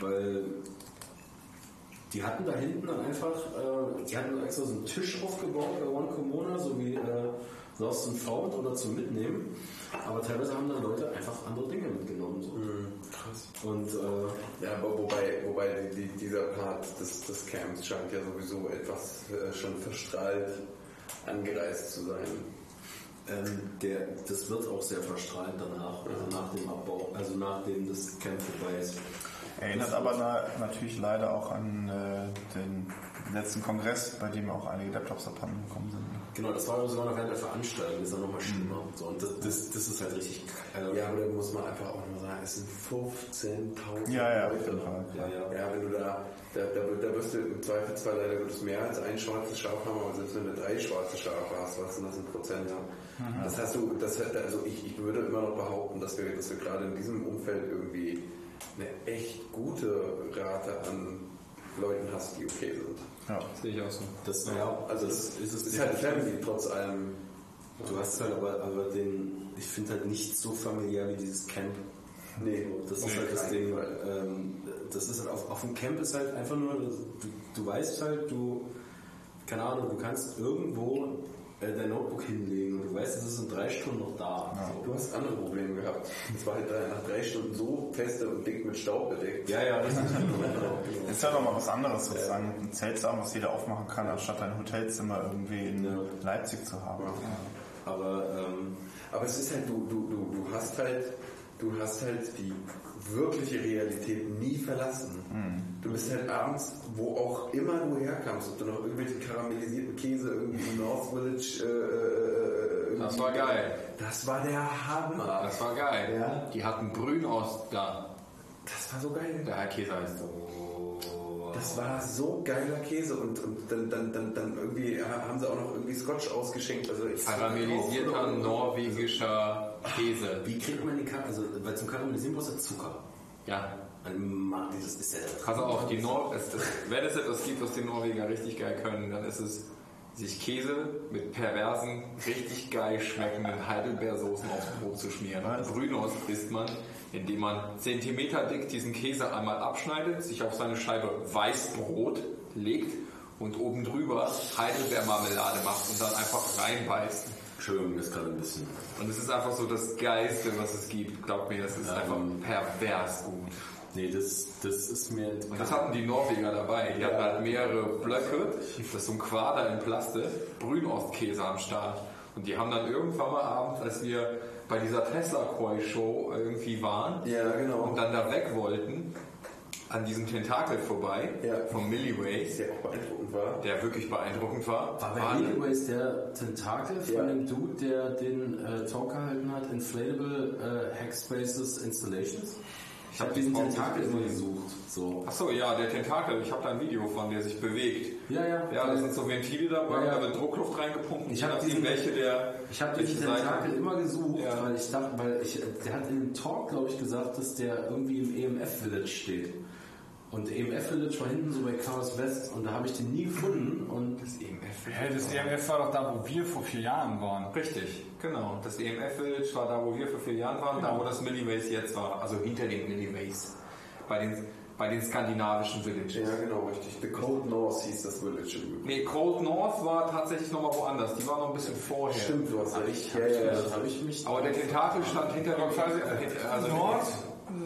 weil die hatten da hinten dann einfach, äh, die hatten extra so einen Tisch aufgebaut bei One Comona, so wie äh, Lost and Found oder zum Mitnehmen. Aber teilweise haben dann Leute einfach andere Dinge mitgenommen. So. Krass. Und äh,
Ja, aber wobei, wobei die, die, dieser Part des, des Camps scheint ja sowieso etwas äh, schon verstrahlt angereist zu sein.
ähm, der, das wird auch sehr verstrahlt danach, also nach dem Abbau, also nachdem das Camp vorbei ist.
Erinnert aber na, natürlich leider auch an äh, den letzten Kongress, bei dem auch einige Laptops abhanden gekommen sind.
Genau, das war sogar noch während der Veranstaltung, das ist dann nochmal schlimmer. So, und das, das, das ist halt richtig also,
Ja, aber da muss man einfach auch mal sagen, es sind 15.000
Ja, ja,
Leute.
Fall.
ja, ja.
Ja, wenn du da, da, da, da wirst du im Zweifelsfall leider Gottes mehr als ein schwarzes Schaf haben, aber selbst wenn du drei schwarze Schafe hast, was sind das in Prozent? Ja. Das hast du, das, also ich, ich würde immer noch behaupten, dass wir, dass wir gerade in diesem Umfeld irgendwie eine echt gute Rate an Leuten hast, die okay sind.
Ja.
Sehe ich auch so.
Das, ja, also das ist es
ist halt Family trotz allem.
Du hast halt aber, aber den, ich finde halt nicht so familiär wie dieses Camp.
Nee,
das ist halt das Ding.
Fall.
Ähm, das ist halt auf, auf dem Camp ist halt einfach nur, du, du weißt halt, du keine Ahnung, du kannst irgendwo äh, dein Notebook hinlegen und du weißt, es ist in drei Stunden noch da.
Du hast andere Probleme gehabt. Es war halt drei- nach drei Stunden so feste und dick mit Staub bedeckt.
Ja, ja, das ist
Ist ja nochmal was anderes, sozusagen ein Zeltsaal, was jeder aufmachen kann, anstatt ein Hotelzimmer irgendwie in Leipzig zu haben.
Aber ähm,
Aber es ist halt, du, du, du, du hast halt, du hast halt die wirkliche Realität nie verlassen. Du bist halt abends, wo auch immer du herkamst, ob du noch irgendwelchen karamellisierten Käse irgendwie im North Village äh, äh, äh,
Das war geil.
Das war der Hammer.
Das war geil.
Ja.
Die hatten Brünost da.
Das war so geil.
Der Herr Käse heißt so.
Das war so geiler Käse und, und dann, dann, dann, dann irgendwie haben sie auch noch irgendwie Scotch ausgeschenkt. Also
Karamellisierter norwegischer Käse.
wie kriegt man den Karamell? Also, weil zum Karamellisieren brauchst du Zucker.
Ja.
Man mag dieses ist ja
Pass auf, die Nor es, es, wenn es etwas gibt, was die Norweger richtig geil können, dann ist es, sich Käse mit perversen, richtig geil schmeckenden Heidelbeersoßen aufs Brot zu schmieren. Brünost isst man, indem man Zentimeter dick diesen Käse einmal abschneidet, sich auf seine Scheibe Weißbrot legt und oben drüber Heidelbeermarmelade macht und dann einfach reinbeißt.
Entschuldigung, das gerade ein bisschen.
Und es ist einfach so das Geilste, was es gibt. Glaubt mir, das ist einfach pervers gut.
Nee, das, das ist mir.
Und das hatten die Norweger dabei. Die hatten halt mehrere Blöcke, das ist so ein Quader in Plaste, Brünostkäse am Start. Und die haben dann irgendwann mal abends, als wir bei dieser Tesla Koi Show irgendwie waren
Ja, genau.
und dann da weg wollten, an diesem Tentakel vorbei,
Ja.
vom Milliways,
der auch beeindruckend war.
der wirklich beeindruckend war.
War bei
waren-
Milliways der Tentakel von
Ja.
dem Dude, der den äh, Talk gehalten hat, Inflatable äh, Hackspaces Installations? Ich habe diesen Tentakel immer gesucht. So.
Achso, ja, der Tentakel, ich habe da ein Video von, der sich bewegt.
Ja, ja.
Ja, da sind so Ventile dabei,
Ja, ja.
da wird Druckluft reingepumpt.
Ich hab
nachdem,
diesen-
welche der.
Ich habe
welche
diesen
Seite-
Tentakel immer gesucht,
Ja.
weil ich dachte, weil ich, der hat in dem Talk, glaube ich, gesagt, dass der irgendwie im EMF Village steht. Und EMF Village war hinten so bei Chaos West und da habe ich den nie gefunden und
Das EMF
Hä, das EMF war doch da, wo wir vor vier Jahren waren.
Richtig, genau. Das EMF Village war da, wo wir vor vier Jahren waren, da wo das Milliways jetzt war, also hinter den Milliways. Bei den, bei den skandinavischen Villages.
Ja, genau, richtig. The Cold North hieß das Village.
Nee, Cold North war tatsächlich nochmal woanders. Die war noch ein bisschen vorher.
Stimmt, du hast recht.
hab
Ja,
ich,
ja, ja.
da habe ich mich.
Aber der Tentakel stand hinter dem also
Nord,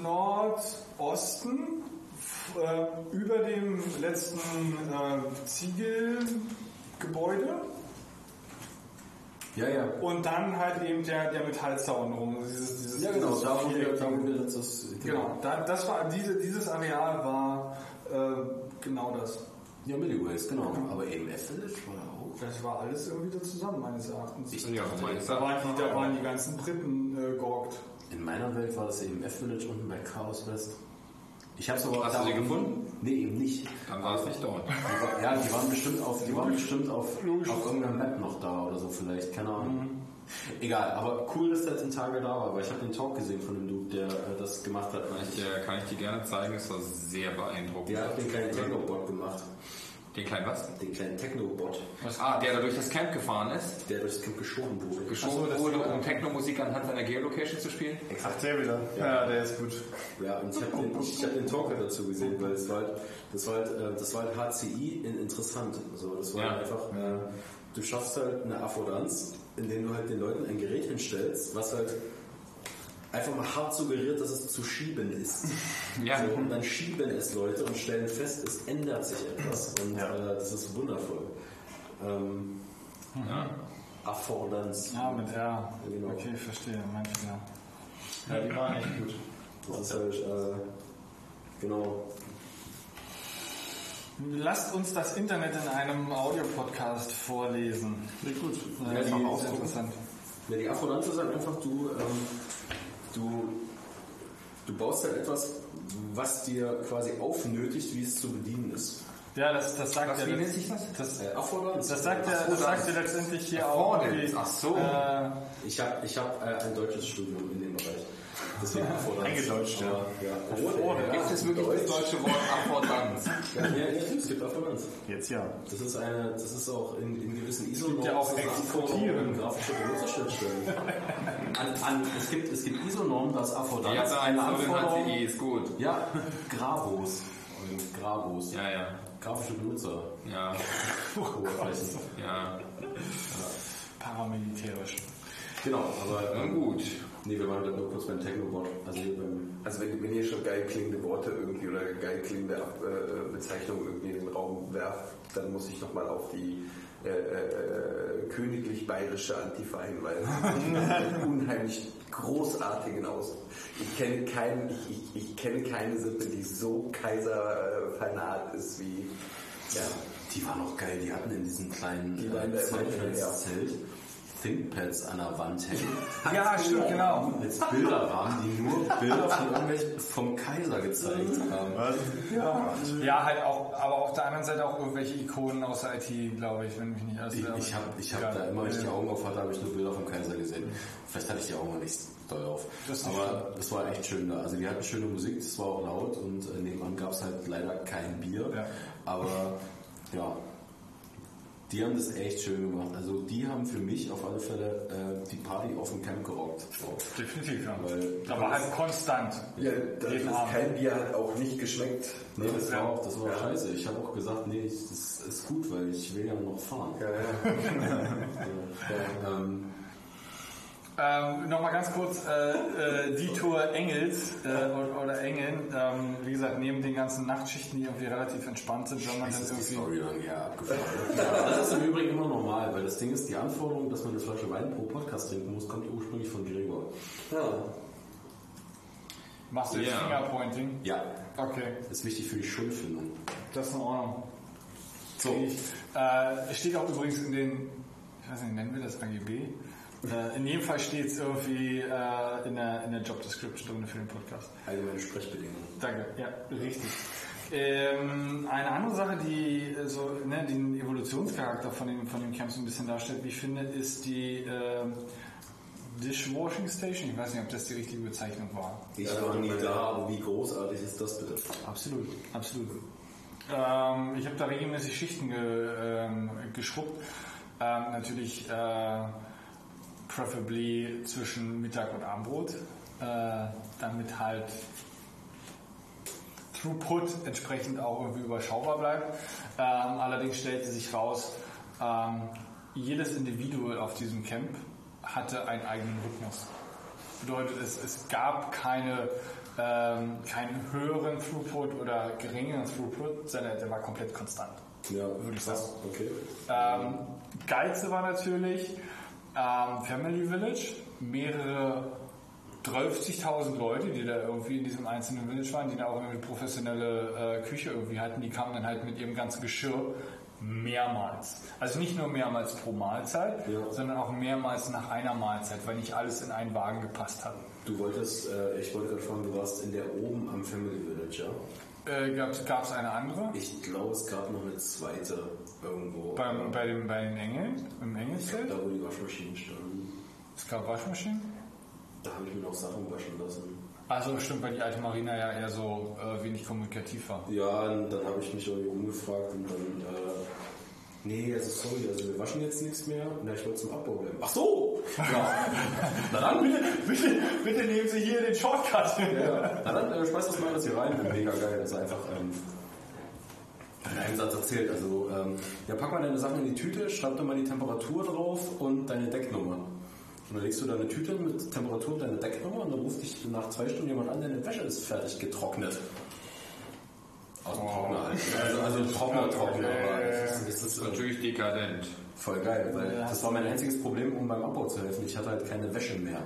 Nordosten, äh, über dem letzten äh, Ziegelgebäude
Ja, ja.
und dann halt eben der, der Metallzaun rum. Dieses, dieses,
Ja, genau,
dieses
da wo wir, da wo wir das, das
Genau, da, das war, diese, dieses Areal war äh, genau das.
Ja, Milliways, genau. Aber EMF Village war auch.
Das war alles irgendwie da zusammen, meines Erachtens.
ja, meines
da, waren die, da waren die ganzen Briten äh, georgt.
In meiner Welt war das EMF Village unten bei Chaos West. Ich habe aber
Hast du sie gefunden?
Nee, eben nicht.
Dann war es nicht dort.
Ja, die waren bestimmt auf, die waren bestimmt auf, auf irgendeiner Map noch da oder so vielleicht, keine Ahnung. Egal, aber cool, dass der Tentakel da war, weil ich habe den Talk gesehen von dem Dude, der äh, das gemacht hat.
Ich, äh, kann ich dir gerne zeigen, es war sehr beeindruckend.
Der hat den kleinen Technobot gemacht.
Den kleinen was?
Den kleinen Technobot,
Ah, der da durch das Camp gefahren ist,
der durchs Camp geschoben wurde.
geschoben wurde, um Technomusik anhand seiner Geolocation zu spielen.
Ach, der wieder. Ja, der ist gut.
Ja, und ich habe den, ich hab den Talk halt dazu gesehen, weil es war halt, das war halt, äh, das war halt HCI in interessant. So, das war
Ja.
halt einfach, äh, du schaffst halt eine Affordanz, indem du halt den Leuten ein Gerät hinstellst, was halt einfach mal hart suggeriert, dass es zu schieben ist.
Ja.
So, und dann schieben es Leute und stellen fest, es ändert sich etwas. Und
Ja.
äh, das ist wundervoll. Ähm,
Ja.
Affordanz.
Ja, mit R.
Genau.
Okay, ich verstehe. Manche, ja.
Ja, die waren echt gut.
Das ist halt, äh, genau.
Lasst uns das Internet in einem Audiopodcast vorlesen.
Ja, gut.
Ja,
die,
interessant.
Ja, die Affordanz ist halt einfach, du, ähm, du, du baust halt etwas, was dir quasi aufnötigt, wie es zu bedienen ist.
Ja, das, das sagt
Was,
ja
wie nennt sich das?
das,
Äh,
das sagt ja, das sagt ja letztendlich hier auch
Ach so.
Äh,
Ich habe ich hab, äh, ein deutsches Studium in dem Bereich. Deswegen Affordanz.
Eingedeutscht, ja.
Ja.
Gibt es wirklich das deutsche Wort Affordanz?
Ja, es gibt Affordanz.
Jetzt ja.
Das ist eine, das ist auch in, in gewissen ISO
gibt ja auch Exportieren.
Grafische Benutzerschnittstellen. an, an, es gibt, es gibt ISO-Normen, das Affordanz.
Ja,
eine
eine
Anforderung.
HCI ist gut.
Ja, Gravos. Und Gravos.
Ja, ja.
grafische Benutzer.
Ja.
Oberflächen.
Ja.
Paramilitärisch.
Genau, aber
Na
ähm,
gut.
Nee, wir waren nur kurz beim Technobot. Also
Also wenn, wenn ihr schon geil klingende Worte irgendwie oder geil klingende Ab- äh, Bezeichnungen irgendwie in den Raum werft, dann muss ich nochmal auf die äh, äh, königlich bayerische Antifa hinweisen. Einen unheimlich großartigen Aus. Ich kenne keinen, ich, ich, ich kenne keine Sippe, die so Kaiserfanat ist wie ja.
Die war noch geil, die hatten in diesem kleinen
Die
äh,
immer
Zeltplatzzelt ThinkPads an der Wand hängen.
Ja, stimmt, genau.
Als Bilderrahmen, die nur Bilder von irgendwelchen vom Kaiser gezeigt haben.
Ja, halt auch, aber auf der anderen Seite auch irgendwelche Ikonen aus der IT, glaube ich, wenn mich nicht alles
Ich,
irre.
ich habe ich hab
Ja.
da immer, wenn ich die Augen auf hatte, habe ich nur Bilder vom Kaiser gesehen. Vielleicht hatte ich die Augen nicht doll auf.
Das
Aber es war echt schön da. Also die hatten schöne Musik, es war auch laut und äh, nebenan gab es halt leider kein Bier.
Ja.
Aber ja, die haben das echt schön gemacht. Also die haben für mich auf alle Fälle äh, die Party auf dem Camp gerockt. So.
Definitiv, ja.
Weil
aber halt konstant.
Ja, das kein Bier hat auch nicht geschmeckt.
Nee, das war auch, das war
Ja.
scheiße. Ich habe auch gesagt, nee, das ist gut, weil ich will ja noch fahren.
Ja, ja.
Ja, ähm,
Ähm, Nochmal ganz kurz, äh, äh, die Tour Engels äh, oder, Engeln, ähm, wie gesagt, neben den ganzen Nachtschichten, die irgendwie relativ entspannt sind, wenn man dann
Das
irgendwie...
Story ja abgefahren. ja, das ist im Übrigen immer normal, weil das Ding ist, die Anforderung, dass man eine Flasche Wein pro Podcast trinken muss, kommt ursprünglich von Gregor.
Machst du jetzt
Ja.
Fingerpointing?
Ja,
Okay,
ist wichtig für die Schuldfindung.
das ist in Ordnung. So. Ich, äh, steht auch übrigens in den, ich weiß nicht, nennen wir das AGB? Äh, in jedem Fall steht es irgendwie äh, in, der, in der Job Description drin für den Podcast.
Allgemeine Sprechbedingungen.
Danke, ja, richtig. Ähm, eine andere Sache, die äh, so ne, den Evolutionscharakter von dem, von dem Camp so ein bisschen darstellt, wie ich finde, ist die ähm, Dishwashing Station. Ich weiß nicht, ob das die richtige Bezeichnung war.
Ich war nie da, aber wie großartig ist das bitte?
Absolut, absolut. Ähm, ich habe da regelmäßig Schichten ge, ähm, geschrubbt. Ähm, natürlich äh, preferably zwischen Mittag und Abendbrot, äh, damit halt Throughput entsprechend auch irgendwie überschaubar bleibt. Ähm, allerdings stellte sich raus, ähm, jedes Individuum auf diesem Camp hatte einen eigenen Rhythmus. Bedeutet, es, es gab keine, ähm, keinen höheren Throughput oder geringeren Throughput, sondern der war komplett konstant.
Ja,
Würde ich sagen.
Okay.
Ähm, geilste war natürlich ähm, Family Village, mehrere 30.000 Leute, die da irgendwie in diesem einzelnen Village waren, die da auch eine professionelle äh, Küche irgendwie hatten, die kamen dann halt mit ihrem ganzen Geschirr mehrmals. Also nicht nur mehrmals pro Mahlzeit,
Ja.
sondern auch mehrmals nach einer Mahlzeit, weil nicht alles in einen Wagen gepasst hat.
Du wolltest, äh, ich wollte gerade fragen, du warst in der oben am Family Village, ja?
Äh, Gab es eine andere?
Ich glaube, es gab noch eine zweite irgendwo.
Beim, bei, dem, bei den Engeln, im Engelszelt?
da, wo die Waschmaschinen standen.
Es gab Waschmaschinen?
Da habe ich mir noch Sachen waschen lassen.
Also stimmt, weil die alte Marina ja eher so äh, wenig kommunikativ war.
Ja, und dann habe ich mich irgendwie umgefragt und dann, äh, nee, also sorry, also wir waschen jetzt nichts mehr. Na, ich wollte zum Abbau bleiben. Ach so! Ja. Na dann,
Bitte, bitte, bitte nehmen Sie hier den Shortcut.
ja. Na dann, äh, schmeiß das mal alles hier rein. Mega geil, das ist einfach, ähm, einen Satz erzählt. Also, ähm, ja, pack mal deine Sachen in die Tüte, schreib da mal die Temperatur drauf und deine Decknummer. Und dann legst du da eine Tüte mit Temperatur und deine Decknummer und dann ruft dich nach zwei Stunden jemand an, deine Wäsche ist fertig getrocknet. Aus dem Trockner halt. Also, also Trockner, Trockner. aber das ist, das ist,
Natürlich dekadent.
Voll geil, weil das war mein einziges Problem, um beim Abbau zu helfen. Ich hatte halt keine Wäsche mehr.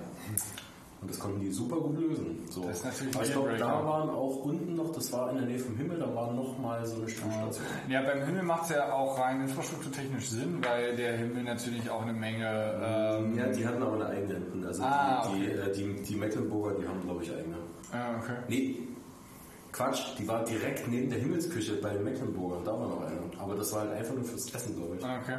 Und das konnten die super gut lösen. So.
Das ist natürlich
Aber ich glaube, da waren auch unten noch, das war in der Nähe vom Himmel, da war noch mal so eine Stromstation.
Ja, beim Himmel macht es ja auch rein infrastrukturtechnisch Sinn, weil der Himmel natürlich auch eine Menge. Ähm,
Ja, die hatten aber eine eigene. Also
Ah,
die, die, äh, die, die Mecklenburger, die haben glaube ich eigene.
ah, okay.
Nee, Quatsch, die war direkt neben der Himmelsküche bei den Mecklenburgern, da war noch eine. Aber das war halt einfach nur fürs Essen, glaube ich.
Ah, Okay.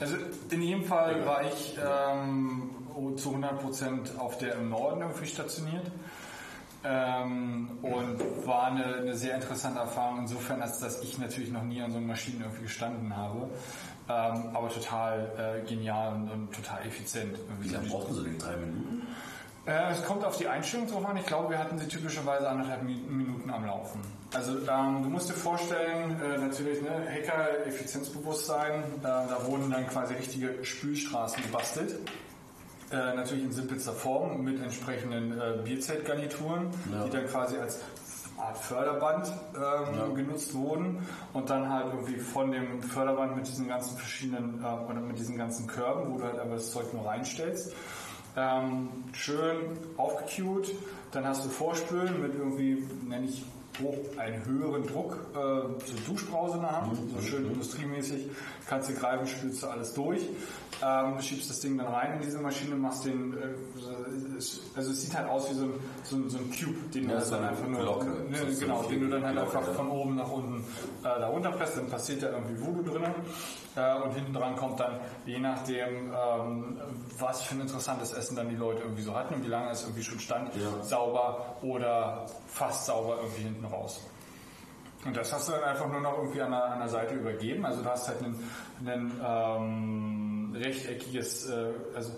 Also in jedem Fall war ich ähm, zu 100% auf der im Norden irgendwie stationiert. Ähm, und war eine, eine sehr interessante Erfahrung insofern, als dass ich natürlich noch nie an so einer Maschine irgendwie gestanden habe. Ähm, aber total äh, genial und, und total effizient.
Wie lange brauchten sie denn? Drei Minuten?
Äh, es kommt auf die Einstellung drauf an. Ich glaube, wir hatten sie typischerweise anderthalb Mi- Minuten am Laufen. Also ähm, du musst dir vorstellen, äh, natürlich ne, Hacker, Effizienzbewusstsein, äh, da wurden dann quasi richtige Spülstraßen gebastelt. Äh, natürlich in simpelster Form mit entsprechenden äh, Bierzeltgarnituren, die dann quasi als Art Förderband ähm, genutzt wurden und dann halt irgendwie von dem Förderband mit diesen ganzen verschiedenen äh, oder mit diesen ganzen Körben, wo du halt einfach das Zeug nur reinstellst. Ähm, schön aufgecued, dann hast du Vorspülen mit irgendwie, nenne ich hoch einen höheren Druck, äh, so Duschbrause in der Hand, so schön industriemäßig, kannst du greifen, spülst du alles durch, ähm, schiebst das Ding dann rein in diese Maschine, machst den, äh, also es sieht halt aus wie so ein, so ein, so ein Cube, den
Ja,
du
so
dann einfach nur,
Glocke.
ne,
So-
genau, den du dann halt
Glocke,
einfach
ja.
von oben nach unten äh, da runterpresst, dann passiert da irgendwie Voodoo drin äh, und hinten dran kommt dann, je nachdem, ähm, was für ein interessantes Essen dann die Leute irgendwie so hatten und wie lange es irgendwie schon stand, sauber oder fast sauber irgendwie hinten raus. Und das hast du dann einfach nur noch irgendwie an der, an der Seite übergeben. Also du hast halt ein, ähm, rechteckiges, äh, also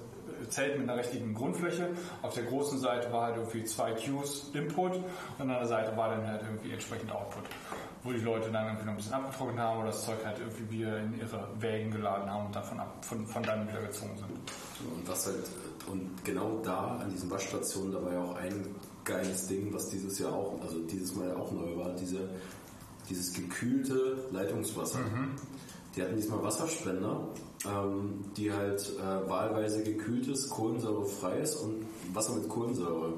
Zelt mit einer rechteckigen Grundfläche. Auf der großen Seite war halt irgendwie zwei Queues Input und an der Seite war dann halt irgendwie entsprechend Output. Wo die Leute dann irgendwie noch ein bisschen abgetrocknet haben oder das Zeug halt irgendwie wieder in ihre Wägen geladen haben und davon ab, von, von dann wieder gezogen sind.
Und was halt, und genau da an diesen Waschstationen, da war ja auch ein geiles Ding, was dieses Jahr auch, also dieses Mal auch neu war, diese, dieses gekühlte Leitungswasser. Die hatten diesmal Wasserspender, ähm, die halt äh, wahlweise gekühltes, kohlensäurefreies und Wasser mit Kohlensäure.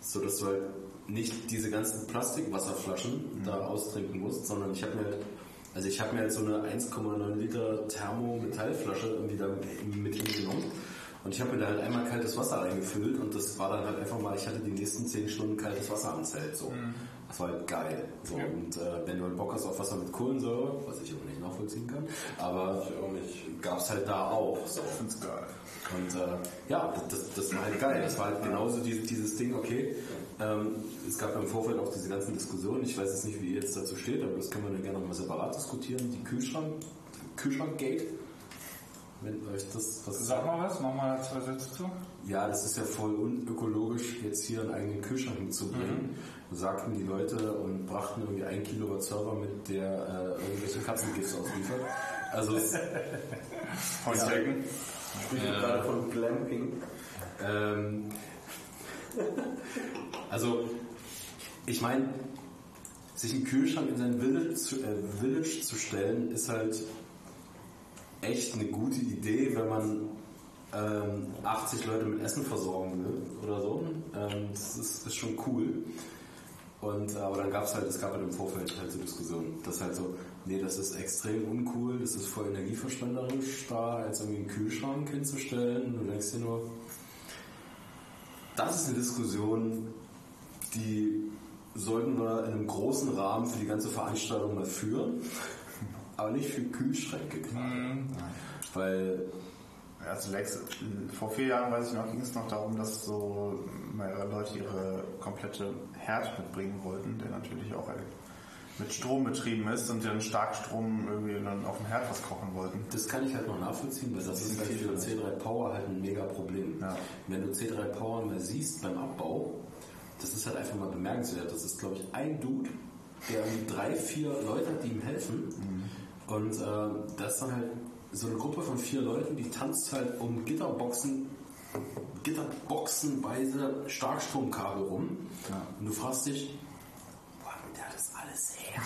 So dass du halt nicht diese ganzen Plastikwasserflaschen da austrinken musst, sondern ich habe mir halt, also ich habe mir halt so eine 1,9 Liter Thermo-Metallflasche irgendwie da mit hingenommen. Und ich habe mir da halt einmal kaltes Wasser reingefüllt und das war dann halt einfach mal, ich hatte die nächsten 10 Stunden kaltes Wasser am Zelt. So. Das war halt geil. So. Und äh, wenn du halt Bock hast auf Wasser mit Kohlensäure, was ich aber nicht nachvollziehen kann, aber gab es halt da auch. So.
Find's geil.
Und äh, ja, das, das war halt geil. Das war halt genauso dieses, dieses Ding, okay. Ähm, es gab im Vorfeld auch diese ganzen Diskussionen. Ich weiß jetzt nicht, wie ihr jetzt dazu steht, aber das können wir dann gerne nochmal separat diskutieren. Die Kühlschrank, Kühlschrankgate. Wenn euch das was
Sag mal was, mach mal zwei Sätze zu.
ja, das ist ja voll unökologisch, jetzt hier einen eigenen Kühlschrank mitzubringen. Sagten die Leute und brachten irgendwie ein Kilowatt Server mit, der äh, irgendwelche Katzengift ausliefert. Also es,
Von Jacken.
Ich bin gerade von Glamping.
ähm, also ich meine, sich einen Kühlschrank in sein Village zu, äh, Village zu stellen, ist halt echt eine gute Idee, wenn man ähm, 80 Leute mit Essen versorgen will oder so. Ähm, das ist, ist schon cool. Und, äh, aber dann gab es halt, es gab halt im Vorfeld halt so Diskussionen, dass halt so, nee, das ist extrem uncool, das ist voll energieverschwenderisch, da als irgendwie einen Kühlschrank hinzustellen. Du denkst dir nur, das ist eine Diskussion, die sollten wir in einem großen Rahmen für die ganze Veranstaltung mal führen, aber nicht für Kühlschränke gerade. Weil
Ja, Also Lex, vor vier Jahren, weiß ich noch, ging es noch darum, dass so mehrere Leute ihre komplette Herd mitbringen wollten, der natürlich auch mit Strom betrieben ist und die dann Starkstrom irgendwie dann auf dem Herd was kochen wollten.
Das kann ich halt noch nachvollziehen, weil das ist halt für C3 Power halt ein mega Problem.
Ja.
Wenn du C3 Power mal siehst beim Abbau, das ist halt einfach mal bemerkenswert. Das ist, glaube ich, ein Dude, der irgendwie drei, vier Leute hat, die ihm helfen. Und äh, das ist dann halt so eine Gruppe von vier Leuten, die tanzt halt um Gitterboxen, Gitterboxenweise Starkstromkabel rum. Und du fragst dich, wo hat denn der das alles her?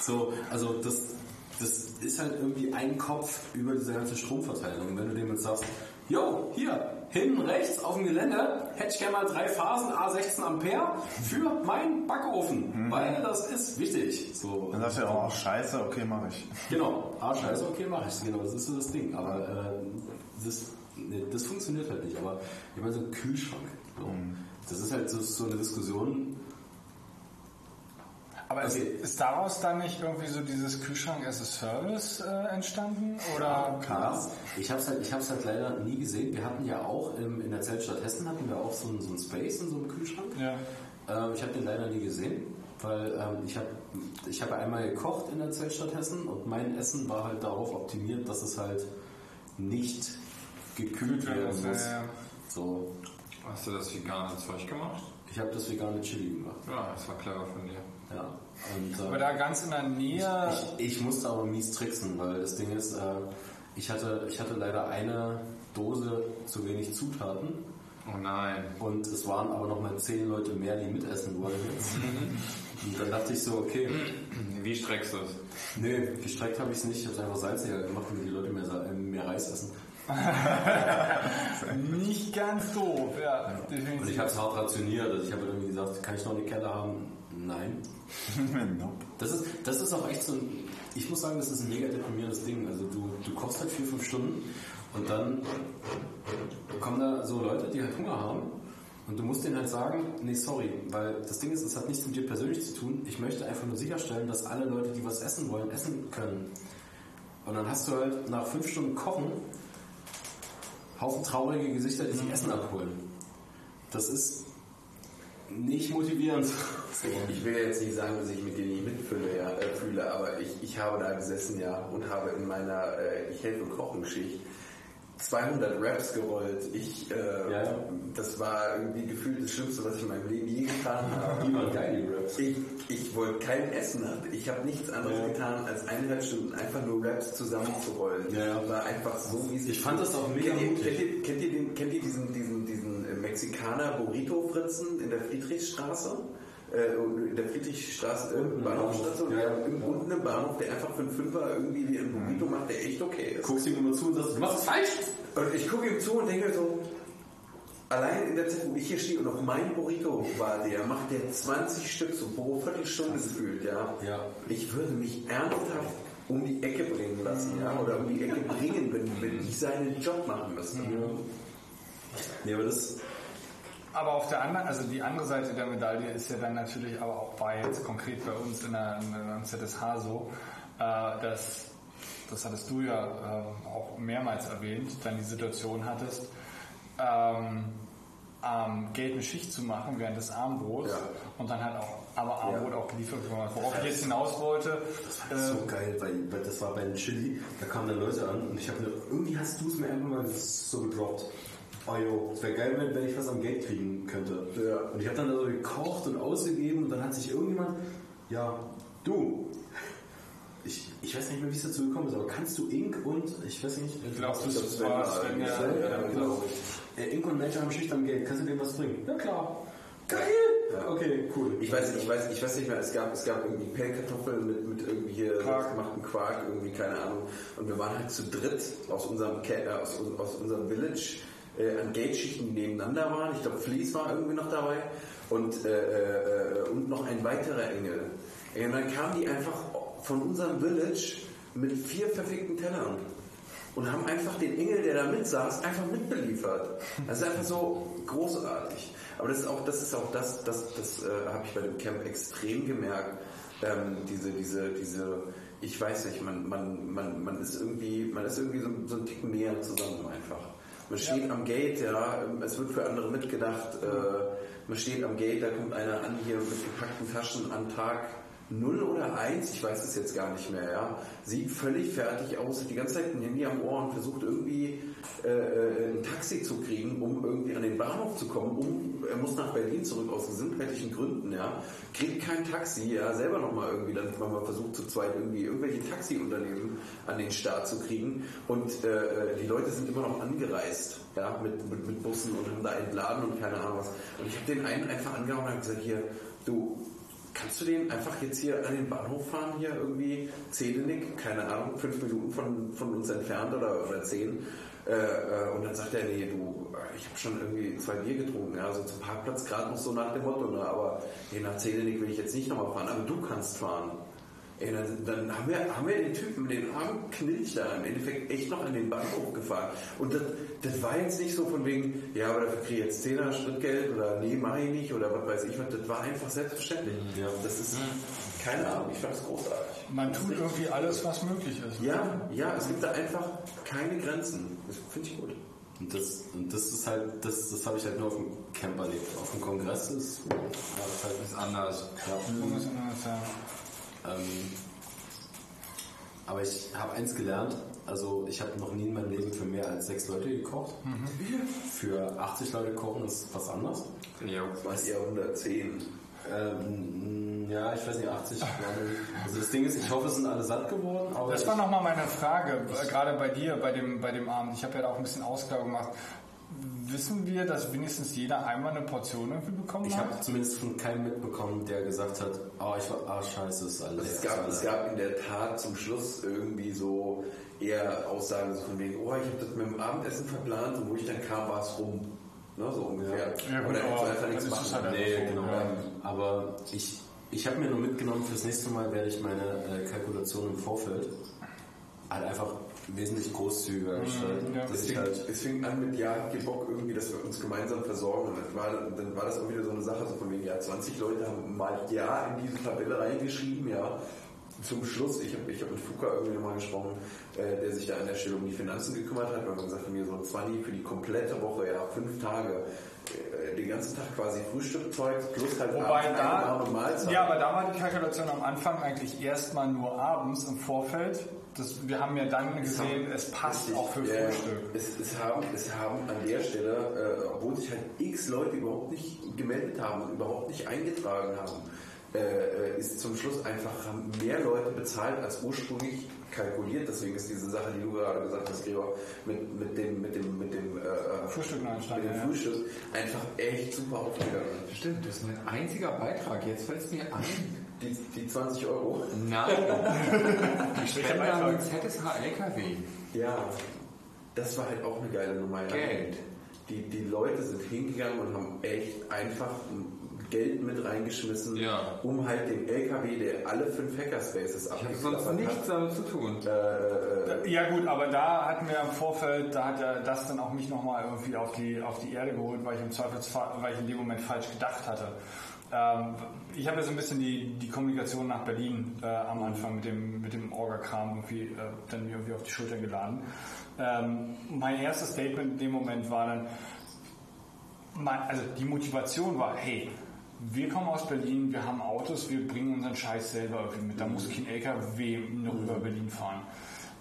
So, also das, das ist halt irgendwie ein Kopf über diese ganze Stromverteilung. Und wenn du dem jetzt sagst, jo, hier, hinten rechts auf dem Gelände hätte ich gerne mal drei Phasen A16 Ampere für meinen Backofen, weil das ist wichtig. So,
Dann sagst du ja, oh scheiße, okay, mache ich.
Genau, ah, scheiße, okay, mache ich. Genau, das ist so das Ding. Aber äh, das, nee, das funktioniert halt nicht. Aber ich meine, so ein Kühlschrank, so, das ist halt so, so eine Diskussion.
Aber ist,
Okay.
ist daraus dann nicht irgendwie so dieses Kühlschrank as a Service äh, entstanden? Oder?
Ja, ich habe es halt, ich hab's halt leider nie gesehen. Wir hatten ja auch im, in der Zeltstadt Hessen hatten wir auch so einen, so einen Space in so einem Kühlschrank.
Ja.
Ähm, ich habe den leider nie gesehen, weil ähm, ich habe ich hab einmal gekocht in der Zeltstadt Hessen und mein Essen war halt darauf optimiert, dass es halt nicht gekühlt werden
muss,
muss.
ja, ja.
So.
Hast du das vegane Zeug gemacht?
Ich habe das vegane Chili gemacht.
Ja, das war clever von dir.
Ja. Und, äh,
Aber da ganz in der Nähe.
Ich, ich musste aber mies tricksen, weil das Ding ist, äh, ich, hatte, ich hatte leider eine Dose zu wenig Zutaten.
Oh nein.
Und es waren aber noch mal zehn Leute mehr, die mitessen wollen jetzt. Und dann dachte ich so, okay.
Wie streckst du es?
Nee, gestreckt habe ich es nicht. Ich habe es einfach salziger gemacht, damit die Leute mehr, äh, mehr Reis essen.
Nicht ganz doof, ja.
Und
Definitiv.
ich habe es hart rationiert. Also ich habe irgendwie gesagt, kann ich noch eine Kelle haben? Nein. Das ist, das ist auch echt so ein, ich muss sagen, das ist ein mega deprimierendes Ding. Also du, du kochst halt vier, fünf Stunden und dann kommen da so Leute, die halt Hunger haben und du musst denen halt sagen, nee, sorry, weil das Ding ist, es hat nichts mit dir persönlich zu tun. Ich möchte einfach nur sicherstellen, dass alle Leute, die was essen wollen, essen können. Und dann hast du halt nach fünf Stunden Kochen Haufen traurige Gesichter, die sich Essen abholen. Das ist nicht motivierend.
Ich will jetzt nicht sagen, dass ich mit dir nicht mitfühle, ja, äh, fühle, aber ich, ich habe da gesessen, ja, und habe in meiner äh, Ich helfe Kochen-Schicht 200 Raps gerollt. Ich, äh,
Ja,
das war irgendwie gefühlt das Schlimmste, was ich in meinem Leben je getan habe. Ich, ich wollte kein Essen haben. Ich habe nichts anderes
Ja.
getan, als eineinhalb Stunden einfach nur Raps zusammenzurollen.
Ja.
Das war einfach so, es
Ich fand das auch mega
kennt ihr, kennt ihr, kennt ihr, den, kennt ihr diesen, diesen, Mexikaner Burrito-Fritzen in der Friedrichstraße? Äh, in der Friedrichstraße, Bahnhofstraße, und
Ja, ja.
unten im Bahnhof, der einfach für einen Fünfer irgendwie wie ein Burrito macht, der echt okay ist.
Guckst ihm immer zu und sagst, du machst es falsch.
Und ich gucke ihm zu und denke so, allein in der Zeit, wo ich hier stehe und auf mein Burrito war der, macht der 20 Stück so pro Viertelstunde gefühlt, ja.
Ja.
Ich würde mich ernsthaft um die Ecke bringen lassen, ja, oder um die Ecke bringen, wenn, wenn ich seinen Job machen müsste.
Nee, aber das,
Aber auf der anderen, also die andere Seite der Medaille ist ja dann natürlich, aber auch bei jetzt konkret bei uns in der, in der ZSH so, äh, dass, das hattest du ja äh, auch mehrmals erwähnt, dann die Situation hattest, ähm, ähm, Geld eine Schicht zu machen während des Abendbrots
Ja.
und dann halt auch, aber Abendbrot auch geliefert hast. Worauf ich jetzt hinaus wollte,
das ist so geil, weil, weil das war bei den Chili, da kamen dann Leute an und ich habe irgendwie hast du es mir irgendwann mal so gedroppt. Oh jo, es wäre geil, wenn, wenn ich was am Geld kriegen könnte.
Ja.
Und ich habe dann da so gekocht und ausgegeben und dann hat sich irgendjemand, ja, du, ich, ich weiß nicht mehr, wie es dazu gekommen ist, aber kannst du Ink und, ich weiß nicht,
ich glaube, das war Sven, ja, ja, genau.
Ink und Nature haben Schicht am Geld, kannst du dem was bringen? Ja klar. Geil!
Ja.
Okay, cool.
Ich weiß, ich weiß, ich weiß nicht mehr, es gab, es gab irgendwie Pellkartoffeln mit, mit irgendwie hier
Quark.
selbstgemachten Quark, irgendwie, keine Ahnung. Und wir waren halt zu dritt aus unserem, äh, aus, aus unserem Village äh, an Gateschichten, die nebeneinander waren. Ich glaube, Fleece war irgendwie noch dabei. Und, äh, äh, und noch ein weiterer Engel. Und dann kamen die einfach von unserem Village mit vier verfickten Tellern und haben einfach den Engel, der da mitsaß, einfach mitbeliefert. Das ist einfach so großartig. Aber das ist auch das, ist auch das, das, das äh, habe ich bei dem Camp extrem gemerkt. Ähm, diese, diese, diese, ich weiß nicht, man, man, man, man ist irgendwie, man ist irgendwie so, so ein Ticken näher zusammen einfach. Man steht am Gate, ja, es wird für andere mitgedacht. Äh, man am Gate, da kommt einer an hier mit gepackten Taschen an Tag 0 oder 1, ich weiß es jetzt gar nicht mehr, ja. Sieht völlig fertig aus, die ganze Zeit ein Handy am Ohr und versucht irgendwie äh, äh, ein Taxi zu kriegen, um irgendwie an den Bahnhof zu kommen. Um, er muss nach Berlin zurück aus gesundheitlichen Gründen, ja. Kriegt kein Taxi, ja, selber nochmal irgendwie, dann haben wir versucht zu zweit irgendwie irgendwelche Taxiunternehmen an den Start zu kriegen. Und äh, die Leute sind immer noch angereist, ja, mit, mit, mit Bussen und haben da entladen und keine Ahnung was. Und ich habe den einen einfach angehauen und habe gesagt, hier, du, Kannst du den einfach jetzt hier an den Bahnhof fahren, hier irgendwie Zedenick, keine Ahnung, fünf Minuten von, von uns entfernt oder, oder zehn? Äh, äh, und dann sagt er, nee, du, äh, ich habe schon irgendwie zwei Bier getrunken, ja, also zum Parkplatz gerade noch so nach dem Motto, ne, aber nee, nach Zedenick will ich jetzt nicht nochmal fahren, aber du kannst fahren. Ey, dann, dann haben, wir, haben wir den Typen, den armen Knilch da im Endeffekt echt noch an den Bahnhof gefahren. Und das, das war jetzt nicht so von wegen, ja, aber dafür kriege ich jetzt 10er Schrittgeld oder nee, mach ich nicht oder was weiß ich was. Das war einfach selbstverständlich.
Ja.
Das ist, keine Ahnung, ich fand es großartig.
man tut irgendwie alles, was möglich ist.
Ja, ja, es gibt da einfach keine Grenzen. Das finde ich gut.
Und das, und das ist halt, das, das habe ich halt nur auf dem Camp erlebt. Auf dem Kongress ist, ja, das halt
Ist anders.
ja.
Irgendwas anderes, ja.
Ähm,
aber ich habe eins gelernt. Also ich habe noch nie in meinem Leben für mehr als sechs Leute gekocht. Für 80 Leute kochen ist was anderes.
Ja,
Was eher 110.
Ähm, ja, ich weiß nicht, 80. glaube ich. Also das Ding ist, ich hoffe, es sind alle satt geworden. Aber
Das war nochmal meine Frage, äh, gerade bei dir, bei dem, bei dem Abend. Ich habe ja da auch ein bisschen Ausgabe gemacht. Wissen wir, dass wenigstens jeder einmal eine Portion irgendwie bekommen
ich
hat?
habe zumindest von keinem mitbekommen, der gesagt hat, oh, ich war, ah, scheiße, ist alles.
Es gab, es gab in der Tat zum Schluss irgendwie so eher Aussagen so von wegen, oh, ich habe das mit dem Abendessen verplant und wo ich dann kam, war es rum. Ne, so ungefähr.
Ja,
du
aber
einfach nichts machen.
halt
Nee, genau.
ja.
Aber ich, ich habe mir nur mitgenommen, fürs nächste Mal werde ich meine äh, Kalkulation im Vorfeld halt einfach wesentlich großzügiger gestalten.
ja.
dass
Es
halt,
es fing an mit, ja, habt ihr Bock irgendwie, dass wir uns gemeinsam versorgen. Und dann war, dann war das auch wieder so eine Sache, so von wegen, ja, 20 Leute haben mal Ja in diese Tabelle reingeschrieben, ja. Zum Schluss, ich habe ich hab mit Fuka irgendwie nochmal gesprochen, äh, der sich da an der Stelle um die Finanzen gekümmert hat, weil man gesagt hat, mir so ein 20 für die komplette Woche, ja, fünf Tage, äh, den ganzen Tag quasi Frühstückzeug plus halt
Wobei
abends eine
da,
warme Mahlzeit.
ja, aber da war die Kalkulation am Anfang eigentlich erstmal nur abends im Vorfeld. Das, wir haben ja dann gesehen, es passt
Richtig.
auch für
Ja,
Frühstück.
Es, es, haben, es haben an der Stelle, äh, obwohl sich halt x Leute überhaupt nicht gemeldet haben und überhaupt nicht eingetragen haben, äh, äh, ist zum Schluss einfach haben mehr Leute bezahlt als ursprünglich kalkuliert. Deswegen ist diese Sache, die du gerade gesagt hast, Gregor, mit, mit dem, mit dem, mit dem äh,
Frühstück
mit dem
ja.
Frühstück einfach echt super aufgegangen.
Stimmt, das ist mein einziger Beitrag. Jetzt fällt es mir ein.
Die, die 20 Euro.
Nein. Die Spende an ZSH LKW.
Ja, das war halt auch eine geile Nummer. ja.
Geld.
Die, die Leute sind hingegangen und haben echt einfach Geld mit reingeschmissen,
Ja.
um halt den LKW, der alle fünf Hackerspaces abgeklappert
sonst nichts
hat,
damit zu tun.
äh,
Ja gut, aber da hatten wir im Vorfeld, da hat er das dann auch mich nochmal irgendwie auf die, auf die Erde geholt, weil ich im Zweifelsfall, weil ich in dem Moment falsch gedacht hatte. Ähm, ich habe ja so ein bisschen die, die Kommunikation nach Berlin äh, am Anfang mit dem, mit dem Orga-Kram irgendwie, äh, dann irgendwie auf die Schulter geladen. Ähm, mein erstes Statement in dem Moment war dann, mein, also die Motivation war, hey, wir kommen aus Berlin, wir haben Autos, wir bringen unseren Scheiß selber mit. Da muss kein LKW noch über Berlin fahren.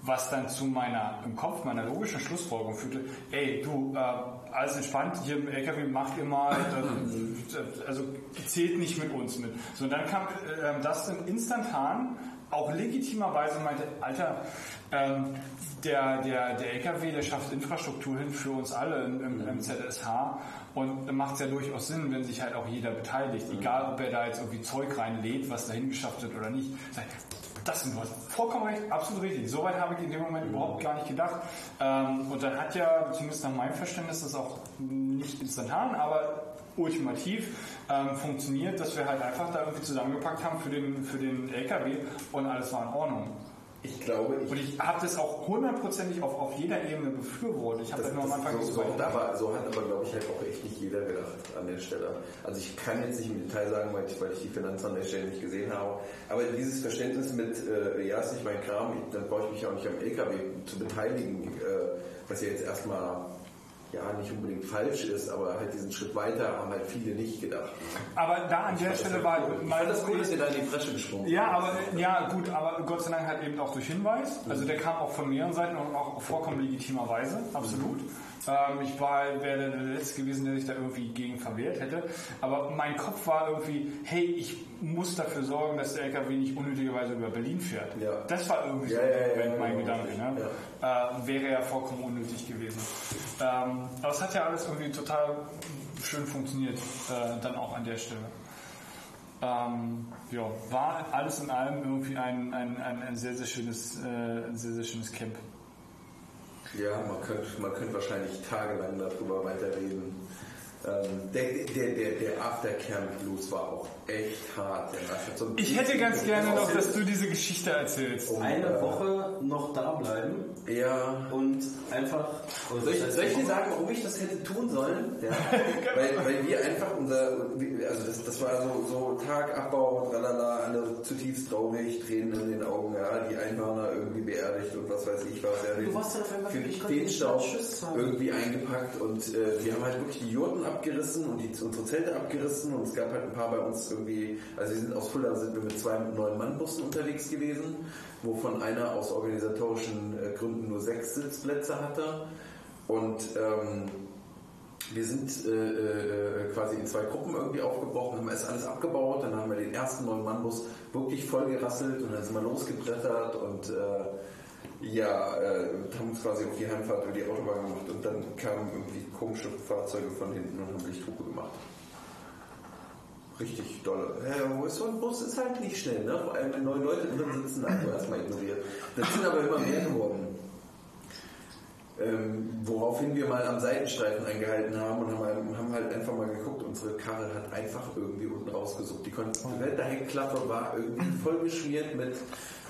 Was dann zu meiner, im Kopf meiner logischen Schlussfolgerung führte, ey, du, äh, alles entspannt, hier im LKW macht ihr mal, äh, also zählt nicht mit uns mit. So, und dann kam äh, das dann instantan, auch legitimerweise meinte, Alter, ähm, der, der, der LKW, der schafft Infrastruktur hin für uns alle im, im, im ZSH und macht es ja durchaus Sinn, wenn sich halt auch jeder beteiligt, egal ob er da jetzt irgendwie Zeug reinlädt, was dahin geschafft wird oder nicht. Das sind du vollkommen recht, absolut richtig. Soweit habe ich in dem Moment überhaupt gar nicht gedacht. Ähm, und dann hat ja, zumindest nach meinem Verständnis, das auch nicht instantan, aber ultimativ ähm, funktioniert, dass wir halt einfach da irgendwie zusammengepackt haben für den, für den LKW und alles war in Ordnung.
Ich glaube, ich
Und ich habe das auch hundertprozentig auf, auf jeder Ebene befürwortet. Ich habe das,
Das,
nur am Anfang
so, so, aber, so hat aber, glaube ich, halt auch echt nicht jeder gedacht an der Stelle. Also ich kann jetzt nicht im Detail sagen, weil ich, weil ich die Finanzen an der Stelle nicht gesehen habe. Aber dieses Verständnis mit, äh, ja, ist nicht mein Kram, ich, dann brauche ich mich auch nicht am LKW zu beteiligen, äh, was ja jetzt erstmal ja nicht unbedingt falsch ist, aber halt diesen Schritt weiter haben halt viele nicht gedacht.
Aber da an der Stelle war
Ich
mal
das cool, dass ihr da in die Bresche gesprungen
Ja, aber ja gut, aber Gott sei Dank halt eben auch durch Hinweis. Also der kam auch von mehreren Seiten und auch vollkommen legitimerweise, absolut. Ähm, ich war wäre der letzte gewesen, der sich da irgendwie gegen verwehrt hätte. Aber mein Kopf war irgendwie, hey, ich muss dafür sorgen, dass der LKW nicht unnötigerweise über Berlin fährt.
Ja.
Das war irgendwie
Ja,
so
ja,
mein Gedanke. Ne? Äh, wäre ja vollkommen unnötig gewesen. Ähm, aber es hat ja alles irgendwie total schön funktioniert, äh, dann auch an der Stelle. Ähm, ja, war alles in allem irgendwie ein, ein, ein, ein sehr, sehr schönes, äh, ein sehr, sehr schönes Camp.
Ja, man könnte, man könnte wahrscheinlich tagelang darüber weiterreden. Ähm, der, der, der, der Aftercamp-Blues war auch echt hart. So
Ich hätte ganz gerne noch, dass
das
du diese Geschichte erzählst.
eine Woche noch da bleiben
Ja,
und einfach.
Soll ich, soll ich dir sagen, warum ich das hätte tun sollen? Ja. weil, weil wir einfach unser, also das, das war so, so Tagabbau, tralala, alle zutiefst traurig, Tränen in den Augen, ja, die Einhörner irgendwie beerdigt und was weiß ich was. Ja,
Du warst dann auf einmal
für
wirklich
den
haben.
irgendwie eingepackt und äh, wir haben halt wirklich die Jurten abgerissen und die, unsere Zelte abgerissen und es gab halt ein paar bei uns irgendwie, also wir sind aus Fulda sind wir mit zwei neuen Mannbussen unterwegs gewesen, wovon einer aus organisatorischen äh, Gründen nur sechs Sitzplätze hatte. Und ähm, wir sind äh, äh, quasi in zwei Gruppen irgendwie aufgebrochen, haben erst alles abgebaut, dann haben wir den ersten neuen Mannbus wirklich voll gerasselt und dann sind wir losgebrettert und äh, ja, äh, haben uns quasi auf die Heimfahrt über die Autobahn gemacht und dann kamen irgendwie komische Fahrzeuge von hinten und haben Lichthupe gemacht. Richtig dolle. Ja, so ein Bus? Ist halt nicht schnell, ne? Vor allem wenn neun Leute drin sitzen, also erstmal ignoriert. Das sind aber immer mehr geworden. Ähm, woraufhin wir mal am Seitenstreifen eingehalten haben und haben, halt- haben halt einfach mal geguckt, unsere Karre hat einfach irgendwie unten rausgesucht. Die komplette Heckklappe war irgendwie voll geschmiert mit,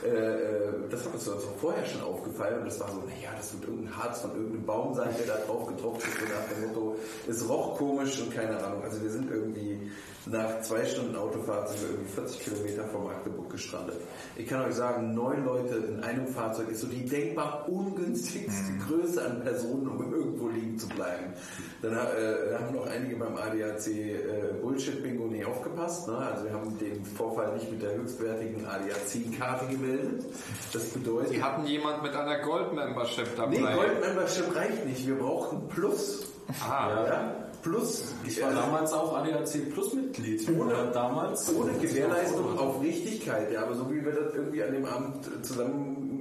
äh, äh, das hat uns also vorher schon aufgefallen und das war so, naja, das wird irgendein Harz von irgendeinem Baum sein, der da drauf getropft ist, so nach dem Motto, es roch komisch und keine Ahnung. Also wir sind irgendwie nach zwei Stunden Autofahrt sind wir irgendwie 40 Kilometer vor Magdeburg gestrandet. Ich kann euch sagen, neun Leute in einem Fahrzeug ist so die denkbar ungünstigste Größe an Personen, um irgendwo liegen zu bleiben. Dann äh, haben noch einige beim ADAC äh, Bullshit-Bingo nicht aufgepasst. Ne? Also wir haben den Vorfall nicht mit der höchstwertigen ADAC-Karte gemeldet. Das bedeutet...
Die hatten jemand mit einer Gold-Membership dabei.
Nee, Gold-Membership reicht nicht. Wir brauchten Plus.
Ah.
Ja? Plus.
Ich war damals auch ADAC Plus Mitglied.
Ohne,
Oder damals.
ohne Gewährleistung auf Richtigkeit, ja, aber so wie wir das irgendwie an dem Abend zusammen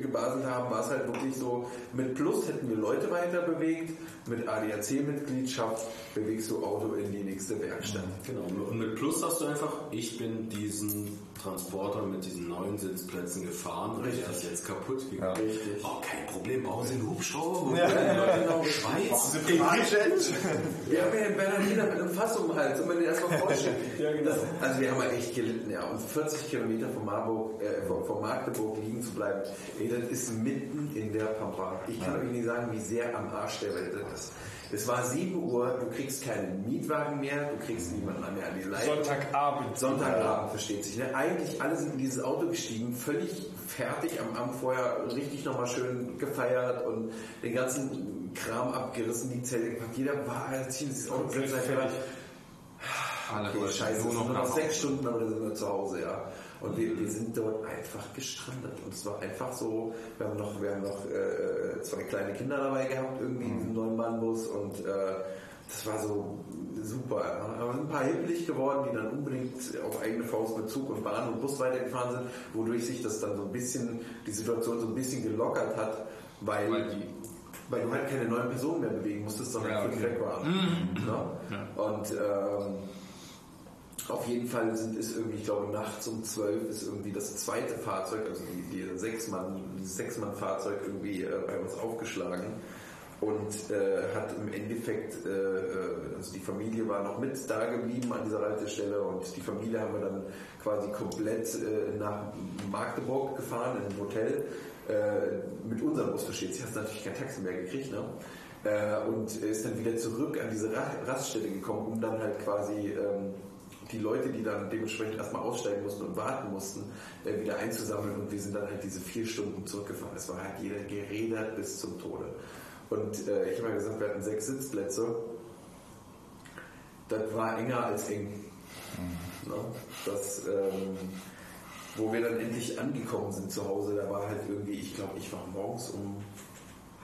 gebaselt haben, war es halt wirklich so, mit Plus hätten wir Leute weiter bewegt, mit ADAC-Mitgliedschaft bewegst du Auto in die nächste Werkstatt.
Genau. Und mit Plus hast du einfach, ich bin diesen Transporter mit diesen neuen Sitzplätzen gefahren und der ist jetzt kaputt gegangen.
Richtig.
Oh, kein Problem, brauchen Sie einen Hubschrauber?
Ja.
Leute in der Schweiz?
Wir haben ja einen Bernardiner mit einem Fass um den Hals, und man den erstmal vorstellen. das, also wir haben halt echt gelitten, ja. Und 40 Kilometer von, Marburg, äh, von, von Magdeburg liegen zu bleiben, ey, das ist mitten in der Pampa. Ich kann euch nicht sagen, wie sehr am Arsch der Welt das ist. Es war 7 Uhr, du kriegst keinen Mietwagen mehr, du kriegst niemanden mehr an die Leine.
Sonntagabend.
Sonntagabend, versteht sich. Ne? Eigentlich alle sind in dieses Auto gestiegen, völlig fertig, am Abend vorher richtig nochmal schön gefeiert und den ganzen Kram abgerissen, die Zelte gepackt. Jeder war als in dieses Auto einfach,
Alle
okay, scheiße,
nur noch
nur noch sechs Stunden, aber dann sind wir zu Hause, ja. Und wir, wir sind dort einfach gestrandet. Und es war einfach so, wir haben noch, wir haben noch äh, zwei kleine Kinder dabei gehabt, irgendwie in diesem neuen Bahnbus und äh, das war so super. Ja. Aber ein paar hippelig geworden, die dann unbedingt auf eigene Faust mit Zug und Bahn und Bus weitergefahren sind, wodurch sich das dann so ein bisschen, die Situation so ein bisschen gelockert hat, weil,
Weil die-
weil du halt keine neuen Personen mehr bewegen musstest, sondern
Ja, okay.
weg waren. Ne? Und ähm, auf jeden Fall sind, ist irgendwie, ich glaube, nachts um 12 ist irgendwie das zweite Fahrzeug, also die, die Sechsmann, dieses Sechsmann-Fahrzeug irgendwie äh, bei uns aufgeschlagen und äh, hat im Endeffekt, äh, äh, also die Familie war noch mit da geblieben an dieser Haltestelle und die Familie haben wir dann quasi komplett äh, nach Magdeburg gefahren in ein Hotel äh, mit unserem Bus versteht. Sie hat natürlich kein Taxi mehr gekriegt, ne? Äh, und ist dann wieder zurück an diese Ra Raststätte gekommen, um dann halt quasi ähm, die Leute, die dann dementsprechend erstmal aussteigen mussten und warten mussten, äh, wieder einzusammeln und wir sind dann halt diese vier Stunden zurückgefahren. Es war halt jeder gerädert bis zum Tode. Und äh, ich habe ja gesagt, wir hatten sechs Sitzplätze. Das war enger als eng. Ne? Das, ähm, wo wir dann endlich angekommen sind zu Hause, da war halt irgendwie, ich glaube, ich war morgens um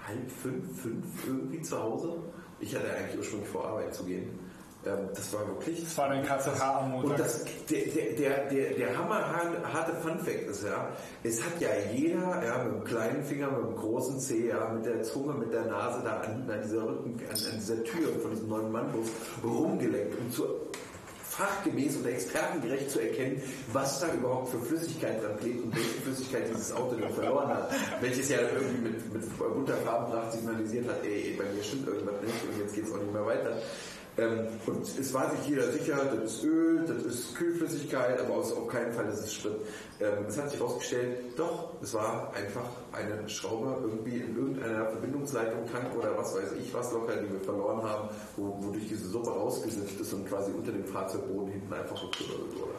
halb fünf, fünf irgendwie zu Hause. Ich hatte eigentlich ursprünglich vor, Arbeit zu gehen. Ähm, das war wirklich.
Das war dein KZH am Montag.
Und das, der, der, der, der, hammerharte Funfact ist ja, es hat ja jeder, ja, mit dem kleinen Finger, mit dem großen Zeh, ja, mit der Zunge, mit der Nase da an, an dieser Rücken, an, an dieser Tür von diesem neuen Mannbus rumgelenkt, um zu fachgemäß und expertengerecht zu erkennen, was da überhaupt für Flüssigkeit dran klebt und welche Flüssigkeit dieses Auto dann verloren hat. Welches ja dann irgendwie mit, mit bunter Farbenpracht signalisiert hat, ey, bei mir stimmt irgendwas nicht und jetzt geht's auch nicht mehr weiter. Ähm, und es war sich jeder sicher, das ist Öl, das ist Kühlflüssigkeit, aber aus, auf keinen Fall ist es Sprit. Ähm, es hat sich herausgestellt, doch, es war einfach eine Schraube irgendwie in irgendeiner Verbindungsleitung, Tank oder was weiß ich was locker, die wir verloren haben, wo, wodurch diese Suppe rausgesifft ist und quasi unter dem Fahrzeugboden hinten einfach rückgerollt wurde.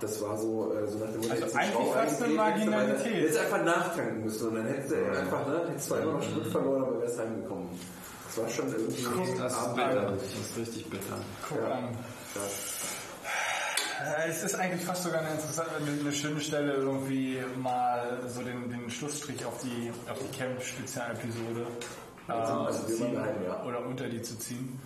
Das war so, äh, so nach dem Motto,
Also
jetzt
eigentlich fast eine Marginalität.
Hättest einfach nachtanken müssen und dann hättest du einfach, ne, hättest zwar immer noch Sprit verloren, aber wärst heimgekommen. Das war schon irgendwie
Das ist bitter. Das ist richtig bitter.
Guck
Ja.
an. Äh, Es ist eigentlich fast sogar eine interessante, eine, schöne Stelle, irgendwie mal so den, den Schlussstrich auf die, auf die Camp-Spezialepisode äh,
Also
zu
wir
ziehen
ja.
oder unter die zu ziehen.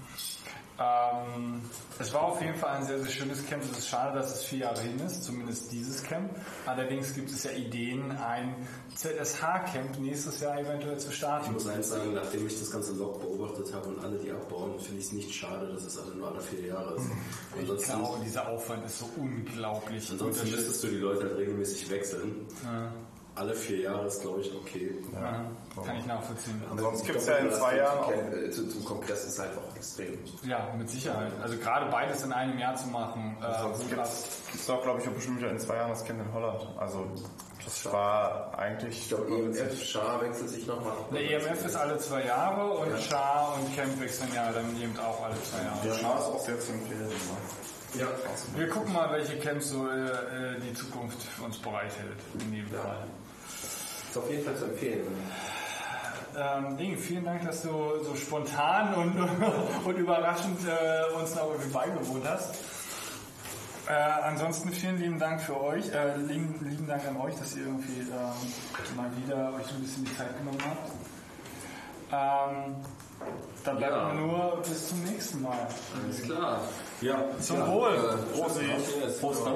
Ähm, es war auf jeden Fall ein sehr, sehr schönes Camp. Es ist schade, dass es vier Jahre hin ist, zumindest dieses Camp. Allerdings gibt es ja Ideen, ein ZSH-Camp nächstes Jahr eventuell zu
Ich
starten.
muss eins sagen, nachdem ich das ganze Log beobachtet habe und alle die abbauen, finde ich es nicht schade, dass es also nur alle vier Jahre ist.
Ich glaube, dieser Aufwand ist so unglaublich.
ansonsten müsstest du die Leute halt regelmäßig wechseln. Alle vier Jahre ist, glaube ich, okay.
Ja, kann ich nachvollziehen.
Ansonsten gibt es ja in zwei Jahren auch.
Äh, zu- Zum Kongress ist halt auch extrem.
Ja, mit Sicherheit. Also gerade beides in einem Jahr zu machen, äh,
Sonst gibt es doch, glaube ich, auch bestimmt wieder in zwei Jahren das Kind in Holland. Also das war eigentlich...
Ich glaube, EMF, Schar wechselt sich nochmal.
Der EMF ist alle zwei Jahre und Char und Camp wechseln ja dann eben auch alle zwei Jahre.
Der Schar ist auch sehr zu empfehlen. Ne?
Ja.
Wir gucken mal, welche Camps so äh, äh, die Zukunft für uns bereithält. In jedem Fall.
Ist auf jeden Fall zu empfehlen.
Ähm, Ding, vielen Dank, dass du so spontan und, und überraschend äh, uns noch irgendwie beigewohnt hast. Äh, ansonsten vielen lieben Dank für euch, äh, lieben, lieben Dank an euch, dass ihr irgendwie ähm, mal wieder euch ein bisschen die Zeit genommen habt. Ähm, dann bleibt
Ja.
nur bis zum nächsten Mal.
Alles klar. Ja.
Zum
ja,
Wohl.
Äh, Prost.
Prost.
Prost.